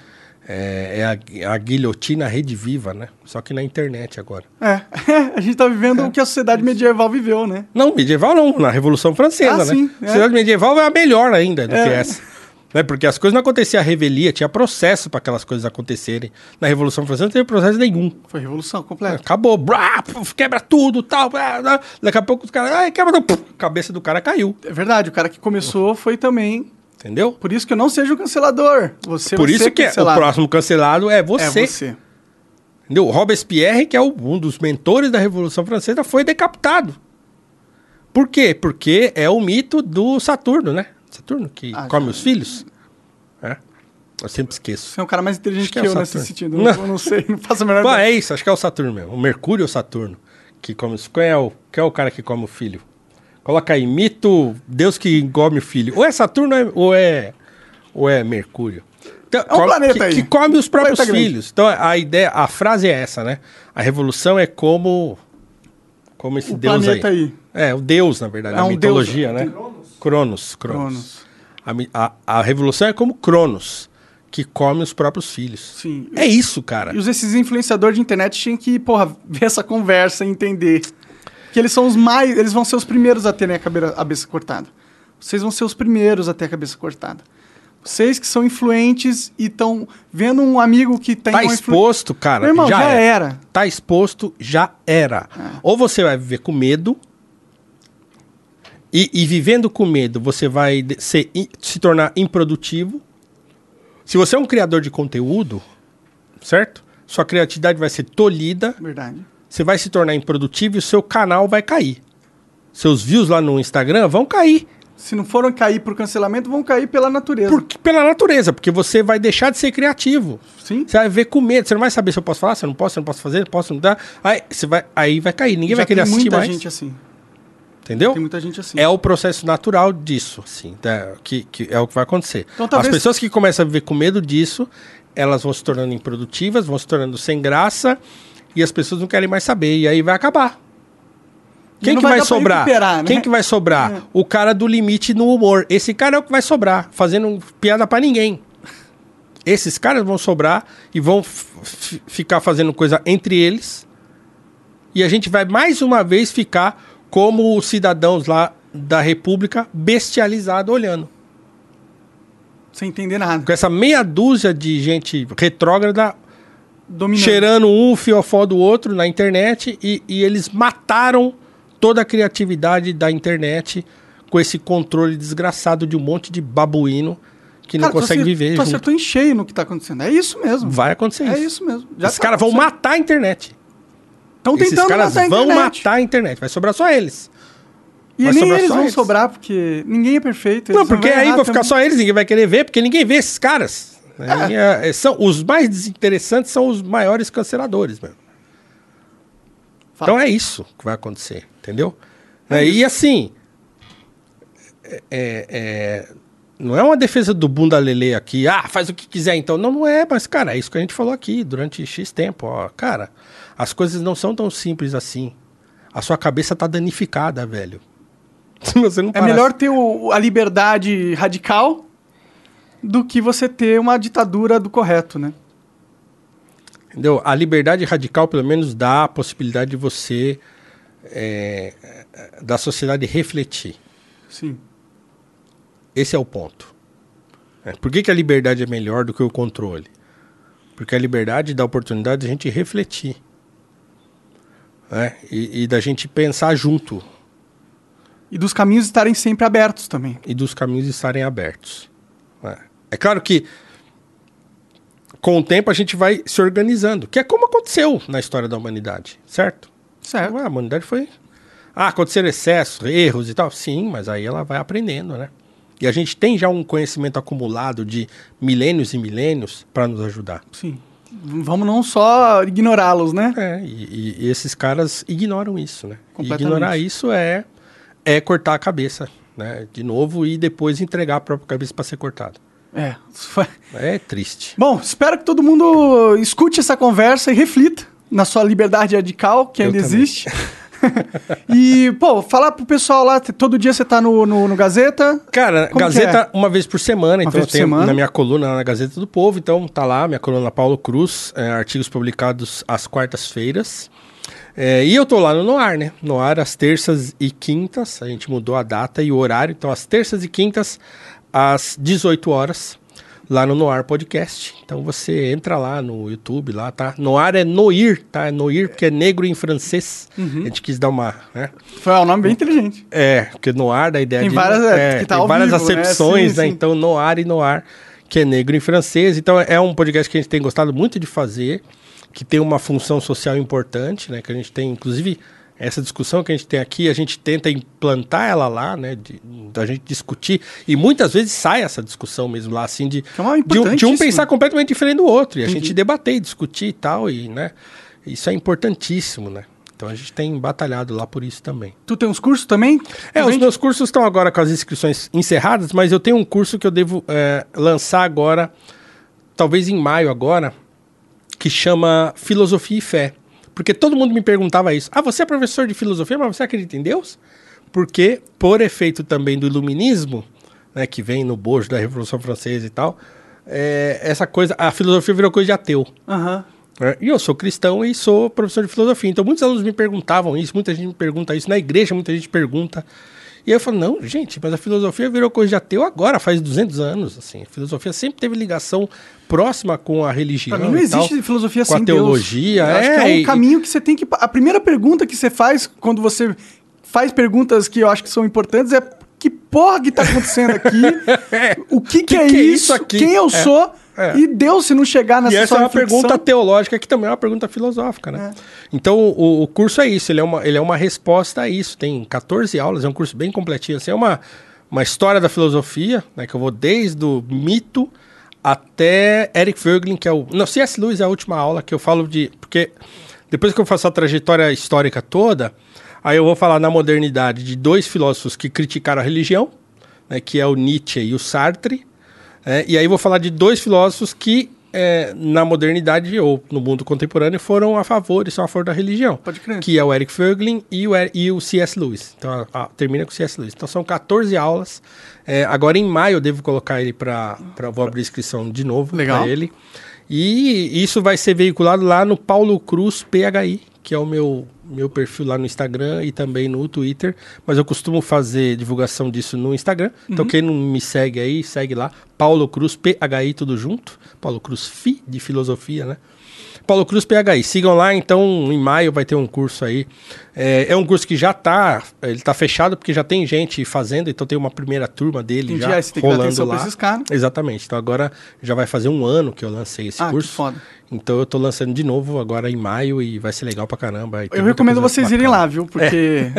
é, é a, a guilhotina rede viva, né? Só que na internet agora. É, [laughs] a gente tá vivendo É. o que a sociedade medieval viveu, né? Não, medieval não, na Revolução Francesa, Ah, né? sim, é. A cidade medieval é a melhor ainda do É. que essa. [laughs] Né? Porque as coisas não aconteciam a revelia, tinha processo para aquelas coisas acontecerem. Na Revolução Francesa não teve processo nenhum. Foi revolução completa. Acabou, brá, quebra tudo, tal. brá, brá. Daqui a pouco os caras, ai, quebra, puf, cabeça do cara caiu, É verdade, o cara que começou foi também. entendeu? Por isso que eu não seja o cancelador. Você Por isso que é- o cancelado. próximo cancelado é você. É você. Entendeu? Robespierre, que é o- um dos mentores da Revolução Francesa, foi decapitado. Por quê? Porque é o mito do Saturno, né? Saturno, que Ah, come já. os filhos. É. Eu sempre esqueço. Você é um cara mais inteligente que que, é eu nesse sentido. Não. Eu não sei, [laughs] não faço a menor Pô, ideia. é isso, acho que é o Saturno mesmo. O Mercúrio ou Saturno que come os... Qual é o, qual é o cara que come o filho? Coloca aí, mito, Deus que come o filho. Ou é Saturno ou é, ou é, ou é Mercúrio? Então, É um planeta que, aí. que come os próprios Planeta grande. filhos. Então a ideia, a frase é essa, né? A revolução é como como esse O Deus planeta aí. aí. É, o Deus, na verdade, É a um mitologia, deus. né? Cronos, Cronos. Cronos. A, a, a revolução é como Cronos, que come os próprios filhos. Sim. É isso, cara. E os, esses influenciadores de internet tinham que, porra, [laughs] ver essa conversa e entender. Que eles são os mais. Eles vão ser os primeiros a terem a cabeça, cortada. Vocês vão ser os primeiros a ter a cabeça cortada. Vocês que são influentes e estão vendo um amigo que tem Tá influ- exposto, cara. Meu irmão, já, é. era. Tá exposto, já era. Ou você vai viver com medo. E, e vivendo com medo, você vai ser, se tornar improdutivo. Se você é um criador de conteúdo, certo? Sua criatividade vai ser tolhida. Verdade. Você vai se tornar improdutivo e o seu canal vai cair. Seus views lá no Instagram vão cair. Se não foram cair por cancelamento, vão cair pela natureza. Porque, pela natureza, porque você vai deixar de ser criativo. Sim. Você vai ver com medo, você não vai saber se eu posso falar, se eu não posso, se eu não posso fazer, posso não dar. Aí, você vai, aí vai cair, ninguém Já vai querer tem assistir muita mais. gente assim. Entendeu? Tem muita gente assim. É o processo natural disso, assim, tá? que, que é o que vai acontecer. Então, talvez- As pessoas que começam a viver com medo disso, elas vão se tornando improdutivas, vão se tornando sem graça, e as pessoas não querem mais saber, e aí vai acabar. Quem que vai sobrar? recuperar, né? Quem que vai sobrar? É. O cara do limite no humor. Esse cara é o que vai sobrar, fazendo piada pra ninguém. Esses caras vão sobrar e vão ficar fazendo coisa entre eles. E a gente vai mais uma vez ficar como os cidadãos lá da República bestializado olhando. Sem entender nada. Com essa meia dúzia de gente retrógrada Dominando. cheirando um fiofó do outro na internet e, e eles mataram toda a criatividade da internet com esse controle desgraçado de um monte de babuíno que não Cara, tu consegue viver Tu junto. acertou em cheio no que tá acontecendo. É isso mesmo. Vai acontecer É isso. isso mesmo. Já Esses tá caras vão matar a internet. Estão Esses tentando caras matar vão matar a internet. Vai sobrar só eles. E Vai nem eles vão eles. sobrar, porque ninguém é perfeito. não, porque vão aí vai ficar também. só eles, ninguém vai querer ver, porque ninguém vê esses caras. Ninguém- [laughs] é, são, os mais desinteressantes são os maiores canceladores, mesmo. Fato. Então é isso que vai acontecer, entendeu? Né, e assim, é- é- é, não é uma defesa do bunda lelê aqui, ah, faz o que quiser então. Não, não é, mas cara, é isso que a gente falou aqui durante X tempo. Ó, cara, as coisas não são tão simples assim. A sua cabeça tá danificada, velho. [laughs] Você não É melhor ter o- a liberdade radical do que você ter uma ditadura do correto, né? Entendeu? A liberdade radical, pelo menos, dá a possibilidade de você, é, da sociedade refletir. Sim. Esse é o ponto. É, Por que, que a liberdade é melhor do que o controle? Porque a liberdade dá a oportunidade de a gente refletir. Né? E, e da gente pensar junto. E dos caminhos estarem sempre abertos também. E dos caminhos estarem abertos. né? É claro que com o tempo a gente vai se organizando. Que é como aconteceu na história da humanidade, certo? Certo. A humanidade foi. Ah, aconteceram excessos, erros e tal. Sim, mas aí ela vai aprendendo, né? E a gente tem já um conhecimento acumulado de milênios e milênios para nos ajudar. Sim. Vamos não só ignorá-los, né? É, e, e- esses caras ignoram isso, né? Ignorar isso é, é cortar a cabeça, né? De novo e depois entregar a própria cabeça para ser cortada. É. É triste. Bom, espero que todo mundo escute essa conversa e reflita na sua liberdade radical, que Eu ainda também. existe. [laughs] [laughs] e, pô, falar pro pessoal lá, todo dia você tá no, no, no Gazeta. Cara, Como Gazeta uma vez por semana, então vez eu tenho semana? na minha coluna na Gazeta do Povo, então tá lá, minha coluna Paulo Cruz, é, artigos publicados às quartas-feiras. É, e eu tô lá no Noar, né? Noar às terças e quintas, a gente mudou a data e o horário, então às terças e quintas, às 18 horas, lá no Noar Podcast. Então você entra lá no YouTube, lá, tá? Noar é Noir, tá? É Noir porque é negro em francês. Uhum. A gente quis dar uma, né? Foi um nome bem inteligente. É, porque noir da ideia Tem de. várias, é, tá tem várias vivo, né? acepções, Sim, né? sim. Então, noir e noir, que é negro em francês. Então, é um podcast que a gente tem gostado muito de fazer, que tem uma função social importante, né? Que a gente tem, inclusive, essa discussão que a gente tem aqui, a gente tenta implantar ela lá, né? De, da gente discutir. E muitas vezes sai essa discussão mesmo lá, assim, de, é de, um, de um pensar completamente diferente do outro. E a Entendi. gente debater, discutir e tal, e, né? Isso é importantíssimo, né? Então a gente tem batalhado lá por isso também. Tu tem uns cursos também? É, os meus cursos estão agora com as inscrições encerradas, mas eu tenho um curso que eu devo é, lançar agora, talvez em maio agora, que chama Filosofia e Fé. Porque todo mundo me perguntava isso. Ah, você é professor de filosofia, mas você acredita em Deus? Porque, por efeito também do iluminismo, né, que vem no bojo da Revolução Francesa e tal, é, essa coisa, a filosofia virou coisa de ateu. É, E eu sou cristão e sou professor de filosofia. Então muitos alunos me perguntavam isso, muita gente me pergunta isso na igreja, muita gente pergunta. E aí eu falo, não, gente, mas a filosofia virou coisa de ateu agora, faz 200 anos, assim. A filosofia sempre teve ligação próxima com a religião Pra mim não e tal, existe filosofia com a sem teologia. Deus. Eu acho é, que é um e- caminho que você tem que. A primeira pergunta que você faz quando você faz perguntas que eu acho que são importantes é que porra que tá acontecendo aqui? [laughs] o que, que, é, que é isso? isso aqui? Quem eu É, sou? É. E Deus, se não chegar nessa E essa é uma pergunta teológica que também é uma pergunta filosófica, né? É. Então, o, o curso é isso, ele é, uma, ele é uma resposta a isso. Tem 14 aulas, é um curso bem completinho. Assim, é uma, uma história da filosofia, né? Que eu vou desde o mito até Eric Voegelin, que é o... Não, C.S. Lewis é a última aula que eu falo de... Porque depois que eu faço a trajetória histórica toda, aí eu vou falar na modernidade de dois filósofos que criticaram a religião, né, que é o Nietzsche e o Sartre. É, e aí vou falar de dois filósofos que, é, na modernidade ou no mundo contemporâneo, foram a favor e são a favor da religião. Pode crer. Que é o Eric Voegelin e o, e o C.S. Lewis. Então, a- a- termina com o C.S. Lewis. Então, são 14 aulas. É, agora, em maio, eu devo colocar ele para... Vou abrir inscrição de novo Legal. para ele. E isso vai ser veiculado lá no Paulo Cruz PHI, que é o meu, meu perfil lá no Instagram e também no Twitter. Mas eu costumo fazer divulgação disso no Instagram. Então quem não me segue aí, segue lá. Paulo Cruz PHI, tudo junto. Paulo Cruz FI, de filosofia, né? Paulo Cruz PHI. Sigam lá, então em maio vai ter um curso aí. É, é um curso que já tá, ele tá fechado porque já tem gente fazendo, então tem uma primeira turma dele Entendi, já que rolando lá. esses caras. Exatamente. Então agora já vai fazer um ano que eu lancei esse Ah, que curso. foda. Então eu tô lançando de novo agora em maio e vai ser legal pra caramba. Eu recomendo vocês irem bacana. lá, viu? Porque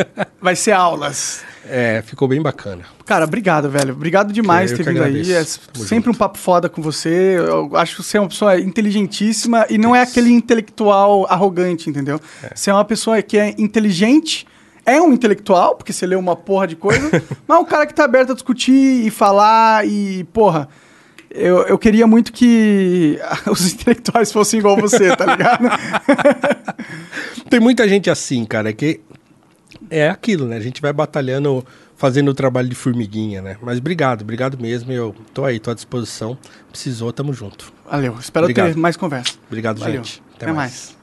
vai ser aulas. É, ficou bem bacana. Cara, obrigado, velho. Obrigado demais Eu por ter vindo aí. agradeço. É Tamo sempre um papo foda com você. Eu acho que você é uma pessoa inteligentíssima e não é aquele intelectual arrogante, entendeu? Você é uma pessoa que é inteligente, é um intelectual, porque você lê uma porra de coisa, [laughs] mas é um cara que tá aberto a discutir e falar e, porra. Eu, eu queria muito que [laughs] os intelectuais fossem igual você, tá ligado? [laughs] Tem muita gente assim, cara, que é aquilo, né? A gente vai batalhando, fazendo o trabalho de formiguinha, né? Mas obrigado, obrigado mesmo. Eu tô aí, tô à disposição. Precisou, tamo junto. Valeu. Espero Obrigado. ter mais conversa. Obrigado, Valeu. gente. Até mais.